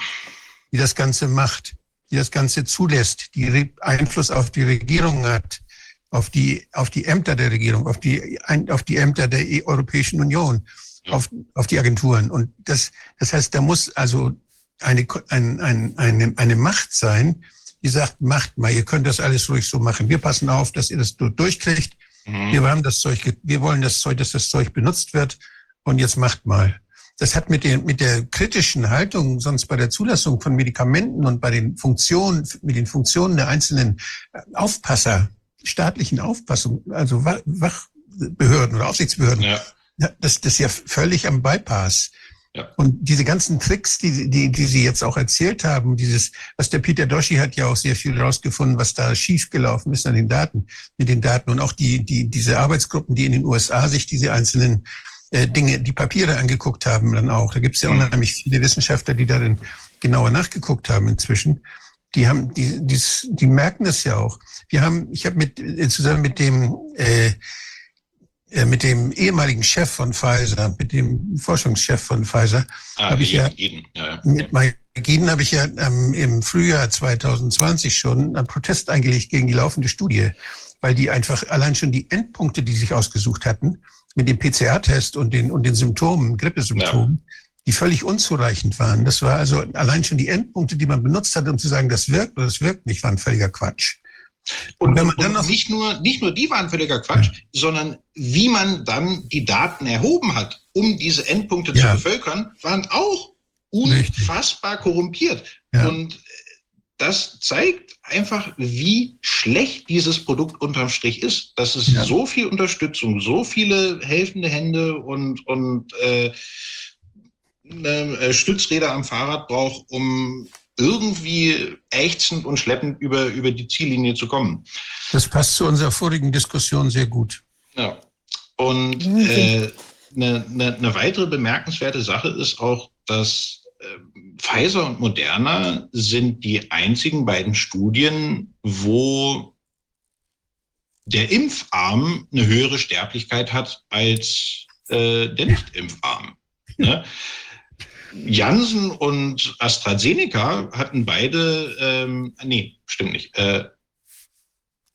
die das Ganze macht, die das Ganze zulässt, die Einfluss auf die Regierung hat, auf die, auf die Ämter der Regierung, auf die, auf die Ämter der E- Europäischen Union, auf, auf die Agenturen. Und das, das heißt, da muss also eine, ein, ein, eine, eine Macht sein, die sagt, macht mal, ihr könnt das alles ruhig so machen. Wir passen auf, dass ihr das du- durchkriegt. Mhm. Wir haben das Zeug, wir wollen das Zeug, dass das Zeug benutzt wird. Und jetzt macht mal. Das hat mit der, mit der kritischen Haltung sonst bei der Zulassung von Medikamenten und bei den Funktionen, mit den Funktionen der einzelnen äh, Aufpasser, staatlichen Aufpassung, also Wa- Wachbehörden oder Aufsichtsbehörden, ja, das, das ist ja völlig am Bypass. Ja. Und diese ganzen Tricks, die, die, die Sie jetzt auch erzählt haben, dieses, was der Peter Doschi hat ja auch sehr viel rausgefunden, was da schiefgelaufen ist an den Daten, mit den Daten und auch die, die, diese Arbeitsgruppen, die in den USA sich diese einzelnen äh, Dinge, die Papiere angeguckt haben dann auch. Da gibt es ja Mhm. unheimlich viele Wissenschaftler, die darin genauer nachgeguckt haben inzwischen. Die haben, die, die, die merken das ja auch. Wir haben, ich habe mit äh, zusammen mit dem äh, äh, mit dem ehemaligen Chef von Pfizer, mit dem Forschungschef von Pfizer, ah, Hab ich ja- ja, mit Mike Geden habe ich ja ähm, im Frühjahr 2020 schon einen Protest eingelegt gegen die laufende Studie, weil die einfach allein schon die Endpunkte, die sich ausgesucht hatten, mit dem PCR-Test und den, und den Symptomen, Grippesymptomen, die völlig unzureichend waren. Das war also allein schon die Endpunkte, die man benutzt hat, um zu sagen, das wirkt oder das wirkt nicht, waren völliger Quatsch. Und, Und wenn man dann noch- nicht nur, nicht nur die waren völliger Quatsch, sondern wie man dann die Daten erhoben hat, um diese Endpunkte Ja. zu bevölkern, waren auch Richtig. unfassbar korrumpiert. Ja. Und das zeigt einfach, wie schlecht dieses Produkt unterm Strich ist. Dass es Ja. so viel Unterstützung, so viele helfende Hände und, und äh, ne, äh, Stützräder am Fahrrad braucht, um irgendwie ächzend und schleppend über, über die Ziellinie zu kommen. Das passt zu unserer vorigen Diskussion sehr gut. Ja. Und äh, eine, eine, eine weitere bemerkenswerte Sache ist auch, dass äh, Pfizer und Moderna sind die einzigen beiden Studien, wo der Impfarm eine höhere Sterblichkeit hat als äh, der Nicht-Impfarm. Ne? Janssen und AstraZeneca hatten beide, ähm, nee, stimmt nicht, äh,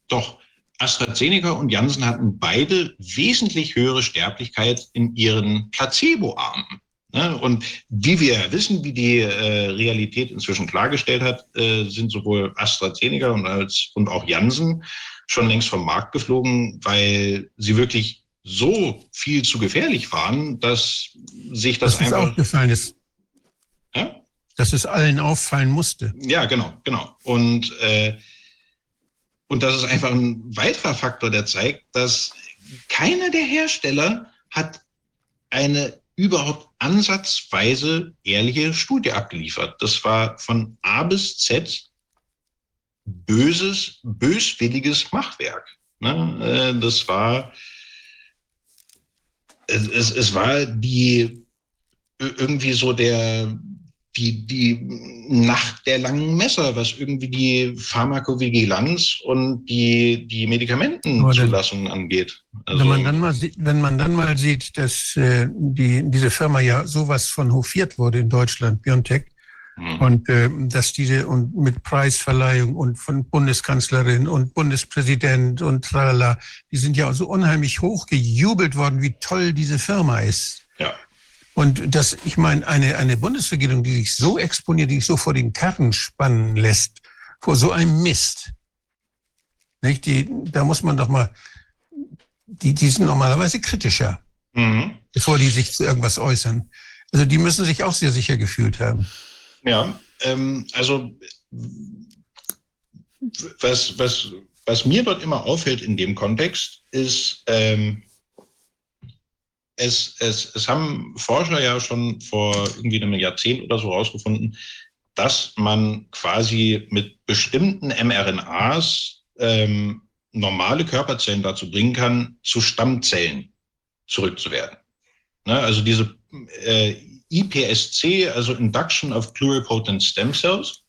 doch, AstraZeneca und Janssen hatten beide wesentlich höhere Sterblichkeit in ihren Placebo-Armen. Ne? Und wie wir wissen, wie die äh, Realität inzwischen klargestellt hat, äh, sind sowohl AstraZeneca und, als, und auch Janssen schon längst vom Markt geflogen, weil sie wirklich so viel zu gefährlich waren, dass sich das Dass es einfach. aufgefallen ist, Ja? dass es allen auffallen musste. Ja, genau, genau. Und, äh, und das ist einfach ein weiterer Faktor, der zeigt, dass keiner der Hersteller hat eine überhaupt ansatzweise ehrliche Studie abgeliefert. Das war von A bis Z böses, böswilliges Machwerk. Ne? Äh, Das war, es, es, es war die irgendwie so der, die, die Nacht der langen Messer, was irgendwie die Pharmakovigilanz und die, die Medikamentenzulassung angeht. Also, wenn, man dann mal sieht, wenn man dann mal sieht, dass äh, die, diese Firma ja sowas von hofiert wurde in Deutschland, BioNTech, hm. und äh, dass diese und mit Preisverleihung und von Bundeskanzlerin und Bundespräsident und tralala, die sind ja so unheimlich hoch gejubelt worden, wie toll diese Firma ist. Ja. Und das, ich meine, eine, eine Bundesregierung, die sich so exponiert, die sich so vor den Karren spannen lässt, vor so einem Mist, nicht? Die, da muss man doch mal, die, die sind normalerweise kritischer, Mhm. bevor die sich zu irgendwas äußern. Also die müssen sich auch sehr sicher gefühlt haben. Ja, ähm, also was, was, was mir dort immer auffällt in dem Kontext, ist, ähm, es, es, es haben Forscher ja schon vor irgendwie einem Jahrzehnt oder so herausgefunden, dass man quasi mit bestimmten mRNAs ähm, normale Körperzellen dazu bringen kann, zu Stammzellen zurückzuwerden. Ne? Also diese äh, IPSC, also Induction of Pluripotent Stem Cells.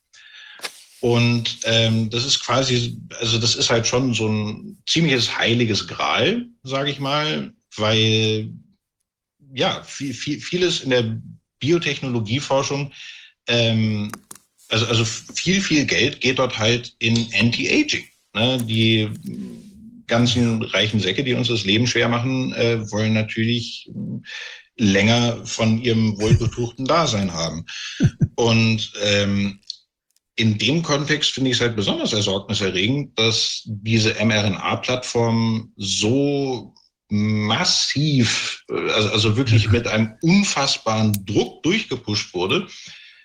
Und ähm, das ist quasi, also das ist halt schon so ein ziemliches heiliges Gral, sage ich mal, weil ja viel, viel, vieles in der Biotechnologieforschung, ähm, also, also viel, viel Geld geht dort halt in Anti-Aging. Ne? Die ganzen reichen Säcke, die uns das Leben schwer machen, äh, wollen natürlich länger von ihrem wohlbetuchten Dasein haben. Und ähm, in dem Kontext finde ich es halt besonders ersorgniserregend, dass diese mRNA-Plattform so massiv, also, also wirklich mit einem unfassbaren Druck durchgepusht wurde.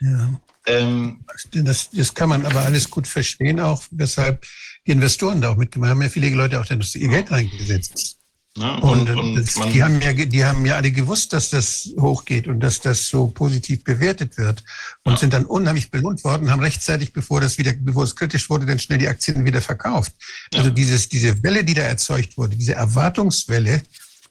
Ja. Ähm, das, das kann man aber alles gut verstehen, auch weshalb die Investoren da auch mitgemacht haben. Ja viele Leute auch ihr Geld reingesetzt. Ja, und, und, und das, die, haben ja, die haben ja alle gewusst, dass das hochgeht und dass das so positiv bewertet wird und ja. sind dann unheimlich belohnt worden, haben rechtzeitig, bevor das wieder, bevor es kritisch wurde, dann schnell die Aktien wieder verkauft. Ja. Also dieses, diese Welle, die da erzeugt wurde, diese Erwartungswelle,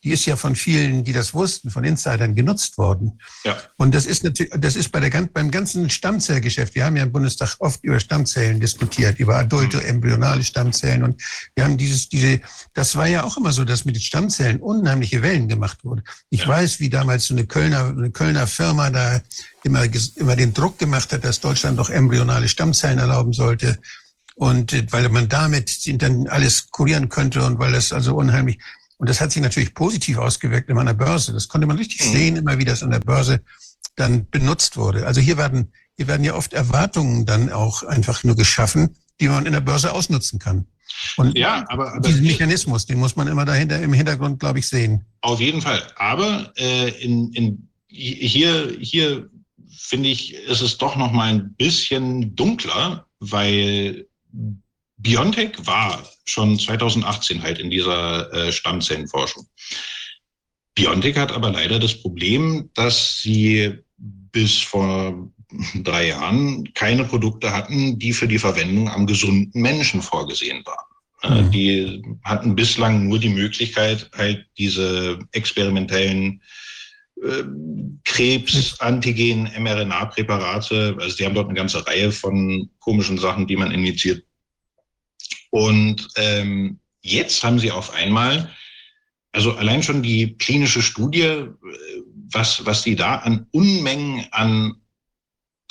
die ist ja von vielen, die das wussten, von Insidern genutzt worden. Ja. Und das ist natürlich, das ist bei der, beim ganzen Stammzellgeschäft. Wir haben ja im Bundestag oft über Stammzellen diskutiert, über adulte, mhm. embryonale Stammzellen. Und wir haben dieses, diese, das war ja auch immer so, dass mit den Stammzellen unheimliche Wellen gemacht wurde. Ich ja. weiß, wie damals so eine Kölner, eine Kölner Firma da immer, immer den Druck gemacht hat, dass Deutschland doch embryonale Stammzellen erlauben sollte. Und äh, weil man damit dann alles kurieren könnte und weil das also unheimlich, und das hat sich natürlich positiv ausgewirkt in meiner Börse. Das konnte man richtig mhm. sehen, immer wie das an der Börse dann benutzt wurde. Also hier werden, hier werden ja oft Erwartungen dann auch einfach nur geschaffen, die man in der Börse ausnutzen kann. Und ja, aber, aber diesen Mechanismus, den muss man immer dahinter im Hintergrund, glaube ich, sehen. Auf jeden Fall. Aber äh, in, in, hier, hier finde ich, ist es doch noch mal ein bisschen dunkler, weil BioNTech war schon 2018 halt in dieser äh, Stammzellenforschung. BioNTech hat aber leider das Problem, dass sie bis vor drei Jahren keine Produkte hatten, die für die Verwendung am gesunden Menschen vorgesehen waren. Äh, mhm. Die hatten bislang nur die Möglichkeit, halt diese experimentellen äh, Krebs, Antigen, mRNA-Präparate, also die haben dort eine ganze Reihe von komischen Sachen, die man injiziert, und ähm, jetzt haben sie auf einmal, also allein schon die klinische Studie, äh, was, was die da an Unmengen an,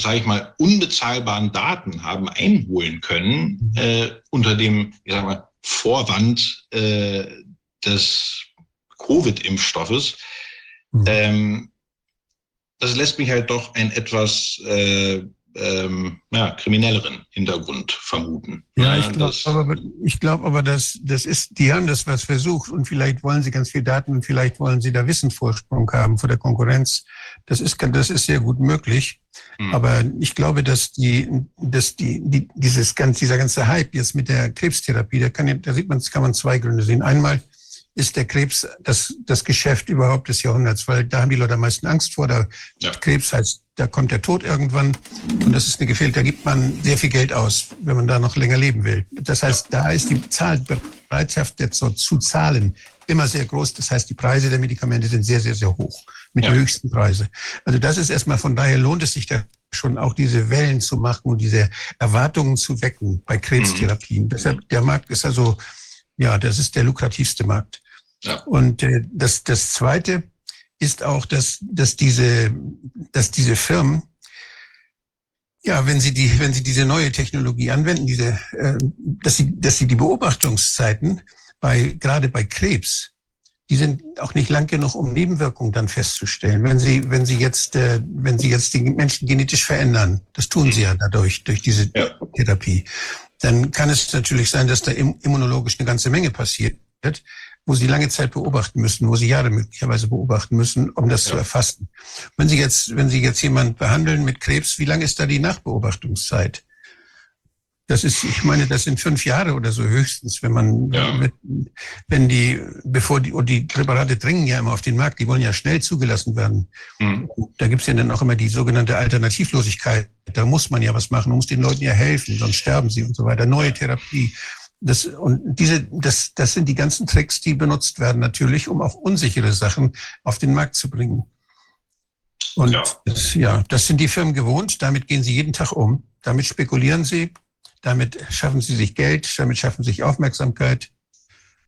sage ich mal, unbezahlbaren Daten haben einholen können, äh, unter dem, ich sag mal, Vorwand äh, des Covid-Impfstoffes. Mhm. Ähm, das lässt mich halt doch ein etwas äh, ähm, ja, kriminelleren Hintergrund vermuten. Ja, ich glaube aber, ich glaub aber, dass das ist, die haben das was versucht und vielleicht wollen sie ganz viel Daten und vielleicht wollen sie da Wissensvorsprung haben vor der Konkurrenz. Das ist, das ist sehr gut möglich. Mhm. Aber ich glaube, dass die, dass die, die, dieses ganz, dieser ganze Hype jetzt mit der Krebstherapie, da kann, da sieht man, kann man zwei Gründe sehen. Einmal, ist der Krebs das, das Geschäft überhaupt des Jahrhunderts, weil da haben die Leute am meisten Angst vor. Da ja. Krebs heißt, da kommt der Tod irgendwann und das ist eine Gefährdung, da gibt man sehr viel Geld aus, wenn man da noch länger leben will. Das heißt, da ist die Zahlbereitschaft jetzt so zu zahlen immer sehr groß. Das heißt, die Preise der Medikamente sind sehr, sehr, sehr hoch, mit ja. den höchsten Preise. Also das ist erstmal, von daher lohnt es sich da schon auch diese Wellen zu machen und diese Erwartungen zu wecken bei Krebstherapien. Mhm. Deshalb, der Markt ist also, ja, das ist der lukrativste Markt. Ja. Und äh, das, das Zweite ist auch, dass, dass, diese, dass diese Firmen, ja, wenn sie die, wenn sie diese neue Technologie anwenden, diese, äh, dass sie, dass sie die Beobachtungszeiten bei gerade bei Krebs, die sind auch nicht lang genug, um Nebenwirkungen dann festzustellen. Wenn sie, wenn sie jetzt, äh, wenn sie jetzt die Menschen genetisch verändern, das tun sie ja dadurch durch diese ja. Therapie, dann kann es natürlich sein, dass da immunologisch eine ganze Menge passiert wo Sie lange Zeit beobachten müssen, wo Sie Jahre möglicherweise beobachten müssen, um das ja. zu erfassen. Wenn Sie jetzt, wenn Sie jetzt jemand behandeln mit Krebs, wie lange ist da die Nachbeobachtungszeit? Das ist, ich meine, das sind fünf Jahre oder so höchstens, wenn man, Ja. wenn die, bevor die, und die Präparate dringen ja immer auf den Markt, die wollen ja schnell zugelassen werden. Hm. Da gibt's ja dann auch immer die sogenannte Alternativlosigkeit. Da muss man ja was machen, man muss den Leuten ja helfen, sonst sterben sie und so weiter. Neue Therapie. Das, und diese, das, das sind die ganzen Tricks, die benutzt werden natürlich, um auch unsichere Sachen auf den Markt zu bringen. Und Ja. Das, ja, das sind die Firmen gewohnt, damit gehen sie jeden Tag um, damit spekulieren sie, damit schaffen sie sich Geld, damit schaffen sie sich Aufmerksamkeit.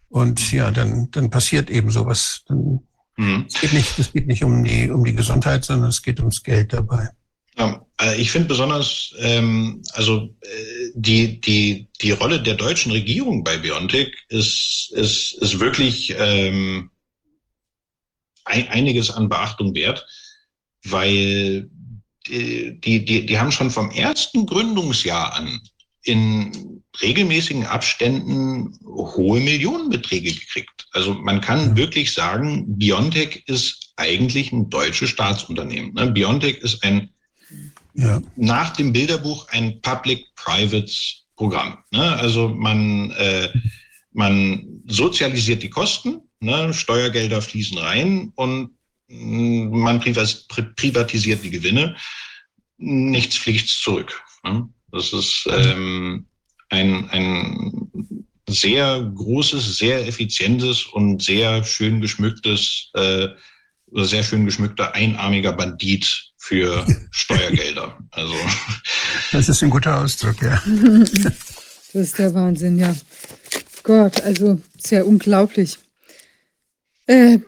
Und ja, dann, dann passiert eben sowas. Dann, Hm. es geht nicht, es geht nicht um die, um die Gesundheit, sondern es geht ums Geld dabei. Ja, ich finde besonders, ähm, also äh, die, die, die Rolle der deutschen Regierung bei BioNTech ist, ist, ist wirklich ähm, ein, einiges an Beachtung wert, weil die, die, die, die haben schon vom ersten Gründungsjahr an in regelmäßigen Abständen hohe Millionenbeträge gekriegt. Also man kann wirklich sagen, BioNTech ist eigentlich ein deutsches Staatsunternehmen. Ne? BioNTech ist ein Ja, nach dem Bilderbuch ein Public-Private-Programm. Ne? Also man, äh, man sozialisiert die Kosten, ne? Steuergelder fließen rein und mh, man privat, pri- privatisiert die Gewinne. Nichts fliegt zurück. Ne? Das ist ähm, ein, ein sehr großes, sehr effizientes und sehr schön geschmücktes, äh, sehr schön geschmückter einarmiger Bandit für Steuergelder. Also das ist ein guter Ausdruck, ja. Das ist der Wahnsinn, ja. Gott, also sehr unglaublich. Äh,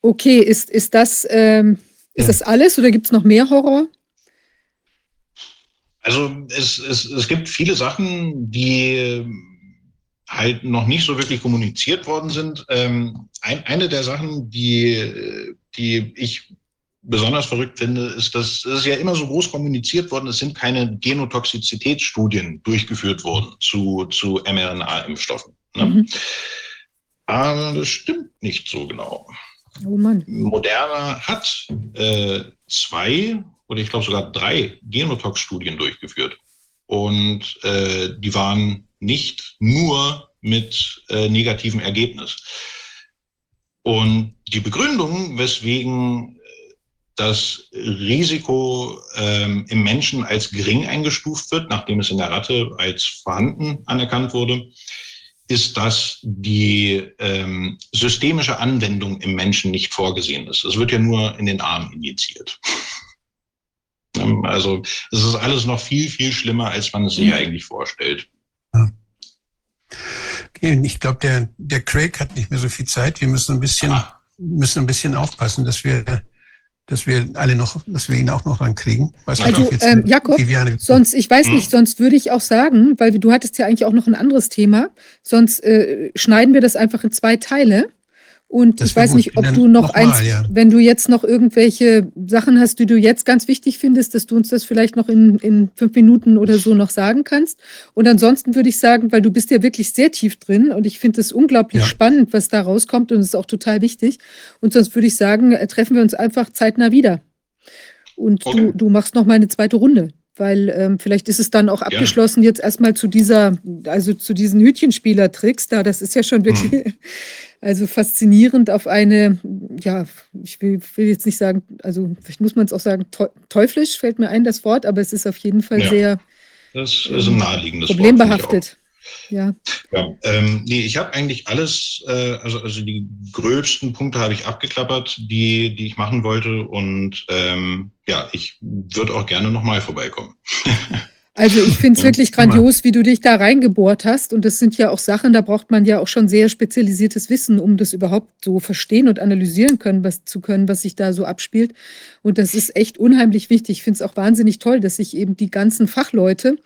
okay, ist, ist das, ähm, ist Ja. das alles oder gibt es noch mehr Horror? Also es, es, es gibt viele Sachen, die ähm, halt noch nicht so wirklich kommuniziert worden sind. Ähm, ein, eine der Sachen, die, äh, die ich besonders verrückt finde, ist, dass es ja immer so groß kommuniziert worden, es sind keine Genotoxizitätsstudien durchgeführt worden zu, zu mRNA-Impfstoffen. Ne? Mhm. Aber das stimmt nicht so genau. Oh Mann. Moderna hat äh, zwei oder ich glaube sogar drei Genotox-Studien durchgeführt. Und äh, die waren nicht nur mit äh, negativem Ergebnis. Und die Begründung, weswegen das Risiko ähm, im Menschen als gering eingestuft wird, nachdem es in der Ratte als vorhanden anerkannt wurde, ist, dass die ähm, systemische Anwendung im Menschen nicht vorgesehen ist. Es wird ja nur in den Arm injiziert. Ähm, Also es ist alles noch viel, viel schlimmer, als man es sich eigentlich vorstellt. Okay, ich glaube, der, der Craig hat nicht mehr so viel Zeit. Wir müssen ein bisschen, Ah. müssen ein bisschen aufpassen, dass wir, dass wir alle noch, dass wir ihn auch noch rankriegen. Weiß nicht, Also, ob jetzt ähm, Jakob, Sonst, ich weiß Hm. nicht, sonst würde ich auch sagen, weil du hattest ja eigentlich auch noch ein anderes Thema, sonst äh, schneiden wir das einfach in zwei Teile. Und Das ich weiß gut. nicht, ob Dann du noch noch mal, eins, ja. wenn du jetzt noch irgendwelche Sachen hast, die du jetzt ganz wichtig findest, dass du uns das vielleicht noch in, in fünf Minuten oder so noch sagen kannst. Und ansonsten würde ich sagen, weil du bist ja wirklich sehr tief drin und ich finde es unglaublich Ja. spannend, was da rauskommt und es ist auch total wichtig. Und sonst würde ich sagen, äh, treffen wir uns einfach zeitnah wieder. Und Okay. du, du machst noch mal eine zweite Runde, weil ähm, vielleicht ist es dann auch abgeschlossen jetzt erstmal zu dieser, also zu diesen Hütchenspieler-Tricks da. Das ist ja schon wirklich, also faszinierend auf eine, ja, ich will, will jetzt nicht sagen, also vielleicht muss man es auch sagen, teu- teuflisch fällt mir ein das Wort, aber es ist auf jeden Fall Ja, sehr Das ist ein naheliegendes Wort, problembehaftet. Ja, Ja, ähm, nee, ich habe eigentlich alles, äh, also, also die gröbsten Punkte habe ich abgeklappert, die, die ich machen wollte. Und ähm, ja, ich würde auch gerne nochmal vorbeikommen. Also ich finde es Ja, wirklich grandios, wie du dich da reingebohrt hast. Und das sind ja auch Sachen, da braucht man ja auch schon sehr spezialisiertes Wissen, um das überhaupt so verstehen und analysieren können, was zu können, was sich da so abspielt. Und das ist echt unheimlich wichtig. Ich finde es auch wahnsinnig toll, dass sich eben die ganzen Fachleute,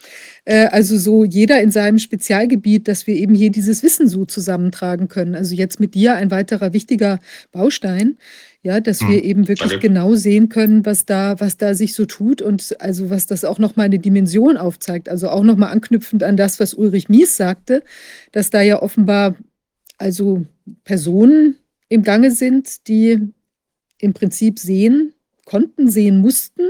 äh, also so jeder in seinem Spezialgebiet, dass wir eben hier dieses Wissen so zusammentragen können. Also jetzt mit dir ein weiterer wichtiger Baustein. Ja, dass Hm, wir eben wirklich genau sehen können, was da, was da sich so tut und also was das auch nochmal eine Dimension aufzeigt. Also auch nochmal anknüpfend an das, was Ulrich Mies sagte, dass da ja offenbar also Personen im Gange sind, die im Prinzip sehen, konnten, sehen mussten,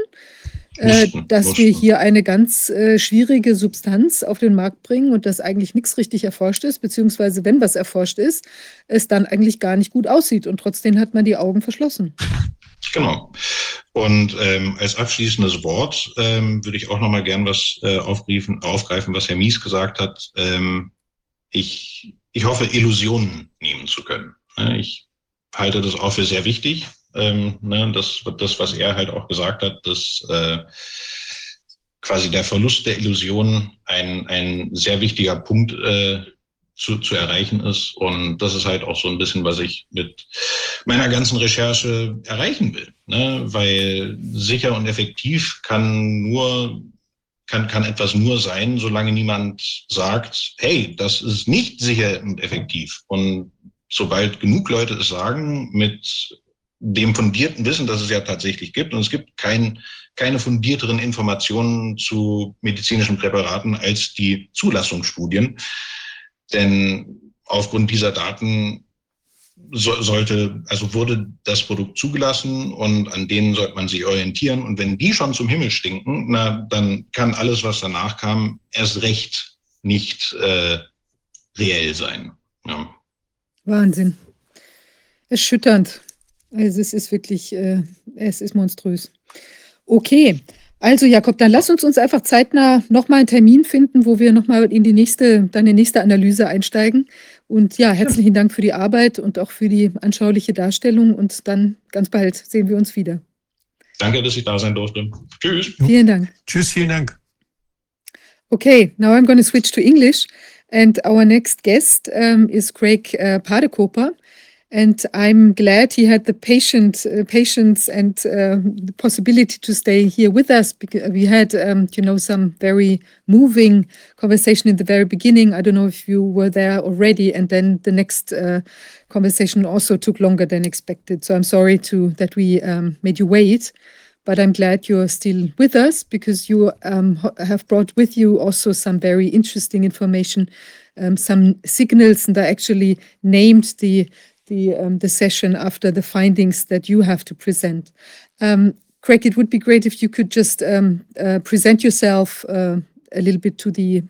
äh, dass wir hier eine ganz äh, schwierige Substanz auf den Markt bringen und dass eigentlich nichts richtig erforscht ist, beziehungsweise wenn was erforscht ist, es dann eigentlich gar nicht gut aussieht und trotzdem hat man die Augen verschlossen. Genau. Und ähm, als abschließendes Wort ähm, würde ich auch noch mal gern was äh, aufgreifen, aufgreifen, was Herr Mies gesagt hat. Ähm, ich, ich hoffe, Illusionen nehmen zu können. Ne, Ich halte das auch für sehr wichtig. Ähm, ne, das, das, was er halt auch gesagt hat, dass äh, quasi der Verlust der Illusion ein, ein sehr wichtiger Punkt äh, zu, zu erreichen ist. Und das ist halt auch so ein bisschen, was ich mit meiner ganzen Recherche erreichen will. Ne? Weil sicher und effektiv kann nur kann, kann etwas nur sein, solange niemand sagt, hey, das ist nicht sicher und effektiv. Und sobald genug Leute es sagen, mit dem fundierten Wissen, das es ja tatsächlich gibt, und es gibt kein, keine fundierteren Informationen zu medizinischen Präparaten als die Zulassungsstudien. Denn aufgrund dieser Daten so, sollte, also wurde das Produkt zugelassen und an denen sollte man sich orientieren. Und wenn die schon zum Himmel stinken, na, dann kann alles, was danach kam, erst recht nicht äh, reell sein. Ja. Wahnsinn. Erschütternd. Also es ist wirklich, äh, es ist monströs. Okay, also Jakob, dann lass uns uns einfach zeitnah nochmal einen Termin finden, wo wir nochmal in die nächste, deine nächste Analyse einsteigen. Und ja, herzlichen Dank für die Arbeit und auch für die anschauliche Darstellung. Und dann ganz bald sehen wir uns wieder. Danke, dass ich da sein durfte. Tschüss. Vielen Dank. Tschüss, vielen Dank. Okay, now I'm going to switch to English. And our next guest um, is Craig uh, Padekoper. And I'm glad he had the patient, uh, patience and uh, the possibility to stay here with us because we had, um, you know, some very moving conversation in the very beginning. I don't know if you were there already, and then the next uh, conversation also took longer than expected. So I'm sorry to that we um, made you wait, but I'm glad you're still with us because you um, have brought with you also some very interesting information, um, some signals, and I actually named the the um, the session after the findings that you have to present. Um, Craig, it would be great if you could just um, uh, present yourself uh, a little bit to the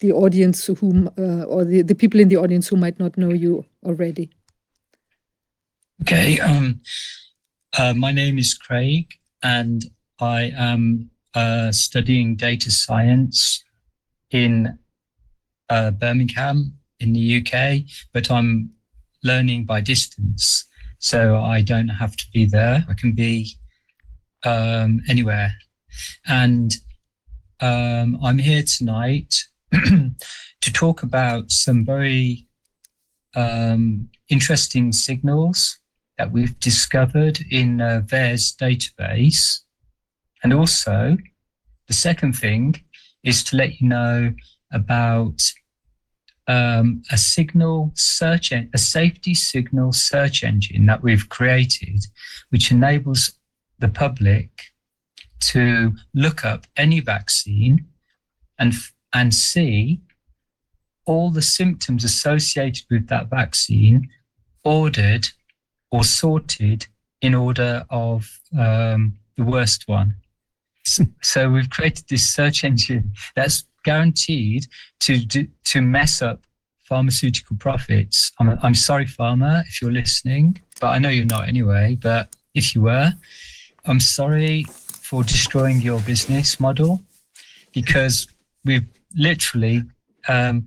the audience whom uh, or the, the people in the audience who might not know you already. Okay. Um, uh, my name is Craig, and I am uh, studying data science in uh, Birmingham in the UK, but I'm learning by distance. So I don't have to be there. I can be um, anywhere. And um, I'm here tonight to talk about some very um, interesting signals that we've discovered in uh, VAERS database. And also, the second thing is to let you know about um, a signal search, en- a safety signal search engine that we've created, which enables the public to look up any vaccine and and see all the symptoms associated with that vaccine ordered or sorted in order of um, the worst one. So we've created this search engine that's guaranteed to to mess up pharmaceutical profits. I'm, I'm sorry, pharma, if you're listening, but I know you're not anyway. But if you were, I'm sorry for destroying your business model because we've literally um,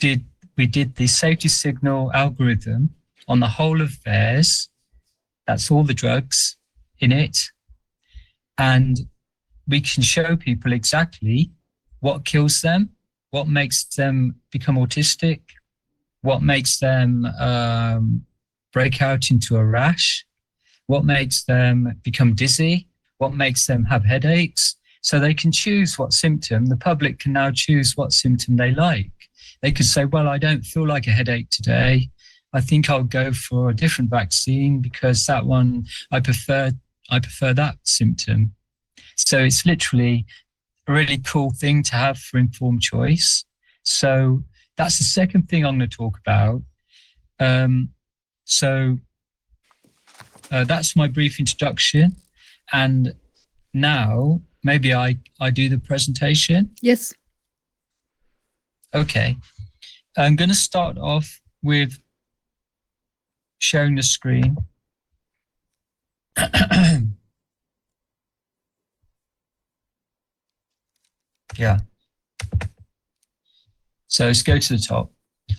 did we did the safety signal algorithm on the whole of theirs. That's all the drugs in it. And we can show people exactly what kills them, what makes them become autistic, what makes them um, break out into a rash, what makes them become dizzy, what makes them have headaches. So they can choose what symptom, the public can now choose what symptom they like. They could say, Well, I don't feel like a headache today. I think I'll go for a different vaccine because that one I prefer I prefer that symptom. So it's literally a really cool thing to have for informed choice. So that's the second thing I'm going to talk about. Um, so uh, that's my brief introduction. And now maybe I, I do the presentation. Yes. Okay. I'm going to start off with sharing the screen. yeah. So let's go to the top.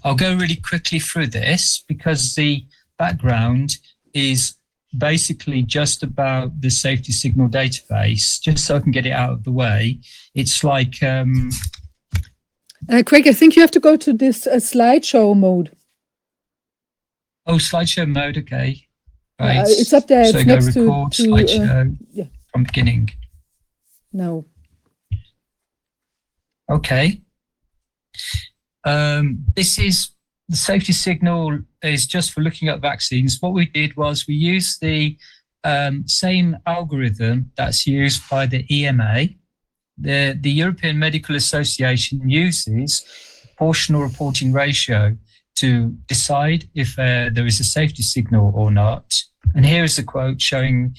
I'll go really quickly through this because the background is basically just about the safety signal database, just so I can get it out of the way. It's like um, Uh, Craig, I think you have to go to this uh, slideshow mode. Oh, slideshow mode. Okay. Uh, Right. it's up there. so It's go next to, record to uh, slideshow yeah. from beginning. no. Okay. Um, this is the safety signal is just for looking at vaccines. What we did was we used the um, same algorithm that's used by the EMA. The, the European Medical Association uses proportional reporting ratio to decide if uh, there is a safety signal or not. And here is a quote showing,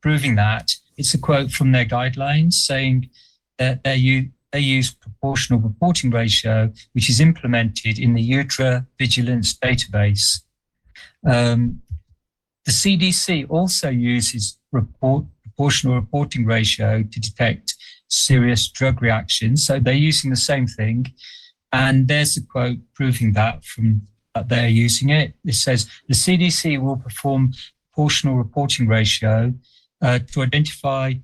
proving that. It's a quote from their guidelines saying that they use, they use proportional reporting ratio, which is implemented in the UTRA vigilance database. Um, the CDC also uses report, proportional reporting ratio to detect serious drug reactions. So they're using the same thing. And there's a quote proving that from that they're using it. It says the CDC will perform proportional reporting ratio uh, to identify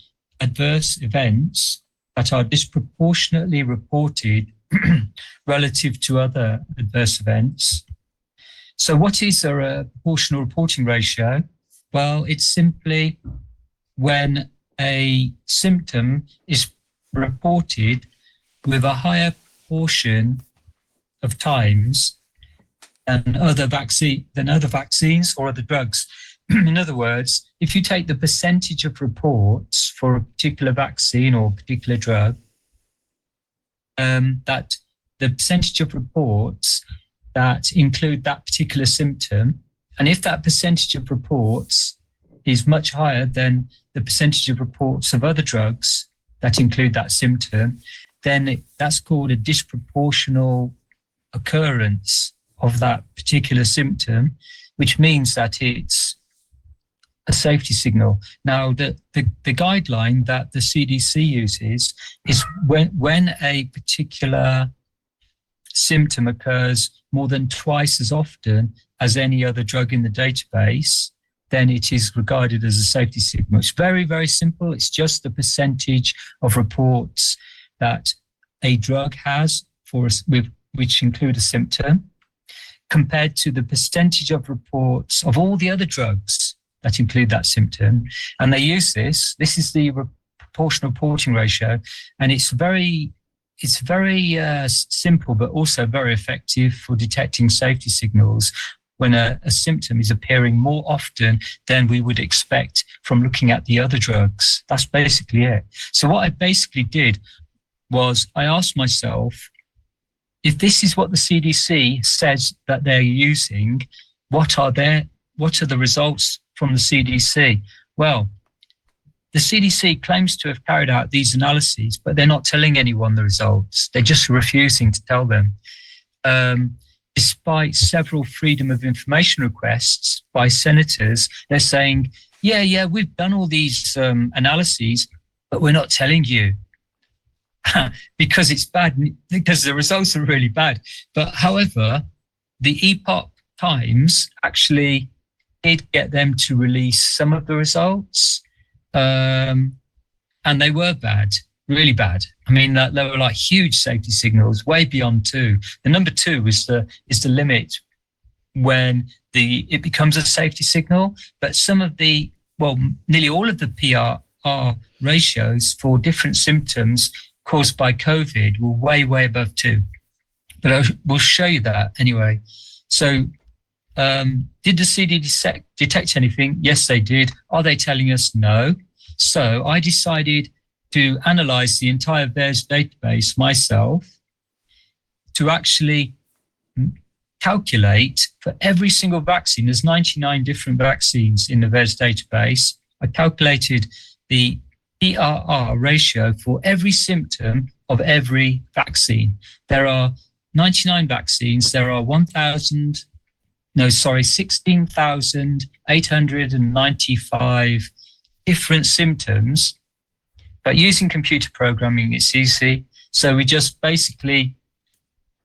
adverse events that are disproportionately reported relative to other adverse events. So, what is a proportional reporting ratio? Well, it's simply when a symptom is reported with a higher proportion of times than other vaccine than other vaccines or other drugs. In other words, if you take the percentage of reports for a particular vaccine or particular drug, um, that the percentage of reports that include that particular symptom, and if that percentage of reports is much higher than the percentage of reports of other drugs that include that symptom, then it, that's called a disproportional occurrence of that particular symptom, which means that it's a safety signal. Now, the, the, the guideline that the CDC uses is when, when a particular symptom occurs more than twice as often as any other drug in the database, then it is regarded as a safety signal. It's very, very simple. It's just the percentage of reports that a drug has for us with which include a symptom compared to the percentage of reports of all the other drugs that include that symptom. And they use this. This is the proportional reporting ratio, and it's very it's very uh, simple, but also very effective for detecting safety signals when a, a, symptom is appearing more often than we would expect from looking at the other drugs. That's basically it. So what I basically did was I asked myself, if this is what the CDC says that they're using, what are their what are the results from the CDC? Well, the CDC claims to have carried out these analyses, but they're not telling anyone the results. They're just refusing to tell them. Um, despite several freedom of information requests by senators, they're saying, yeah, yeah, we've done all these um, analyses, but we're not telling you because it's bad, because the results are really bad. But however, the Epoch Times actually did get them to release some of the results, um, and they were bad, really bad. I mean, uh, they were like huge safety signals, way beyond two. The number two is the is the limit when the it becomes a safety signal. But some of the well, nearly all of the PRR ratios for different symptoms caused by COVID were way, way above two. But I will show you that anyway. So, um, did the CD detect anything? Yes, they did. Are they telling us no? So I decided to analyze the entire VAERS database myself to actually calculate for every single vaccine. There's 99 different vaccines in the VAERS database. I calculated the PRR ratio for every symptom of every vaccine. There are 99 vaccines. There are 1,000, no, sorry, 16,895 different symptoms. But using computer programming, it's easy. So we just basically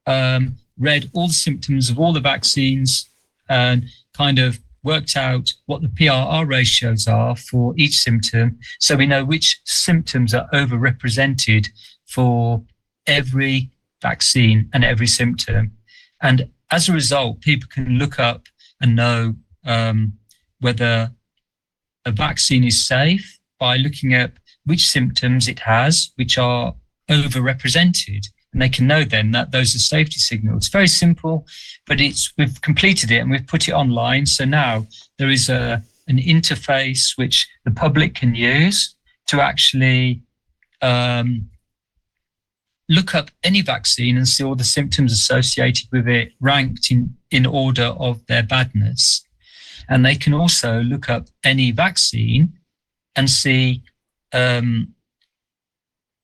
um, read all the symptoms of all the vaccines and kind of worked out what the PRR ratios are for each symptom. So we know which symptoms are overrepresented for every vaccine and every symptom. And as a result, people can look up and know um, whether a vaccine is safe by looking at which symptoms it has, which are overrepresented and they can know then that those are safety signals. It's Very simple, but it's we've completed it and we've put it online. So now there is a an interface which the public can use to actually um, look up any vaccine and see all the symptoms associated with it ranked in, in order of their badness. And they can also look up any vaccine and see um,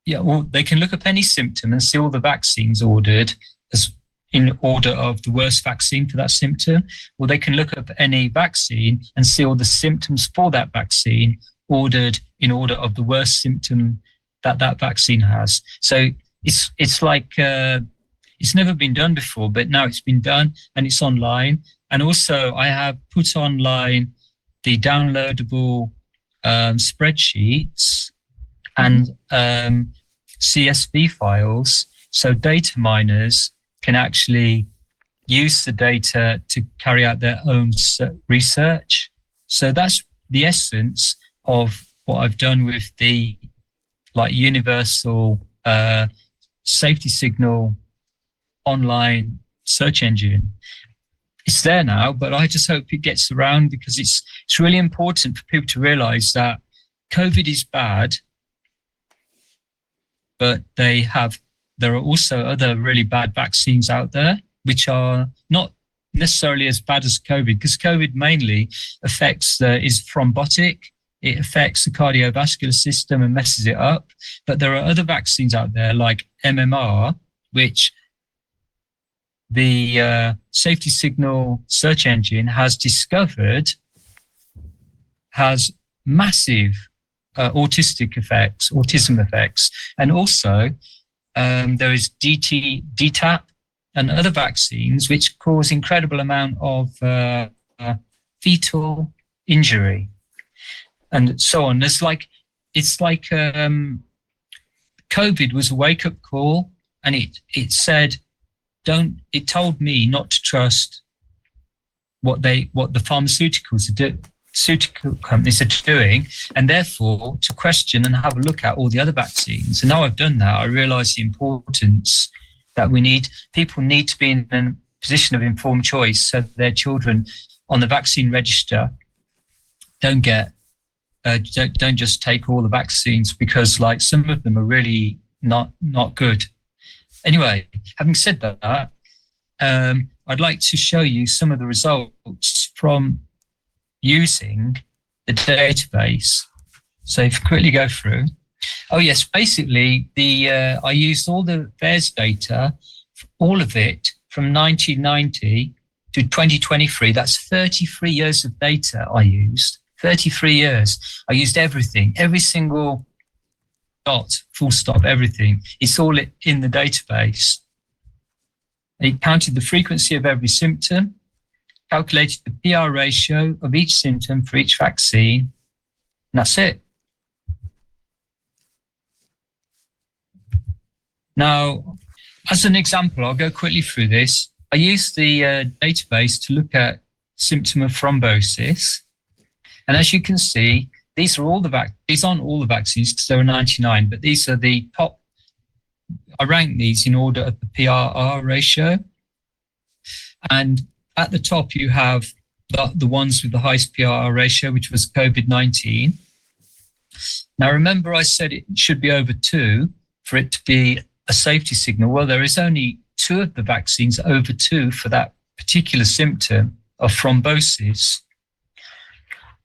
yeah, well, they can look up any symptom and see all the vaccines ordered as in order of the worst vaccine for that symptom, or they can look up any vaccine and see all the symptoms for that vaccine ordered in order of the worst symptom that that vaccine has. So it's it's like uh, it's never been done before, but now it's been done and it's online. And also, I have put online the downloadable um, spreadsheets and um, CSV files. So data miners can actually use the data to carry out their own research. So that's the essence of what I've done with the like universal uh, safety signal online search engine. It's there now, but I just hope it gets around because it's it's really important for people to realize that COVID is bad but they have there are also other really bad vaccines out there which are not necessarily as bad as COVID because COVID mainly affects uh, is thrombotic. It affects the cardiovascular system and messes it up. But there are other vaccines out there like MMR, which the uh, safety signal search engine has discovered has massive uh, autistic effects, autism effects, and also um, there is DT, DTaP, and other vaccines which cause incredible amount of uh, uh, fetal injury, and so on. It's like it's like um, COVID was a wake up call, and it it said, don't. It told me not to trust what they what the pharmaceuticals are doing pharmaceutical companies are doing, and therefore to question and have a look at all the other vaccines. And now I've done that, I realise the importance that we need. People need to be in a position of informed choice so their children on the vaccine register don't get uh, don't, don't just take all the vaccines because like some of them are really not not good. Anyway, having said that, um, I'd like to show you some of the results from using the database. So if you quickly go through, oh yes, basically the uh, I used all the VAERS data, all of it from 1990 to 2023. That's 33 years of data I used. 33 years. I used everything, every single dot, full stop, everything. It's all in the database. It counted the frequency of every symptom, calculated the PR ratio of each symptom for each vaccine, and that's it. Now, as an example, I'll go quickly through this. I used the uh, database to look at symptom of thrombosis. And as you can see, these are all the vac- these aren't all the vaccines because there are 99, but these are the top. I rank these in order of the PRR ratio. And at the top, you have the, the ones with the highest PRR ratio, which was COVID 19. Now, remember, I said it should be over two for it to be a safety signal. Well, there is only two of the vaccines over two for that particular symptom of thrombosis.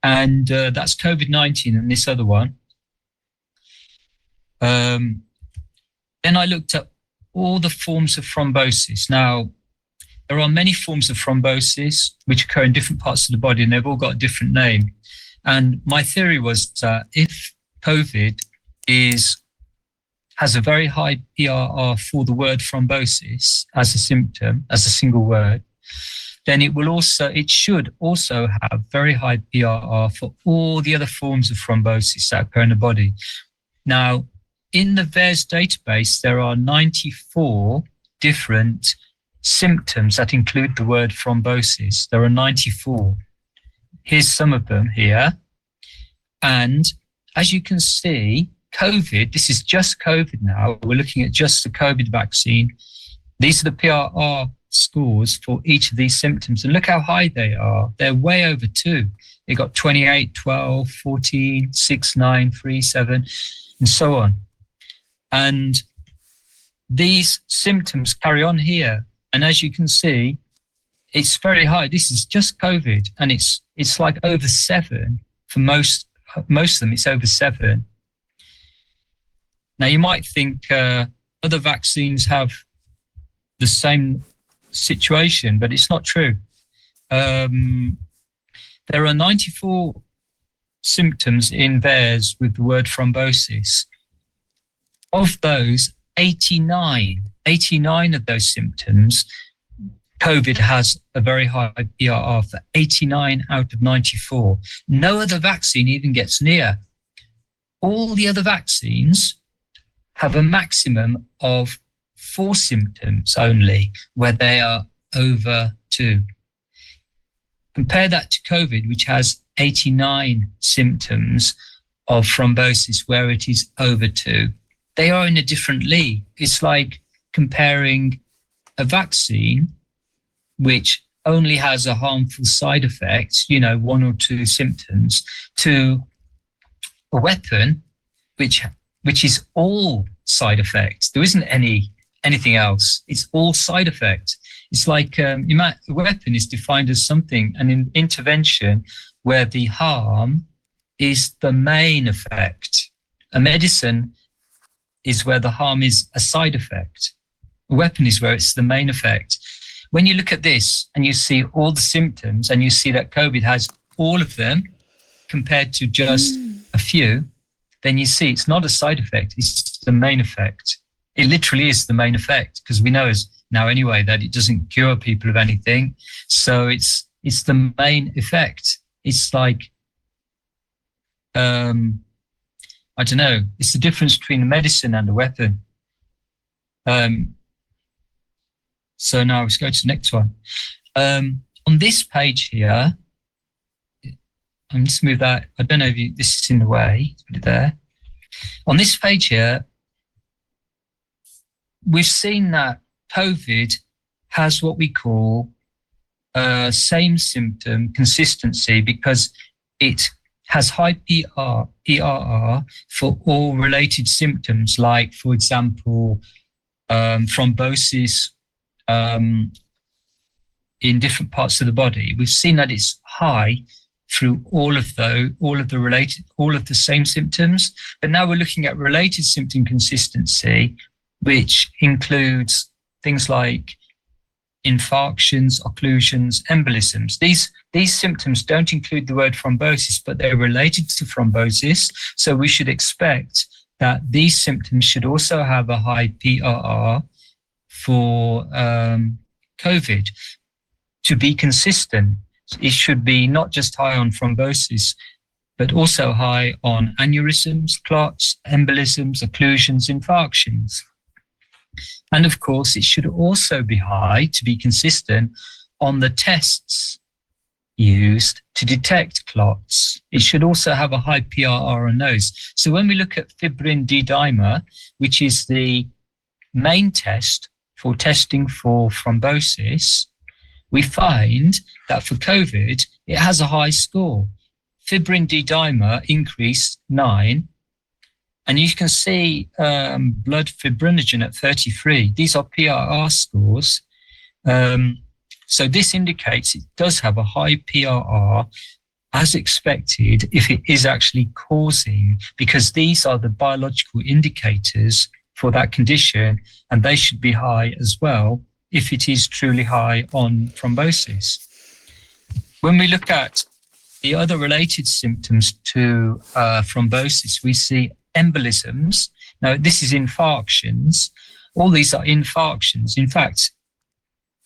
And uh, that's COVID 19 and this other one. Um, then I looked at all the forms of thrombosis. Now, there are many forms of thrombosis which occur in different parts of the body and they've all got a different name. And my theory was that if COVID is has a very high PRR for the word thrombosis as a symptom, as a single word, then it will also, it should also have very high PRR for all the other forms of thrombosis that occur in the body. Now, in the VAERS database, there are 94 different symptoms that include the word thrombosis. There are 94. Here's some of them here. And as you can see, COVID, this is just COVID now. We're looking at just the COVID vaccine. These are the PRR scores for each of these symptoms. And look how high they are. They're way over two. They got 28, 12, 14, 6, 9, 3, 7, and so on. And these symptoms carry on here. And as you can see, it's very high. This is just COVID, and it's it's like over seven for most most of them. It's over seven. Now you might think uh, other vaccines have the same situation, but it's not true. Um, there are 94 symptoms in VAERS with the word thrombosis. Of those, 89, 89 of those symptoms, COVID has a very high PRR for 89 out of 94. No other vaccine even gets near. All the other vaccines have a maximum of four symptoms only where they are over two. Compare that to COVID, which has 89 symptoms of thrombosis where it is over two. They are in a different league. It's like comparing a vaccine, which only has a harmful side effect, you know, one or two symptoms, to a weapon which which is all side effects. There isn't any anything else. It's all side effect. It's like um, might, a weapon is defined as something, an in, intervention where the harm is the main effect. A medicine is where the harm is a side effect. A weapon is where it's the main effect. When you look at this and you see all the symptoms and you see that COVID has all of them compared to just mm. a few, then you see it's not a side effect, it's the main effect. It literally is the main effect because we know as now anyway that it doesn't cure people of anything. So it's it's the main effect. It's like um I don't know, it's the difference between a medicine and a weapon. Um so now let's go to the next one. Um on this page here, I'm just move that. I don't know if you, this is in the way. Put it there. On this page here, we've seen that COVID has what we call a same symptom consistency because it has high PR, PRR for all related symptoms, like, for example, um, thrombosis um, in different parts of the body. We've seen that it's high through all of the all of the related all of the same symptoms but now we're looking at related symptom consistency which includes things like infarctions occlusions embolisms. These these symptoms don't include the word thrombosis but they're related to thrombosis. So we should expect that these symptoms should also have a high PRR for um, COVID. To be consistent it should be not just high on thrombosis, but also high on aneurysms, clots, embolisms, occlusions, infarctions. And of course, it should also be high to be consistent on the tests used to detect clots. It should also have a high PRR on those. So when we look at fibrin D dimer, which is the main test for testing for thrombosis, we find that for COVID, it has a high score. Fibrin D dimer increased nine. And you can see um, blood fibrinogen at 33. These are PRR scores. Um, so this indicates it does have a high PRR as expected if it is actually causing, because these are the biological indicators for that condition, and they should be high as well if it is truly high on thrombosis. When we look at the other related symptoms to uh, thrombosis, we see embolisms. Now, this is infarctions. All these are infarctions. In fact,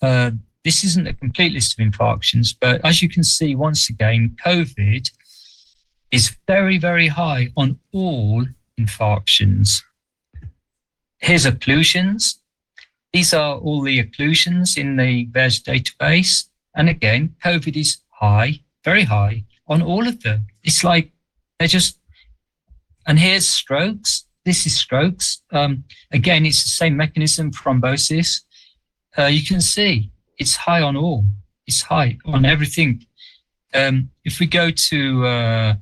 uh, this isn't a complete list of infarctions, but as you can see, once again, COVID is very, very high on all infarctions. Here's occlusions. These are all the occlusions in the VERS database. And again, COVID is high, very high on all of them. It's like they're just, and here's strokes. This is strokes. Um, again, it's the same mechanism, thrombosis. Uh, you can see it's high on all. It's high on everything. Um, if we go to uh,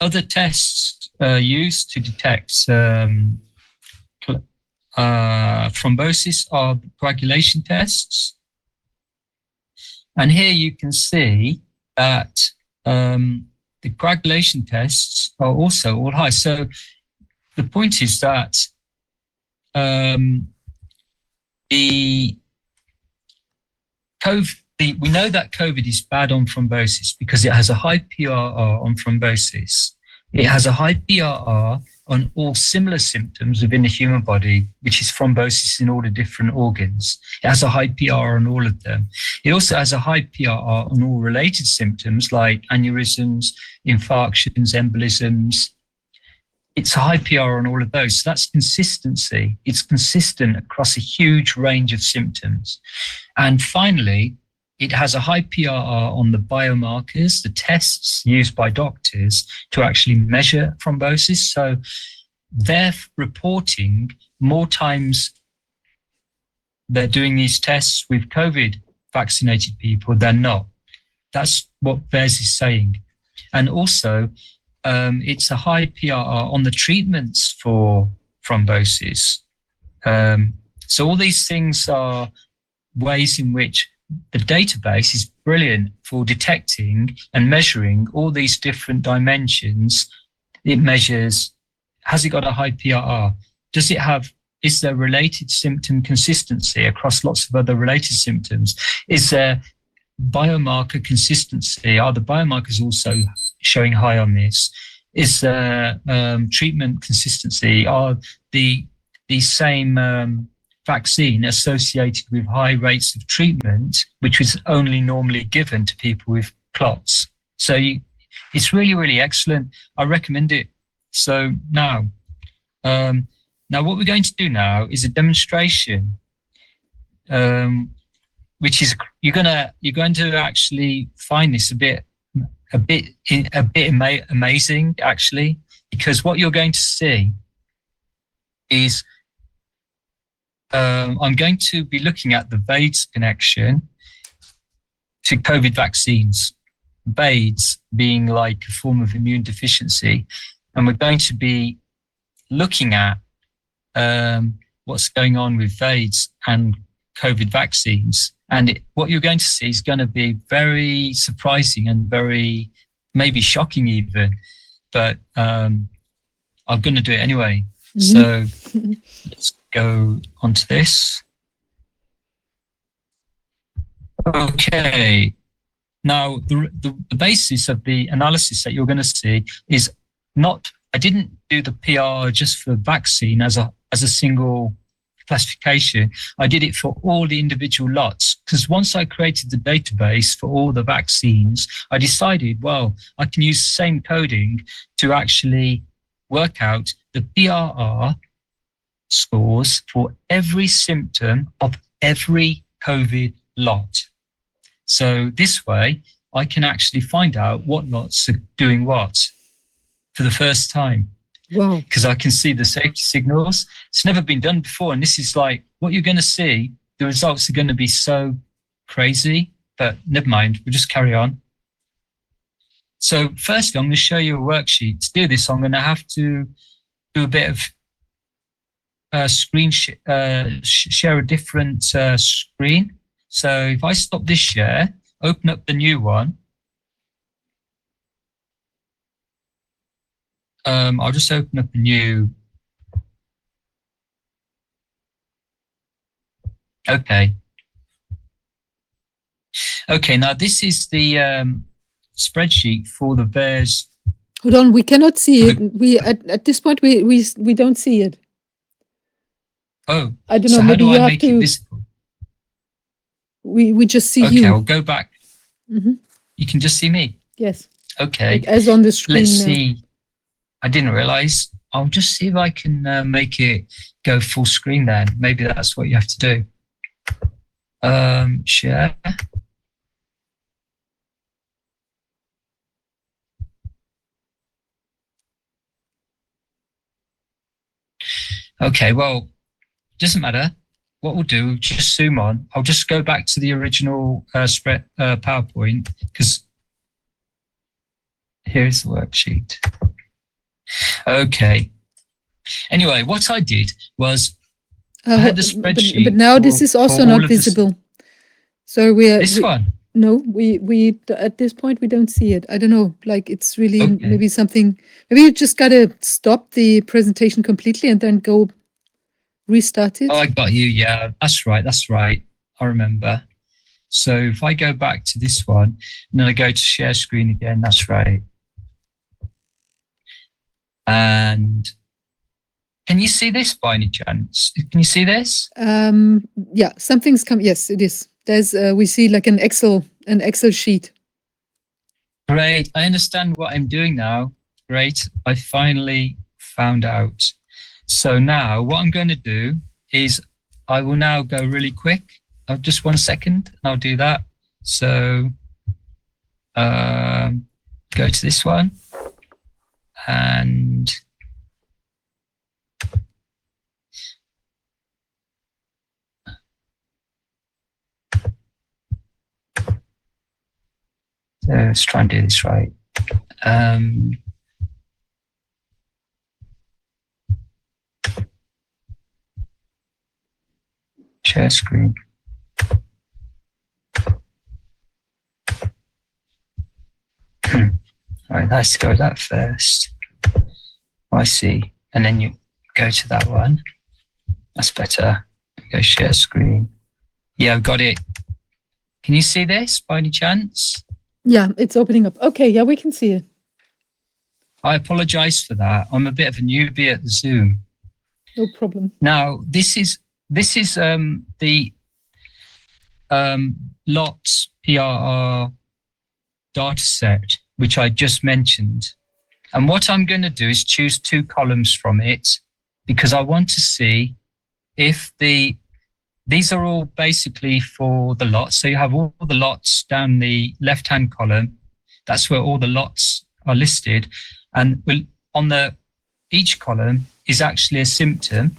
other tests uh, used to detect um, uh, thrombosis are coagulation tests. And here you can see that um, the coagulation tests are also all high. So the point is that um, the COVID, the, we know that COVID is bad on thrombosis because it has a high PRR on thrombosis. It has a high PRR on all similar symptoms within the human body, which is thrombosis in all the different organs. It has a high PR on all of them. It also has a high PR on all related symptoms like aneurysms, infarctions, embolisms. It's a high PR on all of those. So that's consistency. It's consistent across a huge range of symptoms. And finally, it has a high PRR on the biomarkers, the tests used by doctors to actually measure thrombosis. So they're reporting more times they're doing these tests with COVID vaccinated people than not. That's what VERS is saying. And also, um, it's a high PRR on the treatments for thrombosis. Um, so all these things are ways in which the database is brilliant for detecting and measuring all these different dimensions. It measures, has it got a high PRR? Does it have, is there related symptom consistency across lots of other related symptoms? Is there biomarker consistency? Are the biomarkers also showing high on this? Is there um, treatment consistency? Are the, the same um, vaccine associated with high rates of treatment, which was only normally given to people with clots. So you, it's really, really excellent. I recommend it. So now, um, now what we're going to do now is a demonstration, um, which is you're gonna you're going to actually find this a bit a bit a bit ama- amazing actually because what you're going to see is um, I'm going to be looking at the VAIDS connection to COVID vaccines. VAIDS being like a form of immune deficiency. And we're going to be looking at um, what's going on with VAIDS and COVID vaccines. And it, what you're going to see is going to be very surprising and very maybe shocking even. But um, I'm going to do it anyway. Mhm. So let's go onto this. Okay. Now, the, the, the basis of the analysis that you're going to see is not, I didn't do the PR just for vaccine as a, as a single classification. I did it for all the individual lots because once I created the database for all the vaccines, I decided, well, I can use the same coding to actually work out the PRR scores for every symptom of every COVID lot. So this way, I can actually find out what lots are doing what for the first time Wow. because I can see the safety signals. It's never been done before. And this is like what you're going to see. The results are going to be so crazy, but never mind. We'll just carry on. So firstly, I'm going to show you a worksheet. To do this, I'm going to have to do a bit of uh, screen sh- uh, sh- share a different uh, screen. So if I stop this share, open up the new one. Um, I'll just open up a new. Okay. Okay, now this is the um, spreadsheet for the VERS. Hold on, we cannot see it. We at, at this point we we we don't see it. Oh, I don't so know. how Maybe do you I have make it to. visible? We we just see Okay, I'll you. go back. hmm You can just see me. Yes, Okay. like as on the screen. Let's now. see. I didn't realize. I'll just see if I can uh, make it go full screen then. Maybe that's what you have to do. Um, share. Okay, well, doesn't matter. What we'll do, just zoom on. I'll just go back to the original uh, spread uh, PowerPoint because here's the worksheet. Okay. Anyway, what I did was Uh, had the but- but, spreadsheet but now this is also not visible. So we are this we- one. no, we we at this point we don't see it. I don't know. Like it's really Okay. maybe something. Maybe you just gotta stop the presentation completely and then go restart it. Oh, I got you. Yeah, that's right. That's right. I remember. So if I go back to this one and then I go to share screen again, that's right. And can you see this by any chance? Can you see this? Um, yeah, something's come. Yes, it is. There's uh, we see like an Excel an Excel sheet. Great. I understand what I'm doing now. Great. I finally found out. So now what I'm going to do is I will now go really quick. I'll just one second I'll do that. So um, go to this one and let's try and do this right. Um, share screen. Hmm. right, let's go with that first. I see. And then you go to that one. That's better. Go share screen. Yeah, I've got it. Can you see this by any chance? Yeah, it's opening up. Okay, yeah, we can see it. I apologize for that. I'm a bit of a newbie at the Zoom. No problem. Now, this is this is um, the um, lots PRR data set, which I just mentioned. And what I'm going to do is choose two columns from it because I want to see if the these are all basically for the lots. So you have all the lots down the left hand column. That's where all the lots are listed. And on the each column is actually a symptom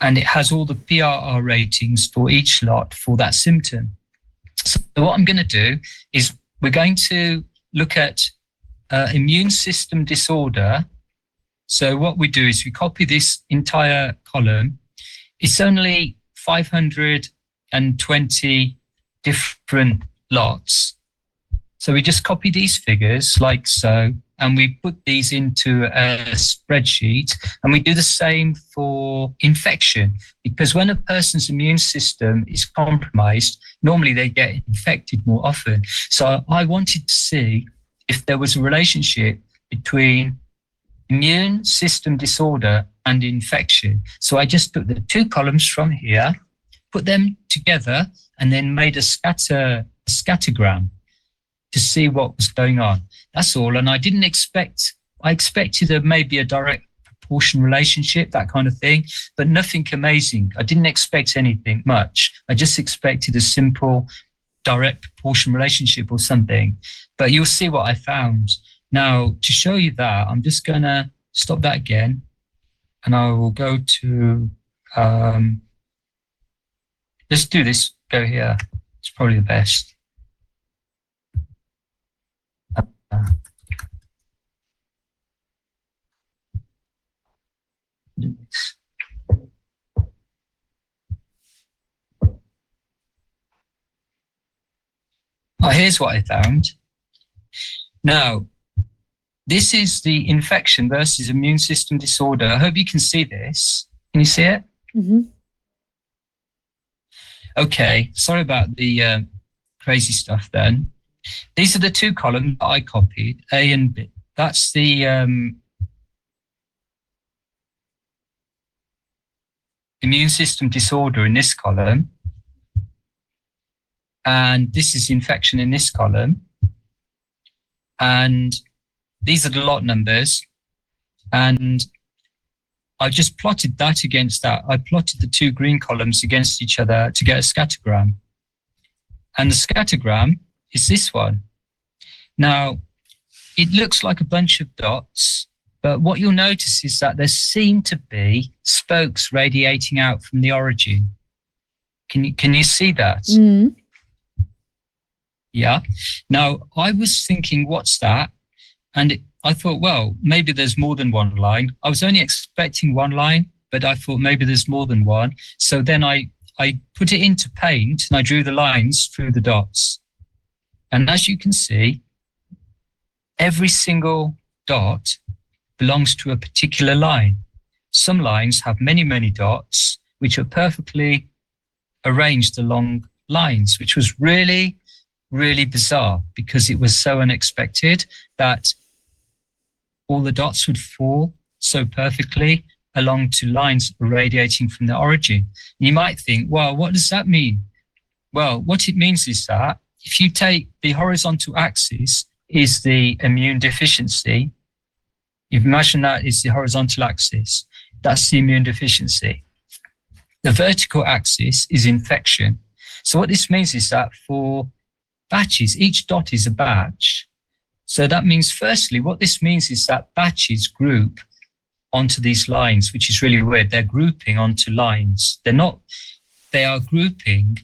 and it has all the PRR ratings for each lot for that symptom. So what I'm going to do is we're going to look at uh, immune system disorder. So what we do is we copy this entire column. It's only 520 different lots. So we just copy these figures like so, and we put these into a spreadsheet. And we do the same for infection, because when a person's immune system is compromised, normally they get infected more often. So I wanted to see if there was a relationship between immune system disorder and infection. So I just took the two columns from here, put them together, and then made a scatter a scattergram to see what was going on. That's all. And I didn't expect, I expected a, maybe a direct proportion relationship, that kind of thing, but nothing amazing. I didn't expect anything much. I just expected a simple direct proportion relationship or something. But you'll see what I found. Now, to show you that, I'm just going to stop that again and I will go to, um, let's do this, go here. It's probably the best. Uh, do this. Oh, here's what I found. Now, this is the infection versus immune system disorder. I hope you can see this. Can you see it? Mhm. Okay, sorry about the uh, crazy stuff then. These are the two columns I copied, A and B. That's the um, immune system disorder in this column. And this is infection in this column. And these are the lot numbers. And I just plotted that against that. I plotted the two green columns against each other to get a scattergram. And the scattergram is this one. Now, it looks like a bunch of dots, but what you'll notice is that there seem to be spokes radiating out from the origin. Can you, can you see that? Mhm. Yeah. Now, I was thinking, what's that? And it, I thought, well, maybe there's more than one line. I was only expecting one line, but I thought maybe there's more than one. So then I, I put it into paint and I drew the lines through the dots. And as you can see, every single dot belongs to a particular line. Some lines have many, many dots, which are perfectly arranged along lines, which was really, really bizarre because it was so unexpected that all the dots would fall so perfectly along to lines radiating from the origin. You might think, well, what does that mean? Well, what it means is that if you take the horizontal axis is the immune deficiency, you imagine that is the horizontal axis, that's the immune deficiency. The vertical axis is infection. So what this means is that for batches, each dot is a batch. So that means, firstly, what this means is that batches group onto these lines, which is really weird. They're grouping onto lines. They're not, they are grouping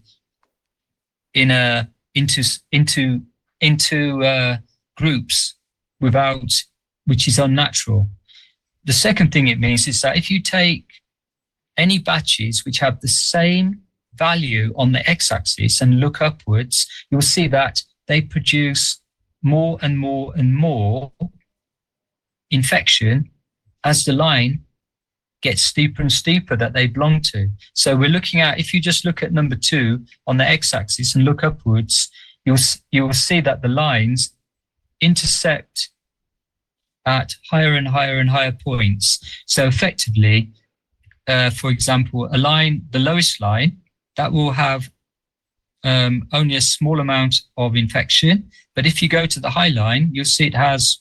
in a, into, into, into uh, groups without, which is unnatural. The second thing it means is that if you take any batches which have the same value on the x-axis and look upwards, you'll see that they produce more and more and more infection as the line gets steeper and steeper that they belong to. So we're looking at, if you just look at number two on the x-axis and look upwards, you'll, you'll see that the lines intersect at higher and higher and higher points. So effectively, uh, for example, a line, the lowest line, that will have um, only a small amount of infection. But if you go to the high line, you'll see it has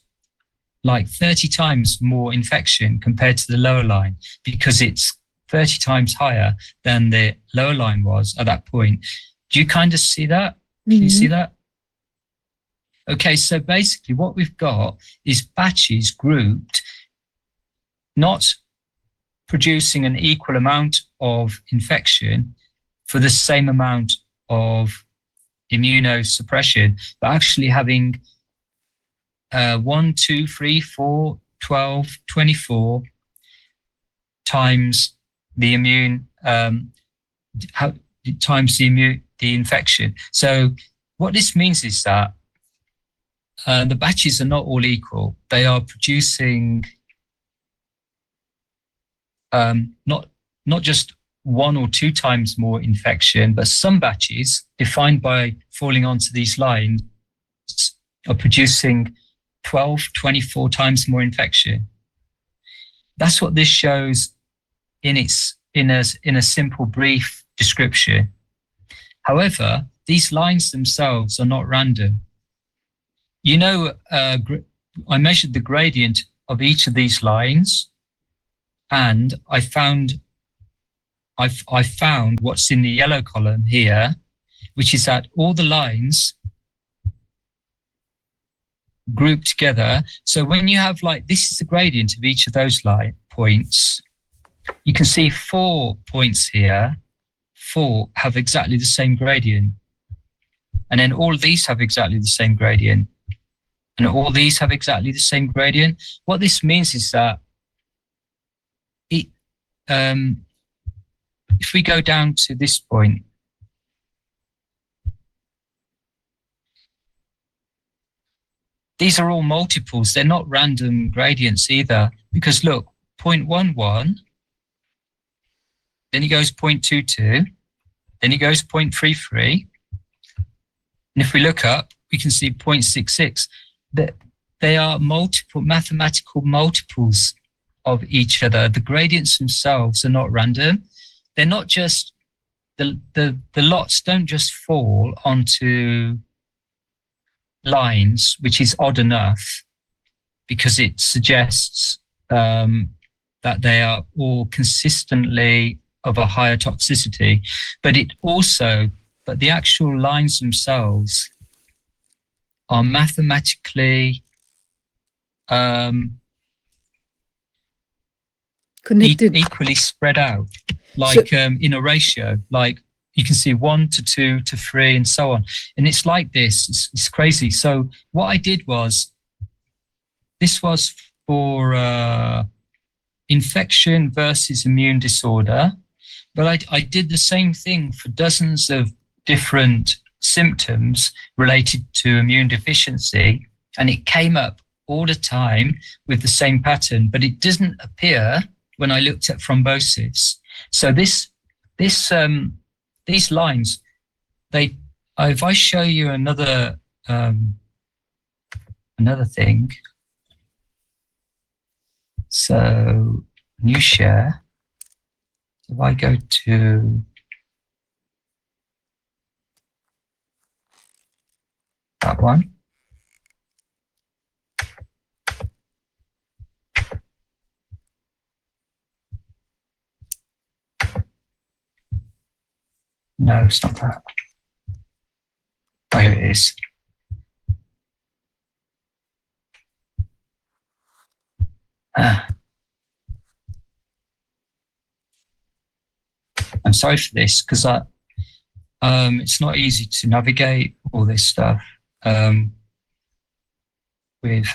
like 30 times more infection compared to the lower line because it's 30 times higher than the lower line was at that point. Do you kind of see that? Can you see mm-hmm. that? Okay, so basically what we've got is batches grouped, not producing an equal amount of infection for the same amount of immunosuppression, but actually having uh, 1, 2, 3, 4, 12, 24 times the immune, um, how, times the immune, the infection. So what this means is that uh, the batches are not all equal. They are producing um, not not just one or two times more infection, but some batches defined by falling onto these lines are producing 12, 24 times more infection. That's what this shows in its in a in a simple brief description. However, these lines themselves are not random. You know, uh, I measured the gradient of each of these lines, and I found I I found what's in the yellow column here, which is that all the lines grouped together. So when you have like this is the gradient of each of those line points, you can see four points here. Four have exactly the same gradient. And then all these have exactly the same gradient. And all these have exactly the same gradient. What this means is that it, um, if we go down to this point, these are all multiples. They're not random gradients either. Because look, 0.11, then he goes 0.22, then he goes 0.33. And if we look up, we can see 0.66. That they are multiple mathematical multiples of each other. The gradients themselves are not random. They're not just the the, the lots don't just fall onto lines, which is odd enough because it suggests um, that they are all consistently of a higher toxicity, but it also, but the actual lines themselves are mathematically um, e- equally spread out, like um, in a ratio. Like you can see one to two to three and so on. And it's like this. It's, it's crazy. So what I did was, this was for uh, infection versus immune disorder, but I, I did the same thing for dozens of different symptoms related to immune deficiency, and it came up all the time with the same pattern, but it doesn't appear when I looked at thrombosis. So this this um, these lines, they if I show you another um, another thing, so new share. If I go to that one. No, it's not that. Oh, here it is. Ah. I'm sorry for this because I, um, it's not easy to navigate all this stuff um, with.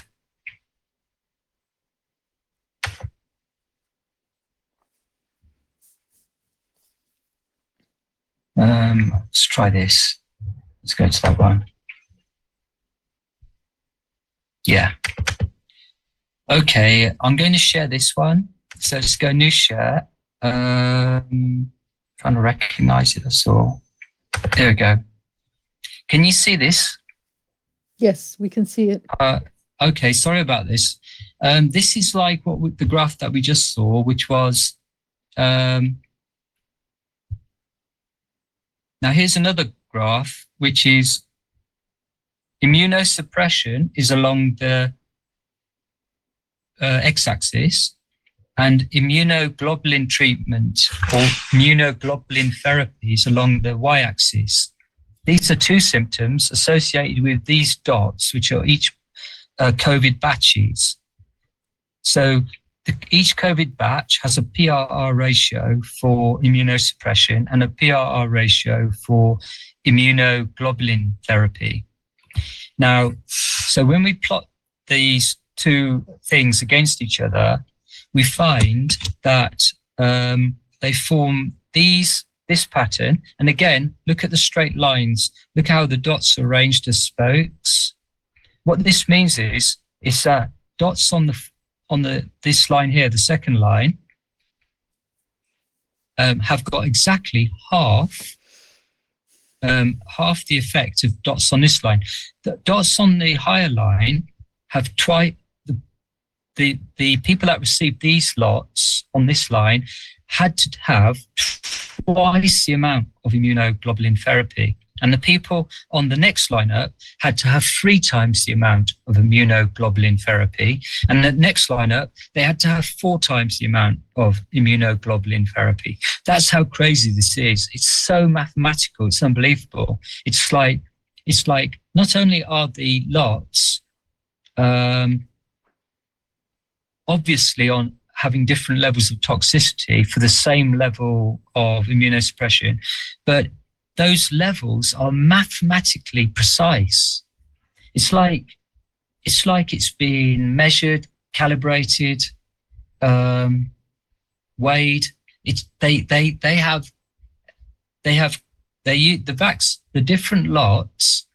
Um, let's try this. Let's go to that one. Yeah. Okay, I'm going to share this one. So let's go new share. Um, trying to recognize it, that's all. There we go. Can you see this? Yes, we can see it. Uh, okay, sorry about this. Um, this is like what we, the graph that we just saw, which was. Um, now here's another graph, which is immunosuppression is along the uh, x-axis, and immunoglobulin treatment or immunoglobulin therapies along the y-axis. These are two symptoms associated with these dots, which are each uh, COVID batches. So each COVID batch has a PRR ratio for immunosuppression and a PRR ratio for immunoglobulin therapy. Now, so when we plot these two things against each other, we find that um, they form these this pattern. And again, look at the straight lines. Look how the dots are arranged as spokes. What this means is, is that dots on the on the this line here, the second line, um, have got exactly half um, half the effect of dots on this line. The dots on the higher line have twice the, the the people that received these lots on this line had to have twice the amount of immunoglobulin therapy. And the people on the next line up had to have three times the amount of immunoglobulin therapy. And the next line up, they had to have four times the amount of immunoglobulin therapy. That's how crazy this is. It's so mathematical. It's unbelievable. It's like, it's like not only are the lots um, obviously on having different levels of toxicity for the same level of immunosuppression, but those levels are mathematically precise. It's like it's like it's been measured, calibrated, um, weighed. It's they they they have they have they the vax the different lots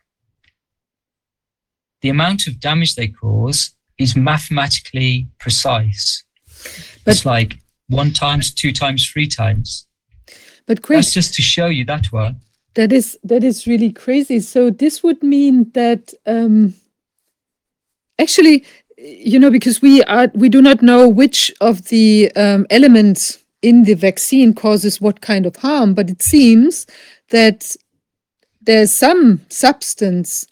the amount of damage they cause is mathematically precise. But- it's like one times, two times, three times. But Craig, That's just to show you that one. That is that is really crazy. So this would mean that um, actually, you know, because we are we do not know which of the um, elements in the vaccine causes what kind of harm, but it seems that there's some substance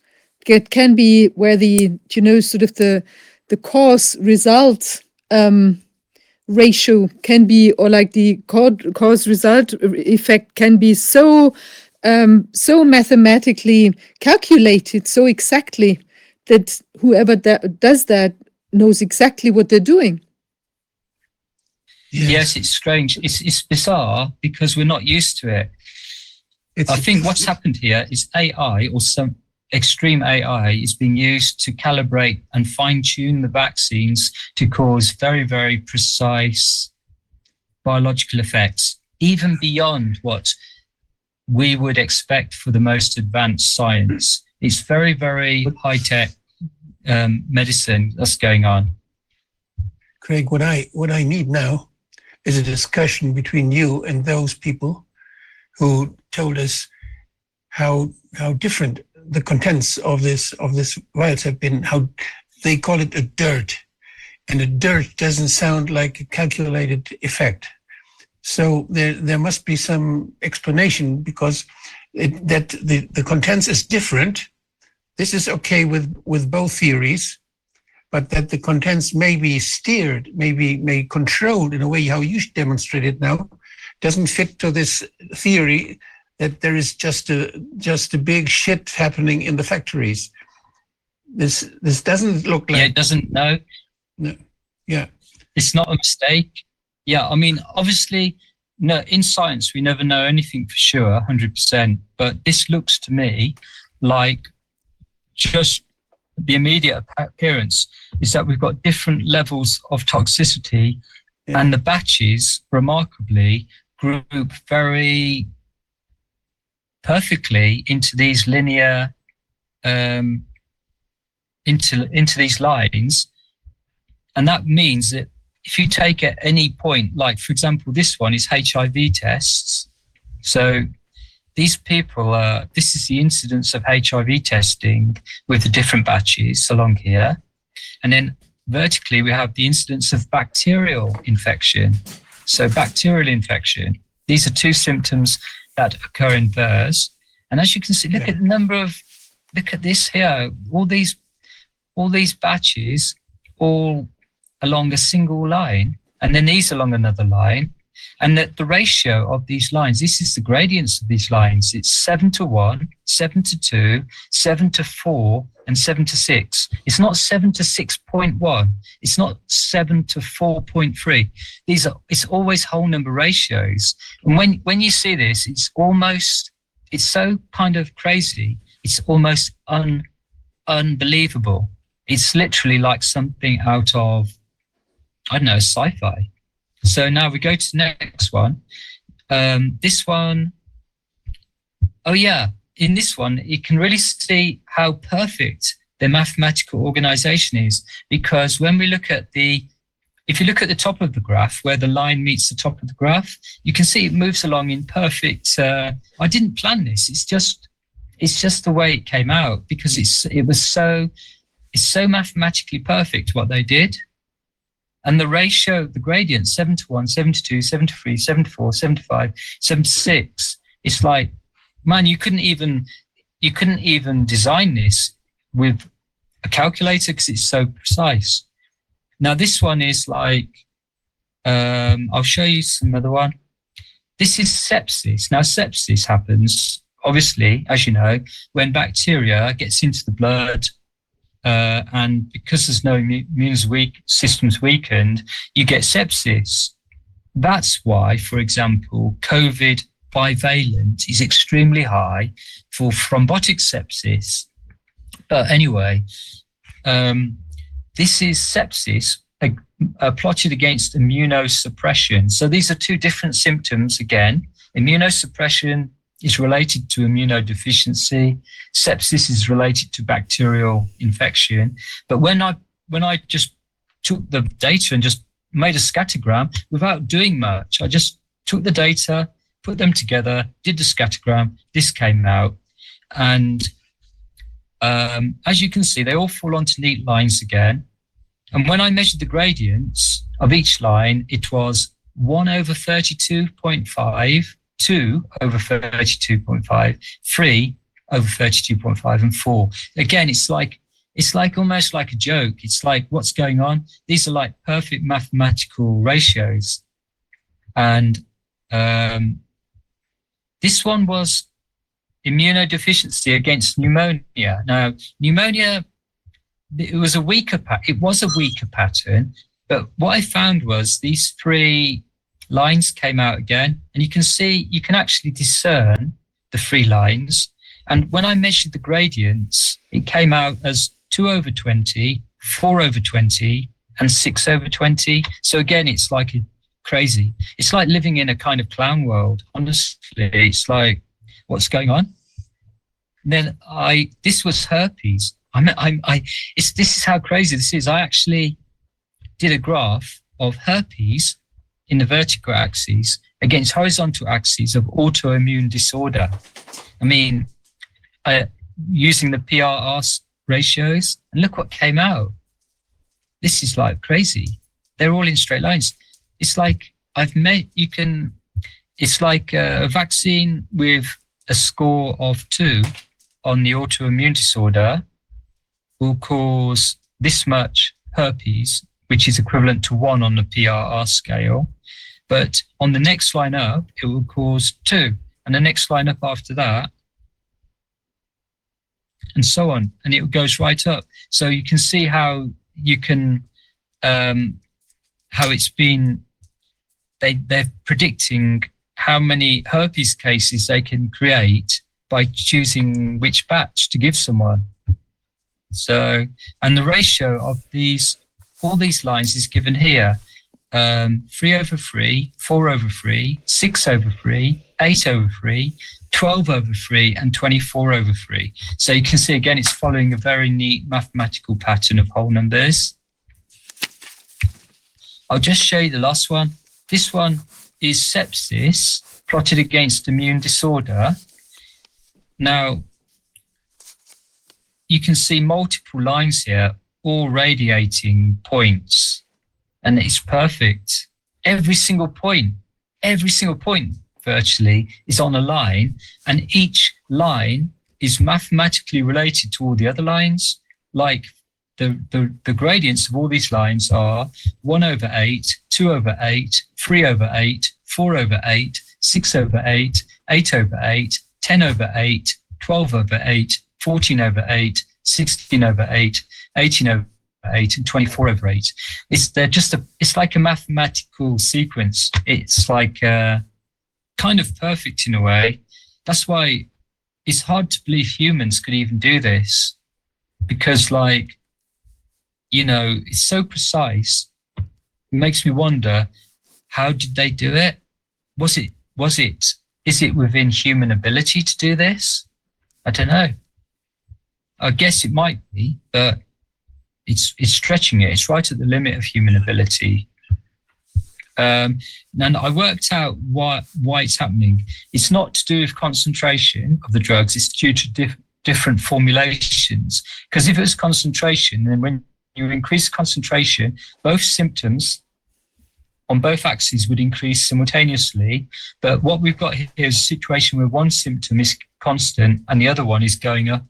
that can be where the you know sort of the the cause result um, ratio can be or like the cause result effect can be so um, so mathematically calculated so exactly that whoever that does that knows exactly what they're doing. Yes, it's strange. It's, it's bizarre because we're not used to it. It's, I think what's happened here is AI or some extreme AI is being used to calibrate and fine tune the vaccines to cause very, very precise biological effects, even beyond what we would expect for the most advanced science. It's very, very high tech um, medicine that's going on. Craig, what I what I need now is a discussion between you and those people who told us how how different the contents of this of this virus have been. How they call it a dirt, and a dirt doesn't sound like a calculated effect. So there there must be some explanation because it, that the the contents is different. This is okay with with both theories but that the contents may be steered, maybe may controlled in a way how you demonstrate it now, doesn't fit to this theory that there is just a just a big shit happening in the factories. This this doesn't look like Yeah, it doesn't know. No. Yeah. It's not a mistake. Yeah, I mean, obviously, no, in science, we never know anything for sure, 100%. But this looks to me like just the immediate appearance is that we've got different levels of toxicity Yeah. and the batches remarkably group very perfectly into these linear um, into into these lines and that means that if you take at any point like for example this one is hiv tests so these people uh, this is the incidence of hiv testing with the different batches along here and then vertically we have the incidence of bacterial infection so bacterial infection these are two symptoms that occur in VERS. And as you can see, look Yeah. at the number of, look at this here, all these, all these batches, all along a single line, and then these along another line. And that the ratio of these lines, this is the gradients of these lines. It's seven to one, seven to two, seven to four, and seven to six. It's not seven to 6.1. It's not seven to 4.3 these are it's always whole number ratios and when when you see this it's almost it's so kind of crazy it's almost un unbelievable it's literally like something out of i don't know sci-fi so now we go to the next one um this one oh yeah in this one you can really see how perfect the mathematical organization is because when we look at the if you look at the top of the graph where the line meets the top of the graph, you can see it moves along in perfect. Uh, I didn't plan this. It's just, it's just the way it came out because it's it was so, it's so mathematically perfect what they did, and the ratio, the gradient, seven to one, seven to two, seven to three, seven to four, seven to five, seven to six. It's like, man, you couldn't even, you couldn't even design this with a calculator because it's so precise. Now this one is like, um, I'll show you some other one. This is sepsis. Now sepsis happens, obviously, as you know, when bacteria gets into the blood, uh, and because there's no immune weak, system's weakened, you get sepsis. That's why, for example, COVID bivalent is extremely high for thrombotic sepsis. But anyway, um, this is sepsis uh, plotted against immunosuppression. So these are two different symptoms again immunosuppression is related to immunodeficiency. Sepsis is related to bacterial infection. But when I when I just took the data and just made a scattergram without doing much, I just took the data, put them together, did the scattergram. This came out, and um, as you can see, they all fall onto neat lines again. And when I measured the gradients of each line, it was 1 over 32.5, 2 over 32.5, 3 over 32.5, and 4. Again, it's like it's like almost like a joke. It's like what's going on? These are like perfect mathematical ratios. And um, this one was immunodeficiency against pneumonia. Now, pneumonia, it was a weaker it was a weaker pattern, but what I found was these three lines came out again, and you can see you can actually discern the three lines. And when I measured the gradients, it came out as two over 20, four over 20, and six over 20. So again, it's like a crazy. It's like living in a kind of clown world. Honestly, it's like, what's going on? And then I, this was herpes. I'm, I'm, I, it's, this is how crazy this is. I actually did a graph of herpes in the vertical axis against horizontal axes of autoimmune disorder. I mean, uh, using the PRR ratios, and look what came out. This is like crazy. They're all in straight lines. It's like I've made, you can, it's like a vaccine with a score of two on the autoimmune disorder will cause this much herpes, which is equivalent to one on the PRR scale. But on the next line up, it will cause two. And the next line up after that, and so on. And it goes right up. So you can see how you can, um, how it's been, they, they're predicting how many herpes cases they can create by choosing which batch to give someone. So, and the ratio of these, all these lines is given here. Um, 3 over 3, 4 over 3, 6 over 3, 8 over 3, 12 over 3, and 24 over 3. So you can see again, it's following a very neat mathematical pattern of whole numbers. I'll just show you the last one. This one is sepsis plotted against immune disorder. Now, you can see multiple lines here, all radiating points, and it's perfect. Every single point, every single point virtually is on a line, and each line is mathematically related to all the other lines. Like the, the, the gradients of all these lines are 1 over 8, 2 over 8, 3 over 8, 4 over 8, 6 over 8, 8 over 8, 10 over 8, 12 over 8, 14 over 8, 16 over 8, 18 over 8, and 24 over 8. It's they're just a it's like a mathematical sequence. It's like uh, kind of perfect in a way. That's why it's hard to believe humans could even do this because like you know it's so precise it makes me wonder how did they do it was it was it is it within human ability to do this I don't know. I guess it might be, but it's it's stretching it. It's right at the limit of human ability. Um, and I worked out why why it's happening. It's not to do with concentration of the drugs. It's due to diff- different formulations. Because if it was concentration, then when you increase concentration, both symptoms on both axes would increase simultaneously. But what we've got here is a situation where one symptom is constant and the other one is going up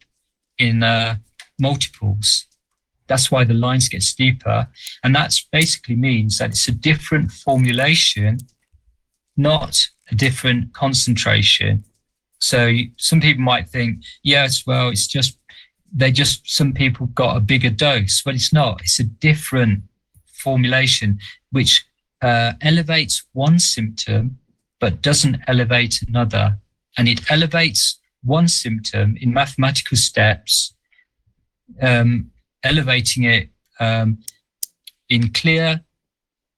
in uh, multiples. That's why the lines get steeper. And that basically means that it's a different formulation, not a different concentration. So some people might think, yes, well, it's just, they just, some people got a bigger dose, but it's not. It's a different formulation, which uh, elevates one symptom but doesn't elevate another. And it elevates one symptom in mathematical steps, um, elevating it um, in clear,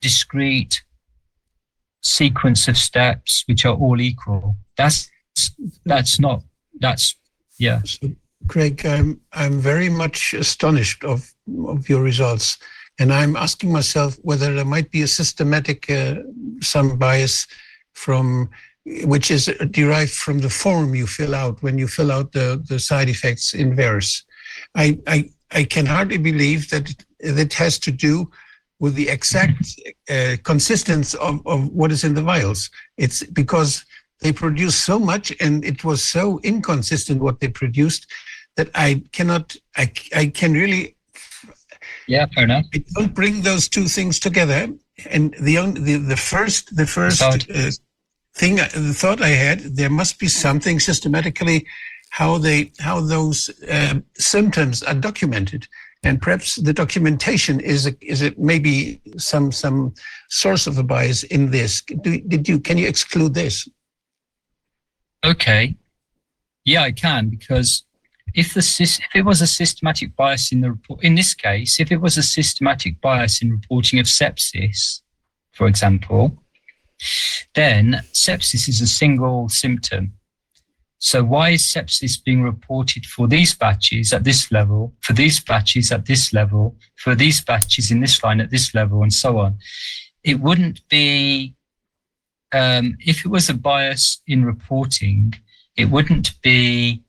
discrete sequence of steps which are all equal. That's that's not that's yeah. Craig, I'm I'm very much astonished of of your results, and I'm asking myself whether there might be a systematic uh, some bias from which is derived from the form you fill out when you fill out the the side effects in VERS. I I I can hardly believe that it has to do with the exact uh, consistency of, of what is in the vials. It's because they produced so much and it was so inconsistent what they produced that I cannot, I, I can really, Yeah, fair enough. I don't bring those two things together. And the only, the, the first, the first uh, thing, the thought I had, there must be something systematically how they, how those um symptoms are documented. And perhaps the documentation is, a, is it maybe some, some source of a bias in this. Do, did you, can you exclude this? Okay. Yeah, I can because if the if it was a systematic bias in the report, in this case, if it was a systematic bias in reporting of sepsis, for example, then sepsis is a single symptom. So why is sepsis being reported for these batches at this level, for these batches at this level, for these batches in this line at this level, and so on? It wouldn't be um, if it was a bias in reporting, it wouldn't be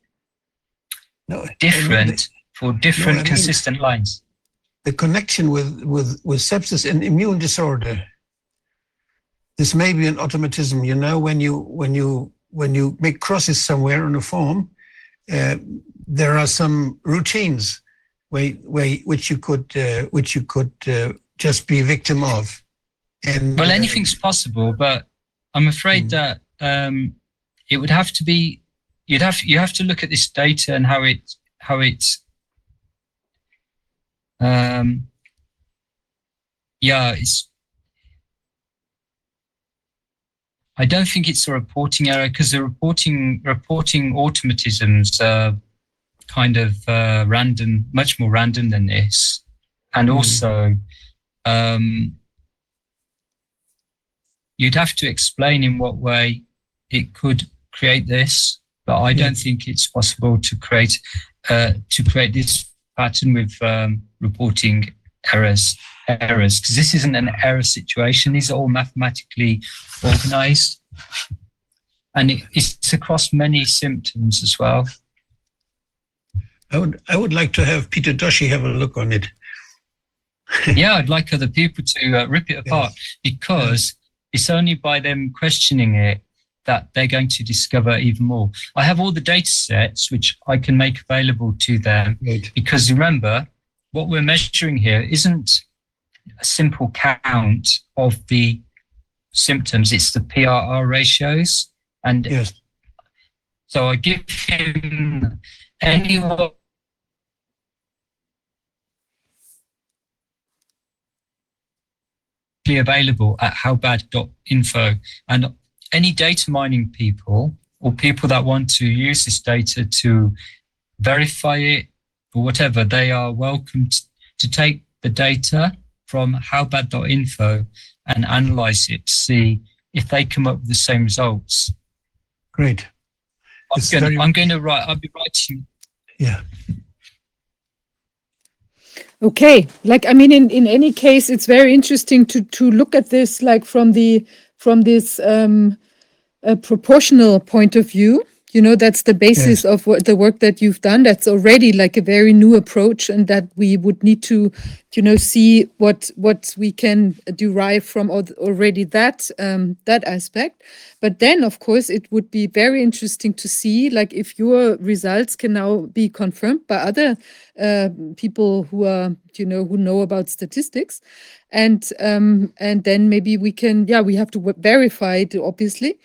No, I mean, different for different I mean- consistent lines. the connection with, with, with sepsis and immune disorder. This may be an automatism, you know, when you, when you, when you make crosses somewhere on a form, uh, there are some routines where, where, which you could, uh, which you could uh, just be a victim of. And Well, uh, anything's possible, but I'm afraid Mm. that um, it would have to be. You'd have you have to look at this data and how it how it. Um, yeah, it's. I don't think it's a reporting error because the reporting reporting automatisms are kind of uh, random, much more random than this, and Mm. also. Um, you'd have to explain in what way it could create this, but I don't think it's possible to create uh, to create this pattern with um, reporting errors errors because this isn't an error situation. These are all mathematically organized, and it, it's across many symptoms as well. I would, I would like to have Peter Doshi have a look on it. yeah, I'd like other people to uh, rip it apart because it's only by them questioning it that they're going to discover even more. I have all the data sets which I can make available to them Right. because remember, what we're measuring here isn't a simple count of the symptoms, it's the PRR ratios. And Yes. so I give him anyone available at howbad.info and any data mining people or people that want to use this data to verify it or whatever, they are welcome to take the data from howbad.info and analyze it to see if they come up with the same results. Great. I'm going, very- to, I'm going to write, I'll be writing Yeah. Okay, like I mean, in in any case, it's very interesting to to look at this like from the from this um, uh, proportional point of view. You know, that's the basis of what the work that you've done. That's already like a very new approach, and that we would need to, you know, see what what we can derive from already that um, that aspect. But then, of course, it would be very interesting to see, like, if your results can now be confirmed by other uh, people who are, you know, who know about statistics, and um, and then maybe we can, yeah, we have to verify it, obviously.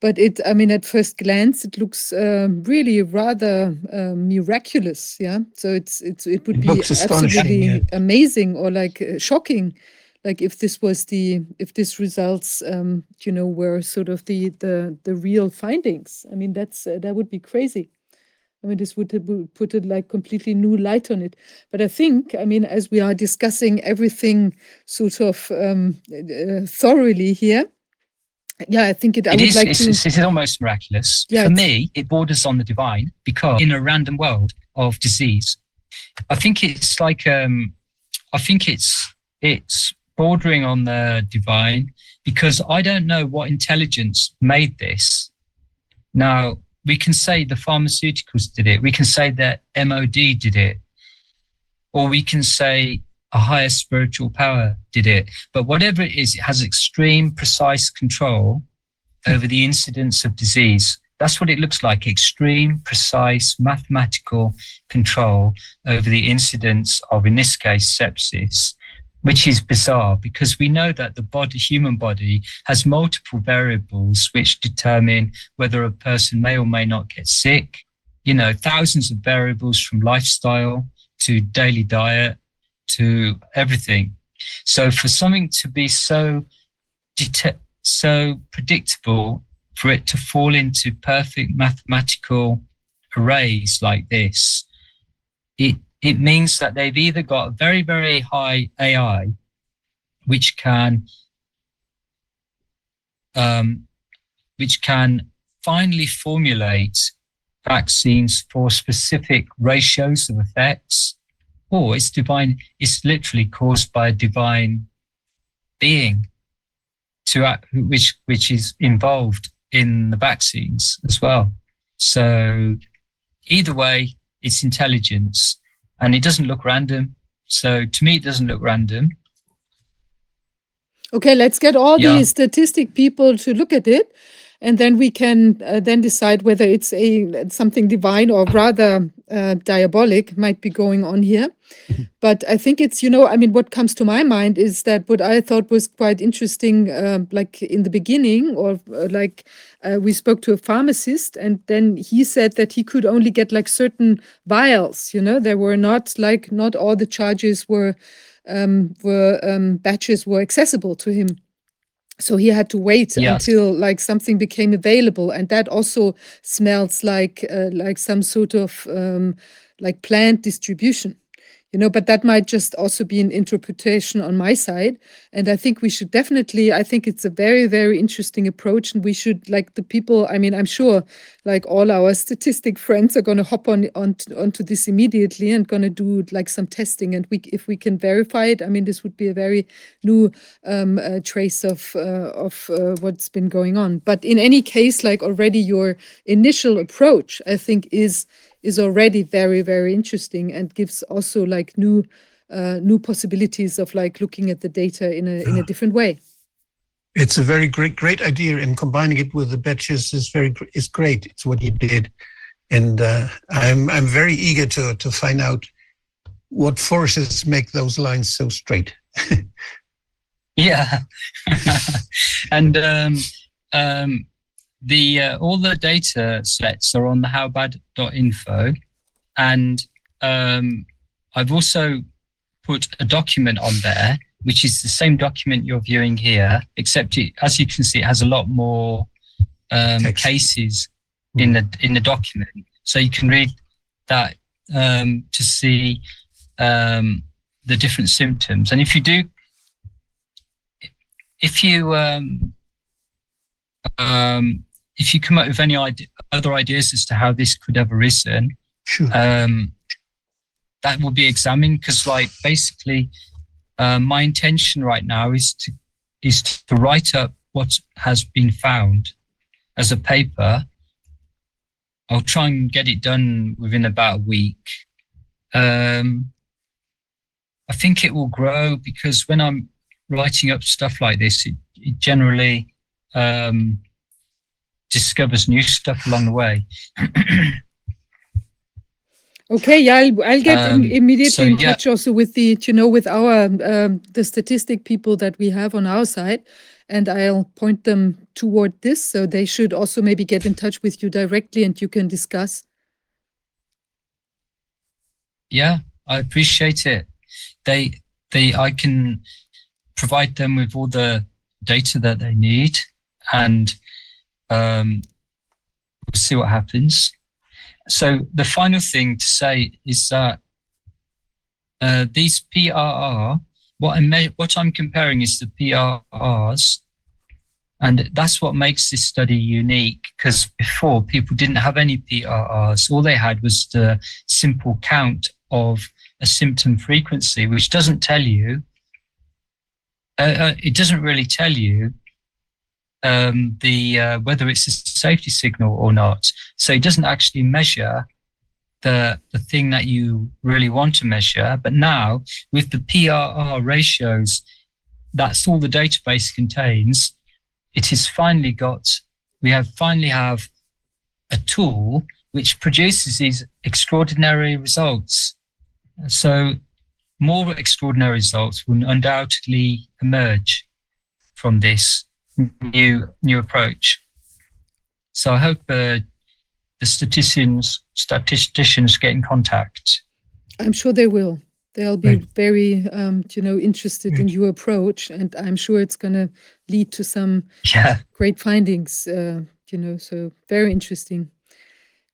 But it, I mean, at first glance, it looks um, really rather um, miraculous. Yeah, so it's it's it would It be absolutely yeah. amazing or like uh, shocking like if this was the if this results um you know were sort of the the the real findings i mean that's uh, that would be crazy i mean this would uh, would put it like completely new light on it but i think i mean as we are discussing everything sort of um uh, thoroughly here Yeah, I think it. I It is. like it's, to. it's, it's almost miraculous. Yeah, For it's- me, it borders on the divine because in a random world of disease, I think it's like um, I think it's it's bordering on the divine because I don't know what intelligence made this. Now we can say the pharmaceuticals did it. We can say that MOD did it, or we can say a higher spiritual power did it. But whatever it is, it has extreme, precise control over the incidence of disease. That's what it looks like extreme, precise, mathematical control over the incidence of, in this case, sepsis, which is bizarre because we know that the body, human body has multiple variables which determine whether a person may or may not get sick. You know, thousands of variables from lifestyle to daily diet to everything. So for something to be so dete- so predictable, for it to fall into perfect mathematical arrays like this, it it means that they've either got very very high AI, which can um, which can finally formulate vaccines for specific ratios of effects, it's divine. It's literally caused by a divine being to act, which which is involved in the vaccines as well. So either way, it's intelligence, and it doesn't look random. So to me, it doesn't look random. Okay, let's get all Yeah. the statistic people to look at it, and then we can uh, then decide whether it's a something divine or rather uh, diabolic might be going on here. But I think it's you know I mean what comes to my mind is that what I thought was quite interesting, uh, like in the beginning, or uh, like uh, we spoke to a pharmacist, and then he said that he could only get like certain vials. You know, there were not like not all the charges were um, were um, batches were accessible to him. So he had to wait Yes. until like something became available, and that also smells like uh, like some sort of um, like planned distribution, you know. But that might just also be an interpretation on my side, and I think we should definitely. I think it's a very very interesting approach, and we should like the people. I mean, I'm sure like all our statistic friends are going to hop on on onto this immediately and going to do like some testing and we if we can verify it i mean this would be a very new um, uh, trace of uh, of uh, what's been going on but in any case like already your initial approach i think is is already very very interesting and gives also like new uh, new possibilities of like looking at the data in a in a different way It's a very great, great idea, and combining it with the batches is very is great. It's what he did, and uh, I'm I'm very eager to to find out what forces make those lines so straight. Yeah, and um, um, the uh, all the data sets are on the howbad.info, and um, I've also put a document on there, which is the same document you're viewing here, except it, as you can see, it has a lot more um, cases in the in the document, so you can read that um, to see um, the different symptoms. And if you do if you um, um, if you come up with any ide- other ideas as to how this could have arisen, Sure. um, that will be examined because, like, basically, uh, my intention right now is to is to write up what has been found as a paper. I'll try and get it done within about a week. Um, I think it will grow because when I'm writing up stuff like this, it, it generally um, discovers new stuff along the way. Okay, yeah, I'll, I'll get in- Um, immediately so, in yeah. touch also with the, you know, with our um, the statistic people that we have on our side, and I'll point them toward this. So they should also maybe get in touch with you directly, and you can discuss. yeah, I appreciate it. They, they, I can provide them with all the data that they need, and um, we'll see what happens. So the final thing to say is that uh, these PRR, what I'm what I'm comparing is the PRRs And that's what makes this study unique because before people didn't have any PRRs. All they had was the simple count of a symptom frequency, which doesn't tell you, uh, uh, it doesn't really tell you um, the uh, whether it's a safety signal or not. So it doesn't actually measure the the thing that you really want to measure. But now with the PRR ratios, that's all the database contains. It has finally got. We have finally have a tool which produces these extraordinary results. So more extraordinary results will undoubtedly emerge from this new new approach. So I hope uh, the statisticians statisticians get in contact. I'm sure they will. They'll be Right. very, um, you know, interested in your approach, and I'm sure it's going to lead to some Yeah, great findings. Uh, you know, so very interesting.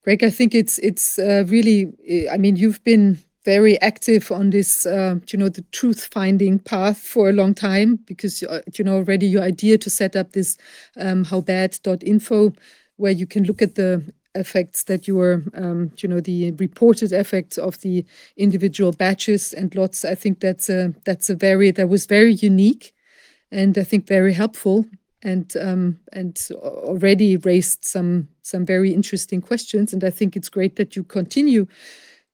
Greg, I think it's it's uh, really. I mean, you've been very active on this, uh, you know, the truth finding path for a long time because uh, you know already your idea to set up this um, howbad.info where you can look at the effects that you were, um, you know, the reported effects of the individual batches and lots. I think that's a that's a very that was very unique, and I think very helpful, and um, and already raised some some very interesting questions. And I think it's great that you continue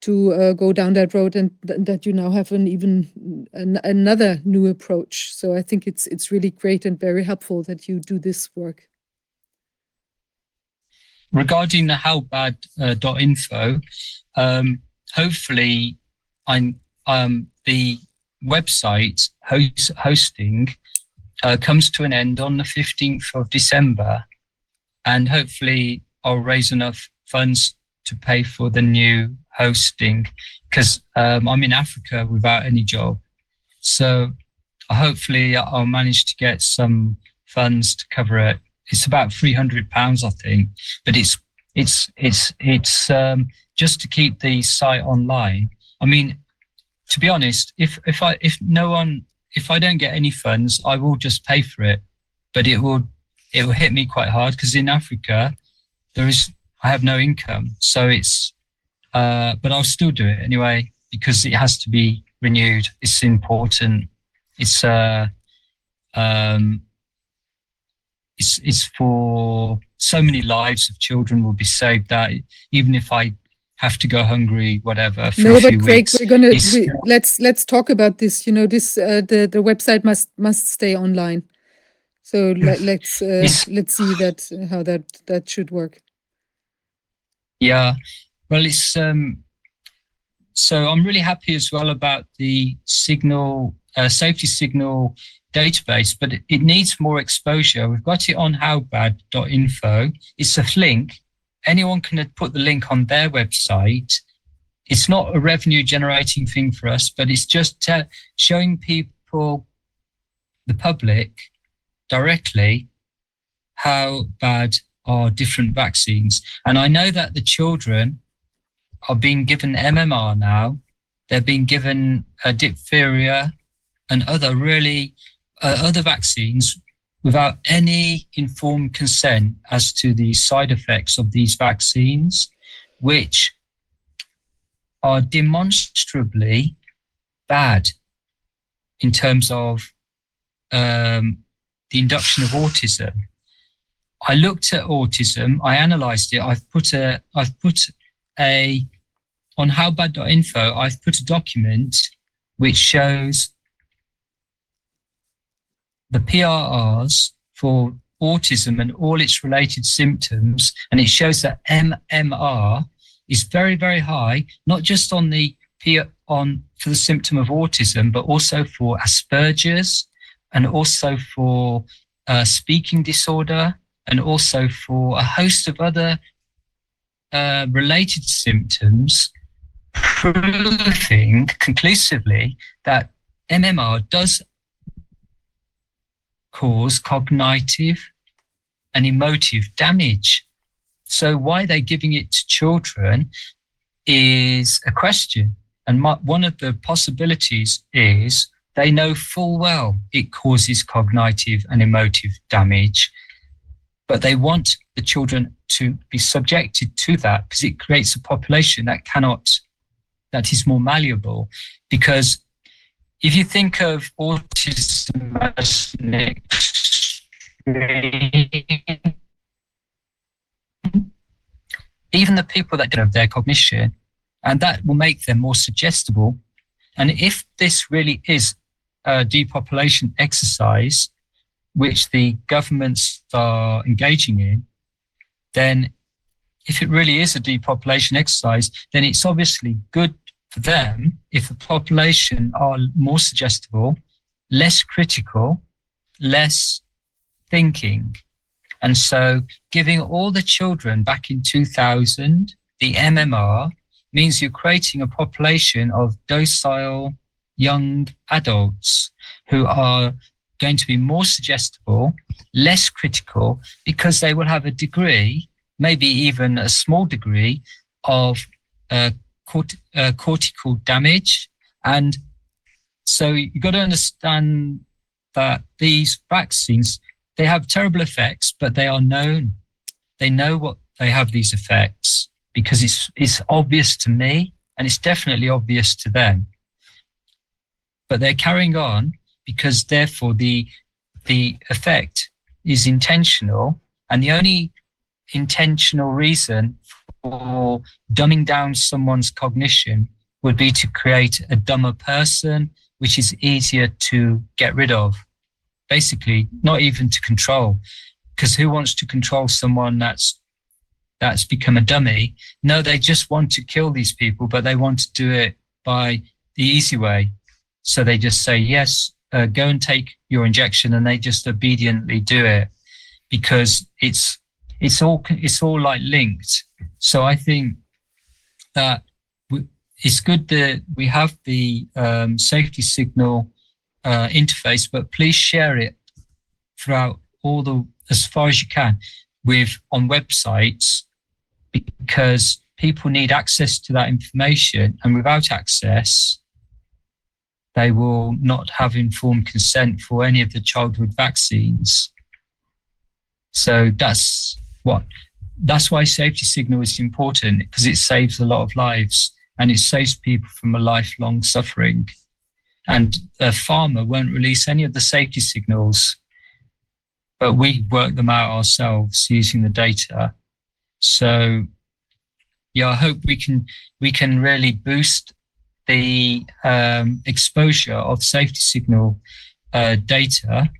to uh, go down that road and th- that you now have an even an, another new approach. So I think it's it's really great and very helpful that you do this work. regarding the howbad.info, um, hopefully, I'm um, the website host, hosting uh, comes to an end on the 15th of December, and hopefully, I'll raise enough funds to pay for the new hosting because um, I'm in Africa without any job. So, hopefully, I'll manage to get some funds to cover it. It's about 300 pounds, I think but it's it's it's it's um, just to keep the site online. I mean, to be honest, if if I if no one if I don't get any funds, I will just pay for it, but it will it will hit me quite hard because in Africa there is I have no income, so it's uh, but I'll still do it anyway because it has to be renewed. It's important. It's uh um it's it's for so many lives of children will be saved that even if I have to go hungry, whatever, for no, but Craig, weeks, we're gonna we, let's let's talk about this. You know, this uh, the the website must must stay online. So let, let's uh, let's see that how that that should work. Yeah, well, it's um. So I'm really happy as well about the signal uh, safety signal database, but it, it needs more exposure. We've got it on howbad.info. It's a link. Anyone can put the link on their website. It's not a revenue generating thing for us, but it's just uh, showing people, the public, directly how bad are different vaccines. And I know that the children are being given MMR now. They're being given uh, diphtheria and other really uh, other vaccines without any informed consent as to the side effects of these vaccines, which are demonstrably bad in terms of um, the induction of autism. I looked at autism. I analysed it. I've put a. I've put a on howbad.info. I've put a document which shows the PRRs for autism and all its related symptoms, and it shows that MMR is very, very high, not just on the on for the symptom of autism, but also for Asperger's and also for uh, speaking disorder and also for a host of other uh, related symptoms, proving conclusively that MMR does cause cognitive and emotive damage. So, why they're giving it to children is a question. And my, one of the possibilities is they know full well it causes cognitive and emotive damage. but they want the children to be subjected to that because it creates a population that cannot, that is more malleable. Because if you think of autism as an even the people that don't have their cognition, and that will make them more suggestible. And if this really is a depopulation exercise, which the governments are engaging in, then if it really is a depopulation exercise, then it's obviously good for them if the population are more suggestible, less critical, less thinking. And so giving all the children back in 2000 the MMR means you're creating a population of docile young adults who are going to be more suggestible, less critical, because they will have a degree, maybe even a small degree, of uh, cort- uh, cortical damage. And so you've got to understand that these vaccines, they have terrible effects, but they are known. They know what they have these effects because it's, it's obvious to me and it's definitely obvious to them. But they're carrying on because therefore the the effect is intentional and the only intentional reason for dumbing down someone's cognition would be to create a dumber person which is easier to get rid of basically not even to control. Because who wants to control someone that's that's become a dummy? No they just want to kill these people but they want to do it by the easy way. So they just say yes uh, go and take your injection and they just obediently do it because it's it's all it's all like linked. So i think that we, it's good that we have the um, safety signal uh, interface but please share it throughout all the as far as you can with on websites because people need access to that information and without access they will not have informed consent for any of the childhood vaccines. So that's what that's why safety signal is important because it saves a lot of lives and it saves people from a lifelong suffering. And a farmer won't release any of the safety signals, but we work them out ourselves using the data. So yeah, I hope we can we can really boost the um, exposure of safety signal uh, data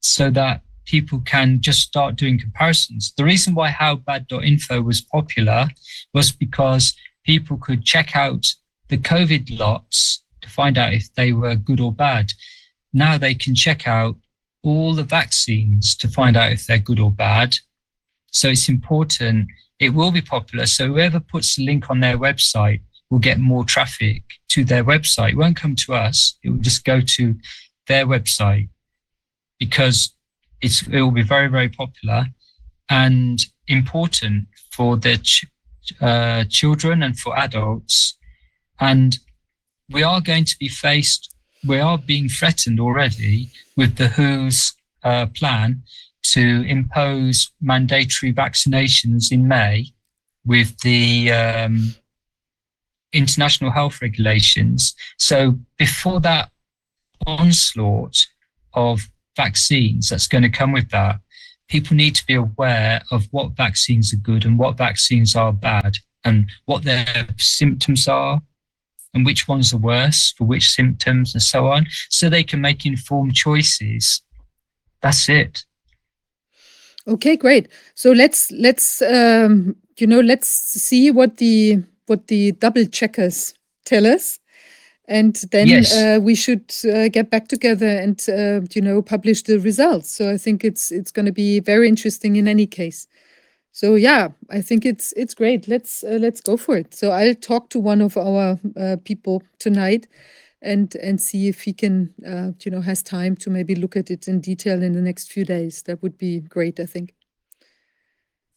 so that people can just start doing comparisons. The reason why howbad.info was popular was because people could check out the COVID lots to find out if they were good or bad. Now they can check out all the vaccines to find out if they're good or bad. So it's important. It will be popular. So whoever puts the link on their website will get more traffic to their website. It won't come to us. It will just go to their website because it's, it will be very, very popular and important for their ch- uh, children and for adults. And we are going to be faced, we are being threatened already with the WHO's uh, plan to impose mandatory vaccinations in May with the um, international health regulations. So before that onslaught of vaccines that's going to come with that, people need to be aware of what vaccines are good and what vaccines are bad and what their symptoms are and which ones are worse for which symptoms and so on, so they can make informed choices. That's it. Okay, great. So let's let's um, you know let's see what the what the double checkers tell us. And then Yes. uh, we should uh, get back together and uh, you know publish the results. So I think it's it's going to be very interesting in any case. So yeah, I think it's it's great. Let's uh, let's go for it. So I'll talk to one of our uh, people tonight, and and see if he can uh, you know has time to maybe look at it in detail in the next few days. That would be great. I think.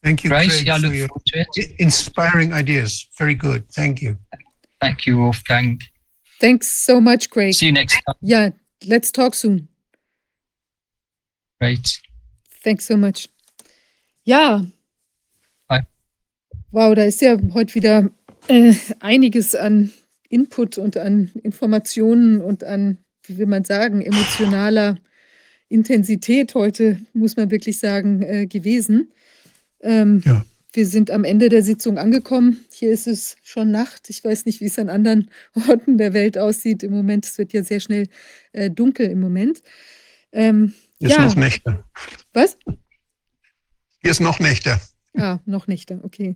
Thank you, Great. Craig, Yeah, I for look your forward to it. inspiring ideas. Very good. Thank you. Thank you, Wolfgang. Thanks so much, Craig. See you next time. Yeah, let's talk soon. Great. Thanks so much. Ja. Hi. Wow, da ist ja heute wieder äh, einiges an Input und an Informationen und an, wie will man sagen, emotionaler Intensität heute, muss man wirklich sagen, äh, gewesen. Ähm, Ja. Wir sind am Ende der Sitzung angekommen. Hier ist es schon Nacht. Ich weiß nicht, wie es an anderen Orten der Welt aussieht im Moment. Es wird ja sehr schnell äh, dunkel im Moment. Ähm, Hier ist ja, noch Nächte. was? Hier ist noch Nächte. Ah, noch nicht, okay.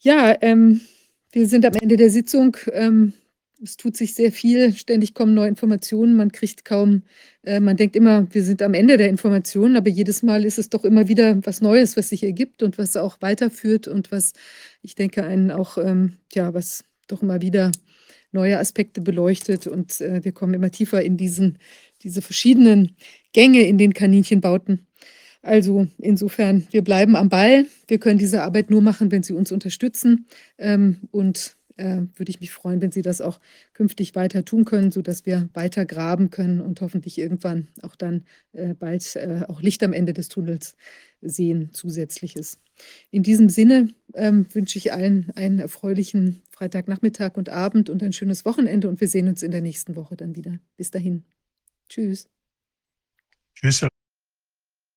Ja, ähm, wir sind am Ende der Sitzung. Ähm, es tut sich sehr viel, ständig kommen neue Informationen, man kriegt kaum, äh, man denkt immer, wir sind am Ende der Informationen, aber jedes Mal ist es doch immer wieder was Neues, was sich ergibt und was auch weiterführt und was, ich denke, einen auch, ähm, ja, was doch immer wieder neue Aspekte beleuchtet und äh, wir kommen immer tiefer in diesen, diese verschiedenen Gänge in den Kaninchenbauten. Also insofern, wir bleiben am Ball. Wir können diese Arbeit nur machen, wenn Sie uns unterstützen. Ähm, und äh, würde ich mich freuen, wenn Sie das auch künftig weiter tun können, sodass wir weiter graben können und hoffentlich irgendwann auch dann äh, bald äh, auch Licht am Ende des Tunnels sehen, zusätzliches. In diesem Sinne ähm, wünsche ich allen einen erfreulichen Freitagnachmittag und Abend und ein schönes Wochenende und wir sehen uns in der nächsten Woche dann wieder. Bis dahin. Tschüss. Tschüss.